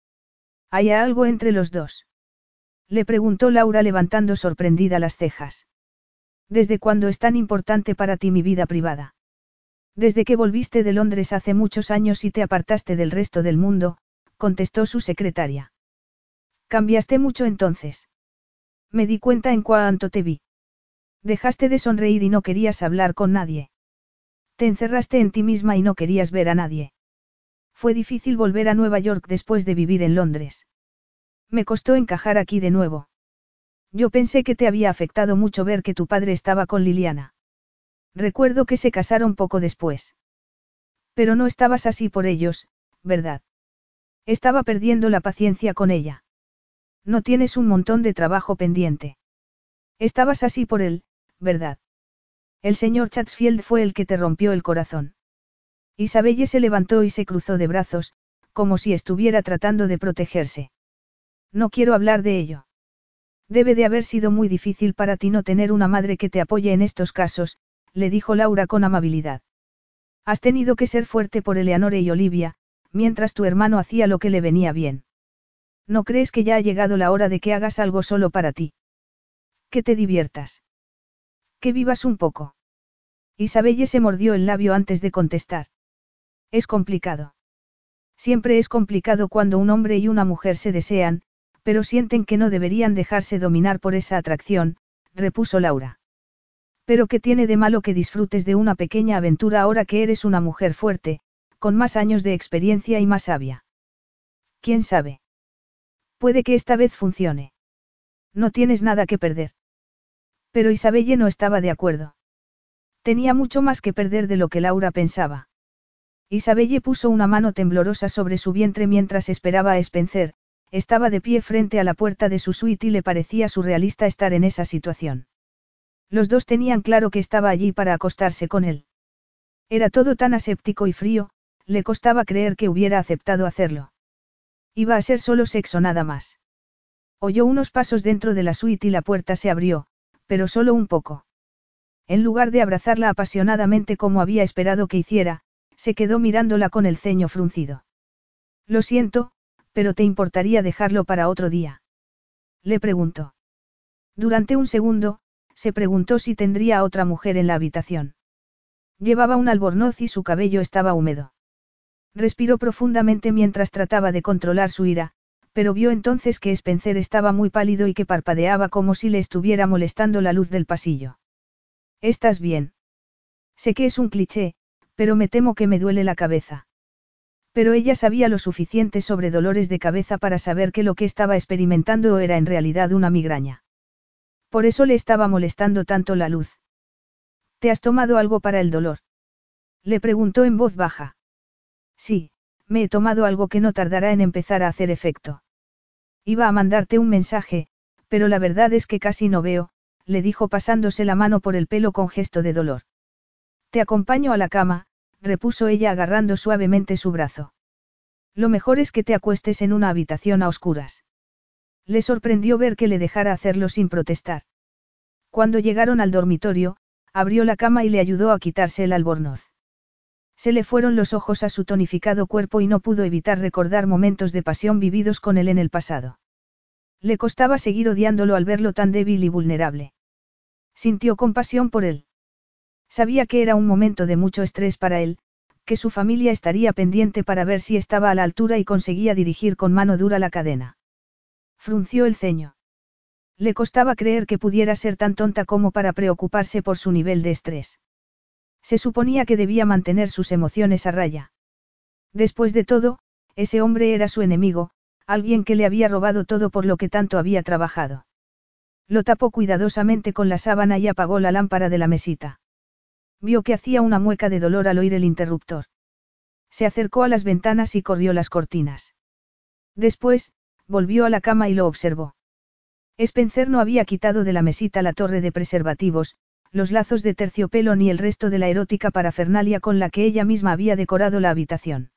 ¿Hay algo entre los dos? Le preguntó Laura levantando sorprendida las cejas. ¿Desde cuándo es tan importante para ti mi vida privada? Desde que volviste de Londres hace muchos años y te apartaste del resto del mundo, contestó su secretaria. Cambiaste mucho entonces. Me di cuenta en cuanto te vi. Dejaste de sonreír y no querías hablar con nadie. Te encerraste en ti misma y no querías ver a nadie. Fue difícil volver a Nueva York después de vivir en Londres. Me costó encajar aquí de nuevo. Yo pensé que te había afectado mucho ver que tu padre estaba con Liliana. Recuerdo que se casaron poco después. Pero no estabas así por ellos, ¿verdad? Estaba perdiendo la paciencia con ella. No tienes un montón de trabajo pendiente. Estabas así por él, ¿verdad? El señor Chatsfield fue el que te rompió el corazón. Isabelle se levantó y se cruzó de brazos, como si estuviera tratando de protegerse. No quiero hablar de ello. Debe de haber sido muy difícil para ti no tener una madre que te apoye en estos casos, le dijo Laura con amabilidad. Has tenido que ser fuerte por Eleanore y Olivia, mientras tu hermano hacía lo que le venía bien. ¿No crees que ya ha llegado la hora de que hagas algo solo para ti? Que te diviertas. Que vivas un poco. Isabelle se mordió el labio antes de contestar. Es complicado. Siempre es complicado cuando un hombre y una mujer se desean, pero sienten que no deberían dejarse dominar por esa atracción, repuso Laura. Pero ¿qué tiene de malo que disfrutes de una pequeña aventura ahora que eres una mujer fuerte, con más años de experiencia y más sabia? ¿Quién sabe? Puede que esta vez funcione. No tienes nada que perder. Pero Isabelle no estaba de acuerdo. Tenía mucho más que perder de lo que Laura pensaba. Isabelle puso una mano temblorosa sobre su vientre mientras esperaba a Spencer, estaba de pie frente a la puerta de su suite y le parecía surrealista estar en esa situación. Los dos tenían claro que estaba allí para acostarse con él. Era todo tan aséptico y frío, le costaba creer que hubiera aceptado hacerlo. Iba a ser solo sexo nada más. Oyó unos pasos dentro de la suite y la puerta se abrió, pero solo un poco. En lugar de abrazarla apasionadamente como había esperado que hiciera, se quedó mirándola con el ceño fruncido. Lo siento, pero ¿te importaría dejarlo para otro día? Le preguntó. Durante un segundo, se preguntó si tendría a otra mujer en la habitación. Llevaba un albornoz y su cabello estaba húmedo. Respiró profundamente mientras trataba de controlar su ira, pero vio entonces que Spencer estaba muy pálido y que parpadeaba como si le estuviera molestando la luz del pasillo. ¿Estás bien? Sé que es un cliché, pero me temo que me duele la cabeza. Pero ella sabía lo suficiente sobre dolores de cabeza para saber que lo que estaba experimentando era en realidad una migraña. Por eso le estaba molestando tanto la luz. ¿Te has tomado algo para el dolor? Le preguntó en voz baja. Sí, me he tomado algo que no tardará en empezar a hacer efecto. Iba a mandarte un mensaje, pero la verdad es que casi no veo, le dijo pasándose la mano por el pelo con gesto de dolor. Te acompaño a la cama, repuso ella agarrando suavemente su brazo. Lo mejor es que te acuestes en una habitación a oscuras. Le sorprendió ver que le dejara hacerlo sin protestar. Cuando llegaron al dormitorio, abrió la cama y le ayudó a quitarse el albornoz. Se le fueron los ojos a su tonificado cuerpo y no pudo evitar recordar momentos de pasión vividos con él en el pasado. Le costaba seguir odiándolo al verlo tan débil y vulnerable. Sintió compasión por él. Sabía que era un momento de mucho estrés para él, que su familia estaría pendiente para ver si estaba a la altura y conseguía dirigir con mano dura la cadena. Frunció el ceño. Le costaba creer que pudiera ser tan tonta como para preocuparse por su nivel de estrés. Se suponía que debía mantener sus emociones a raya. Después de todo, ese hombre era su enemigo, alguien que le había robado todo por lo que tanto había trabajado. Lo tapó cuidadosamente con la sábana y apagó la lámpara de la mesita. Vio que hacía una mueca de dolor al oír el interruptor. Se acercó a las ventanas y corrió las cortinas. Después, volvió a la cama y lo observó. Spencer no había quitado de la mesita la torre de preservativos, los lazos de terciopelo ni el resto de la erótica parafernalia con la que ella misma había decorado la habitación.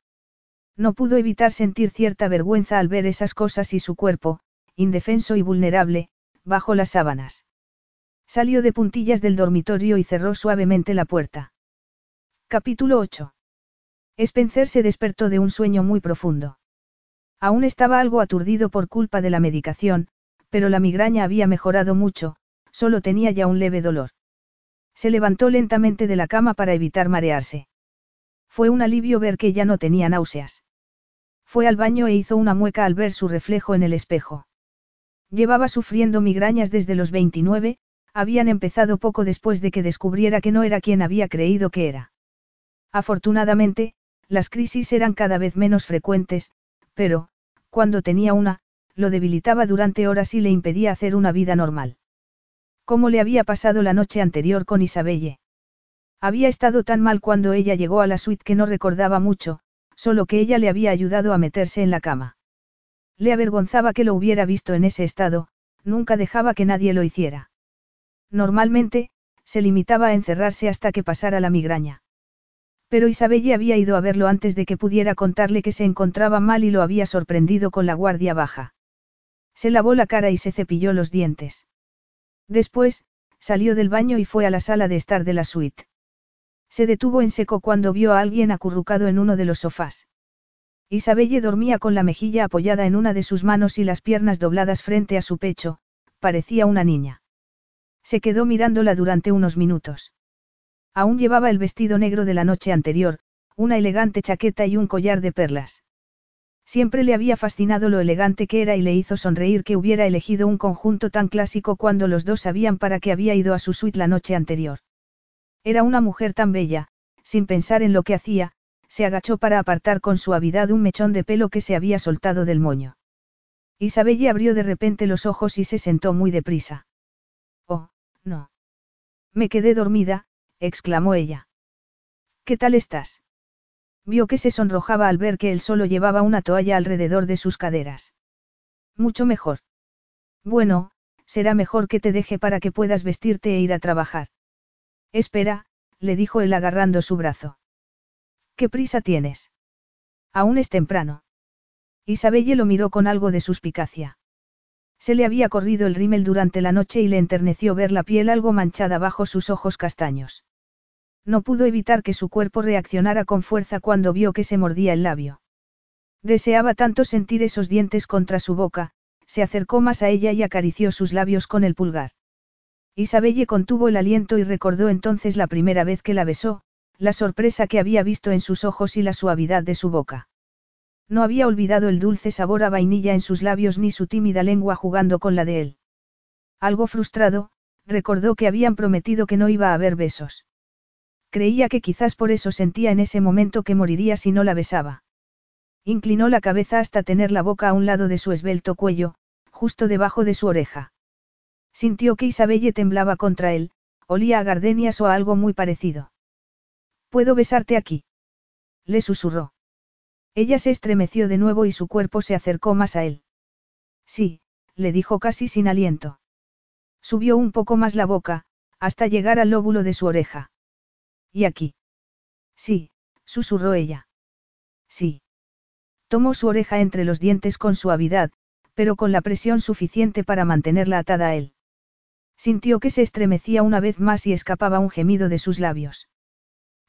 No pudo evitar sentir cierta vergüenza al ver esas cosas y su cuerpo, indefenso y vulnerable, bajo las sábanas. Salió de puntillas del dormitorio y cerró suavemente la puerta. Capítulo 8. Spencer se despertó de un sueño muy profundo. Aún estaba algo aturdido por culpa de la medicación, pero la migraña había mejorado mucho, solo tenía ya un leve dolor. Se levantó lentamente de la cama para evitar marearse. Fue un alivio ver que ya no tenía náuseas. Fue al baño e hizo una mueca al ver su reflejo en el espejo. Llevaba sufriendo migrañas desde los 29, habían empezado poco después de que descubriera que no era quien había creído que era. Afortunadamente, las crisis eran cada vez menos frecuentes, pero, cuando tenía una, lo debilitaba durante horas y le impedía hacer una vida normal. ¿Cómo le había pasado la noche anterior con Isabelle? Había estado tan mal cuando ella llegó a la suite que no recordaba mucho, solo que ella le había ayudado a meterse en la cama. Le avergonzaba que lo hubiera visto en ese estado, nunca dejaba que nadie lo hiciera. Normalmente, se limitaba a encerrarse hasta que pasara la migraña. Pero Isabelle había ido a verlo antes de que pudiera contarle que se encontraba mal y lo había sorprendido con la guardia baja. Se lavó la cara y se cepilló los dientes. Después, salió del baño y fue a la sala de estar de la suite. Se detuvo en seco cuando vio a alguien acurrucado en uno de los sofás. Isabelle dormía con la mejilla apoyada en una de sus manos y las piernas dobladas frente a su pecho, parecía una niña. Se quedó mirándola durante unos minutos. Aún llevaba el vestido negro de la noche anterior, una elegante chaqueta y un collar de perlas. Siempre le había fascinado lo elegante que era y le hizo sonreír que hubiera elegido un conjunto tan clásico cuando los dos sabían para qué había ido a su suite la noche anterior. Era una mujer tan bella, sin pensar en lo que hacía, se agachó para apartar con suavidad un mechón de pelo que se había soltado del moño. Isabelle abrió de repente los ojos y se sentó muy deprisa. No. Me quedé dormida, exclamó ella. ¿Qué tal estás? Vio que se sonrojaba al ver que él solo llevaba una toalla alrededor de sus caderas. Mucho mejor. Bueno, será mejor que te deje para que puedas vestirte e ir a trabajar. Espera, le dijo él agarrando su brazo. ¿Qué prisa tienes? Aún es temprano. Isabelle lo miró con algo de suspicacia. Se le había corrido el rímel durante la noche y le enterneció ver la piel algo manchada bajo sus ojos castaños. No pudo evitar que su cuerpo reaccionara con fuerza cuando vio que se mordía el labio. Deseaba tanto sentir esos dientes contra su boca, se acercó más a ella y acarició sus labios con el pulgar. Isabelle contuvo el aliento y recordó entonces la primera vez que la besó, la sorpresa que había visto en sus ojos y la suavidad de su boca. No había olvidado el dulce sabor a vainilla en sus labios ni su tímida lengua jugando con la de él. Algo frustrado, recordó que habían prometido que no iba a haber besos. Creía que quizás por eso sentía en ese momento que moriría si no la besaba. Inclinó la cabeza hasta tener la boca a un lado de su esbelto cuello, justo debajo de su oreja. Sintió que Isabelle temblaba contra él, olía a gardenias o a algo muy parecido. ¿Puedo besarte aquí? Le susurró. Ella se estremeció de nuevo y su cuerpo se acercó más a él. Sí, le dijo casi sin aliento. Subió un poco más la boca, hasta llegar al lóbulo de su oreja. ¿Y aquí? Sí, susurró ella. Sí. Tomó su oreja entre los dientes con suavidad, pero con la presión suficiente para mantenerla atada a él. Sintió que se estremecía una vez más y escapaba un gemido de sus labios.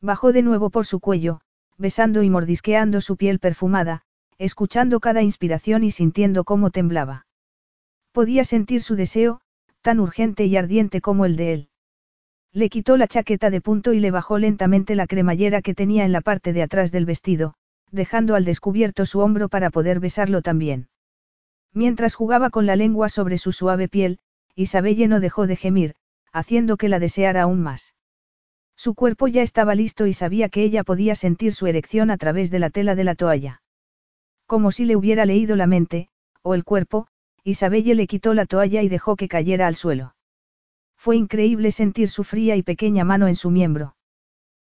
Bajó de nuevo por su cuello, besando y mordisqueando su piel perfumada, escuchando cada inspiración y sintiendo cómo temblaba. Podía sentir su deseo, tan urgente y ardiente como el de él. Le quitó la chaqueta de punto y le bajó lentamente la cremallera que tenía en la parte de atrás del vestido, dejando al descubierto su hombro para poder besarlo también. Mientras jugaba con la lengua sobre su suave piel, Isabelle no dejó de gemir, haciendo que la deseara aún más. Su cuerpo ya estaba listo y sabía que ella podía sentir su erección a través de la tela de la toalla. Como si le hubiera leído la mente, o el cuerpo, Isabelle le quitó la toalla y dejó que cayera al suelo. Fue increíble sentir su fría y pequeña mano en su miembro.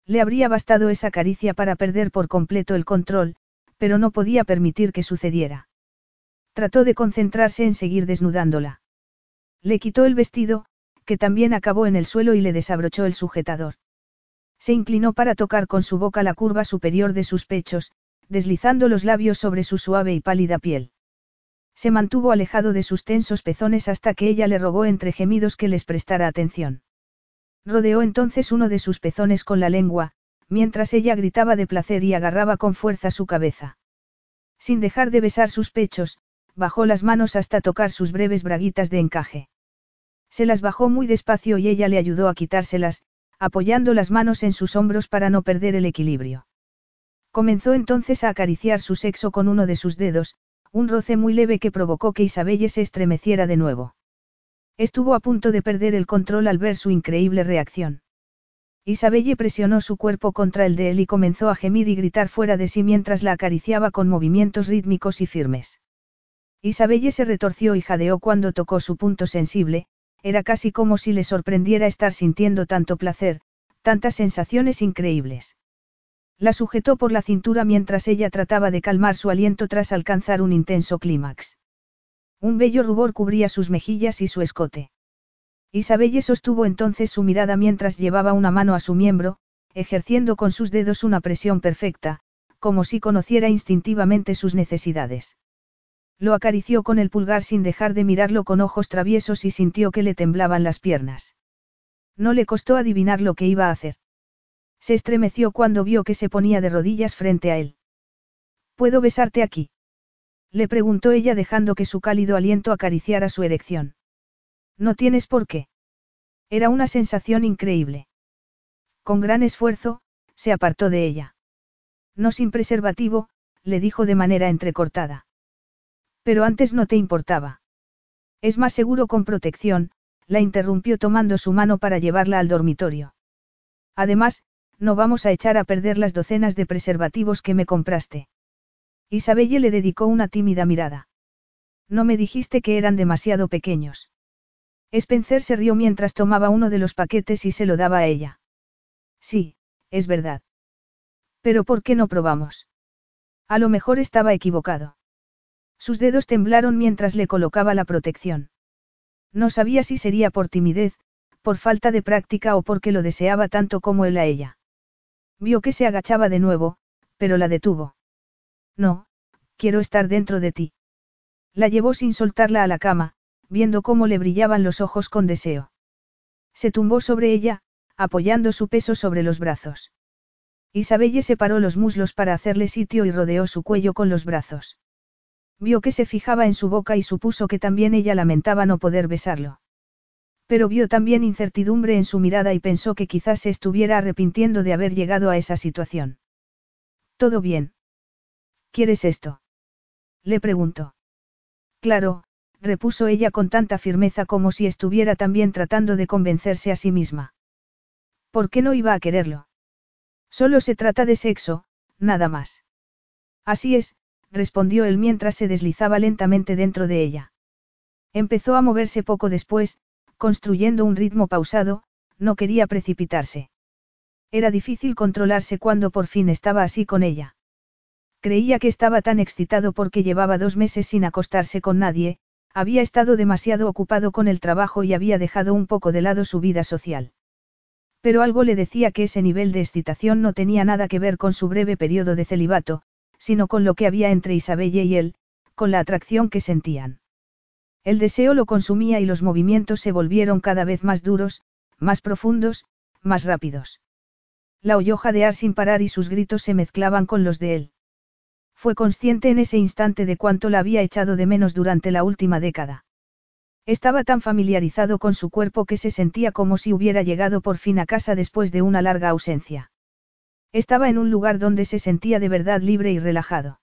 Le habría bastado esa caricia para perder por completo el control, pero no podía permitir que sucediera. Trató de concentrarse en seguir desnudándola. Le quitó el vestido, que también acabó en el suelo y le desabrochó el sujetador. Se inclinó para tocar con su boca la curva superior de sus pechos, deslizando los labios sobre su suave y pálida piel. Se mantuvo alejado de sus tensos pezones hasta que ella le rogó entre gemidos que les prestara atención. Rodeó entonces uno de sus pezones con la lengua, mientras ella gritaba de placer y agarraba con fuerza su cabeza. Sin dejar de besar sus pechos, bajó las manos hasta tocar sus breves braguitas de encaje. Se las bajó muy despacio y ella le ayudó a quitárselas, apoyando las manos en sus hombros para no perder el equilibrio. Comenzó entonces a acariciar su sexo con uno de sus dedos, un roce muy leve que provocó que Isabelle se estremeciera de nuevo. Estuvo a punto de perder el control al ver su increíble reacción. Isabelle presionó su cuerpo contra el de él y comenzó a gemir y gritar fuera de sí mientras la acariciaba con movimientos rítmicos y firmes. Isabelle se retorció y jadeó cuando tocó su punto sensible, era casi como si le sorprendiera estar sintiendo tanto placer, tantas sensaciones increíbles. La sujetó por la cintura mientras ella trataba de calmar su aliento tras alcanzar un intenso clímax. Un bello rubor cubría sus mejillas y su escote. Isabelle sostuvo entonces su mirada mientras llevaba una mano a su miembro, ejerciendo con sus dedos una presión perfecta, como si conociera instintivamente sus necesidades. Lo acarició con el pulgar sin dejar de mirarlo con ojos traviesos y sintió que le temblaban las piernas. No le costó adivinar lo que iba a hacer. Se estremeció cuando vio que se ponía de rodillas frente a él. ¿Puedo besarte aquí? Le preguntó ella dejando que su cálido aliento acariciara su erección. No tienes por qué. Era una sensación increíble. Con gran esfuerzo, se apartó de ella. No sin preservativo, le dijo de manera entrecortada. Pero antes no te importaba. Es más seguro con protección, la interrumpió tomando su mano para llevarla al dormitorio. Además, no vamos a echar a perder las docenas de preservativos que me compraste. Isabelle le dedicó una tímida mirada. No me dijiste que eran demasiado pequeños. Spencer se rió mientras tomaba uno de los paquetes y se lo daba a ella. Sí, es verdad. Pero ¿por qué no probamos? A lo mejor estaba equivocado. Sus dedos temblaron mientras le colocaba la protección. No sabía si sería por timidez, por falta de práctica o porque lo deseaba tanto como él a ella. Vio que se agachaba de nuevo, pero la detuvo. No, quiero estar dentro de ti. La llevó sin soltarla a la cama, viendo cómo le brillaban los ojos con deseo. Se tumbó sobre ella, apoyando su peso sobre los brazos. Isabelle separó los muslos para hacerle sitio y rodeó su cuello con los brazos. Vio que se fijaba en su boca y supuso que también ella lamentaba no poder besarlo. Pero vio también incertidumbre en su mirada y pensó que quizás se estuviera arrepintiendo de haber llegado a esa situación. ¿Todo bien? ¿Quieres esto? Le preguntó. Claro, repuso ella con tanta firmeza como si estuviera también tratando de convencerse a sí misma. ¿Por qué no iba a quererlo? Solo se trata de sexo, nada más. Así es, respondió él mientras se deslizaba lentamente dentro de ella. Empezó a moverse poco después, construyendo un ritmo pausado, no quería precipitarse. Era difícil controlarse cuando por fin estaba así con ella. Creía que estaba tan excitado porque llevaba dos meses sin acostarse con nadie, había estado demasiado ocupado con el trabajo y había dejado un poco de lado su vida social. Pero algo le decía que ese nivel de excitación no tenía nada que ver con su breve periodo de celibato, sino con lo que había entre Isabelle y él, con la atracción que sentían. El deseo lo consumía y los movimientos se volvieron cada vez más duros, más profundos, más rápidos. La oyó jadear sin parar y sus gritos se mezclaban con los de él. Fue consciente en ese instante de cuánto la había echado de menos durante la última década. Estaba tan familiarizado con su cuerpo que se sentía como si hubiera llegado por fin a casa después de una larga ausencia. Estaba en un lugar donde se sentía de verdad libre y relajado.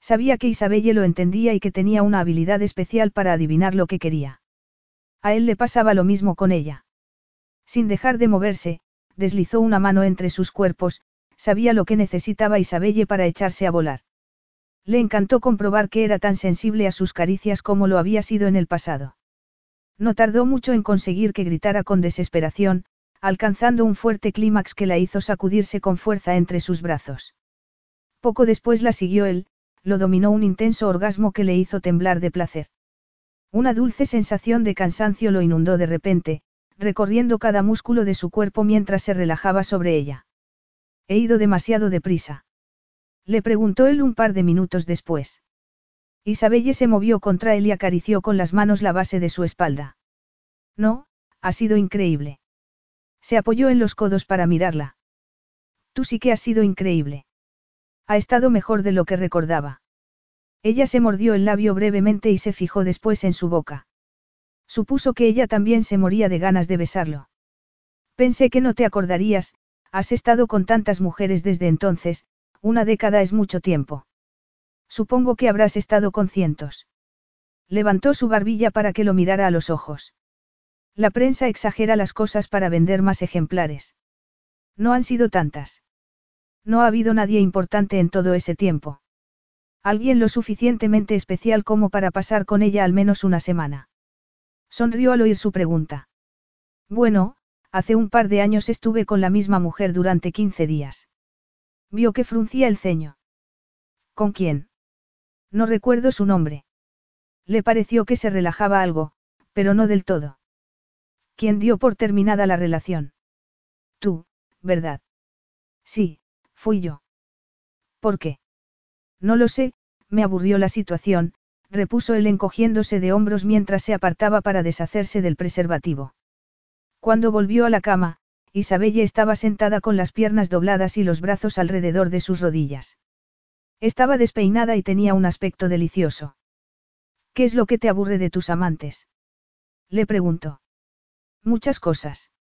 Sabía que Isabelle lo entendía y que tenía una habilidad especial para adivinar lo que quería. A él le pasaba lo mismo con ella. Sin dejar de moverse, deslizó una mano entre sus cuerpos, sabía lo que necesitaba Isabelle para echarse a volar. Le encantó comprobar que era tan sensible a sus caricias como lo había sido en el pasado. No tardó mucho en conseguir que gritara con desesperación, alcanzando un fuerte clímax que la hizo sacudirse con fuerza entre sus brazos. Poco después la siguió él, lo dominó un intenso orgasmo que le hizo temblar de placer. Una dulce sensación de cansancio lo inundó de repente, recorriendo cada músculo de su cuerpo mientras se relajaba sobre ella. He ido demasiado deprisa. Le preguntó él un par de minutos después. Isabelle se movió contra él y acarició con las manos la base de su espalda. No, ha sido increíble. Se apoyó en los codos para mirarla. Tú sí que has sido increíble. Ha estado mejor de lo que recordaba. Ella se mordió el labio brevemente y se fijó después en su boca. Supuso que ella también se moría de ganas de besarlo. Pensé que no te acordarías, has estado con tantas mujeres desde entonces, una década es mucho tiempo. Supongo que habrás estado con cientos. Levantó su barbilla para que lo mirara a los ojos. La prensa exagera las cosas para vender más ejemplares. No han sido tantas. No ha habido nadie importante en todo ese tiempo. Alguien lo suficientemente especial como para pasar con ella al menos una semana. Sonrió al oír su pregunta. Bueno, hace un par de años estuve con la misma mujer durante 15 días. Vio que fruncía el ceño. ¿Con quién? No recuerdo su nombre. Le pareció que se relajaba algo, pero no del todo. ¿Quién dio por terminada la relación? Tú, ¿verdad? Sí, fui yo. ¿Por qué? No lo sé, me aburrió la situación, repuso él encogiéndose de hombros mientras se apartaba para deshacerse del preservativo. Cuando volvió a la cama, Isabelle estaba sentada con las piernas dobladas y los brazos alrededor de sus rodillas. Estaba despeinada y tenía un aspecto delicioso. ¿Qué es lo que te aburre de tus amantes? Le preguntó. Muchas cosas.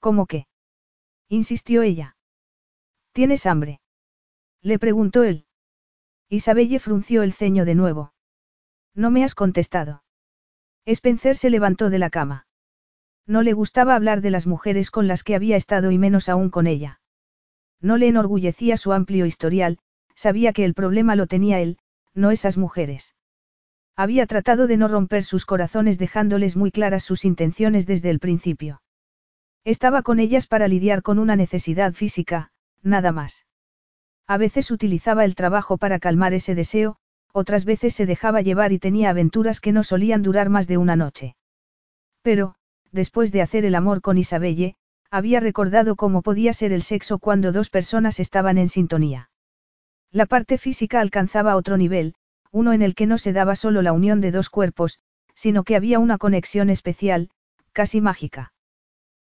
¿Cómo qué? insistió ella. ¿Tienes hambre? Le preguntó él. Isabelle frunció el ceño de nuevo. No me has contestado. Spencer se levantó de la cama. No le gustaba hablar de las mujeres con las que había estado y menos aún con ella. No le enorgullecía su amplio historial, sabía que el problema lo tenía él, no esas mujeres. Había tratado de no romper sus corazones dejándoles muy claras sus intenciones desde el principio. Estaba con ellas para lidiar con una necesidad física, nada más. A veces utilizaba el trabajo para calmar ese deseo, otras veces se dejaba llevar y tenía aventuras que no solían durar más de una noche. Pero, después de hacer el amor con Isabelle, había recordado cómo podía ser el sexo cuando dos personas estaban en sintonía. La parte física alcanzaba otro nivel, uno en el que no se daba solo la unión de dos cuerpos, sino que había una conexión especial, casi mágica.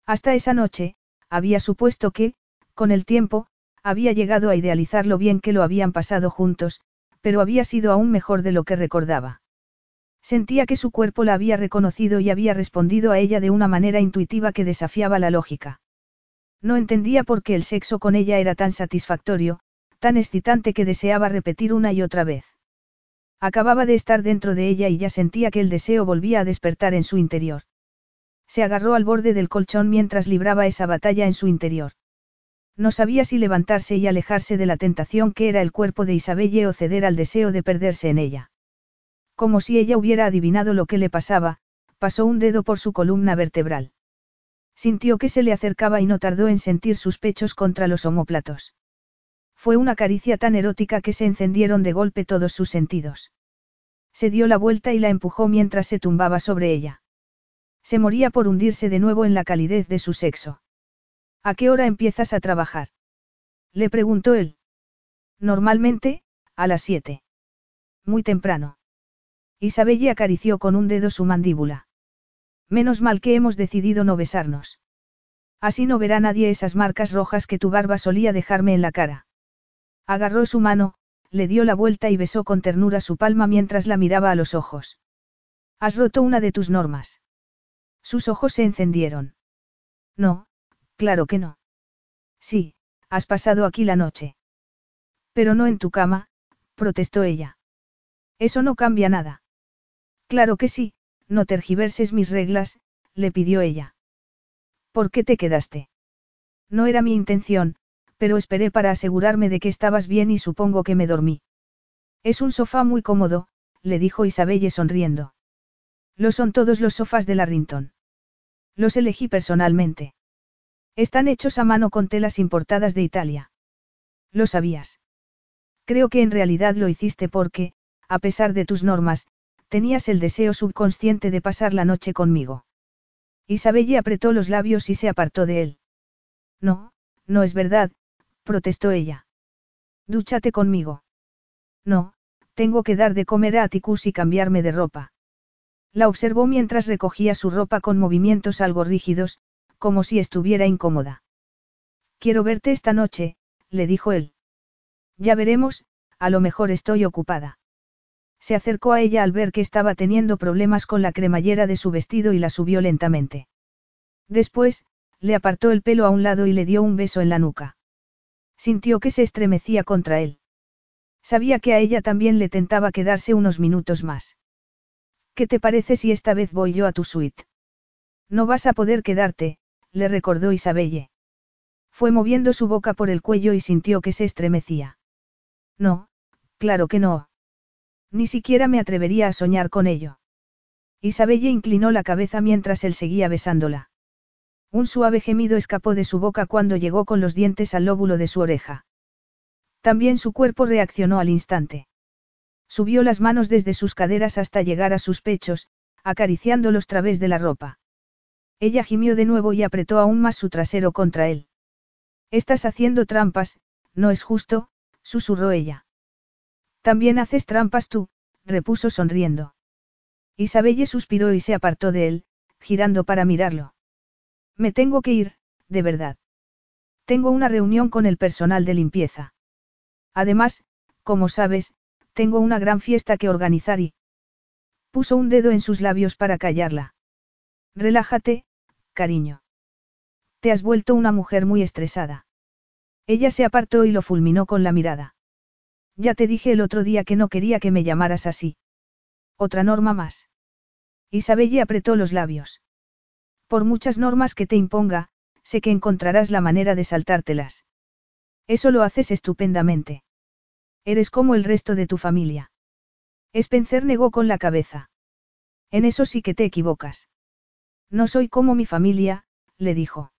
Hasta esa noche, había supuesto que, con el tiempo, había llegado a idealizar lo bien que lo habían pasado juntos, pero había sido aún mejor de lo que recordaba. Sentía que su cuerpo la había reconocido y había respondido a ella de una manera intuitiva que desafiaba la lógica. No entendía por qué el sexo con ella era tan satisfactorio, tan excitante que deseaba repetir una y otra vez. Acababa de estar dentro de ella y ya sentía que el deseo volvía a despertar en su interior. Se agarró al borde del colchón mientras libraba esa batalla en su interior. No sabía si levantarse y alejarse de la tentación que era el cuerpo de Isabelle o ceder al deseo de perderse en ella. Como si ella hubiera adivinado lo que le pasaba, pasó un dedo por su columna vertebral. Sintió que se le acercaba y no tardó en sentir sus pechos contra los omóplatos. Fue una caricia tan erótica que se encendieron de golpe todos sus sentidos. Se dio la vuelta y la empujó mientras se tumbaba sobre ella. Se moría por hundirse de nuevo en la calidez de su sexo. ¿A qué hora empiezas a trabajar? Le preguntó él. Normalmente, a las siete. Muy temprano. Isabelle acarició con un dedo su mandíbula. Menos mal que hemos decidido no besarnos. Así no verá nadie esas marcas rojas que tu barba solía dejarme en la cara. Agarró su mano, le dio la vuelta y besó con ternura su palma mientras la miraba a los ojos. Has roto una de tus normas. Sus ojos se encendieron. No, Claro que no. Sí, has pasado aquí la noche. Pero no en tu cama, protestó ella. Eso no cambia nada. Claro que sí, no tergiverses mis reglas, le pidió ella. ¿Por qué te quedaste? No era mi intención, pero esperé para asegurarme de que estabas bien y supongo que me dormí. Es un sofá muy cómodo, le dijo Isabelle sonriendo. Lo son todos los sofás de la Rinton. Los elegí personalmente. Están hechos a mano con telas importadas de Italia. ¿Lo sabías? Creo que en realidad lo hiciste porque, a pesar de tus normas, tenías el deseo subconsciente de pasar la noche conmigo. Isabelle apretó los labios y se apartó de él. No, no es verdad, protestó ella. Dúchate conmigo. No, tengo que dar de comer a Atticus y cambiarme de ropa. La observó mientras recogía su ropa con movimientos algo rígidos, como si estuviera incómoda. Quiero verte esta noche, le dijo él. Ya veremos, a lo mejor estoy ocupada. Se acercó a ella al ver que estaba teniendo problemas con la cremallera de su vestido y la subió lentamente. Después, le apartó el pelo a un lado y le dio un beso en la nuca. Sintió que se estremecía contra él. Sabía que a ella también le tentaba quedarse unos minutos más. ¿Qué te parece si esta vez voy yo a tu suite? No vas a poder quedarte, le recordó Isabelle. Fue moviendo su boca por el cuello y sintió que se estremecía. No, claro que no. Ni siquiera me atrevería a soñar con ello. Isabelle inclinó la cabeza mientras él seguía besándola. Un suave gemido escapó de su boca cuando llegó con los dientes al lóbulo de su oreja. También su cuerpo reaccionó al instante. Subió las manos desde sus caderas hasta llegar a sus pechos, acariciándolos través de la ropa. Ella gimió de nuevo y apretó aún más su trasero contra él. Estás haciendo trampas, no es justo, susurró ella. También haces trampas tú, repuso sonriendo. Isabelle suspiró y se apartó de él, girando para mirarlo. Me tengo que ir, de verdad. Tengo una reunión con el personal de limpieza. Además, como sabes, tengo una gran fiesta que organizar y... Puso un dedo en sus labios para callarla. Relájate, cariño. Te has vuelto una mujer muy estresada. Ella se apartó y lo fulminó con la mirada. Ya te dije el otro día que no quería que me llamaras así. Otra norma más. Isabelle apretó los labios. Por muchas normas que te imponga, sé que encontrarás la manera de saltártelas. Eso lo haces estupendamente. Eres como el resto de tu familia. Spencer negó con la cabeza. En eso sí que te equivocas. No soy como mi familia, le dijo.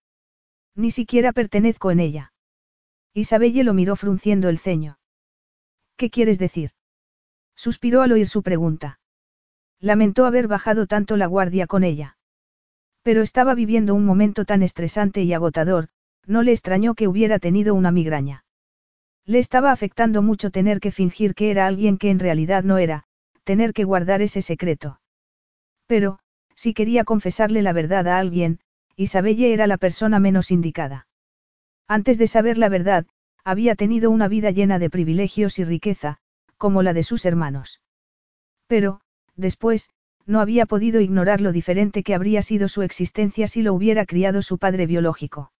Ni siquiera pertenezco en ella. Isabelle lo miró frunciendo el ceño. ¿Qué quieres decir? Suspiró al oír su pregunta. Lamentó haber bajado tanto la guardia con ella. Pero estaba viviendo un momento tan estresante y agotador, no le extrañó que hubiera tenido una migraña. Le estaba afectando mucho tener que fingir que era alguien que en realidad no era, tener que guardar ese secreto. Pero, si quería confesarle la verdad a alguien, Isabelle era la persona menos indicada. Antes de saber la verdad, había tenido una vida llena de privilegios y riqueza, como la de sus hermanos. Pero, después, no había podido ignorar lo diferente que habría sido su existencia si lo hubiera criado su padre biológico.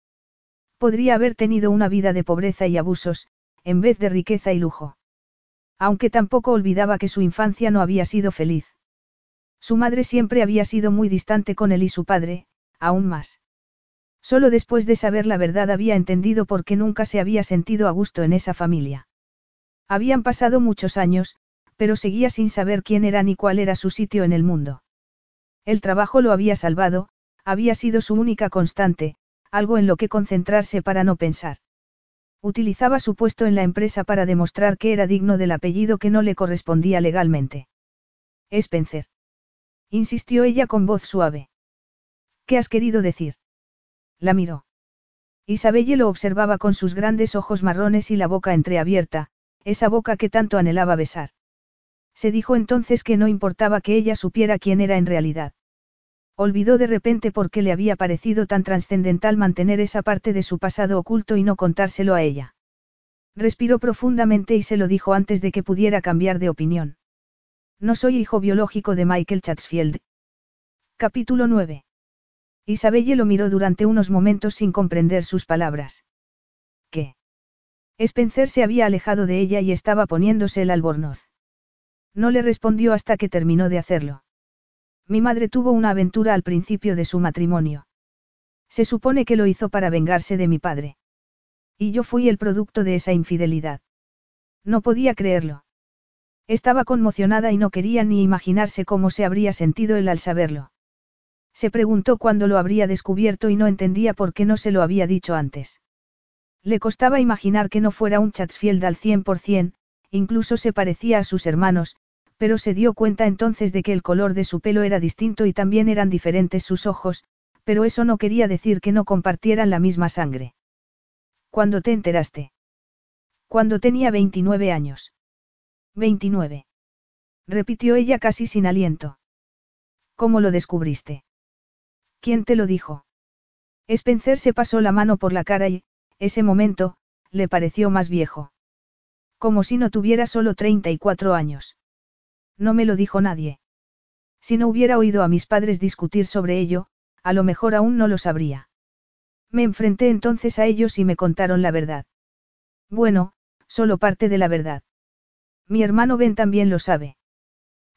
Podría haber tenido una vida de pobreza y abusos, en vez de riqueza y lujo. Aunque tampoco olvidaba que su infancia no había sido feliz. Su madre siempre había sido muy distante con él y su padre, aún más. Solo después de saber la verdad había entendido por qué nunca se había sentido a gusto en esa familia. Habían pasado muchos años, pero seguía sin saber quién era ni cuál era su sitio en el mundo. El trabajo lo había salvado, había sido su única constante, algo en lo que concentrarse para no pensar. Utilizaba su puesto en la empresa para demostrar que era digno del apellido que no le correspondía legalmente. Spencer. Insistió ella con voz suave. ¿Qué has querido decir? La miró. Isabelle lo observaba con sus grandes ojos marrones y la boca entreabierta, esa boca que tanto anhelaba besar. Se dijo entonces que no importaba que ella supiera quién era en realidad. Olvidó de repente por qué le había parecido tan trascendental mantener esa parte de su pasado oculto y no contárselo a ella. Respiró profundamente y se lo dijo antes de que pudiera cambiar de opinión. No soy hijo biológico de Michael Chatsfield. Capítulo 9. Isabelle lo miró durante unos momentos sin comprender sus palabras. ¿Qué? Spencer se había alejado de ella y estaba poniéndose el albornoz. No le respondió hasta que terminó de hacerlo. Mi madre tuvo una aventura al principio de su matrimonio. Se supone que lo hizo para vengarse de mi padre. Y yo fui el producto de esa infidelidad. No podía creerlo. Estaba conmocionada y no quería ni imaginarse cómo se habría sentido él al saberlo. Se preguntó cuándo lo habría descubierto y no entendía por qué no se lo había dicho antes. Le costaba imaginar que no fuera un Chatsfield al cien por cien, incluso se parecía a sus hermanos, pero se dio cuenta entonces de que el color de su pelo era distinto y también eran diferentes sus ojos, pero eso no quería decir que no compartieran la misma sangre. ¿Cuándo te enteraste? Cuando tenía 29 años. 29. Repitió ella casi sin aliento. ¿Cómo lo descubriste? ¿Quién te lo dijo? Spencer se pasó la mano por la cara y, ese momento, le pareció más viejo. Como si no tuviera solo 34 años. No me lo dijo nadie. Si no hubiera oído a mis padres discutir sobre ello, a lo mejor aún no lo sabría. Me enfrenté entonces a ellos y me contaron la verdad. Bueno, solo parte de la verdad. Mi hermano Ben también lo sabe.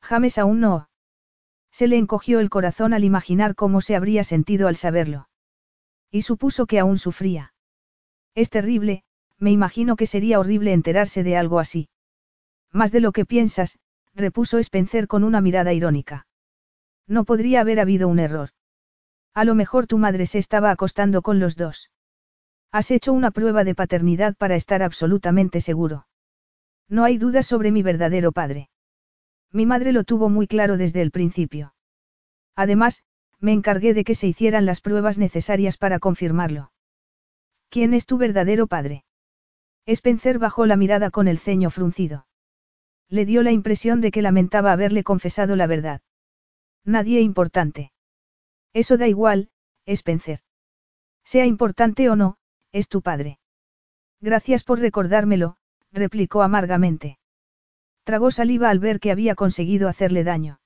James aún no. Se le encogió el corazón al imaginar cómo se habría sentido al saberlo. Y supuso que aún sufría. Es terrible, me imagino que sería horrible enterarse de algo así. Más de lo que piensas, repuso Spencer con una mirada irónica. No podría haber habido un error. A lo mejor tu madre se estaba acostando con los dos. Has hecho una prueba de paternidad para estar absolutamente seguro. No hay duda sobre mi verdadero padre. Mi madre lo tuvo muy claro desde el principio. Además, me encargué de que se hicieran las pruebas necesarias para confirmarlo. ¿Quién es tu verdadero padre? Spencer bajó la mirada con el ceño fruncido. Le dio la impresión de que lamentaba haberle confesado la verdad. Nadie importante. Eso da igual, Spencer. Sea importante o no, es tu padre. Gracias por recordármelo, replicó amargamente. Tragó saliva al ver que había conseguido hacerle daño.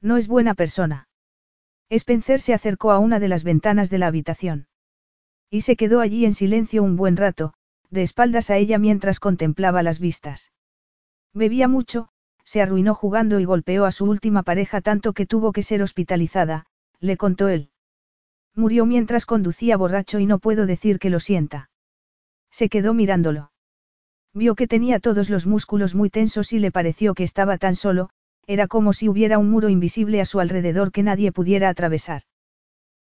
No es buena persona. Spencer se acercó a una de las ventanas de la habitación. Y se quedó allí en silencio un buen rato, de espaldas a ella mientras contemplaba las vistas. Bebía mucho, se arruinó jugando y golpeó a su última pareja tanto que tuvo que ser hospitalizada, le contó él. Murió mientras conducía borracho y no puedo decir que lo sienta. Se quedó mirándolo. Vio que tenía todos los músculos muy tensos y le pareció que estaba tan solo, era como si hubiera un muro invisible a su alrededor que nadie pudiera atravesar.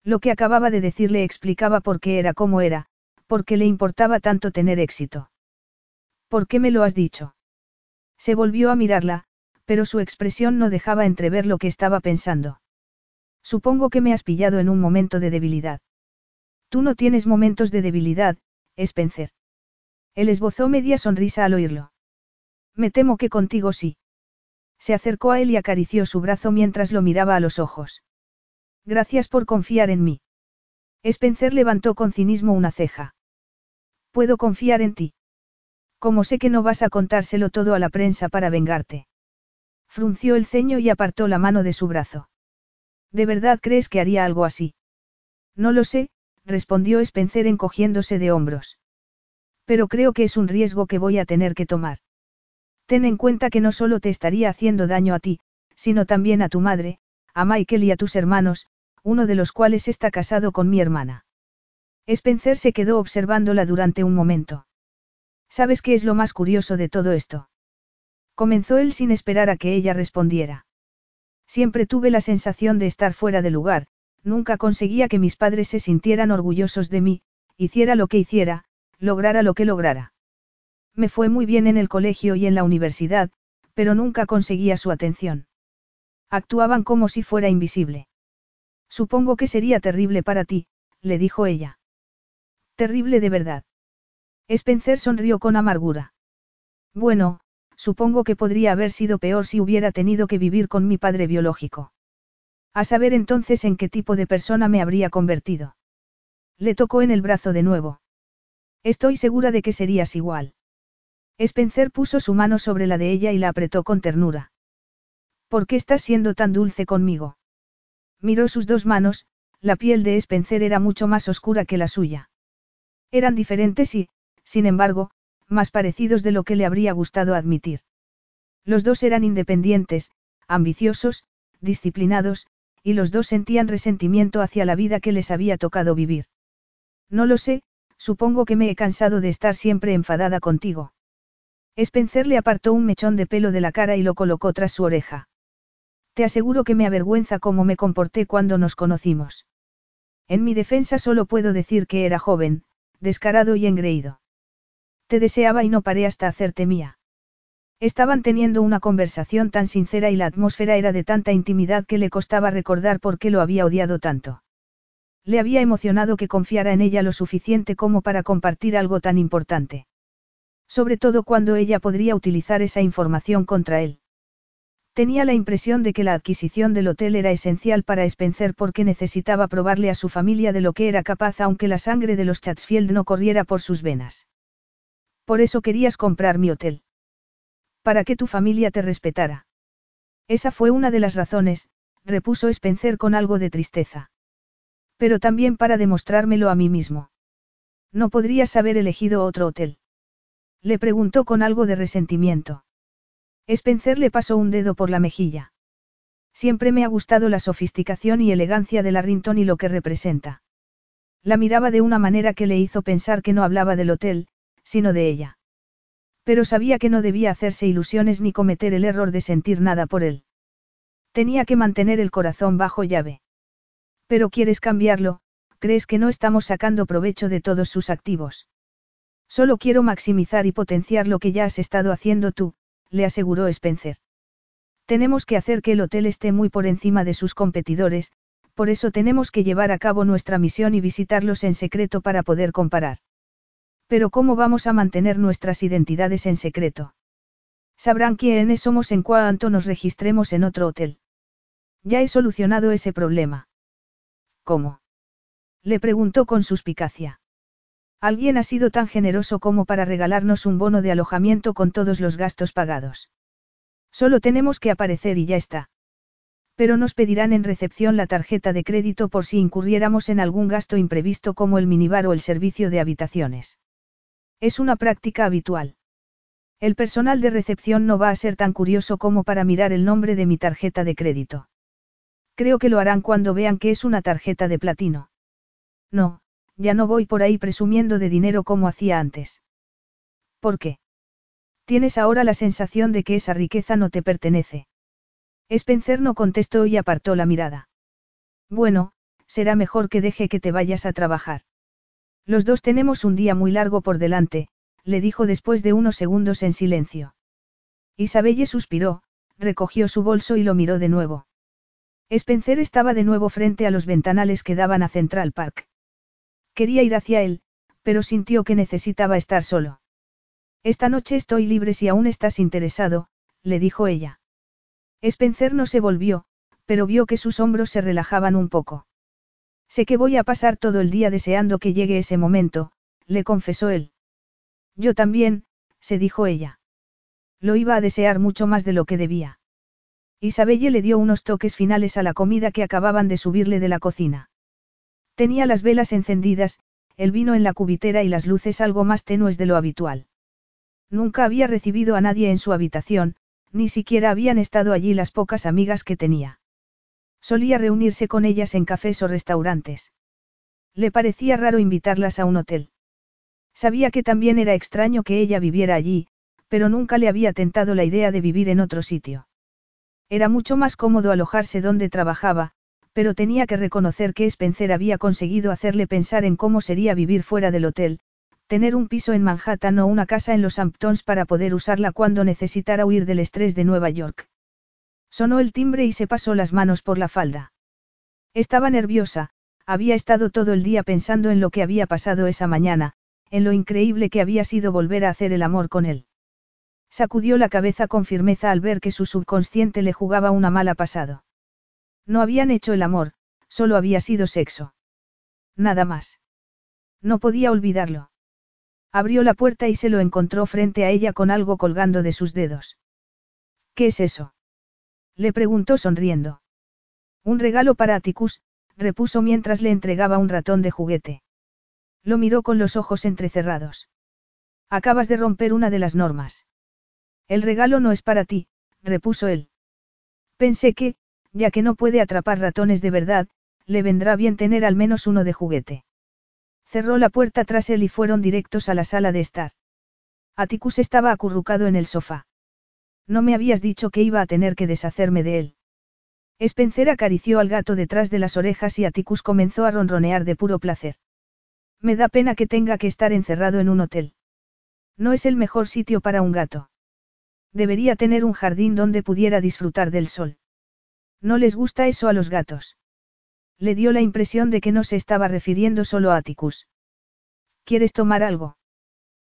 Lo que acababa de decirle explicaba por qué era como era, por qué le importaba tanto tener éxito. ¿Por qué me lo has dicho? Se volvió a mirarla, pero su expresión no dejaba entrever lo que estaba pensando. Supongo que me has pillado en un momento de debilidad. Tú no tienes momentos de debilidad, Spencer. Él esbozó media sonrisa al oírlo. Me temo que contigo sí. Se acercó a él y acarició su brazo mientras lo miraba a los ojos. Gracias por confiar en mí. Spencer levantó con cinismo una ceja. Puedo confiar en ti. Como sé que no vas a contárselo todo a la prensa para vengarte. Frunció el ceño y apartó la mano de su brazo. ¿De verdad crees que haría algo así? No lo sé, respondió Spencer encogiéndose de hombros. Pero creo que es un riesgo que voy a tener que tomar. Ten en cuenta que no solo te estaría haciendo daño a ti, sino también a tu madre, a Michael y a tus hermanos, uno de los cuales está casado con mi hermana. Spencer se quedó observándola durante un momento. ¿Sabes qué es lo más curioso de todo esto? Comenzó él sin esperar a que ella respondiera. Siempre tuve la sensación de estar fuera de lugar, nunca conseguía que mis padres se sintieran orgullosos de mí, hiciera lo que hiciera, lograra lo que lograra. Me fue muy bien en el colegio y en la universidad, pero nunca conseguía su atención. Actuaban como si fuera invisible. Supongo que sería terrible para ti, le dijo ella. Terrible de verdad. Spencer sonrió con amargura. Bueno, supongo que podría haber sido peor si hubiera tenido que vivir con mi padre biológico. A saber entonces en qué tipo de persona me habría convertido. Le tocó en el brazo de nuevo. Estoy segura de que serías igual. Spencer puso su mano sobre la de ella y la apretó con ternura. ¿Por qué estás siendo tan dulce conmigo? Miró sus dos manos, la piel de Spencer era mucho más oscura que la suya. Eran diferentes y, sin embargo, más parecidos de lo que le habría gustado admitir. Los dos eran independientes, ambiciosos, disciplinados, y los dos sentían resentimiento hacia la vida que les había tocado vivir. No lo sé, Supongo que me he cansado de estar siempre enfadada contigo. Spencer le apartó un mechón de pelo de la cara y lo colocó tras su oreja. Te aseguro que me avergüenza cómo me comporté cuando nos conocimos. En mi defensa solo puedo decir que era joven, descarado y engreído. Te deseaba y no paré hasta hacerte mía. Estaban teniendo una conversación tan sincera y la atmósfera era de tanta intimidad que le costaba recordar por qué lo había odiado tanto. Le había emocionado que confiara en ella lo suficiente como para compartir algo tan importante. Sobre todo cuando ella podría utilizar esa información contra él. Tenía la impresión de que la adquisición del hotel era esencial para Spencer porque necesitaba probarle a su familia de lo que era capaz aunque la sangre de los Chatsfield no corriera por sus venas. Por eso querías comprar mi hotel. Para que tu familia te respetara. Esa fue una de las razones, repuso Spencer con algo de tristeza. Pero también para demostrármelo a mí mismo. No podrías haber elegido otro hotel. Le preguntó con algo de resentimiento. Spencer le pasó un dedo por la mejilla. Siempre me ha gustado la sofisticación y elegancia de la Rinton y lo que representa. La miraba de una manera que le hizo pensar que no hablaba del hotel, sino de ella. Pero sabía que no debía hacerse ilusiones ni cometer el error de sentir nada por él. Tenía que mantener el corazón bajo llave. Pero quieres cambiarlo, crees que no estamos sacando provecho de todos sus activos. Solo quiero maximizar y potenciar lo que ya has estado haciendo tú, le aseguró Spencer. Tenemos que hacer que el hotel esté muy por encima de sus competidores, por eso tenemos que llevar a cabo nuestra misión y visitarlos en secreto para poder comparar. Pero ¿cómo vamos a mantener nuestras identidades en secreto? Sabrán quiénes somos en cuanto nos registremos en otro hotel. Ya he solucionado ese problema. ¿Cómo? Le preguntó con suspicacia. Alguien ha sido tan generoso como para regalarnos un bono de alojamiento con todos los gastos pagados. Solo tenemos que aparecer y ya está. Pero nos pedirán en recepción la tarjeta de crédito por si incurriéramos en algún gasto imprevisto como el minibar o el servicio de habitaciones. Es una práctica habitual. El personal de recepción no va a ser tan curioso como para mirar el nombre de mi tarjeta de crédito. Creo que lo harán cuando vean que es una tarjeta de platino. No, ya no voy por ahí presumiendo de dinero como hacía antes. ¿Por qué? Tienes ahora la sensación de que esa riqueza no te pertenece. Spencer no contestó y apartó la mirada. Bueno, será mejor que deje que te vayas a trabajar. Los dos tenemos un día muy largo por delante, le dijo después de unos segundos en silencio. Isabelle suspiró, recogió su bolso y lo miró de nuevo. Spencer estaba de nuevo frente a los ventanales que daban a Central Park. Quería ir hacia él, pero sintió que necesitaba estar solo. Esta noche estoy libre si aún estás interesado, le dijo ella. Spencer no se volvió, pero vio que sus hombros se relajaban un poco. Sé que voy a pasar todo el día deseando que llegue ese momento, le confesó él. Yo también, se dijo ella. Lo iba a desear mucho más de lo que debía. Isabelle le dio unos toques finales a la comida que acababan de subirle de la cocina. Tenía las velas encendidas, el vino en la cubitera y las luces algo más tenues de lo habitual. Nunca había recibido a nadie en su habitación, ni siquiera habían estado allí las pocas amigas que tenía. Solía reunirse con ellas en cafés o restaurantes. Le parecía raro invitarlas a un hotel. Sabía que también era extraño que ella viviera allí, pero nunca le había tentado la idea de vivir en otro sitio. Era mucho más cómodo alojarse donde trabajaba, pero tenía que reconocer que Spencer había conseguido hacerle pensar en cómo sería vivir fuera del hotel, tener un piso en Manhattan o una casa en los Hamptons para poder usarla cuando necesitara huir del estrés de Nueva York. Sonó el timbre y se pasó las manos por la falda. Estaba nerviosa, había estado todo el día pensando en lo que había pasado esa mañana, en lo increíble que había sido volver a hacer el amor con él. Sacudió la cabeza con firmeza al ver que su subconsciente le jugaba una mala pasado. No habían hecho el amor, solo había sido sexo. Nada más. No podía olvidarlo. Abrió la puerta y se lo encontró frente a ella con algo colgando de sus dedos. ¿Qué es eso? Le preguntó sonriendo. Un regalo para Atticus, repuso mientras le entregaba un ratón de juguete. Lo miró con los ojos entrecerrados. Acabas de romper una de las normas. El regalo no es para ti, repuso él. Pensé que, ya que no puede atrapar ratones de verdad, le vendrá bien tener al menos uno de juguete. Cerró la puerta tras él y fueron directos a la sala de estar. Atticus estaba acurrucado en el sofá. No me habías dicho que iba a tener que deshacerme de él. Spencer acarició al gato detrás de las orejas y Atticus comenzó a ronronear de puro placer. Me da pena que tenga que estar encerrado en un hotel. No es el mejor sitio para un gato. Debería tener un jardín donde pudiera disfrutar del sol. No les gusta eso a los gatos. Le dio la impresión de que no se estaba refiriendo solo a Atticus. ¿Quieres tomar algo?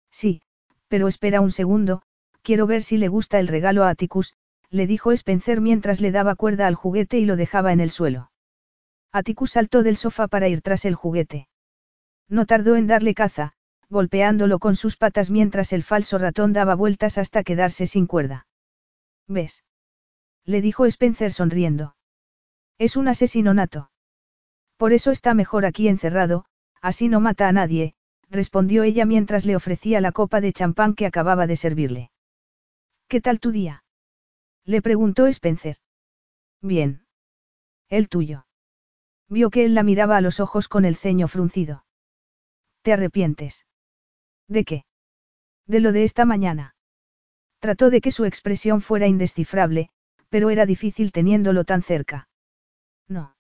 Sí, pero espera un segundo, quiero ver si le gusta el regalo a Atticus, le dijo Spencer mientras le daba cuerda al juguete y lo dejaba en el suelo. Atticus saltó del sofá para ir tras el juguete. No tardó en darle caza, golpeándolo con sus patas mientras el falso ratón daba vueltas hasta quedarse sin cuerda. ¿Ves? Le dijo Spencer sonriendo. Es un asesino nato. Por eso está mejor aquí encerrado, así no mata a nadie, respondió ella mientras le ofrecía la copa de champán que acababa de servirle. ¿Qué tal tu día? Le preguntó Spencer. Bien. El tuyo. Vio que él la miraba a los ojos con el ceño fruncido. ¿Te arrepientes? ¿De qué? De lo de esta mañana. Trató de que su expresión fuera indescifrable, pero era difícil teniéndolo tan cerca. No.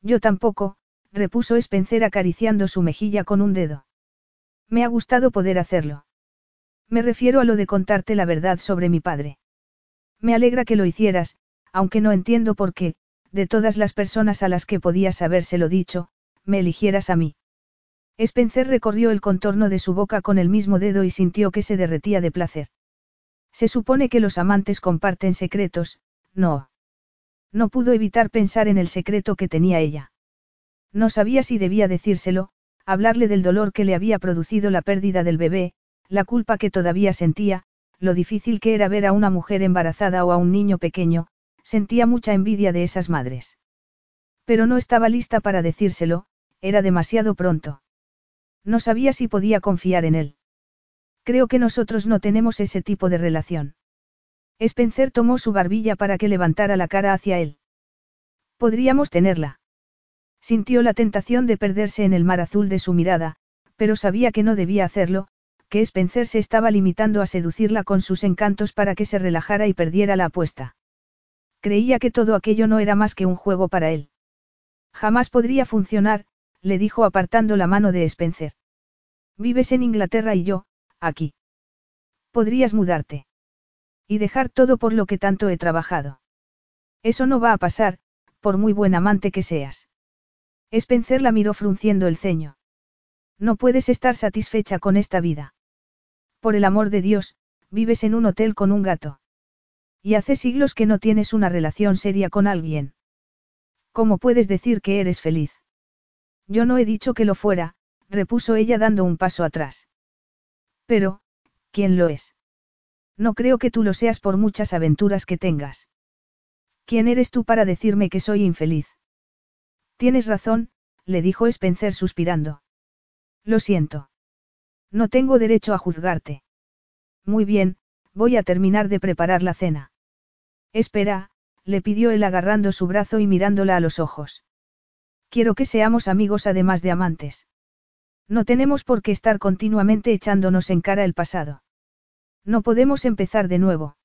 Yo tampoco, repuso Spencer acariciando su mejilla con un dedo. Me ha gustado poder hacerlo. Me refiero a lo de contarte la verdad sobre mi padre. Me alegra que lo hicieras, aunque no entiendo por qué, de todas las personas a las que podías habérselo dicho, me eligieras a mí. Spencer recorrió el contorno de su boca con el mismo dedo y sintió que se derretía de placer. Se supone que los amantes comparten secretos, no. No pudo evitar pensar en el secreto que tenía ella. No sabía si debía decírselo, hablarle del dolor que le había producido la pérdida del bebé, la culpa que todavía sentía, lo difícil que era ver a una mujer embarazada o a un niño pequeño, sentía mucha envidia de esas madres. Pero no estaba lista para decírselo, era demasiado pronto. No sabía si podía confiar en él. Creo que nosotros no tenemos ese tipo de relación. Spencer tomó su barbilla para que levantara la cara hacia él. Podríamos tenerla. Sintió la tentación de perderse en el mar azul de su mirada, pero sabía que no debía hacerlo, que Spencer se estaba limitando a seducirla con sus encantos para que se relajara y perdiera la apuesta. Creía que todo aquello no era más que un juego para él. Jamás podría funcionar, le dijo apartando la mano de Spencer. Vives en Inglaterra y yo, aquí. Podrías mudarte. Y dejar todo por lo que tanto he trabajado. Eso no va a pasar, por muy buen amante que seas. Spencer la miró frunciendo el ceño. No puedes estar satisfecha con esta vida. Por el amor de Dios, vives en un hotel con un gato. Y hace siglos que no tienes una relación seria con alguien. ¿Cómo puedes decir que eres feliz? Yo no he dicho que lo fuera, repuso ella dando un paso atrás. Pero, ¿quién lo es? No creo que tú lo seas por muchas aventuras que tengas. ¿Quién eres tú para decirme que soy infeliz? Tienes razón, le dijo Spencer suspirando. Lo siento. No tengo derecho a juzgarte. Muy bien, voy a terminar de preparar la cena. Espera, le pidió él agarrando su brazo y mirándola a los ojos. Quiero que seamos amigos además de amantes. No tenemos por qué estar continuamente echándonos en cara el pasado. No podemos empezar de nuevo.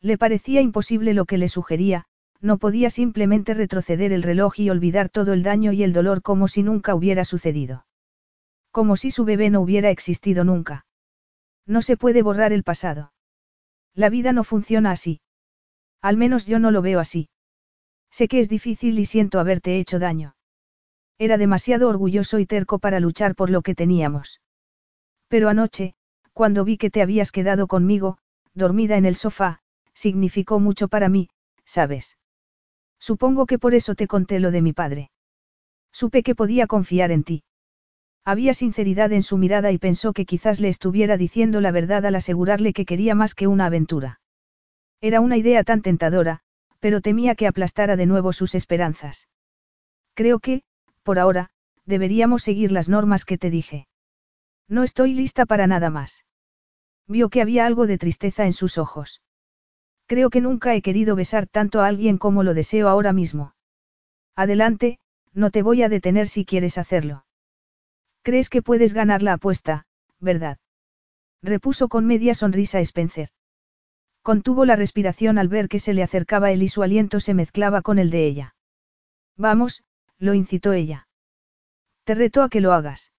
Le parecía imposible lo que le sugería, no podía simplemente retroceder el reloj y olvidar todo el daño y el dolor como si nunca hubiera sucedido. Como si su bebé no hubiera existido nunca. No se puede borrar el pasado. La vida no funciona así. Al menos yo no lo veo así. Sé que es difícil y siento haberte hecho daño. Era demasiado orgulloso y terco para luchar por lo que teníamos. Pero anoche, cuando vi que te habías quedado conmigo, dormida en el sofá, significó mucho para mí, ¿sabes? Supongo que por eso te conté lo de mi padre. Supe que podía confiar en ti. Había sinceridad en su mirada y pensó que quizás le estuviera diciendo la verdad al asegurarle que quería más que una aventura. Era una idea tan tentadora, pero temía que aplastara de nuevo sus esperanzas. Creo que, por ahora, deberíamos seguir las normas que te dije. No estoy lista para nada más. Vio que había algo de tristeza en sus ojos. Creo que nunca he querido besar tanto a alguien como lo deseo ahora mismo. Adelante, no te voy a detener si quieres hacerlo. Crees que puedes ganar la apuesta, ¿verdad? Repuso con media sonrisa Spencer. Contuvo la respiración al ver que se le acercaba él y su aliento se mezclaba con el de ella. Vamos, lo incitó ella. Te reto a que lo hagas.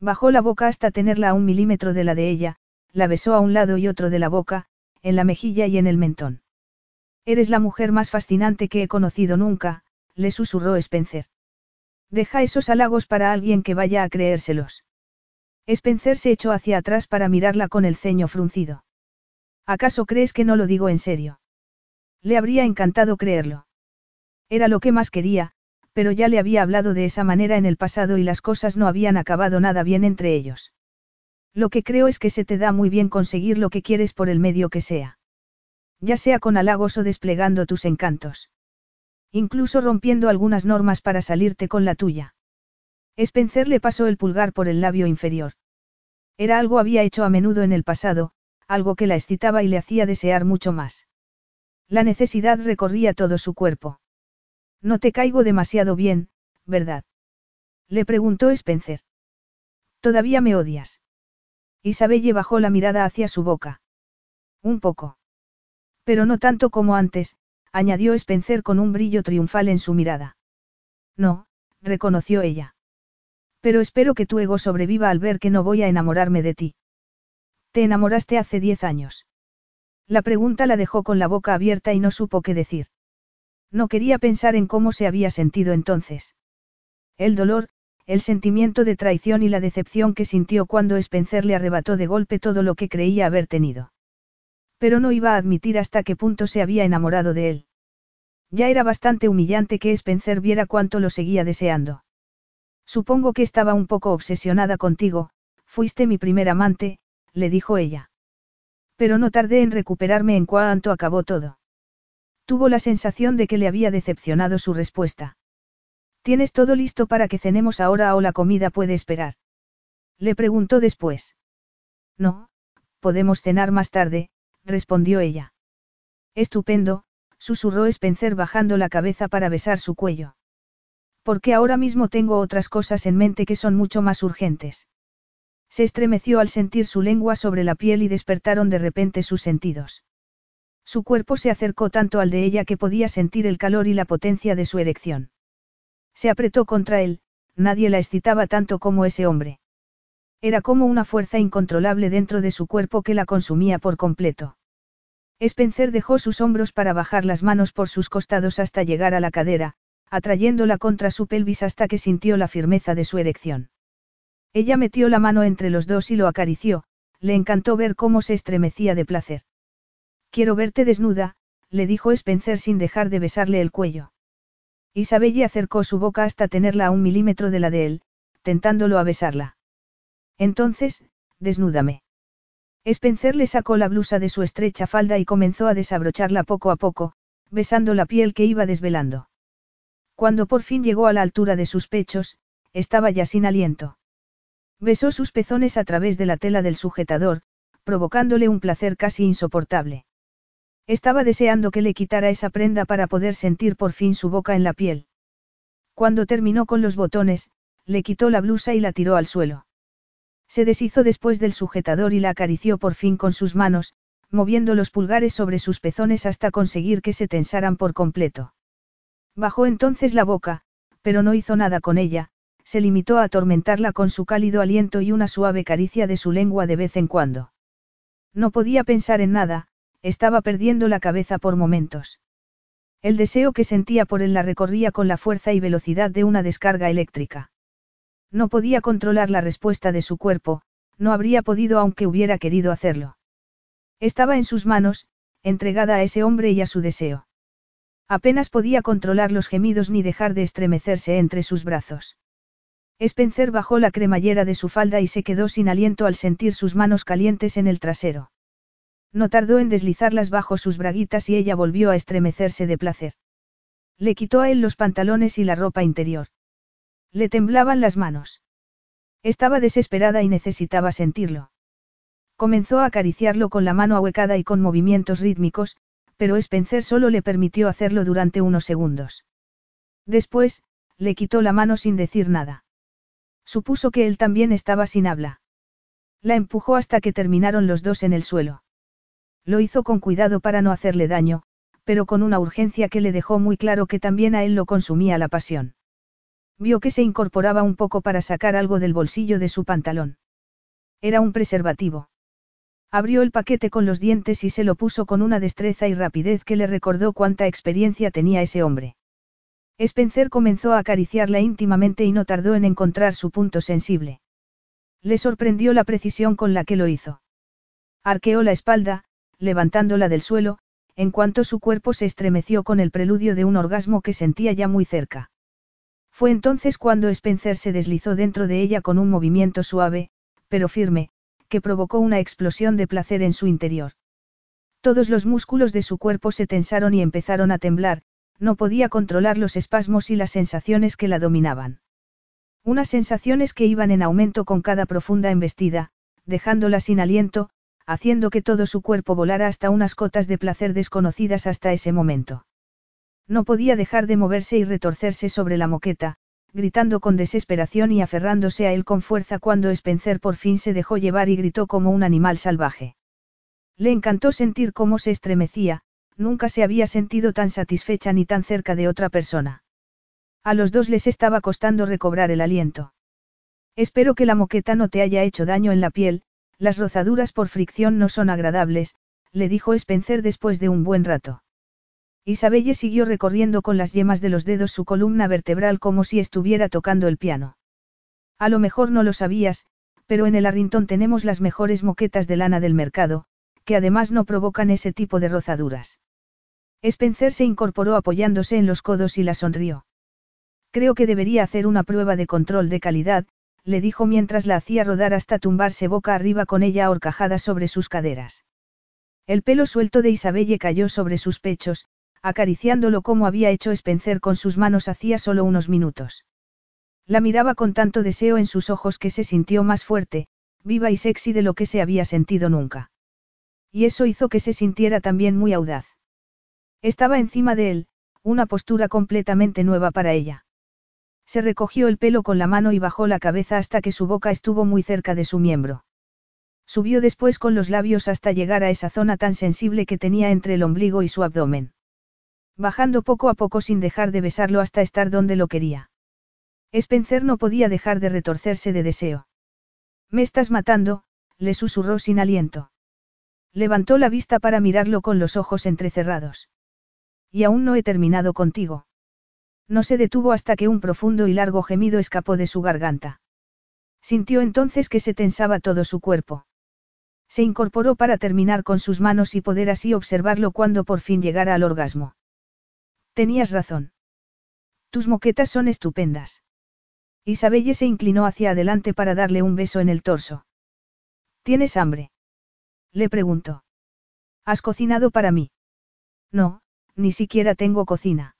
Bajó la boca hasta tenerla a un milímetro de la de ella, la besó a un lado y otro de la boca, en la mejilla y en el mentón. Eres la mujer más fascinante que he conocido nunca, le susurró Spencer. Deja esos halagos para alguien que vaya a creérselos. Spencer se echó hacia atrás para mirarla con el ceño fruncido. ¿Acaso crees que no lo digo en serio? Le habría encantado creerlo. Era lo que más quería, pero ya le había hablado de esa manera en el pasado y las cosas no habían acabado nada bien entre ellos. Lo que creo es que se te da muy bien conseguir lo que quieres por el medio que sea. Ya sea con halagos o desplegando tus encantos. Incluso rompiendo algunas normas para salirte con la tuya. Spencer le pasó el pulgar por el labio inferior. Era algo había hecho a menudo en el pasado, algo que la excitaba y le hacía desear mucho más. La necesidad recorría todo su cuerpo. No te caigo demasiado bien, ¿verdad? Le preguntó Spencer. Todavía me odias. Isabelle bajó la mirada hacia su boca. Un poco. Pero no tanto como antes, añadió Spencer con un brillo triunfal en su mirada. No, reconoció ella. Pero espero que tu ego sobreviva al ver que no voy a enamorarme de ti. ¿Te enamoraste hace diez años? La pregunta la dejó con la boca abierta y no supo qué decir. No quería pensar en cómo se había sentido entonces. El dolor, el sentimiento de traición y la decepción que sintió cuando Spencer le arrebató de golpe todo lo que creía haber tenido. Pero no iba a admitir hasta qué punto se había enamorado de él. Ya era bastante humillante que Spencer viera cuánto lo seguía deseando. Supongo que estaba un poco obsesionada contigo, fuiste mi primer amante, le dijo ella. Pero no tardé en recuperarme en cuanto acabó todo. Tuvo la sensación de que le había decepcionado su respuesta. ¿Tienes todo listo para que cenemos ahora o la comida puede esperar? Le preguntó después. No, podemos cenar más tarde, respondió ella. Estupendo, susurró Spencer bajando la cabeza para besar su cuello. Porque ahora mismo tengo otras cosas en mente que son mucho más urgentes. Se estremeció al sentir su lengua sobre la piel y despertaron de repente sus sentidos. Su cuerpo se acercó tanto al de ella que podía sentir el calor y la potencia de su erección. Se apretó contra él, nadie la excitaba tanto como ese hombre. Era como una fuerza incontrolable dentro de su cuerpo que la consumía por completo. Spencer dejó sus hombros para bajar las manos por sus costados hasta llegar a la cadera, atrayéndola contra su pelvis hasta que sintió la firmeza de su erección. Ella metió la mano entre los dos y lo acarició, le encantó ver cómo se estremecía de placer. Quiero verte desnuda, le dijo Spencer sin dejar de besarle el cuello. Isabelle acercó su boca hasta tenerla a un milímetro de la de él, tentándolo a besarla. Entonces, desnúdame. Spencer le sacó la blusa de su estrecha falda y comenzó a desabrocharla poco a poco, besando la piel que iba desvelando. Cuando por fin llegó a la altura de sus pechos, estaba ya sin aliento. Besó sus pezones a través de la tela del sujetador, provocándole un placer casi insoportable. Estaba deseando que le quitara esa prenda para poder sentir por fin su boca en la piel. Cuando terminó con los botones, le quitó la blusa y la tiró al suelo. Se deshizo después del sujetador y la acarició por fin con sus manos, moviendo los pulgares sobre sus pezones hasta conseguir que se tensaran por completo. Bajó entonces la boca, pero no hizo nada con ella, se limitó a atormentarla con su cálido aliento y una suave caricia de su lengua de vez en cuando. No podía pensar en nada, estaba perdiendo la cabeza por momentos. El deseo que sentía por él la recorría con la fuerza y velocidad de una descarga eléctrica. No podía controlar la respuesta de su cuerpo, no habría podido aunque hubiera querido hacerlo. Estaba en sus manos, entregada a ese hombre y a su deseo. Apenas podía controlar los gemidos ni dejar de estremecerse entre sus brazos. Spencer bajó la cremallera de su falda y se quedó sin aliento al sentir sus manos calientes en el trasero. No tardó en deslizarlas bajo sus braguitas y ella volvió a estremecerse de placer. Le quitó a él los pantalones y la ropa interior. Le temblaban las manos. Estaba desesperada y necesitaba sentirlo. Comenzó a acariciarlo con la mano ahuecada y con movimientos rítmicos, pero Spencer solo le permitió hacerlo durante unos segundos. Después, le quitó la mano sin decir nada. Supuso que él también estaba sin habla. La empujó hasta que terminaron los dos en el suelo. Lo hizo con cuidado para no hacerle daño, pero con una urgencia que le dejó muy claro que también a él lo consumía la pasión. Vio que se incorporaba un poco para sacar algo del bolsillo de su pantalón. Era un preservativo. Abrió el paquete con los dientes y se lo puso con una destreza y rapidez que le recordó cuánta experiencia tenía ese hombre. Spencer comenzó a acariciarla íntimamente y no tardó en encontrar su punto sensible. Le sorprendió la precisión con la que lo hizo. Arqueó la espalda, levantándola del suelo, en cuanto su cuerpo se estremeció con el preludio de un orgasmo que sentía ya muy cerca. Fue entonces cuando Spencer se deslizó dentro de ella con un movimiento suave, pero firme, que provocó una explosión de placer en su interior. Todos los músculos de su cuerpo se tensaron y empezaron a temblar, no podía controlar los espasmos y las sensaciones que la dominaban. Unas sensaciones que iban en aumento con cada profunda embestida, dejándola sin aliento, haciendo que todo su cuerpo volara hasta unas cotas de placer desconocidas hasta ese momento. No podía dejar de moverse y retorcerse sobre la moqueta, gritando con desesperación y aferrándose a él con fuerza cuando Spencer por fin se dejó llevar y gritó como un animal salvaje. Le encantó sentir cómo se estremecía, nunca se había sentido tan satisfecha ni tan cerca de otra persona. A los dos les estaba costando recobrar el aliento. Espero que la moqueta no te haya hecho daño en la piel, las rozaduras por fricción no son agradables, le dijo Spencer después de un buen rato. Isabelle siguió recorriendo con las yemas de los dedos su columna vertebral como si estuviera tocando el piano. A lo mejor no lo sabías, pero en el Arrington tenemos las mejores moquetas de lana del mercado, que además no provocan ese tipo de rozaduras. Spencer se incorporó apoyándose en los codos y la sonrió. Creo que debería hacer una prueba de control de calidad, le dijo mientras la hacía rodar hasta tumbarse boca arriba con ella ahorcajada sobre sus caderas. El pelo suelto de Isabelle cayó sobre sus pechos, acariciándolo como había hecho Spencer con sus manos hacía solo unos minutos. La miraba con tanto deseo en sus ojos que se sintió más fuerte, viva y sexy de lo que se había sentido nunca. Y eso hizo que se sintiera también muy audaz. Estaba encima de él, una postura completamente nueva para ella. Se recogió el pelo con la mano y bajó la cabeza hasta que su boca estuvo muy cerca de su miembro. Subió después con los labios hasta llegar a esa zona tan sensible que tenía entre el ombligo y su abdomen. Bajando poco a poco sin dejar de besarlo hasta estar donde lo quería. Spencer no podía dejar de retorcerse de deseo. Me estás matando, le susurró sin aliento. Levantó la vista para mirarlo con los ojos entrecerrados. Y aún no he terminado contigo. No se detuvo hasta que un profundo y largo gemido escapó de su garganta. Sintió entonces que se tensaba todo su cuerpo. Se incorporó para terminar con sus manos y poder así observarlo cuando por fin llegara al orgasmo. Tenías razón. Tus moquetas son estupendas. Isabelle se inclinó hacia adelante para darle un beso en el torso. ¿Tienes hambre? Le preguntó. ¿Has cocinado para mí? No, ni siquiera tengo cocina.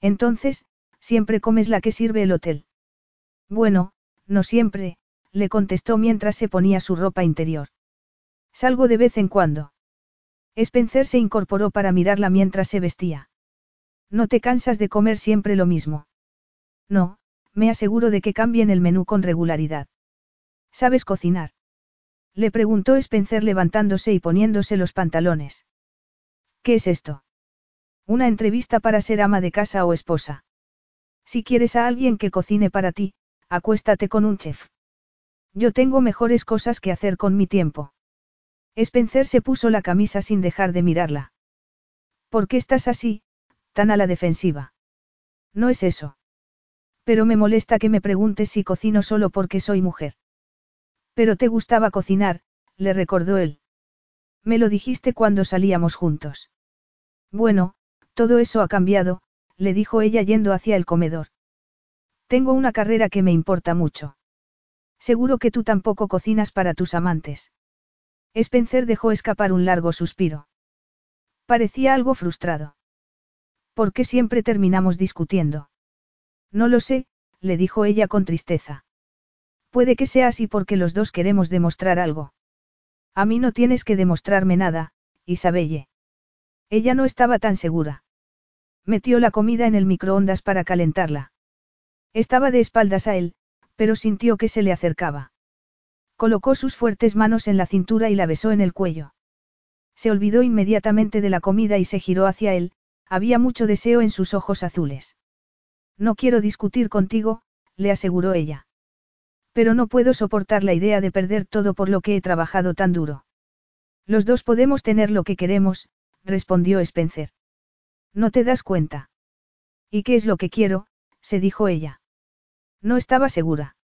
Entonces, siempre comes la que sirve el hotel. Bueno, no siempre, le contestó mientras se ponía su ropa interior. Salgo de vez en cuando. Spencer se incorporó para mirarla mientras se vestía. ¿No te cansas de comer siempre lo mismo? No, me aseguro de que cambien el menú con regularidad. ¿Sabes cocinar? Le preguntó Spencer levantándose y poniéndose los pantalones. ¿Qué es esto? Una entrevista para ser ama de casa o esposa. Si quieres a alguien que cocine para ti, acuéstate con un chef. Yo tengo mejores cosas que hacer con mi tiempo. Spencer se puso la camisa sin dejar de mirarla. ¿Por qué estás así, tan a la defensiva? No es eso. Pero me molesta que me preguntes si cocino solo porque soy mujer. Pero te gustaba cocinar, le recordó él. Me lo dijiste cuando salíamos juntos. Bueno, todo eso ha cambiado, le dijo ella yendo hacia el comedor. Tengo una carrera que me importa mucho. Seguro que tú tampoco cocinas para tus amantes. Spencer dejó escapar un largo suspiro. Parecía algo frustrado. ¿Por qué siempre terminamos discutiendo? No lo sé, le dijo ella con tristeza. Puede que sea así porque los dos queremos demostrar algo. A mí no tienes que demostrarme nada, Isabelle. Ella no estaba tan segura. Metió la comida en el microondas para calentarla. Estaba de espaldas a él, pero sintió que se le acercaba. Colocó sus fuertes manos en la cintura y la besó en el cuello. Se olvidó inmediatamente de la comida y se giró hacia él, había mucho deseo en sus ojos azules. No quiero discutir contigo, le aseguró ella. Pero no puedo soportar la idea de perder todo por lo que he trabajado tan duro. Los dos podemos tener lo que queremos, respondió Spencer. No te das cuenta. ¿Y qué es lo que quiero? se dijo ella. No estaba segura.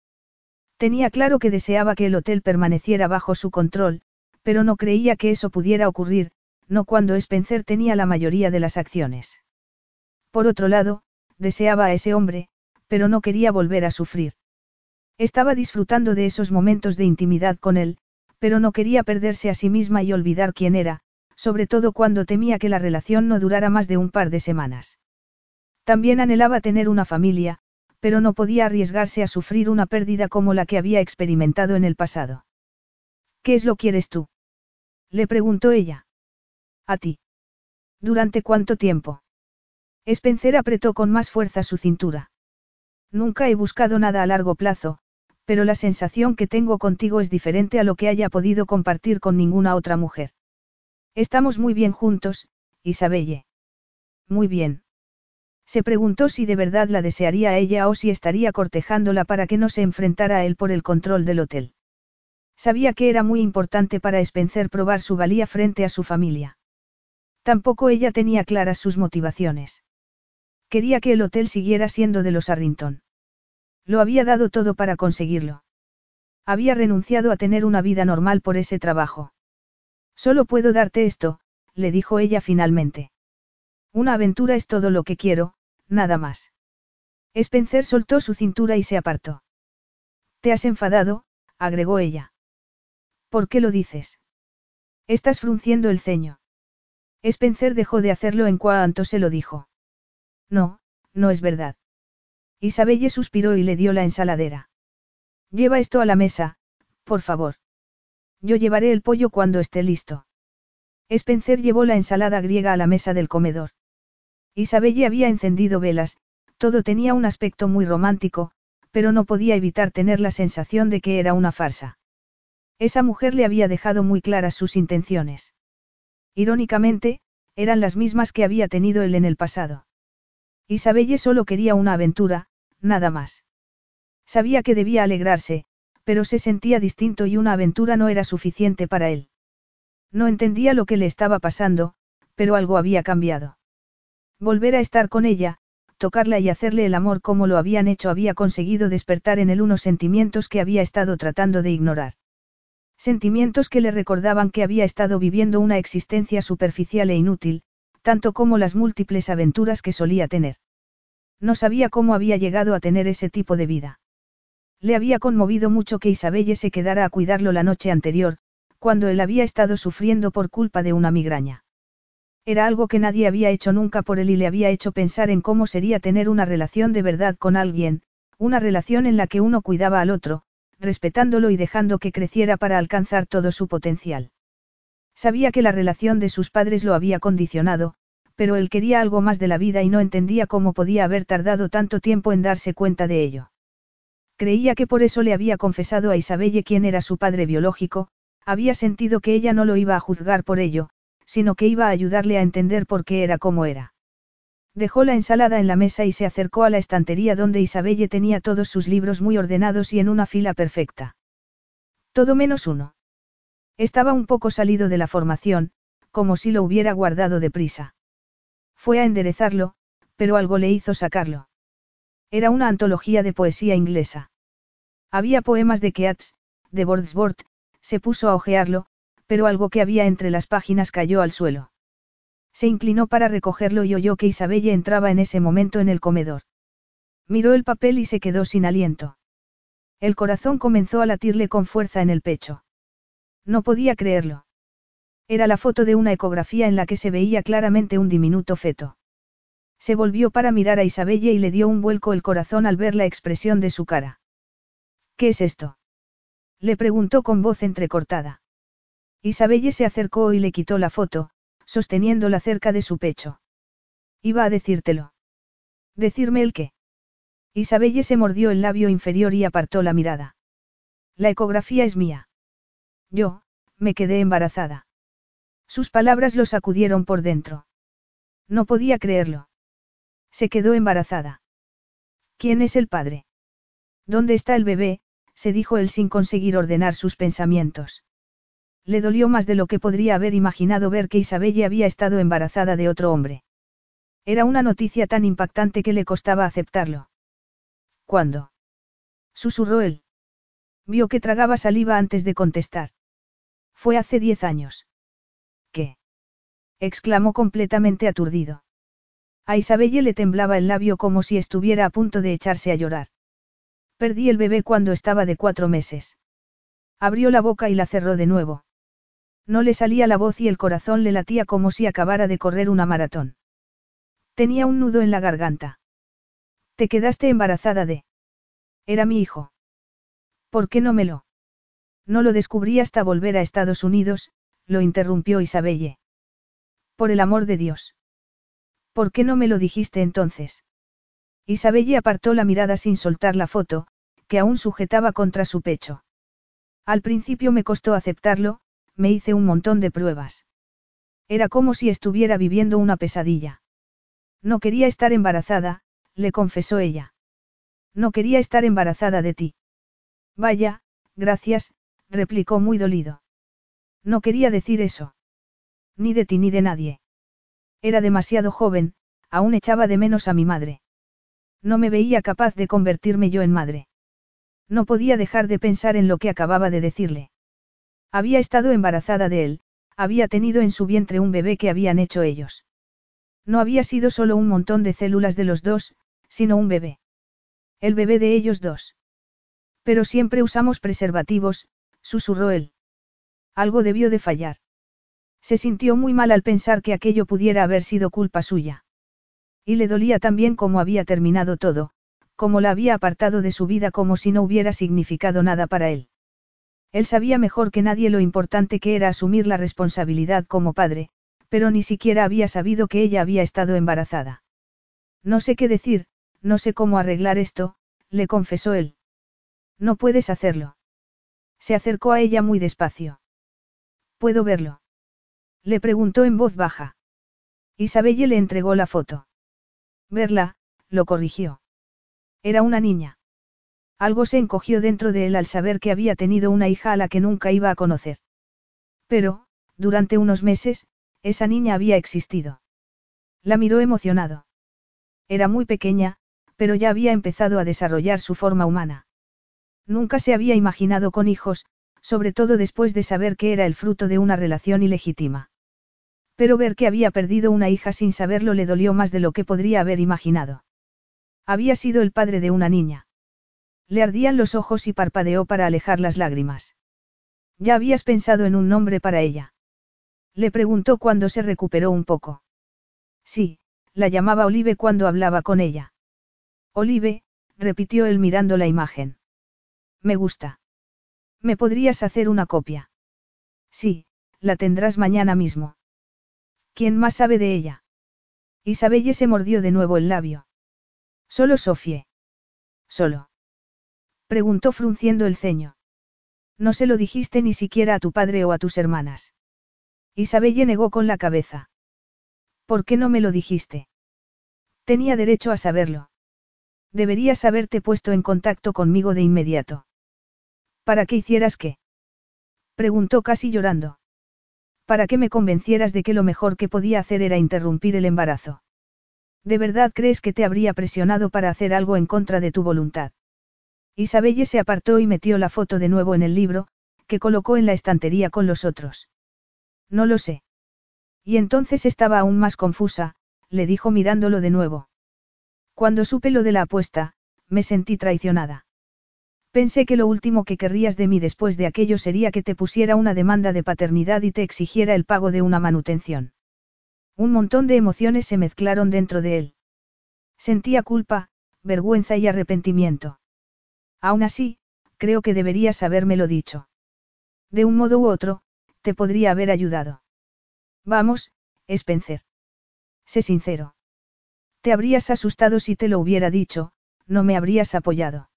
Tenía claro que deseaba que el hotel permaneciera bajo su control, pero no creía que eso pudiera ocurrir, no cuando Spencer tenía la mayoría de las acciones. Por otro lado, deseaba a ese hombre, pero no quería volver a sufrir. Estaba disfrutando de esos momentos de intimidad con él, pero no quería perderse a sí misma y olvidar quién era, sobre todo cuando temía que la relación no durara más de un par de semanas. También anhelaba tener una familia, pero no podía arriesgarse a sufrir una pérdida como la que había experimentado en el pasado. ¿Qué es lo quieres tú? Le preguntó ella. A ti. ¿Durante cuánto tiempo? Spencer apretó con más fuerza su cintura. Nunca he buscado nada a largo plazo, pero la sensación que tengo contigo es diferente a lo que haya podido compartir con ninguna otra mujer. Estamos muy bien juntos, Isabelle. Muy bien. Se preguntó si de verdad la desearía a ella o si estaría cortejándola para que no se enfrentara a él por el control del hotel. Sabía que era muy importante para Spencer probar su valía frente a su familia. Tampoco ella tenía claras sus motivaciones. Quería que el hotel siguiera siendo de los Arrington. Lo había dado todo para conseguirlo. Había renunciado a tener una vida normal por ese trabajo. Solo puedo darte esto, le dijo ella finalmente. Una aventura es todo lo que quiero, nada más. Spencer soltó su cintura y se apartó. Te has enfadado, agregó ella. ¿Por qué lo dices? Estás frunciendo el ceño. Spencer dejó de hacerlo en cuanto se lo dijo. No, no es verdad. Isabelle suspiró y le dio la ensaladera. Lleva esto a la mesa, por favor. Yo llevaré el pollo cuando esté listo. Spencer llevó la ensalada griega a la mesa del comedor. Isabelle había encendido velas, todo tenía un aspecto muy romántico, pero no podía evitar tener la sensación de que era una farsa. Esa mujer le había dejado muy claras sus intenciones. Irónicamente, eran las mismas que había tenido él en el pasado. Isabelle solo quería una aventura, nada más. Sabía que debía alegrarse, pero se sentía distinto y una aventura no era suficiente para él. No entendía lo que le estaba pasando, pero algo había cambiado. Volver a estar con ella, tocarla y hacerle el amor como lo habían hecho había conseguido despertar en él unos sentimientos que había estado tratando de ignorar. Sentimientos que le recordaban que había estado viviendo una existencia superficial e inútil, tanto como las múltiples aventuras que solía tener. No sabía cómo había llegado a tener ese tipo de vida. Le había conmovido mucho que Isabelle se quedara a cuidarlo la noche anterior, cuando él había estado sufriendo por culpa de una migraña. Era algo que nadie había hecho nunca por él y le había hecho pensar en cómo sería tener una relación de verdad con alguien, una relación en la que uno cuidaba al otro, respetándolo y dejando que creciera para alcanzar todo su potencial. Sabía que la relación de sus padres lo había condicionado, pero él quería algo más de la vida y no entendía cómo podía haber tardado tanto tiempo en darse cuenta de ello. Creía que por eso le había confesado a Isabelle quién era su padre biológico, había sentido que ella no lo iba a juzgar por ello, sino que iba a ayudarle a entender por qué era como era. Dejó la ensalada en la mesa y se acercó a la estantería donde Isabelle tenía todos sus libros muy ordenados y en una fila perfecta. Todo menos uno. Estaba un poco salido de la formación, como si lo hubiera guardado deprisa. Fue a enderezarlo, pero algo le hizo sacarlo. Era una antología de poesía inglesa. Había poemas de Keats, de Wordsworth, se puso a hojearlo, pero algo que había entre las páginas cayó al suelo. Se inclinó para recogerlo y oyó que Isabelle entraba en ese momento en el comedor. Miró el papel y se quedó sin aliento. El corazón comenzó a latirle con fuerza en el pecho. No podía creerlo. Era la foto de una ecografía en la que se veía claramente un diminuto feto. Se volvió para mirar a Isabelle y le dio un vuelco el corazón al ver la expresión de su cara. ¿Qué es esto? Le preguntó con voz entrecortada. Isabelle se acercó y le quitó la foto, sosteniéndola cerca de su pecho. Iba a decírtelo. ¿Decirme el qué? Isabelle se mordió el labio inferior y apartó la mirada. La ecografía es mía. Yo, me quedé embarazada. Sus palabras lo sacudieron por dentro. No podía creerlo. Se quedó embarazada. ¿Quién es el padre? ¿Dónde está el bebé? se dijo él sin conseguir ordenar sus pensamientos. Le dolió más de lo que podría haber imaginado ver que Isabelle había estado embarazada de otro hombre. Era una noticia tan impactante que le costaba aceptarlo. ¿Cuándo? susurró él. Vio que tragaba saliva antes de contestar. Fue hace diez años. ¿Qué? exclamó completamente aturdido. A Isabelle le temblaba el labio como si estuviera a punto de echarse a llorar. Perdí el bebé cuando estaba de cuatro meses. Abrió la boca y la cerró de nuevo. No le salía la voz y el corazón le latía como si acabara de correr una maratón. Tenía un nudo en la garganta. Te quedaste embarazada de... Era mi hijo. ¿Por qué no me lo? No lo descubrí hasta volver a Estados Unidos, lo interrumpió Isabelle. Por el amor de Dios. ¿Por qué no me lo dijiste entonces? Isabelle apartó la mirada sin soltar la foto, que aún sujetaba contra su pecho. Al principio me costó aceptarlo, me hice un montón de pruebas. Era como si estuviera viviendo una pesadilla. No quería estar embarazada, le confesó ella. No quería estar embarazada de ti. Vaya, gracias, replicó muy dolido. No quería decir eso. Ni de ti ni de nadie. Era demasiado joven, aún echaba de menos a mi madre. No me veía capaz de convertirme yo en madre. No podía dejar de pensar en lo que acababa de decirle. Había estado embarazada de él, había tenido en su vientre un bebé que habían hecho ellos. No había sido solo un montón de células de los dos, sino un bebé. El bebé de ellos dos. Pero siempre usamos preservativos, susurró él. Algo debió de fallar. Se sintió muy mal al pensar que aquello pudiera haber sido culpa suya. Y le dolía también cómo había terminado todo, cómo la había apartado de su vida como si no hubiera significado nada para él. Él sabía mejor que nadie lo importante que era asumir la responsabilidad como padre, pero ni siquiera había sabido que ella había estado embarazada. No sé qué decir, no sé cómo arreglar esto, le confesó él. No puedes hacerlo. Se acercó a ella muy despacio. ¿Puedo verlo? Le preguntó en voz baja. Isabelle le entregó la foto. Verla, lo corrigió. Era una niña. Algo se encogió dentro de él al saber que había tenido una hija a la que nunca iba a conocer. Pero, durante unos meses, esa niña había existido. La miró emocionado. Era muy pequeña, pero ya había empezado a desarrollar su forma humana. Nunca se había imaginado con hijos, sobre todo después de saber que era el fruto de una relación ilegítima. Pero ver que había perdido una hija sin saberlo le dolió más de lo que podría haber imaginado. Había sido el padre de una niña. Le ardían los ojos y parpadeó para alejar las lágrimas. ¿Ya habías pensado en un nombre para ella? Le preguntó cuando se recuperó un poco. Sí, la llamaba Olive cuando hablaba con ella. Olive, repitió él mirando la imagen. Me gusta. ¿Me podrías hacer una copia? Sí, la tendrás mañana mismo. ¿Quién más sabe de ella? Isabelle se mordió de nuevo el labio. Solo Sofie. Solo. Preguntó frunciendo el ceño. No se lo dijiste ni siquiera a tu padre o a tus hermanas. Isabelle negó con la cabeza. ¿Por qué no me lo dijiste? Tenía derecho a saberlo. Deberías haberte puesto en contacto conmigo de inmediato. ¿Para qué hicieras qué? Preguntó casi llorando para que me convencieras de que lo mejor que podía hacer era interrumpir el embarazo. ¿De verdad crees que te habría presionado para hacer algo en contra de tu voluntad? Isabelle se apartó y metió la foto de nuevo en el libro, que colocó en la estantería con los otros. No lo sé. Y entonces estaba aún más confusa, le dijo mirándolo de nuevo. Cuando supe lo de la apuesta, me sentí traicionada. Pensé que lo último que querrías de mí después de aquello sería que te pusiera una demanda de paternidad y te exigiera el pago de una manutención. Un montón de emociones se mezclaron dentro de él. Sentía culpa, vergüenza y arrepentimiento. Aún así, creo que deberías habérmelo dicho. De un modo u otro, te podría haber ayudado. Vamos, Spencer. Sé sincero. Te habrías asustado si te lo hubiera dicho, no me habrías apoyado.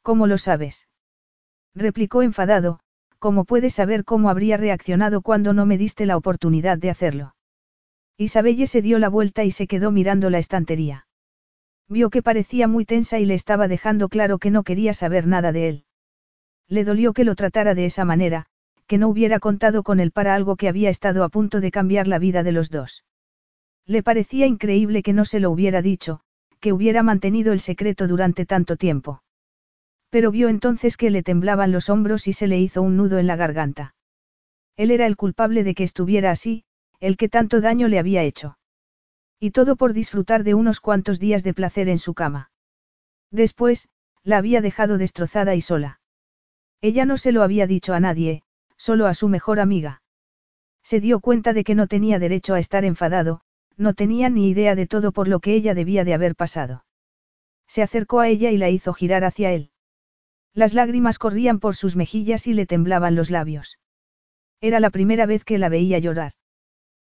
¿Cómo lo sabes? Replicó enfadado, ¿cómo puedes saber cómo habría reaccionado cuando no me diste la oportunidad de hacerlo? Isabelle se dio la vuelta y se quedó mirando la estantería. Vio que parecía muy tensa y le estaba dejando claro que no quería saber nada de él. Le dolió que lo tratara de esa manera, que no hubiera contado con él para algo que había estado a punto de cambiar la vida de los dos. Le parecía increíble que no se lo hubiera dicho, que hubiera mantenido el secreto durante tanto tiempo. Pero vio entonces que le temblaban los hombros y se le hizo un nudo en la garganta. Él era el culpable de que estuviera así, el que tanto daño le había hecho. Y todo por disfrutar de unos cuantos días de placer en su cama. Después, la había dejado destrozada y sola. Ella no se lo había dicho a nadie, solo a su mejor amiga. Se dio cuenta de que no tenía derecho a estar enfadado, no tenía ni idea de todo por lo que ella debía de haber pasado. Se acercó a ella y la hizo girar hacia él. Las lágrimas corrían por sus mejillas y le temblaban los labios. Era la primera vez que la veía llorar.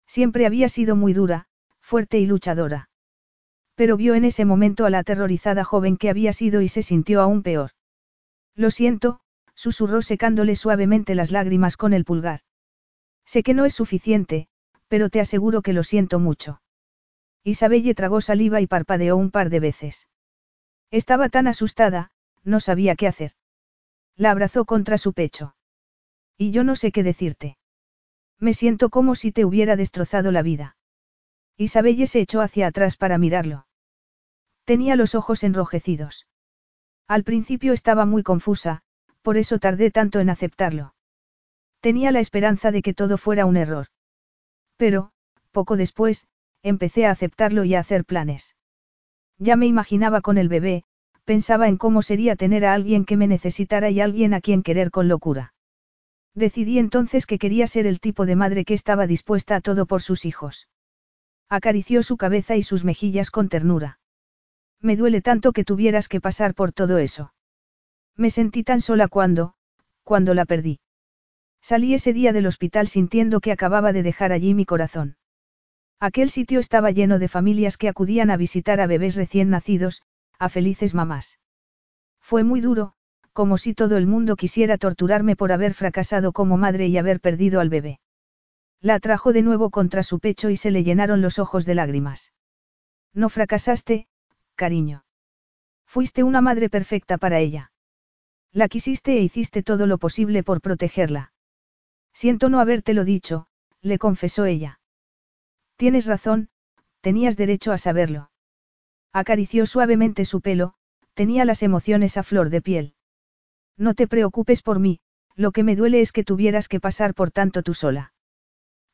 Siempre había sido muy dura, fuerte y luchadora. Pero vio en ese momento a la aterrorizada joven que había sido y se sintió aún peor. Lo siento, susurró secándole suavemente las lágrimas con el pulgar. Sé que no es suficiente, pero te aseguro que lo siento mucho. Isabelle tragó saliva y parpadeó un par de veces. Estaba tan asustada, no sabía qué hacer. La abrazó contra su pecho. Y yo no sé qué decirte. Me siento como si te hubiera destrozado la vida. Isabelle se echó hacia atrás para mirarlo. Tenía los ojos enrojecidos. Al principio estaba muy confusa, por eso tardé tanto en aceptarlo. Tenía la esperanza de que todo fuera un error. Pero, poco después, empecé a aceptarlo y a hacer planes. Ya me imaginaba con el bebé, pensaba en cómo sería tener a alguien que me necesitara y alguien a quien querer con locura. Decidí entonces que quería ser el tipo de madre que estaba dispuesta a todo por sus hijos. Acarició su cabeza y sus mejillas con ternura. Me duele tanto que tuvieras que pasar por todo eso. Me sentí tan sola cuando, cuando la perdí. Salí ese día del hospital sintiendo que acababa de dejar allí mi corazón. Aquel sitio estaba lleno de familias que acudían a visitar a bebés recién nacidos, a felices mamás. Fue muy duro, como si todo el mundo quisiera torturarme por haber fracasado como madre y haber perdido al bebé. La atrajo de nuevo contra su pecho y se le llenaron los ojos de lágrimas. No fracasaste, cariño. Fuiste una madre perfecta para ella. La quisiste e hiciste todo lo posible por protegerla. Siento no habértelo dicho, le confesó ella. Tienes razón, tenías derecho a saberlo. Acarició suavemente su pelo, tenía las emociones a flor de piel. No te preocupes por mí, lo que me duele es que tuvieras que pasar por tanto tú sola.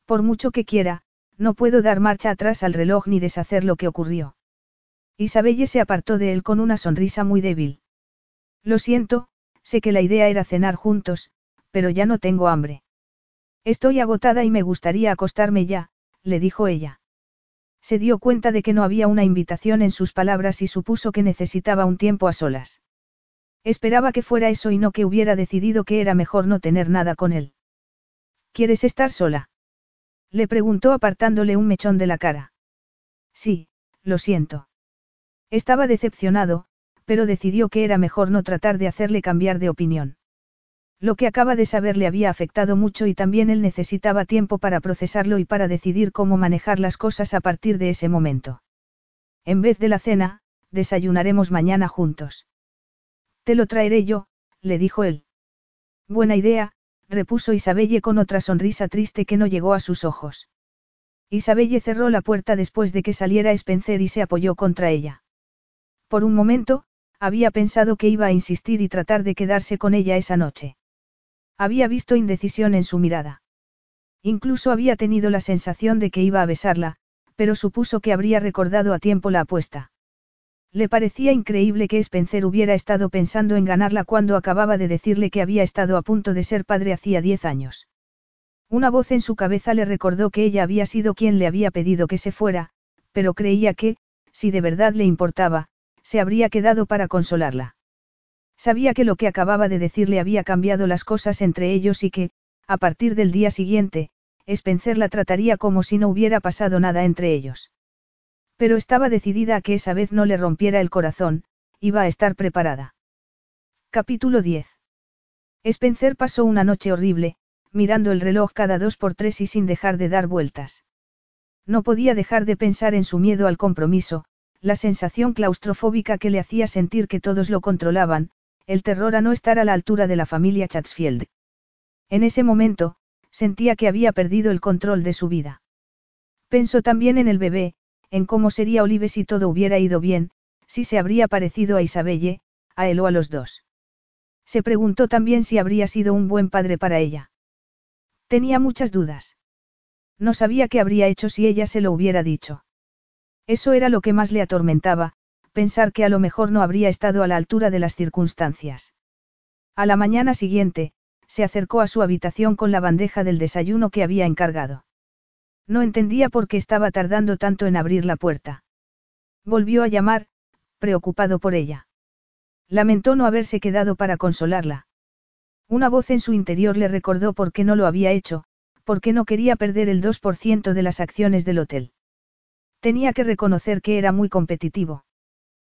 Por mucho que quiera, no puedo dar marcha atrás al reloj ni deshacer lo que ocurrió. Isabelle se apartó de él con una sonrisa muy débil. Lo siento, sé que la idea era cenar juntos, pero ya no tengo hambre. Estoy agotada y me gustaría acostarme ya, le dijo ella. Se dio cuenta de que no había una invitación en sus palabras y supuso que necesitaba un tiempo a solas. Esperaba que fuera eso y no que hubiera decidido que era mejor no tener nada con él. ¿Quieres estar sola? Le preguntó apartándole un mechón de la cara. Sí, lo siento. Estaba decepcionado, pero decidió que era mejor no tratar de hacerle cambiar de opinión. Lo que acaba de saber le había afectado mucho y también él necesitaba tiempo para procesarlo y para decidir cómo manejar las cosas a partir de ese momento. En vez de la cena, desayunaremos mañana juntos. Te lo traeré yo, le dijo él. Buena idea, repuso Isabelle con otra sonrisa triste que no llegó a sus ojos. Isabelle cerró la puerta después de que saliera Spencer y se apoyó contra ella. Por un momento, había pensado que iba a insistir y tratar de quedarse con ella esa noche. Había visto indecisión en su mirada. Incluso había tenido la sensación de que iba a besarla, pero supuso que habría recordado a tiempo la apuesta. Le parecía increíble que Spencer hubiera estado pensando en ganarla cuando acababa de decirle que había estado a punto de ser padre hacía diez años. Una voz en su cabeza le recordó que ella había sido quien le había pedido que se fuera, pero creía que, si de verdad le importaba, se habría quedado para consolarla. Sabía que lo que acababa de decirle había cambiado las cosas entre ellos y que, a partir del día siguiente, Spencer la trataría como si no hubiera pasado nada entre ellos. Pero estaba decidida a que esa vez no le rompiera el corazón, iba a estar preparada. Capítulo 10. Spencer pasó una noche horrible, mirando el reloj cada dos por tres y sin dejar de dar vueltas. No podía dejar de pensar en su miedo al compromiso, la sensación claustrofóbica que le hacía sentir que todos lo controlaban, el terror a no estar a la altura de la familia Chatsfield. En ese momento, sentía que había perdido el control de su vida. Pensó también en el bebé, en cómo sería Olive si todo hubiera ido bien, si se habría parecido a Isabelle, a él o a los dos. Se preguntó también si habría sido un buen padre para ella. Tenía muchas dudas. No sabía qué habría hecho si ella se lo hubiera dicho. Eso era lo que más le atormentaba, pensar que a lo mejor no habría estado a la altura de las circunstancias. A la mañana siguiente, se acercó a su habitación con la bandeja del desayuno que había encargado. No entendía por qué estaba tardando tanto en abrir la puerta. Volvió a llamar, preocupado por ella. Lamentó no haberse quedado para consolarla. Una voz en su interior le recordó por qué no lo había hecho, porque no quería perder el 2% de las acciones del hotel. Tenía que reconocer que era muy competitivo.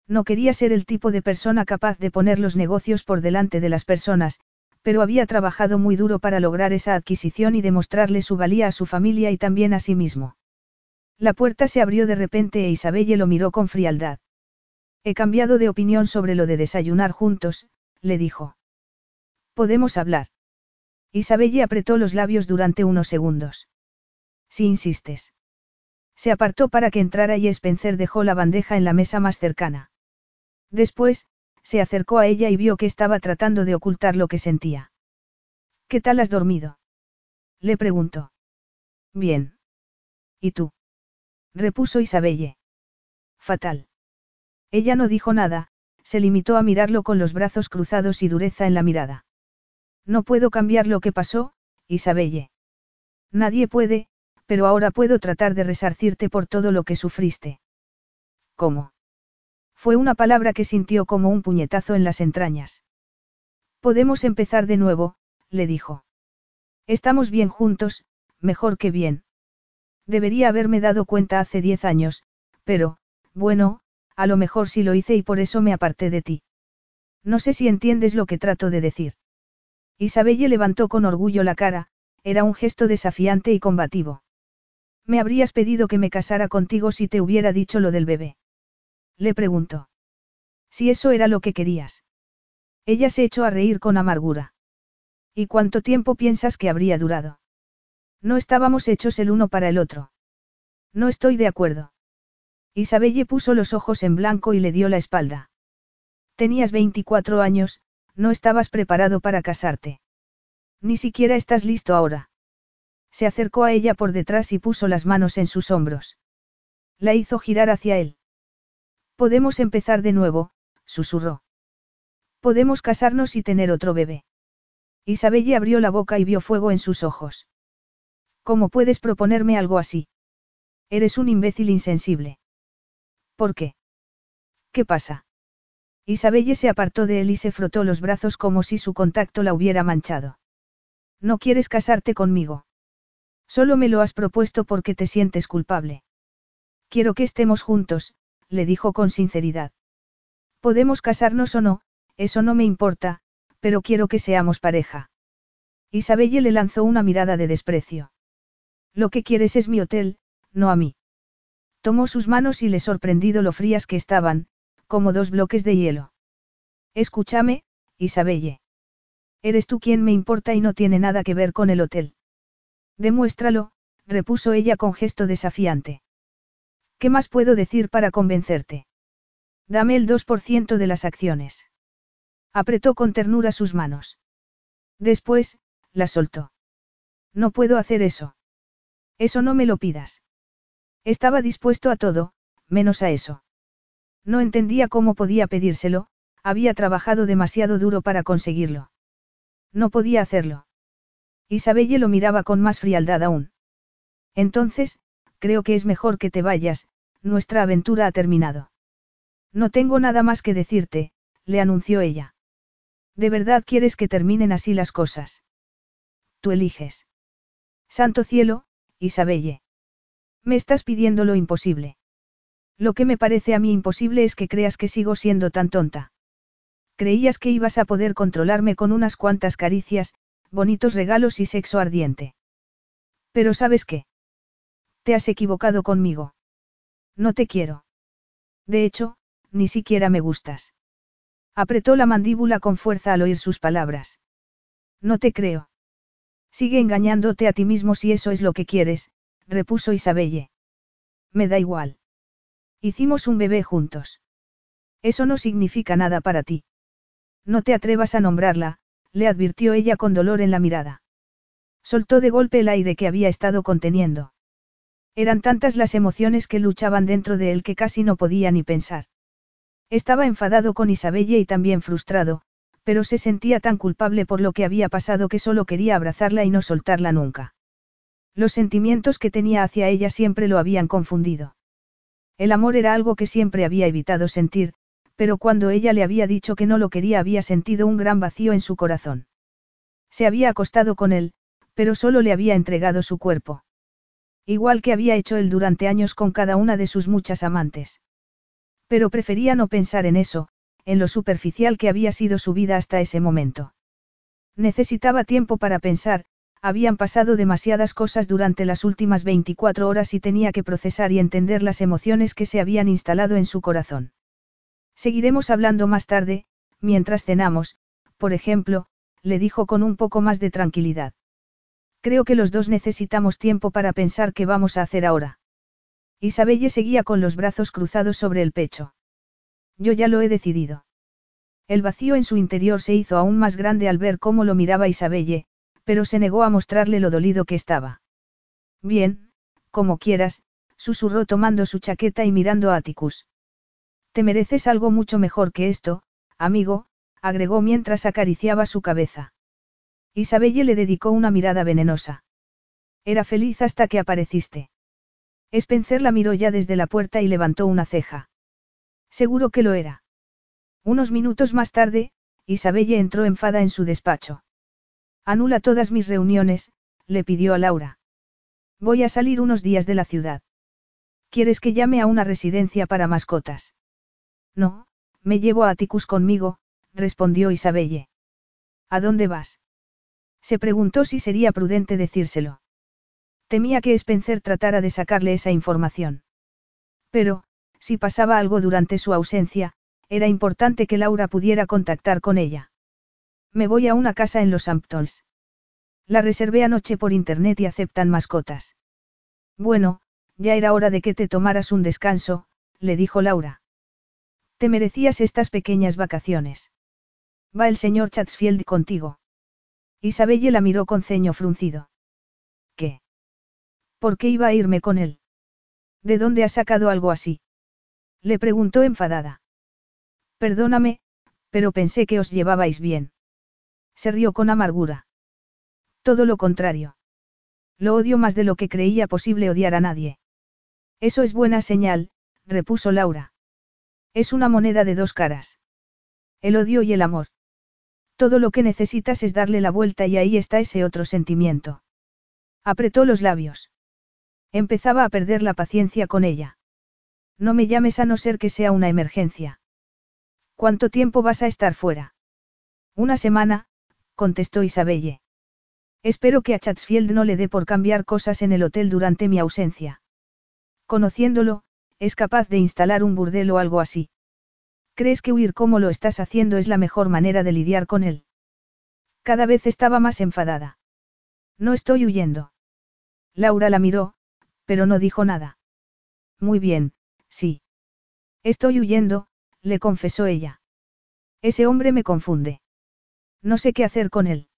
No quería ser el tipo de persona capaz de poner los negocios por delante de las personas, pero había trabajado muy duro para lograr esa adquisición y demostrarle su valía a su familia y también a sí mismo. La puerta se abrió de repente e Isabelle lo miró con frialdad. He cambiado de opinión sobre lo de desayunar juntos, le dijo. Podemos hablar. Isabelle apretó los labios durante unos segundos. Si insistes. Se apartó para que entrara y Spencer dejó la bandeja en la mesa más cercana. Después, se acercó a ella y vio que estaba tratando de ocultar lo que sentía. ¿Qué tal has dormido? Le preguntó. Bien. ¿Y tú? repuso Isabelle. Fatal. Ella no dijo nada, se limitó a mirarlo con los brazos cruzados y dureza en la mirada. No puedo cambiar lo que pasó, Isabelle. Nadie puede, pero ahora puedo tratar de resarcirte por todo lo que sufriste. ¿Cómo? Fue una palabra que sintió como un puñetazo en las entrañas. Podemos empezar de nuevo, le dijo. Estamos bien juntos, mejor que bien. Debería haberme dado cuenta hace diez años, pero, bueno, a lo mejor sí lo hice y por eso me aparté de ti. No sé si entiendes lo que trato de decir. Isabelle levantó con orgullo la cara, era un gesto desafiante y combativo. Me habrías pedido que me casara contigo si te hubiera dicho lo del bebé. Le preguntó. Si eso era lo que querías. Ella se echó a reír con amargura. ¿Y cuánto tiempo piensas que habría durado? No estábamos hechos el uno para el otro. No estoy de acuerdo. Isabelle puso los ojos en blanco y le dio la espalda. Tenías 24 años, no estabas preparado para casarte. Ni siquiera estás listo ahora. Se acercó a ella por detrás y puso las manos en sus hombros. La hizo girar hacia él. Podemos empezar de nuevo, susurró. Podemos casarnos y tener otro bebé. Isabelle abrió la boca y vio fuego en sus ojos. ¿Cómo puedes proponerme algo así? Eres un imbécil insensible. ¿Por qué? ¿Qué pasa? Isabelle se apartó de él y se frotó los brazos como si su contacto la hubiera manchado. ¿No quieres casarte conmigo? Solo me lo has propuesto porque te sientes culpable. Quiero que estemos juntos, le dijo con sinceridad. Podemos casarnos o no, eso no me importa, pero quiero que seamos pareja. Isabelle le lanzó una mirada de desprecio. Lo que quieres es mi hotel, no a mí. Tomó sus manos y le sorprendido lo frías que estaban, como dos bloques de hielo. Escúchame, Isabelle. Eres tú quien me importa y no tiene nada que ver con el hotel. Demuéstralo, repuso ella con gesto desafiante. ¿Qué más puedo decir para convencerte? Dame el 2% de las acciones. Apretó con ternura sus manos. Después, la soltó. No puedo hacer eso. Eso no me lo pidas. Estaba dispuesto a todo, menos a eso. No entendía cómo podía pedírselo, había trabajado demasiado duro para conseguirlo. No podía hacerlo. Isabelle lo miraba con más frialdad aún. Entonces, creo que es mejor que te vayas, nuestra aventura ha terminado. No tengo nada más que decirte, le anunció ella. ¿De verdad quieres que terminen así las cosas? Tú eliges. Santo cielo, Isabelle. Me estás pidiendo lo imposible. Lo que me parece a mí imposible es que creas que sigo siendo tan tonta. Creías que ibas a poder controlarme con unas cuantas caricias, bonitos regalos y sexo ardiente. Pero sabes qué? Te has equivocado conmigo. No te quiero. De hecho, ni siquiera me gustas. Apretó la mandíbula con fuerza al oír sus palabras. No te creo. Sigue engañándote a ti mismo si eso es lo que quieres, repuso Isabelle. Me da igual. Hicimos un bebé juntos. Eso no significa nada para ti. No te atrevas a nombrarla, le advirtió ella con dolor en la mirada. Soltó de golpe el aire que había estado conteniendo. Eran tantas las emociones que luchaban dentro de él que casi no podía ni pensar. Estaba enfadado con Isabelle y también frustrado, pero se sentía tan culpable por lo que había pasado que solo quería abrazarla y no soltarla nunca. Los sentimientos que tenía hacia ella siempre lo habían confundido. El amor era algo que siempre había evitado sentir, pero cuando ella le había dicho que no lo quería había sentido un gran vacío en su corazón. Se había acostado con él, pero solo le había entregado su cuerpo. Igual que había hecho él durante años con cada una de sus muchas amantes. Pero prefería no pensar en eso, en lo superficial que había sido su vida hasta ese momento. Necesitaba tiempo para pensar, habían pasado demasiadas cosas durante las últimas 24 horas y tenía que procesar y entender las emociones que se habían instalado en su corazón. Seguiremos hablando más tarde, mientras cenamos, por ejemplo, le dijo con un poco más de tranquilidad. Creo que los dos necesitamos tiempo para pensar qué vamos a hacer ahora. Isabelle seguía con los brazos cruzados sobre el pecho. Yo ya lo he decidido. El vacío en su interior se hizo aún más grande al ver cómo lo miraba Isabelle, pero se negó a mostrarle lo dolido que estaba. Bien, como quieras, susurró tomando su chaqueta y mirando a Atticus. Te mereces algo mucho mejor que esto, amigo, agregó mientras acariciaba su cabeza. Isabelle le dedicó una mirada venenosa. Era feliz hasta que apareciste. Spencer la miró ya desde la puerta y levantó una ceja. Seguro que lo era. Unos minutos más tarde, Isabelle entró enfada en su despacho. Anula todas mis reuniones, le pidió a Laura. Voy a salir unos días de la ciudad. ¿Quieres que llame a una residencia para mascotas? No, me llevo a Atticus conmigo, respondió Isabelle. ¿A dónde vas? Se preguntó si sería prudente decírselo. Temía que Spencer tratara de sacarle esa información. Pero, si pasaba algo durante su ausencia, era importante que Laura pudiera contactar con ella. Me voy a una casa en los Hamptons. La reservé anoche por internet y aceptan mascotas. Bueno, ya era hora de que te tomaras un descanso, le dijo Laura. Te merecías estas pequeñas vacaciones. Va el señor Chatsfield contigo. Isabelle la miró con ceño fruncido. ¿Qué? ¿Por qué iba a irme con él? ¿De dónde ha sacado algo así? Le preguntó enfadada. Perdóname, pero pensé que os llevabais bien. Se rió con amargura. Todo lo contrario. Lo odio más de lo que creía posible odiar a nadie. Eso es buena señal, repuso Laura. Es una moneda de dos caras. El odio y el amor. Todo lo que necesitas es darle la vuelta y ahí está ese otro sentimiento. Apretó los labios. Empezaba a perder la paciencia con ella. No me llames a no ser que sea una emergencia. ¿Cuánto tiempo vas a estar fuera? Una semana, contestó Isabelle. Espero que a Chatsfield no le dé por cambiar cosas en el hotel durante mi ausencia. Conociéndolo, es capaz de instalar un burdel o algo así. ¿Crees que huir como lo estás haciendo es la mejor manera de lidiar con él? Cada vez estaba más enfadada. No estoy huyendo. Laura la miró, pero no dijo nada. Muy bien, sí. Estoy huyendo, le confesó ella. Ese hombre me confunde. No sé qué hacer con él.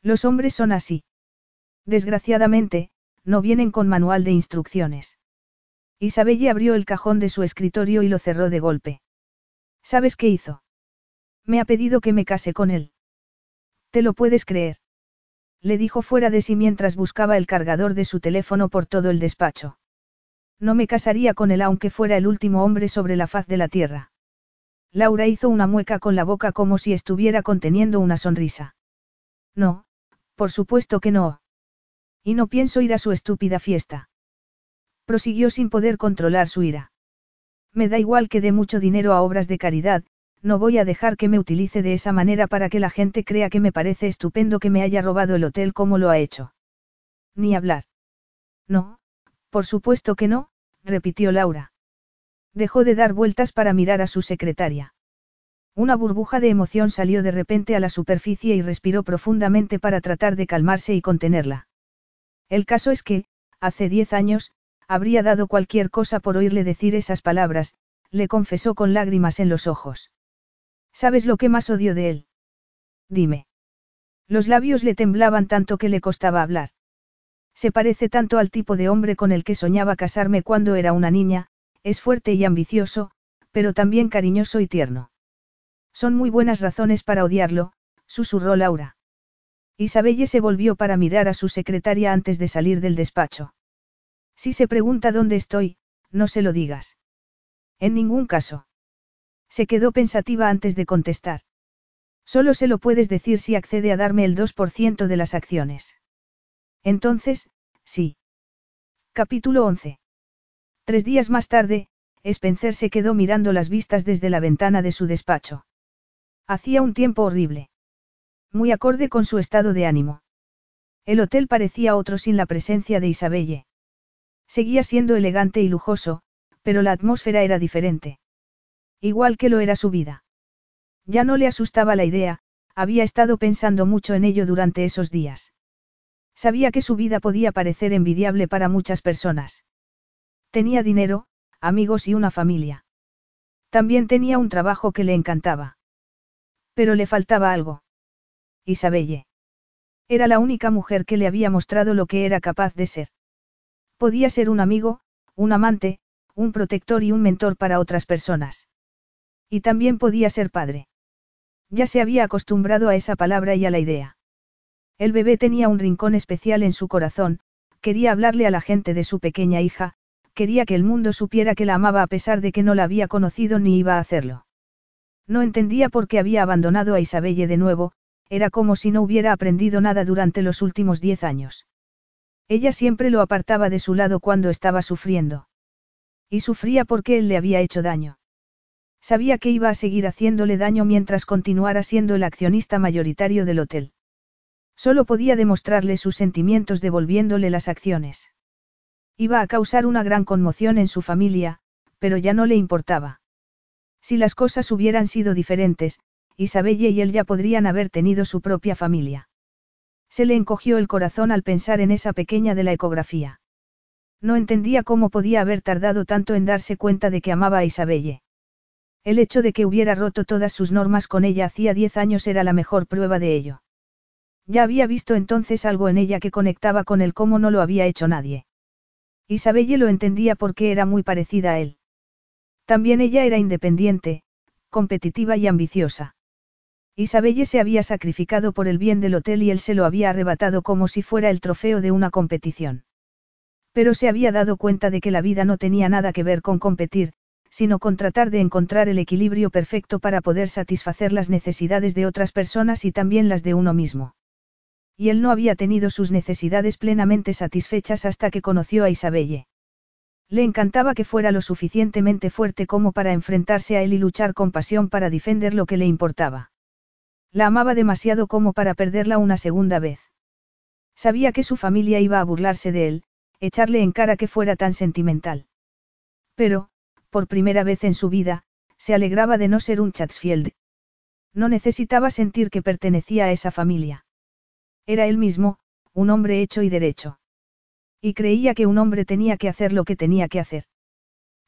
Los hombres son así. Desgraciadamente, no vienen con manual de instrucciones. Isabelle abrió el cajón de su escritorio y lo cerró de golpe. ¿Sabes qué hizo? Me ha pedido que me case con él. ¿Te lo puedes creer? Le dijo fuera de sí mientras buscaba el cargador de su teléfono por todo el despacho. No me casaría con él aunque fuera el último hombre sobre la faz de la tierra. Laura hizo una mueca con la boca como si estuviera conteniendo una sonrisa. No, por supuesto que no. Y no pienso ir a su estúpida fiesta prosiguió sin poder controlar su ira. Me da igual que dé mucho dinero a obras de caridad, no voy a dejar que me utilice de esa manera para que la gente crea que me parece estupendo que me haya robado el hotel como lo ha hecho. Ni hablar. No, por supuesto que no, repitió Laura. Dejó de dar vueltas para mirar a su secretaria. Una burbuja de emoción salió de repente a la superficie y respiró profundamente para tratar de calmarse y contenerla. El caso es que, hace diez años, habría dado cualquier cosa por oírle decir esas palabras, le confesó con lágrimas en los ojos. ¿Sabes lo que más odio de él? Dime. Los labios le temblaban tanto que le costaba hablar. Se parece tanto al tipo de hombre con el que soñaba casarme cuando era una niña, es fuerte y ambicioso, pero también cariñoso y tierno. Son muy buenas razones para odiarlo, susurró Laura. Isabelle se volvió para mirar a su secretaria antes de salir del despacho. Si se pregunta dónde estoy, no se lo digas. En ningún caso. Se quedó pensativa antes de contestar. Solo se lo puedes decir si accede a darme el 2% de las acciones. Entonces, sí. Capítulo 11. Tres días más tarde, Spencer se quedó mirando las vistas desde la ventana de su despacho. Hacía un tiempo horrible. Muy acorde con su estado de ánimo. El hotel parecía otro sin la presencia de Isabelle. Seguía siendo elegante y lujoso, pero la atmósfera era diferente. Igual que lo era su vida. Ya no le asustaba la idea, había estado pensando mucho en ello durante esos días. Sabía que su vida podía parecer envidiable para muchas personas. Tenía dinero, amigos y una familia. También tenía un trabajo que le encantaba. Pero le faltaba algo. Isabelle. Era la única mujer que le había mostrado lo que era capaz de ser. Podía ser un amigo, un amante, un protector y un mentor para otras personas. Y también podía ser padre. Ya se había acostumbrado a esa palabra y a la idea. El bebé tenía un rincón especial en su corazón, quería hablarle a la gente de su pequeña hija, quería que el mundo supiera que la amaba a pesar de que no la había conocido ni iba a hacerlo. No entendía por qué había abandonado a Isabelle de nuevo, era como si no hubiera aprendido nada durante los últimos diez años. Ella siempre lo apartaba de su lado cuando estaba sufriendo. Y sufría porque él le había hecho daño. Sabía que iba a seguir haciéndole daño mientras continuara siendo el accionista mayoritario del hotel. Solo podía demostrarle sus sentimientos devolviéndole las acciones. Iba a causar una gran conmoción en su familia, pero ya no le importaba. Si las cosas hubieran sido diferentes, Isabelle y él ya podrían haber tenido su propia familia. Se le encogió el corazón al pensar en esa pequeña de la ecografía. No entendía cómo podía haber tardado tanto en darse cuenta de que amaba a Isabelle. El hecho de que hubiera roto todas sus normas con ella hacía diez años era la mejor prueba de ello. Ya había visto entonces algo en ella que conectaba con él como no lo había hecho nadie. Isabelle lo entendía porque era muy parecida a él. También ella era independiente, competitiva y ambiciosa. Isabelle se había sacrificado por el bien del hotel y él se lo había arrebatado como si fuera el trofeo de una competición. Pero se había dado cuenta de que la vida no tenía nada que ver con competir, sino con tratar de encontrar el equilibrio perfecto para poder satisfacer las necesidades de otras personas y también las de uno mismo y él no había tenido sus necesidades plenamente satisfechas hasta que conoció a Isabelle. Le encantaba que fuera lo suficientemente fuerte como para enfrentarse a él y luchar con pasión para defender lo que le importaba. La amaba demasiado como para perderla una segunda vez. Sabía que su familia iba a burlarse de él, echarle en cara que fuera tan sentimental. Pero, por primera vez en su vida, se alegraba de no ser un Chatsfield. No necesitaba sentir que pertenecía a esa familia. Era él mismo, un hombre hecho y derecho. Y creía que un hombre tenía que hacer lo que tenía que hacer.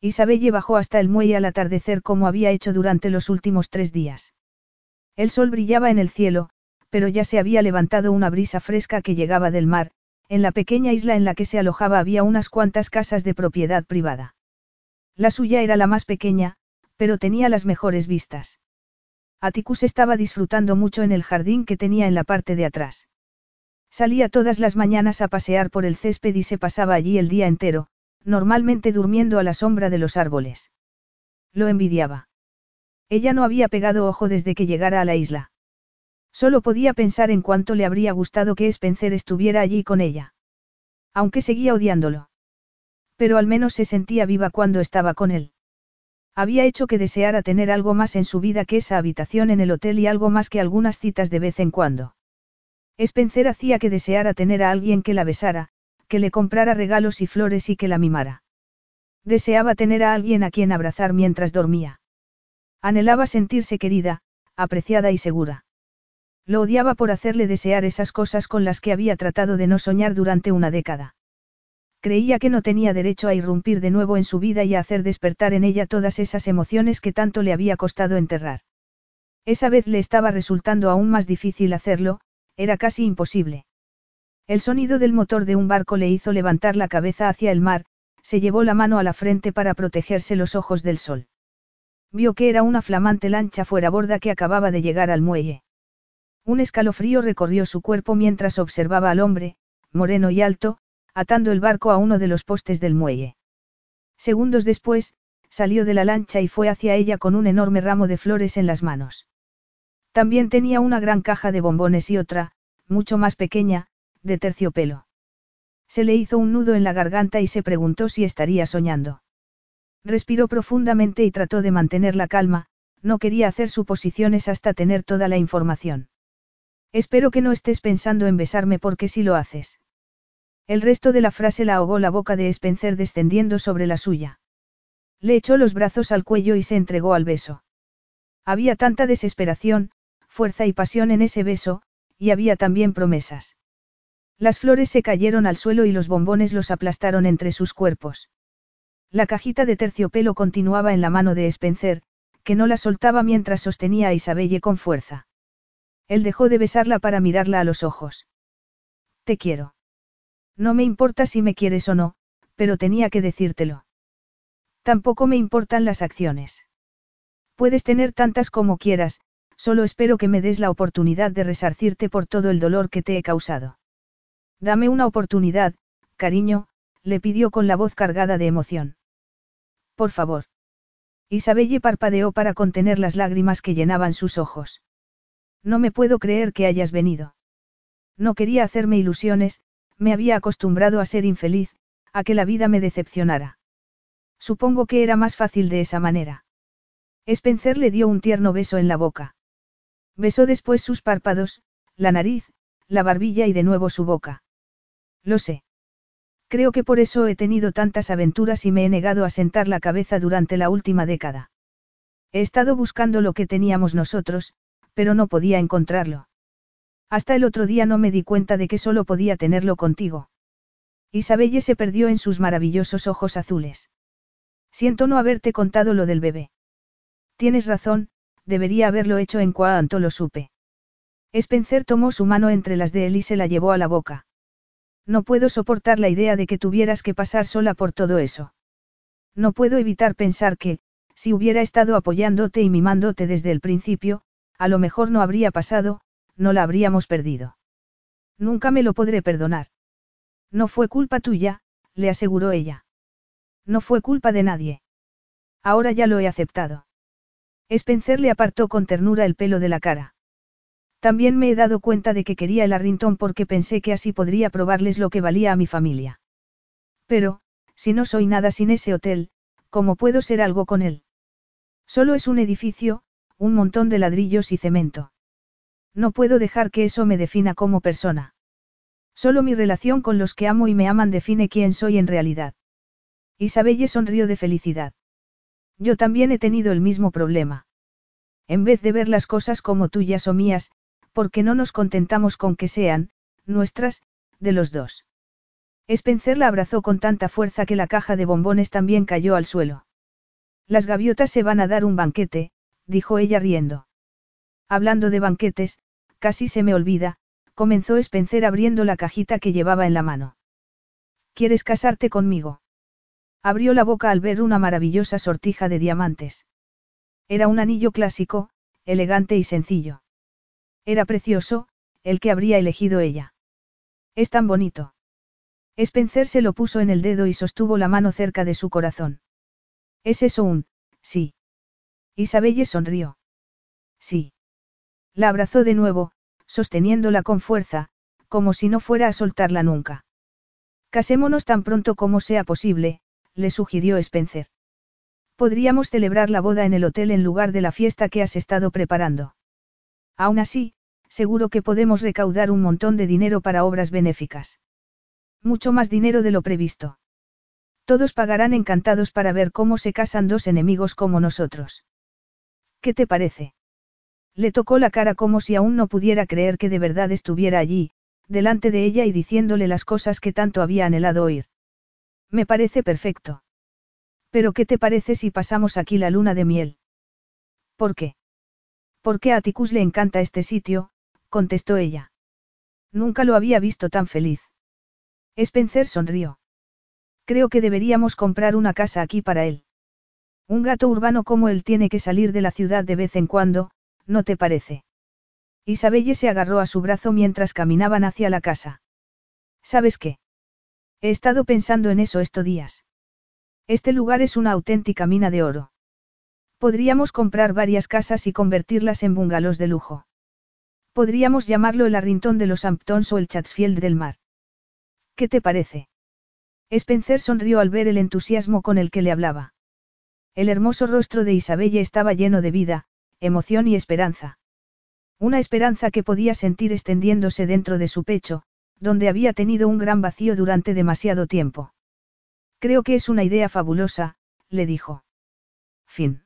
Isabelle bajó hasta el muelle al atardecer como había hecho durante los últimos tres días. El sol brillaba en el cielo, pero ya se había levantado una brisa fresca que llegaba del mar, en la pequeña isla en la que se alojaba había unas cuantas casas de propiedad privada. La suya era la más pequeña, pero tenía las mejores vistas. Atticus estaba disfrutando mucho en el jardín que tenía en la parte de atrás. Salía todas las mañanas a pasear por el césped y se pasaba allí el día entero, normalmente durmiendo a la sombra de los árboles. Lo envidiaba. Ella no había pegado ojo desde que llegara a la isla. Solo podía pensar en cuánto le habría gustado que Spencer estuviera allí con ella. Aunque seguía odiándolo. Pero al menos se sentía viva cuando estaba con él. Había hecho que deseara tener algo más en su vida que esa habitación en el hotel y algo más que algunas citas de vez en cuando. Spencer hacía que deseara tener a alguien que la besara, que le comprara regalos y flores y que la mimara. Deseaba tener a alguien a quien abrazar mientras dormía. Anhelaba sentirse querida, apreciada y segura. Lo odiaba por hacerle desear esas cosas con las que había tratado de no soñar durante una década. Creía que no tenía derecho a irrumpir de nuevo en su vida y a hacer despertar en ella todas esas emociones que tanto le había costado enterrar. Esa vez le estaba resultando aún más difícil hacerlo, era casi imposible. El sonido del motor de un barco le hizo levantar la cabeza hacia el mar, se llevó la mano a la frente para protegerse los ojos del sol. Vio que era una flamante lancha fuera borda que acababa de llegar al muelle. Un escalofrío recorrió su cuerpo mientras observaba al hombre, moreno y alto, atando el barco a uno de los postes del muelle. Segundos después, salió de la lancha y fue hacia ella con un enorme ramo de flores en las manos. También tenía una gran caja de bombones y otra, mucho más pequeña, de terciopelo. Se le hizo un nudo en la garganta y se preguntó si estaría soñando. Respiró profundamente y trató de mantener la calma, no quería hacer suposiciones hasta tener toda la información. Espero que no estés pensando en besarme porque si lo haces. El resto de la frase la ahogó la boca de Spencer descendiendo sobre la suya. Le echó los brazos al cuello y se entregó al beso. Había tanta desesperación, fuerza y pasión en ese beso, y había también promesas. Las flores se cayeron al suelo y los bombones los aplastaron entre sus cuerpos. La cajita de terciopelo continuaba en la mano de Spencer, que no la soltaba mientras sostenía a Isabelle con fuerza. Él dejó de besarla para mirarla a los ojos. Te quiero. No me importa si me quieres o no, pero tenía que decírtelo. Tampoco me importan las acciones. Puedes tener tantas como quieras, solo espero que me des la oportunidad de resarcirte por todo el dolor que te he causado. Dame una oportunidad, cariño, le pidió con la voz cargada de emoción. Por favor. Isabelle parpadeó para contener las lágrimas que llenaban sus ojos. No me puedo creer que hayas venido. No quería hacerme ilusiones, me había acostumbrado a ser infeliz, a que la vida me decepcionara. Supongo que era más fácil de esa manera. Spencer le dio un tierno beso en la boca. Besó después sus párpados, la nariz, la barbilla y de nuevo su boca. Lo sé. Creo que por eso he tenido tantas aventuras y me he negado a sentar la cabeza durante la última década. He estado buscando lo que teníamos nosotros, pero no podía encontrarlo. Hasta el otro día no me di cuenta de que solo podía tenerlo contigo. Isabelle se perdió en sus maravillosos ojos azules. Siento no haberte contado lo del bebé. Tienes razón, debería haberlo hecho en cuanto lo supe. Spencer tomó su mano entre las de él y se la llevó a la boca. No puedo soportar la idea de que tuvieras que pasar sola por todo eso. No puedo evitar pensar que, si hubiera estado apoyándote y mimándote desde el principio, a lo mejor no habría pasado, no la habríamos perdido. Nunca me lo podré perdonar. No fue culpa tuya, le aseguró ella. No fue culpa de nadie. Ahora ya lo he aceptado. Spencer le apartó con ternura el pelo de la cara. También me he dado cuenta de que quería el Arrington porque pensé que así podría probarles lo que valía a mi familia. Pero, si no soy nada sin ese hotel, ¿cómo puedo ser algo con él? Solo es un edificio, un montón de ladrillos y cemento. No puedo dejar que eso me defina como persona. Solo mi relación con los que amo y me aman define quién soy en realidad. Isabelle sonrió de felicidad. Yo también he tenido el mismo problema. En vez de ver las cosas como tuyas o mías, porque no nos contentamos con que sean, nuestras, de los dos. Spencer la abrazó con tanta fuerza que la caja de bombones también cayó al suelo. Las gaviotas se van a dar un banquete, dijo ella riendo. Hablando de banquetes, casi se me olvida, comenzó Spencer abriendo la cajita que llevaba en la mano. ¿Quieres casarte conmigo? Abrió la boca al ver una maravillosa sortija de diamantes. Era un anillo clásico, elegante y sencillo. Era precioso, el que habría elegido ella. Es tan bonito. Spencer se lo puso en el dedo y sostuvo la mano cerca de su corazón. ¿Es eso un, sí? Isabelle sonrió. Sí. La abrazó de nuevo, sosteniéndola con fuerza, como si no fuera a soltarla nunca. Casémonos tan pronto como sea posible, le sugirió Spencer. Podríamos celebrar la boda en el hotel en lugar de la fiesta que has estado preparando. Aún así, seguro que podemos recaudar un montón de dinero para obras benéficas. Mucho más dinero de lo previsto. Todos pagarán encantados para ver cómo se casan dos enemigos como nosotros. ¿Qué te parece? Le tocó la cara como si aún no pudiera creer que de verdad estuviera allí, delante de ella y diciéndole las cosas que tanto había anhelado oír. Me parece perfecto. Pero ¿qué te parece si pasamos aquí la luna de miel? ¿Por qué? Porque a Atticus le encanta este sitio, contestó ella. Nunca lo había visto tan feliz. Spencer sonrió. Creo que deberíamos comprar una casa aquí para él. Un gato urbano como él tiene que salir de la ciudad de vez en cuando, ¿no te parece? Isabelle se agarró a su brazo mientras caminaban hacia la casa. ¿Sabes qué? He estado pensando en eso estos días. Este lugar es una auténtica mina de oro. Podríamos comprar varias casas y convertirlas en bungalows de lujo. Podríamos llamarlo el Arrington de los Hamptons o el Chatsfield del mar. ¿Qué te parece? Spencer sonrió al ver el entusiasmo con el que le hablaba. El hermoso rostro de Isabelle estaba lleno de vida, emoción y esperanza. Una esperanza que podía sentir extendiéndose dentro de su pecho, donde había tenido un gran vacío durante demasiado tiempo. Creo que es una idea fabulosa, le dijo. Fin.